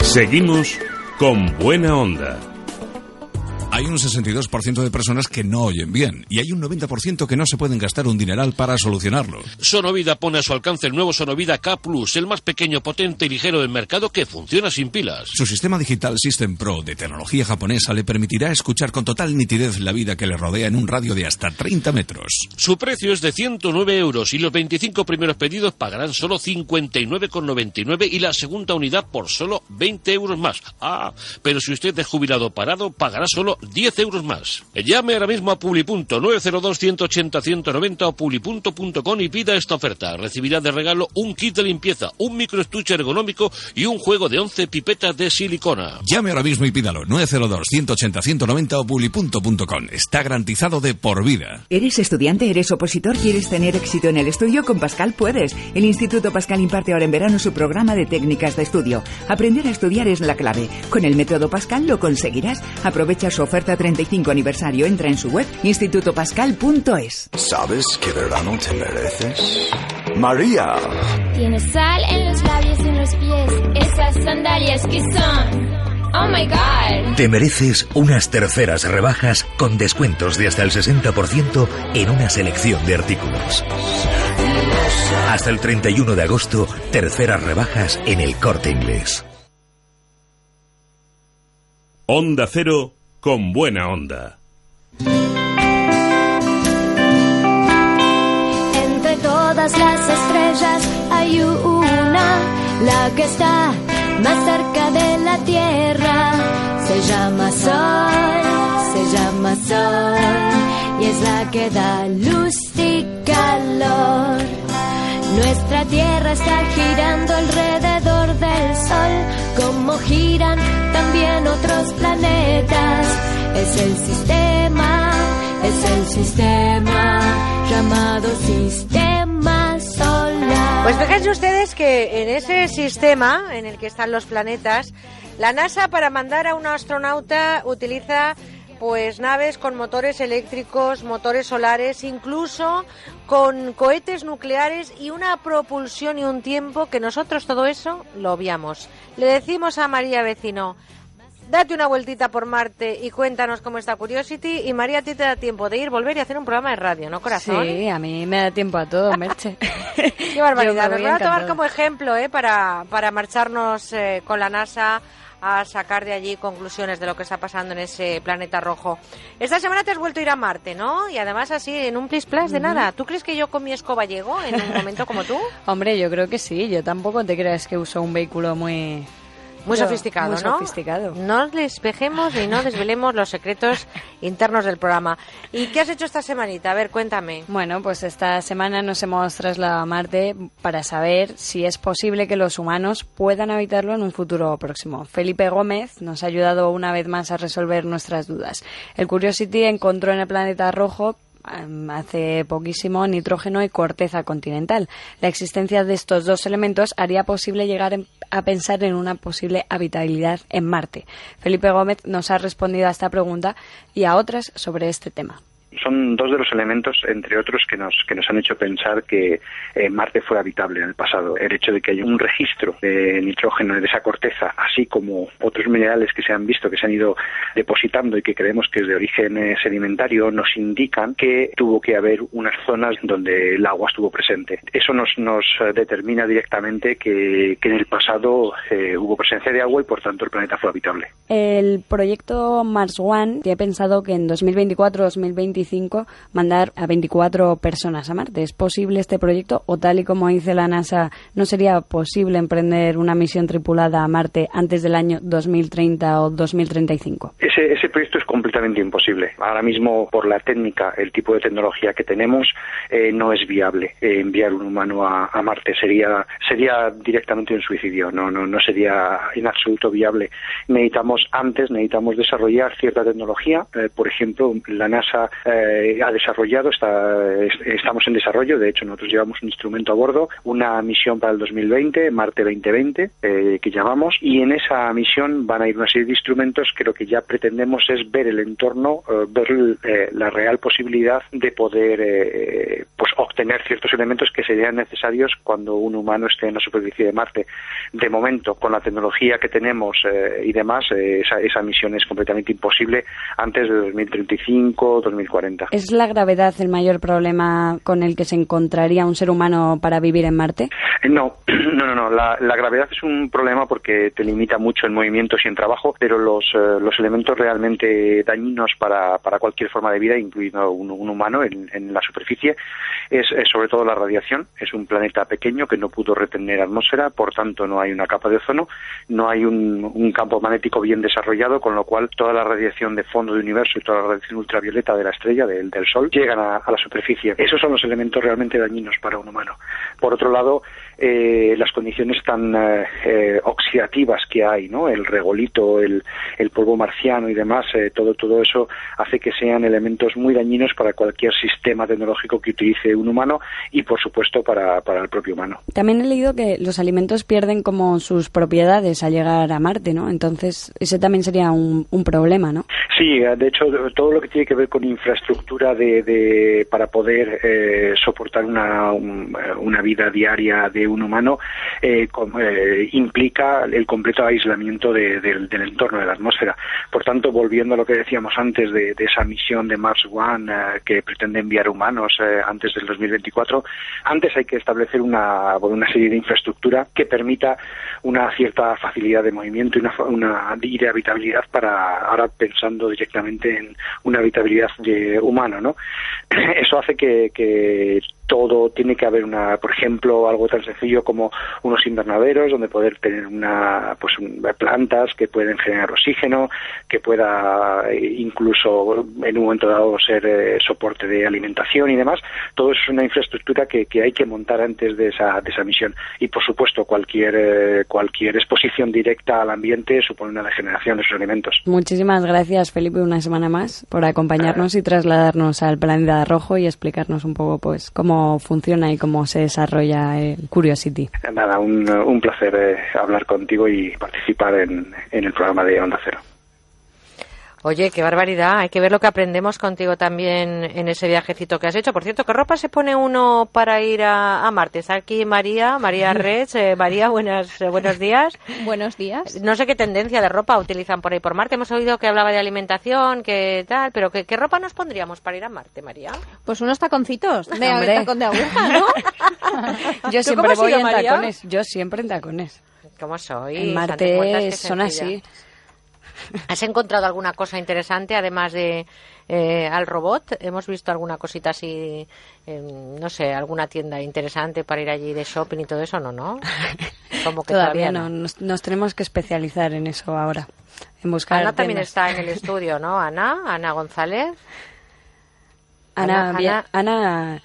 Seguimos con buena onda. Hay un 62% de personas que no oyen bien y hay un 90% que no se pueden gastar un dineral para solucionarlo. Sonovida pone a su alcance el nuevo Sonovida K Plus, el más pequeño, potente y ligero del mercado que funciona sin pilas. Su sistema digital System Pro de tecnología japonesa le permitirá escuchar con total nitidez la vida que le rodea en un radio de hasta 30 metros. Su precio es de 109 euros y los 25 primeros pedidos pagarán solo 59,99 y la segunda unidad por solo 20 euros más. Ah, pero si usted es jubilado parado, pagará solo 10 euros más. Llame ahora mismo a Publipunto 902 180 190 o publipunto.com y pida esta oferta. Recibirá de regalo un kit de limpieza, un microestuche ergonómico y un juego de 11 pipetas de silicona. Llame ahora mismo y pídalo 902 180 190 o publi.com. Está garantizado de por vida. ¿Eres estudiante? ¿Eres opositor? ¿Quieres tener éxito en el estudio? Con Pascal puedes. El Instituto Pascal imparte ahora en verano su programa de técnicas de estudio. Aprender a estudiar es la clave. Con el método Pascal lo conseguirás. Aprovecha su oferta 35 aniversario. Entra en su web institutopascal.es. ¿Sabes qué verano te mereces? María. Tienes sal en los labios y en los pies, esas sandalias que son. Oh my god. Te mereces unas terceras rebajas con descuentos de hasta el 60% en una selección de artículos. Hasta el 31 de agosto, terceras rebajas en el corte inglés. Onda Cero con buena onda. Entre todas las estrellas hay una, la que está más cerca de la Tierra. Se llama Sol, se llama Sol, y es la que da luz y calor. Nuestra Tierra está girando alrededor del Sol, como giran también otros planetas. Es el sistema, es el sistema llamado sistema solar. Pues fíjense ustedes que en ese sistema en el que están los planetas, la NASA para mandar a un astronauta utiliza pues naves con motores eléctricos, motores solares, incluso con cohetes nucleares y una propulsión y un tiempo que nosotros todo eso lo obviamos. Le decimos a María Vecino, date una vueltita por Marte y cuéntanos cómo está Curiosity y María a ti te da tiempo de ir, volver y hacer un programa de radio, ¿no, corazón? Sí, a mí me da tiempo a todo, Merche. [laughs] Qué barbaridad. Nos voy a tomar como ejemplo ¿eh? para, para marcharnos eh, con la NASA a sacar de allí conclusiones de lo que está pasando en ese planeta rojo. Esta semana te has vuelto a ir a Marte, ¿no? Y además así, en un plis plas de nada. ¿Tú crees que yo con mi escoba llego en un momento como tú? [laughs] Hombre, yo creo que sí. Yo tampoco te creas que uso un vehículo muy Muy Yo, sofisticado, muy ¿no? sofisticado. No despejemos y no desvelemos los secretos [laughs] internos del programa. ¿Y qué has hecho esta semanita? A ver, cuéntame. Bueno, pues esta semana nos hemos trasladado a Marte para saber si es posible que los humanos puedan habitarlo en un futuro próximo. Felipe Gómez nos ha ayudado una vez más a resolver nuestras dudas. El Curiosity encontró en el planeta rojo hace poquísimo nitrógeno y corteza continental. La existencia de estos dos elementos haría posible llegar a pensar en una posible habitabilidad en Marte. Felipe Gómez nos ha respondido a esta pregunta y a otras sobre este tema. Son dos de los elementos, entre otros, que nos, que nos han hecho pensar que eh, Marte fue habitable en el pasado. El hecho de que haya un registro de nitrógeno de esa corteza, así como otros minerales que se han visto, que se han ido depositando y que creemos que es de origen eh, sedimentario, nos indican que tuvo que haber unas zonas donde el agua estuvo presente. Eso nos, nos eh, determina directamente que, que en el pasado hubo presencia de agua y, por tanto, el planeta fue habitable. El proyecto Mars One tiene pensado que en 2024-2025 mandar a 24 personas a Marte. ¿Es posible este proyecto o tal y como dice la NASA, no sería posible emprender una misión tripulada a Marte antes del año 2030 o 2035? Ese, ese proyecto es completamente imposible. Ahora mismo, por la técnica, el tipo de tecnología que tenemos, eh, no es viable eh, enviar un humano a, a Marte. Sería, sería directamente un suicidio. No, no, no sería en absoluto viable. Necesitamos antes, necesitamos desarrollar cierta tecnología. Eh, por ejemplo, la NASA eh, ha desarrollado, está, es- estamos en desarrollo. De hecho, nosotros llevamos un instrumento a bordo, una misión para el 2020, Marte 2020, eh, que llamamos, y en esa misión van a ir una serie de instrumentos que lo que ya pretendemos es ver el entorno, eh, ver eh, la real posibilidad de poder eh, pues obtener ciertos elementos que serían necesarios cuando un humano esté en la superficie de Marte. De momento, con la tecnología que tenemos y demás, esa, esa misión es completamente imposible antes de 2035 2040. ¿Es la gravedad el mayor problema con el que se encontraría un ser humano para vivir en Marte? Eh, No, [clears throat] no, no, no. La, la gravedad es un problema porque te limita mucho en movimientos y en trabajo, pero los, eh, los elementos realmente dañinos para, para cualquier forma de vida, incluido un, un humano en, en la superficie, es, es sobre todo la radiación. Es un planeta pequeño que no pudo retener atmósfera, por tanto no hay una capa de ozono, no hay un, un campo magnético bien desarrollado, con lo cual toda la radiación de fondo del universo y toda la radiación ultravioleta de la estrella, del, del Sol, llegan a la superficie. Esos son los elementos realmente dañinos para un humano. Por otro lado, eh, las condiciones tan eh, eh, oxidativas que hay, ¿no? El regolito, el, el polvo marciano y demás, eh, todo, todo eso hace que sean elementos muy dañinos para cualquier sistema tecnológico que utilice un humano y, por supuesto, para, para el propio humano. También he leído que los alimentos pierden como sus propiedades al llegar a Marte, ¿no? Entonces, ese también sería un, un problema, ¿no? Sí, de hecho, todo lo que tiene que ver con infraestructura de, de- para poder eh, soportar una, un- una vida diaria de un humano eh, eh, implica el completo aislamiento de- del- entorno de la atmósfera. Por tanto, volviendo a lo que decíamos antes de, esa misión de Mars One eh, que pretende enviar humanos antes del 2024, antes hay que establecer una, una serie de infraestructura que permita una cierta facilidad de movimiento y una, una y de habitabilidad para ahora pensando directamente en una habitabilidad de humano, ¿no? [clears throat] Eso hace que todo tiene que haber una, por ejemplo, algo tan sencillo como unos invernaderos donde poder tener una, pues un- plantas que pueden generar oxígeno, que pueda eh, incluso en un momento dado ser eh, soporte de alimentación y demás. Todo eso es una infraestructura que, que hay que montar antes de esa, de esa misión. Y por supuesto, cualquier, eh, cualquier exposición directa al ambiente supone una degeneración de esos elementos. Muchísimas gracias, Felipe, una semana más por acompañarnos y trasladarnos al planeta rojo y explicarnos un poco, pues, cómo funciona y cómo se desarrolla el Curiosity. Nada, un, un placer eh, hablar contigo y participar en, en el programa de Onda Cero. Oye, qué barbaridad. Hay que ver lo que aprendemos contigo también en ese viajecito que has hecho. Por cierto, ¿qué ropa se pone uno para ir a, a Marte? Está aquí María, María [laughs] Rech. Eh, María, buenas, eh, buenos días. Buenos días. No sé qué tendencia de ropa utilizan por ahí por Marte. Hemos oído que hablaba de alimentación, que tal, pero ¿qué, qué ropa nos pondríamos para ir a Marte, María? Pues unos taconcitos de Hombre. tacón de aguja, ¿no? [laughs] Yo ¿Tú siempre voy ido, en María? tacones. Yo siempre en tacones. ¿Cómo soy? En Marte son sencilla. así. ¿Has encontrado alguna cosa interesante, además de eh, al robot. Hemos visto alguna cosita así, eh, no sé, alguna tienda interesante para ir allí de shopping y todo eso, ¿no? ¿No? [laughs] Como que Todavía, todavía, no, nos, nos tenemos que especializar en eso ahora, en buscar Ana también está en el [laughs] estudio, ¿no? Ana, Ana González. Ana, Ana- bien- Ana-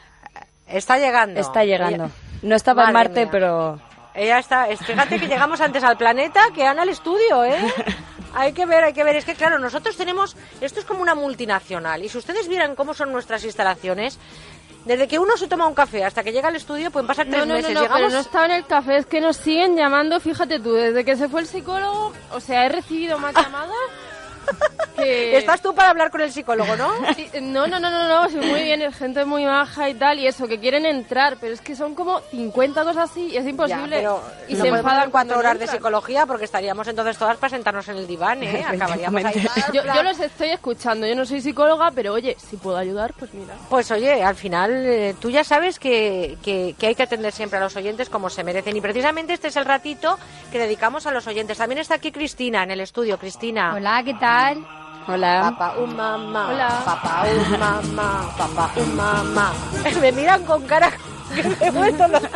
Está llegando. está llegando. No estaba en Marte, mía. pero Ella está, es- fíjate que llegamos antes al planeta que Ana al estudio, ¿eh? [laughs] Hay que ver, hay que ver. Es que, claro, nosotros tenemos. Esto es como una multinacional. Y si ustedes vieran cómo son nuestras instalaciones, desde que uno se toma un café hasta que llega al estudio, pueden pasar tres No, no, meses. no, no, pero no estaba en el café, es que nos siguen llamando, fíjate tú, desde que se fue el psicólogo, o sea, he recibido más [laughs] llamadas que... Estás tú para hablar con el psicólogo, ¿no? [laughs] Sí, no, no, no, no, no, sí, muy bien, es gente muy maja y tal, y eso, que quieren entrar, pero es que son como 50 cosas así y es imposible. Ya, pero y no se enfadan cuatro horas de psicología porque estaríamos entonces todas para sentarnos en el diván, ¿eh? [laughs] Acabaríamos ahí. Yo, yo los estoy escuchando, yo no soy psicóloga, pero oye, si puedo ayudar, pues mira. Pues oye, al final eh, tú ya sabes que, que- que hay que atender siempre a los oyentes como se merecen y precisamente este es el ratito que dedicamos a los oyentes. También está aquí Cristina en el estudio. Cristina. Hola, ¿qué tal? Hola. Papá, un mamá. Hola. Papá, un mamá. Papá, un mamá. [laughs] Me miran con cara que me he vuelto loca.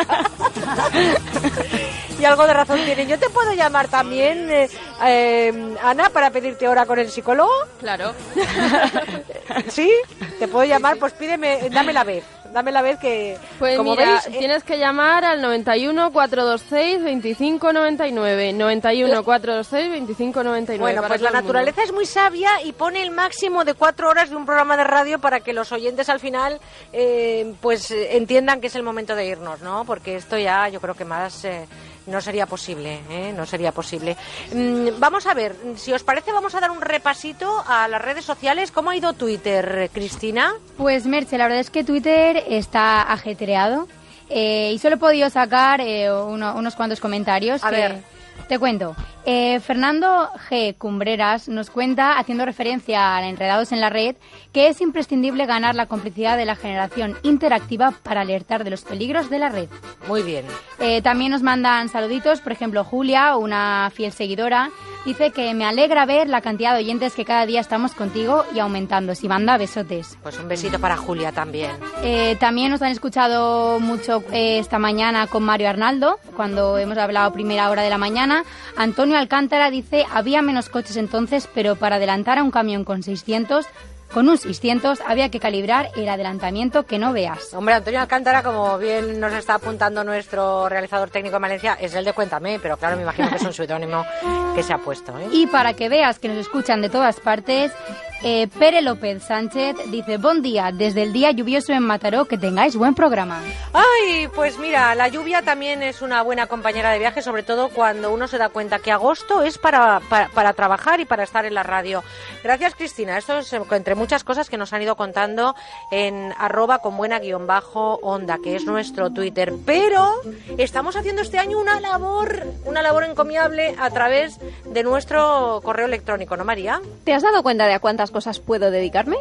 Y algo de razón tienen. Yo te puedo llamar también, eh, eh, Ana, para pedirte hora con el psicólogo. Claro. [laughs] ¿Sí? ¿Te puedo llamar? Pues pídeme, dame la vez. Dame la vez que, Pues como mira, veis, eh, tienes que llamar al 91 426 2599. 91 426 2599. Bueno, pues la naturaleza es muy sabia y pone el máximo de cuatro horas de un programa de radio para que los oyentes al final eh, pues eh, entiendan que es el momento de irnos, ¿no? Porque esto ya yo creo que más eh, no sería posible, ¿eh? No sería posible. Mm, vamos a ver, si os parece vamos a dar un repasito a las redes sociales. ¿Cómo ha ido Twitter, Cristina? Pues Merche, la verdad es que Twitter está ajetreado eh, y solo he podido sacar eh, uno- unos cuantos comentarios. A que- ver. Te cuento. Eh, Fernando G. Cumbreras nos cuenta, haciendo referencia a Enredados en la Red, que es imprescindible ganar la complicidad de la generación interactiva para alertar de los peligros de la red. Muy bien. Eh, también nos mandan saluditos, por ejemplo, Julia, una fiel seguidora, dice que me alegra ver la cantidad de oyentes que cada día estamos contigo y aumentando. Si manda besotes. Pues un besito para Julia también. Eh, también nos han escuchado mucho eh, esta mañana con Mario Arnaldo, cuando hemos hablado primera hora de la mañana. Antonio Alcántara dice, había menos coches entonces, pero para adelantar a un camión con 600, con un 600 había que calibrar el adelantamiento que no veas. Hombre, Antonio Alcántara, como bien nos está apuntando nuestro realizador técnico en Valencia, es el de Cuéntame, pero claro, me imagino que es un [laughs] seudónimo que se ha puesto. ¿eh? Y para que veas que nos escuchan de todas partes, eh, Pere López Sánchez dice, buen día, desde el día lluvioso en Mataró, que tengáis buen programa. Ay, pues mira, la lluvia también es una buena compañera de viaje, sobre todo cuando uno se da cuenta que agosto es para, para, para trabajar y para estar en la radio. Gracias, Cristina. Esto es entre muchas cosas que nos han ido contando en arroba con buena guion bajo onda, que es nuestro Twitter. Pero estamos haciendo este año una labor, una labor encomiable a través de nuestro correo electrónico, ¿no, María? ¿Te has dado cuenta de a cuántas cosas puedo dedicarme?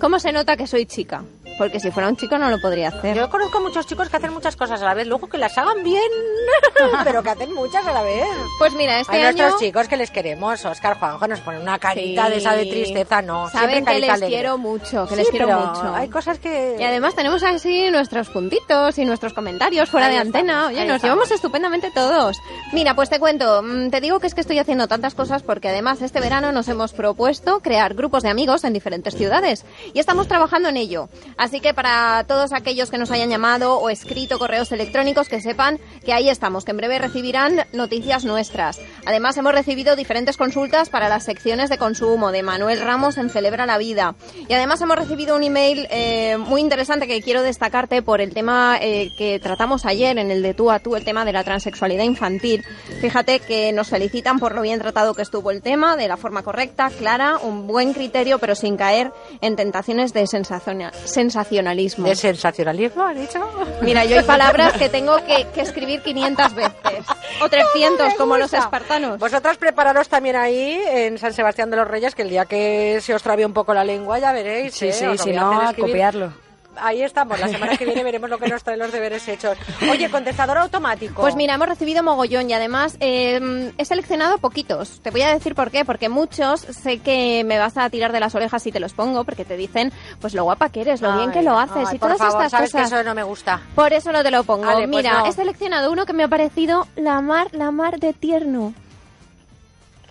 ¿Cómo se nota que soy chica? Porque si fuera un chico no lo podría hacer. Yo conozco muchos chicos que hacen muchas cosas a la vez, luego que las hagan bien, [laughs] pero que hacen muchas a la vez. Pues mira, este Hay año... nuestros chicos que les queremos, Oscar Juanjo nos pone una carita Sí. de esa de tristeza, no. Saben que les alegre. quiero mucho, que Sí, les quiero pero mucho. Hay cosas que... Y además tenemos así nuestros puntitos y nuestros comentarios fuera Ahí de estamos, antena. Oye, nos estamos. llevamos estupendamente todos. Mira, pues te cuento, mm, te digo que es que estoy haciendo tantas cosas porque además este verano nos hemos propuesto crear grupos de amigos en diferentes ciudades y estamos trabajando en ello. Así que para todos aquellos que nos hayan llamado o escrito correos electrónicos que sepan que ahí estamos, que en breve recibirán noticias nuestras. Además hemos recibido diferentes consultas para las secciones de consumo de Manuel Ramos en Celebra la Vida. Y además hemos recibido un email eh, muy interesante que quiero destacarte por el tema eh, que tratamos ayer en el de tú a tú, el tema de la transexualidad infantil. Fíjate que nos felicitan por lo bien tratado que estuvo el tema, de la forma correcta, clara, un buen criterio, pero sin caer en tentaciones de sensaciona- sensacionalismo. ¿De sensacionalismo, has dicho? Mira, yo hay palabras que tengo que, que escribir 500 veces. O 300, Me como los espartanos. Vosotras prepararos también ahí en San Sebastián de los Reyes, que el día que se os trabe un poco la lengua ya veréis. Sí, ¿eh? sí, si no, a copiarlo. Ahí estamos. La semana que viene veremos lo que nos traen los deberes hechos. Oye, contestador automático. Pues mira, hemos recibido mogollón y además eh, he seleccionado poquitos. Te voy a decir por qué. Porque muchos sé que me vas a tirar de las orejas si te los pongo, porque te dicen, pues lo guapa que eres, lo bien que lo haces ay, y por todas favor, estas sabes cosas. que eso no me gusta. Por eso no te lo pongo. Vale, pues Mira, no. he seleccionado uno que me ha parecido la mar, la mar de tierno.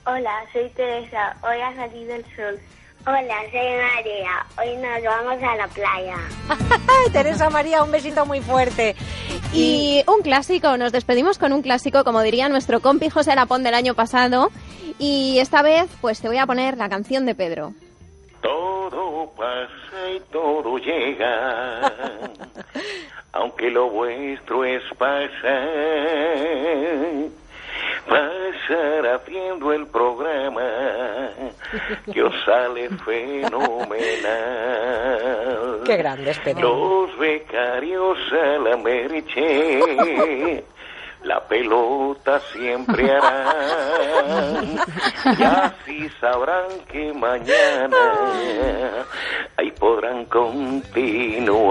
Hola, soy Teresa. Hoy ha salido el sol. Hola, soy María. Hoy nos vamos a la playa. [laughs] Ay, Teresa María, un besito muy fuerte. Y un clásico, nos despedimos con un clásico, como diría nuestro compi José Lapón del año pasado. Y esta vez, pues te voy a poner la canción de Pedro. Todo pasa y todo llega, [laughs] aunque lo vuestro es pasar. Pasar haciendo el programa que os sale fenomenal. Qué grande es Pedro. Los becarios a la merche, la pelota siempre harán. [laughs] Y así sabrán que mañana ahí podrán continuar.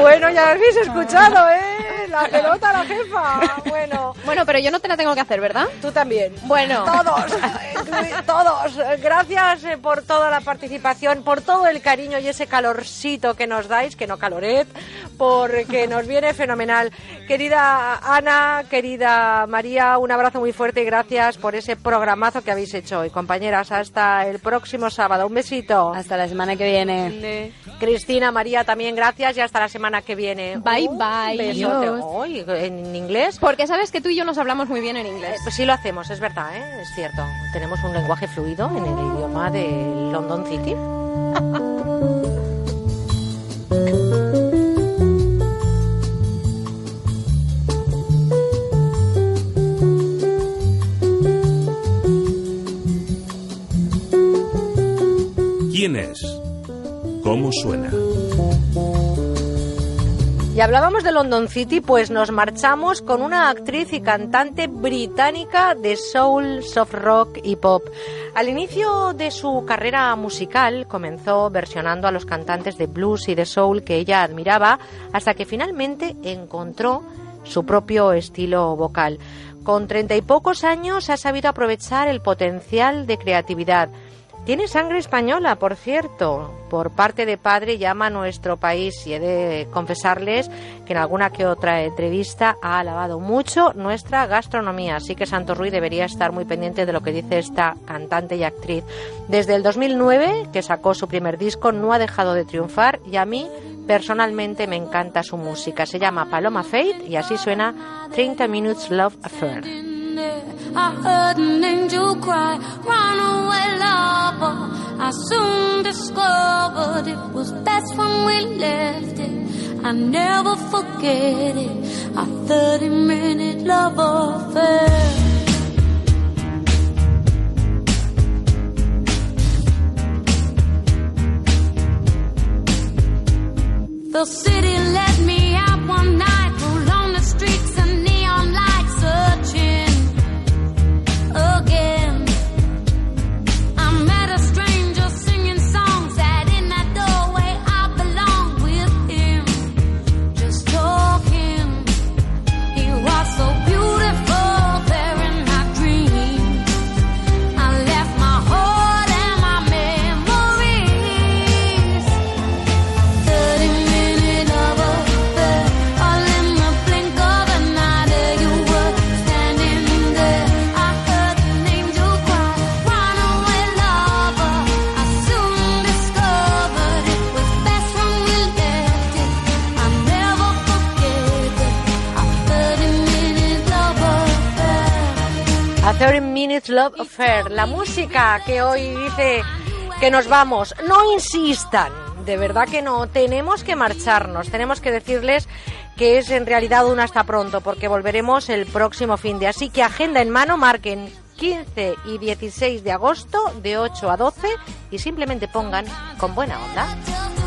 Bueno, ya habéis escuchado, ¿eh? La pelota, la jefa. Bueno. Bueno, pero yo no te la tengo que hacer, ¿verdad? Tú también. Bueno. Todos, todos. Gracias eh, por toda la participación, por todo el cariño y ese calorcito que nos dais, que no caloret, porque nos viene fenomenal. Querida Ana, querida María, un abrazo muy fuerte y gracias por ese programazo que habéis hecho hoy. Compañeras, hasta el próximo sábado. Un besito. Hasta la semana que viene. Cristina, María, también gracias y hasta la semana que viene. Bye, bye. Uy, ¿En inglés? Porque sabes que tú y yo nos hablamos muy bien en inglés. Pues sí lo hacemos, es verdad, ¿eh? es cierto. Tenemos un lenguaje fluido en el idioma de London City. [laughs] ¿Quién es? ¿Cómo suena? Y hablábamos de London City, pues nos marchamos con una actriz y cantante británica de soul, soft rock y pop. Al inicio de su carrera musical comenzó versionando a los cantantes de blues y de soul que ella admiraba hasta que finalmente encontró su propio estilo vocal. Con treinta y pocos años ha sabido aprovechar el potencial de creatividad. Tiene sangre española, por cierto. Por parte de padre llama a nuestro país y he de confesarles que en alguna que otra entrevista ha alabado mucho nuestra gastronomía. Así que Santo Ruiz debería estar muy pendiente de lo que dice esta cantante y actriz. Desde el 2009, que sacó su primer disco, no ha dejado de triunfar y a mí personalmente me encanta su música. Se llama Paloma Fate y así suena 30 Minutes Love Affair. I heard an angel cry, run away, lover. I soon discovered it was best when we left it. I never forget it. A 30 minute love affair. The city let me out one night, 30 Minutes Love Affair, la música que hoy dice que nos vamos. No insistan, de verdad que no. Tenemos que marcharnos, tenemos que decirles que es en realidad un hasta pronto, porque volveremos el próximo fin de. Así que agenda en mano, marquen 15 y 16 de agosto de 8 a 12 y simplemente pongan con buena onda.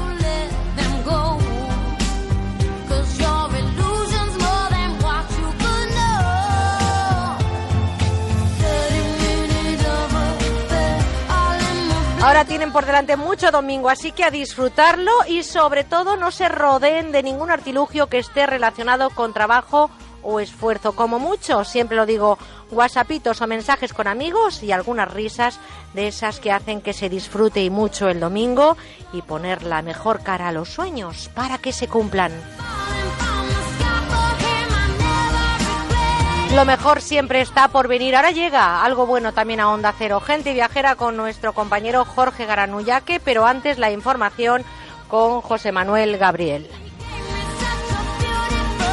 Ahora tienen por delante mucho domingo, así que a disfrutarlo y sobre todo no se rodeen de ningún artilugio que esté relacionado con trabajo o esfuerzo. Como mucho, siempre lo digo, whatsappitos o mensajes con amigos y algunas risas de esas que hacen que se disfrute y mucho el domingo y poner la mejor cara a los sueños para que se cumplan. Lo mejor siempre está por venir. Ahora llega algo bueno también a Onda Cero. Gente viajera con nuestro compañero Jorge Garanuyaque, pero antes la información con José Manuel Gabriel.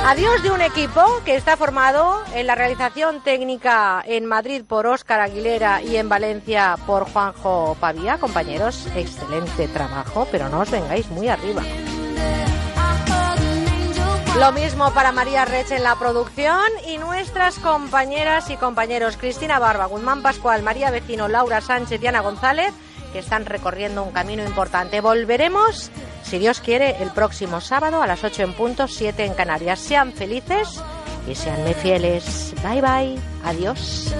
Adiós de un equipo que está formado en la realización técnica en Madrid por Óscar Aguilera y en Valencia por Juanjo Pavía. Compañeros, excelente trabajo, pero no os vengáis muy arriba. Lo mismo para María Rech en la producción y nuestras compañeras y compañeros Cristina Barba, Guzmán Pascual, María Vecino, Laura Sánchez y Ana González, que están recorriendo un camino importante. Volveremos, si Dios quiere, el próximo sábado a las 8 en punto, 7 en Canarias. Sean felices y seanme fieles. Bye bye. Adiós.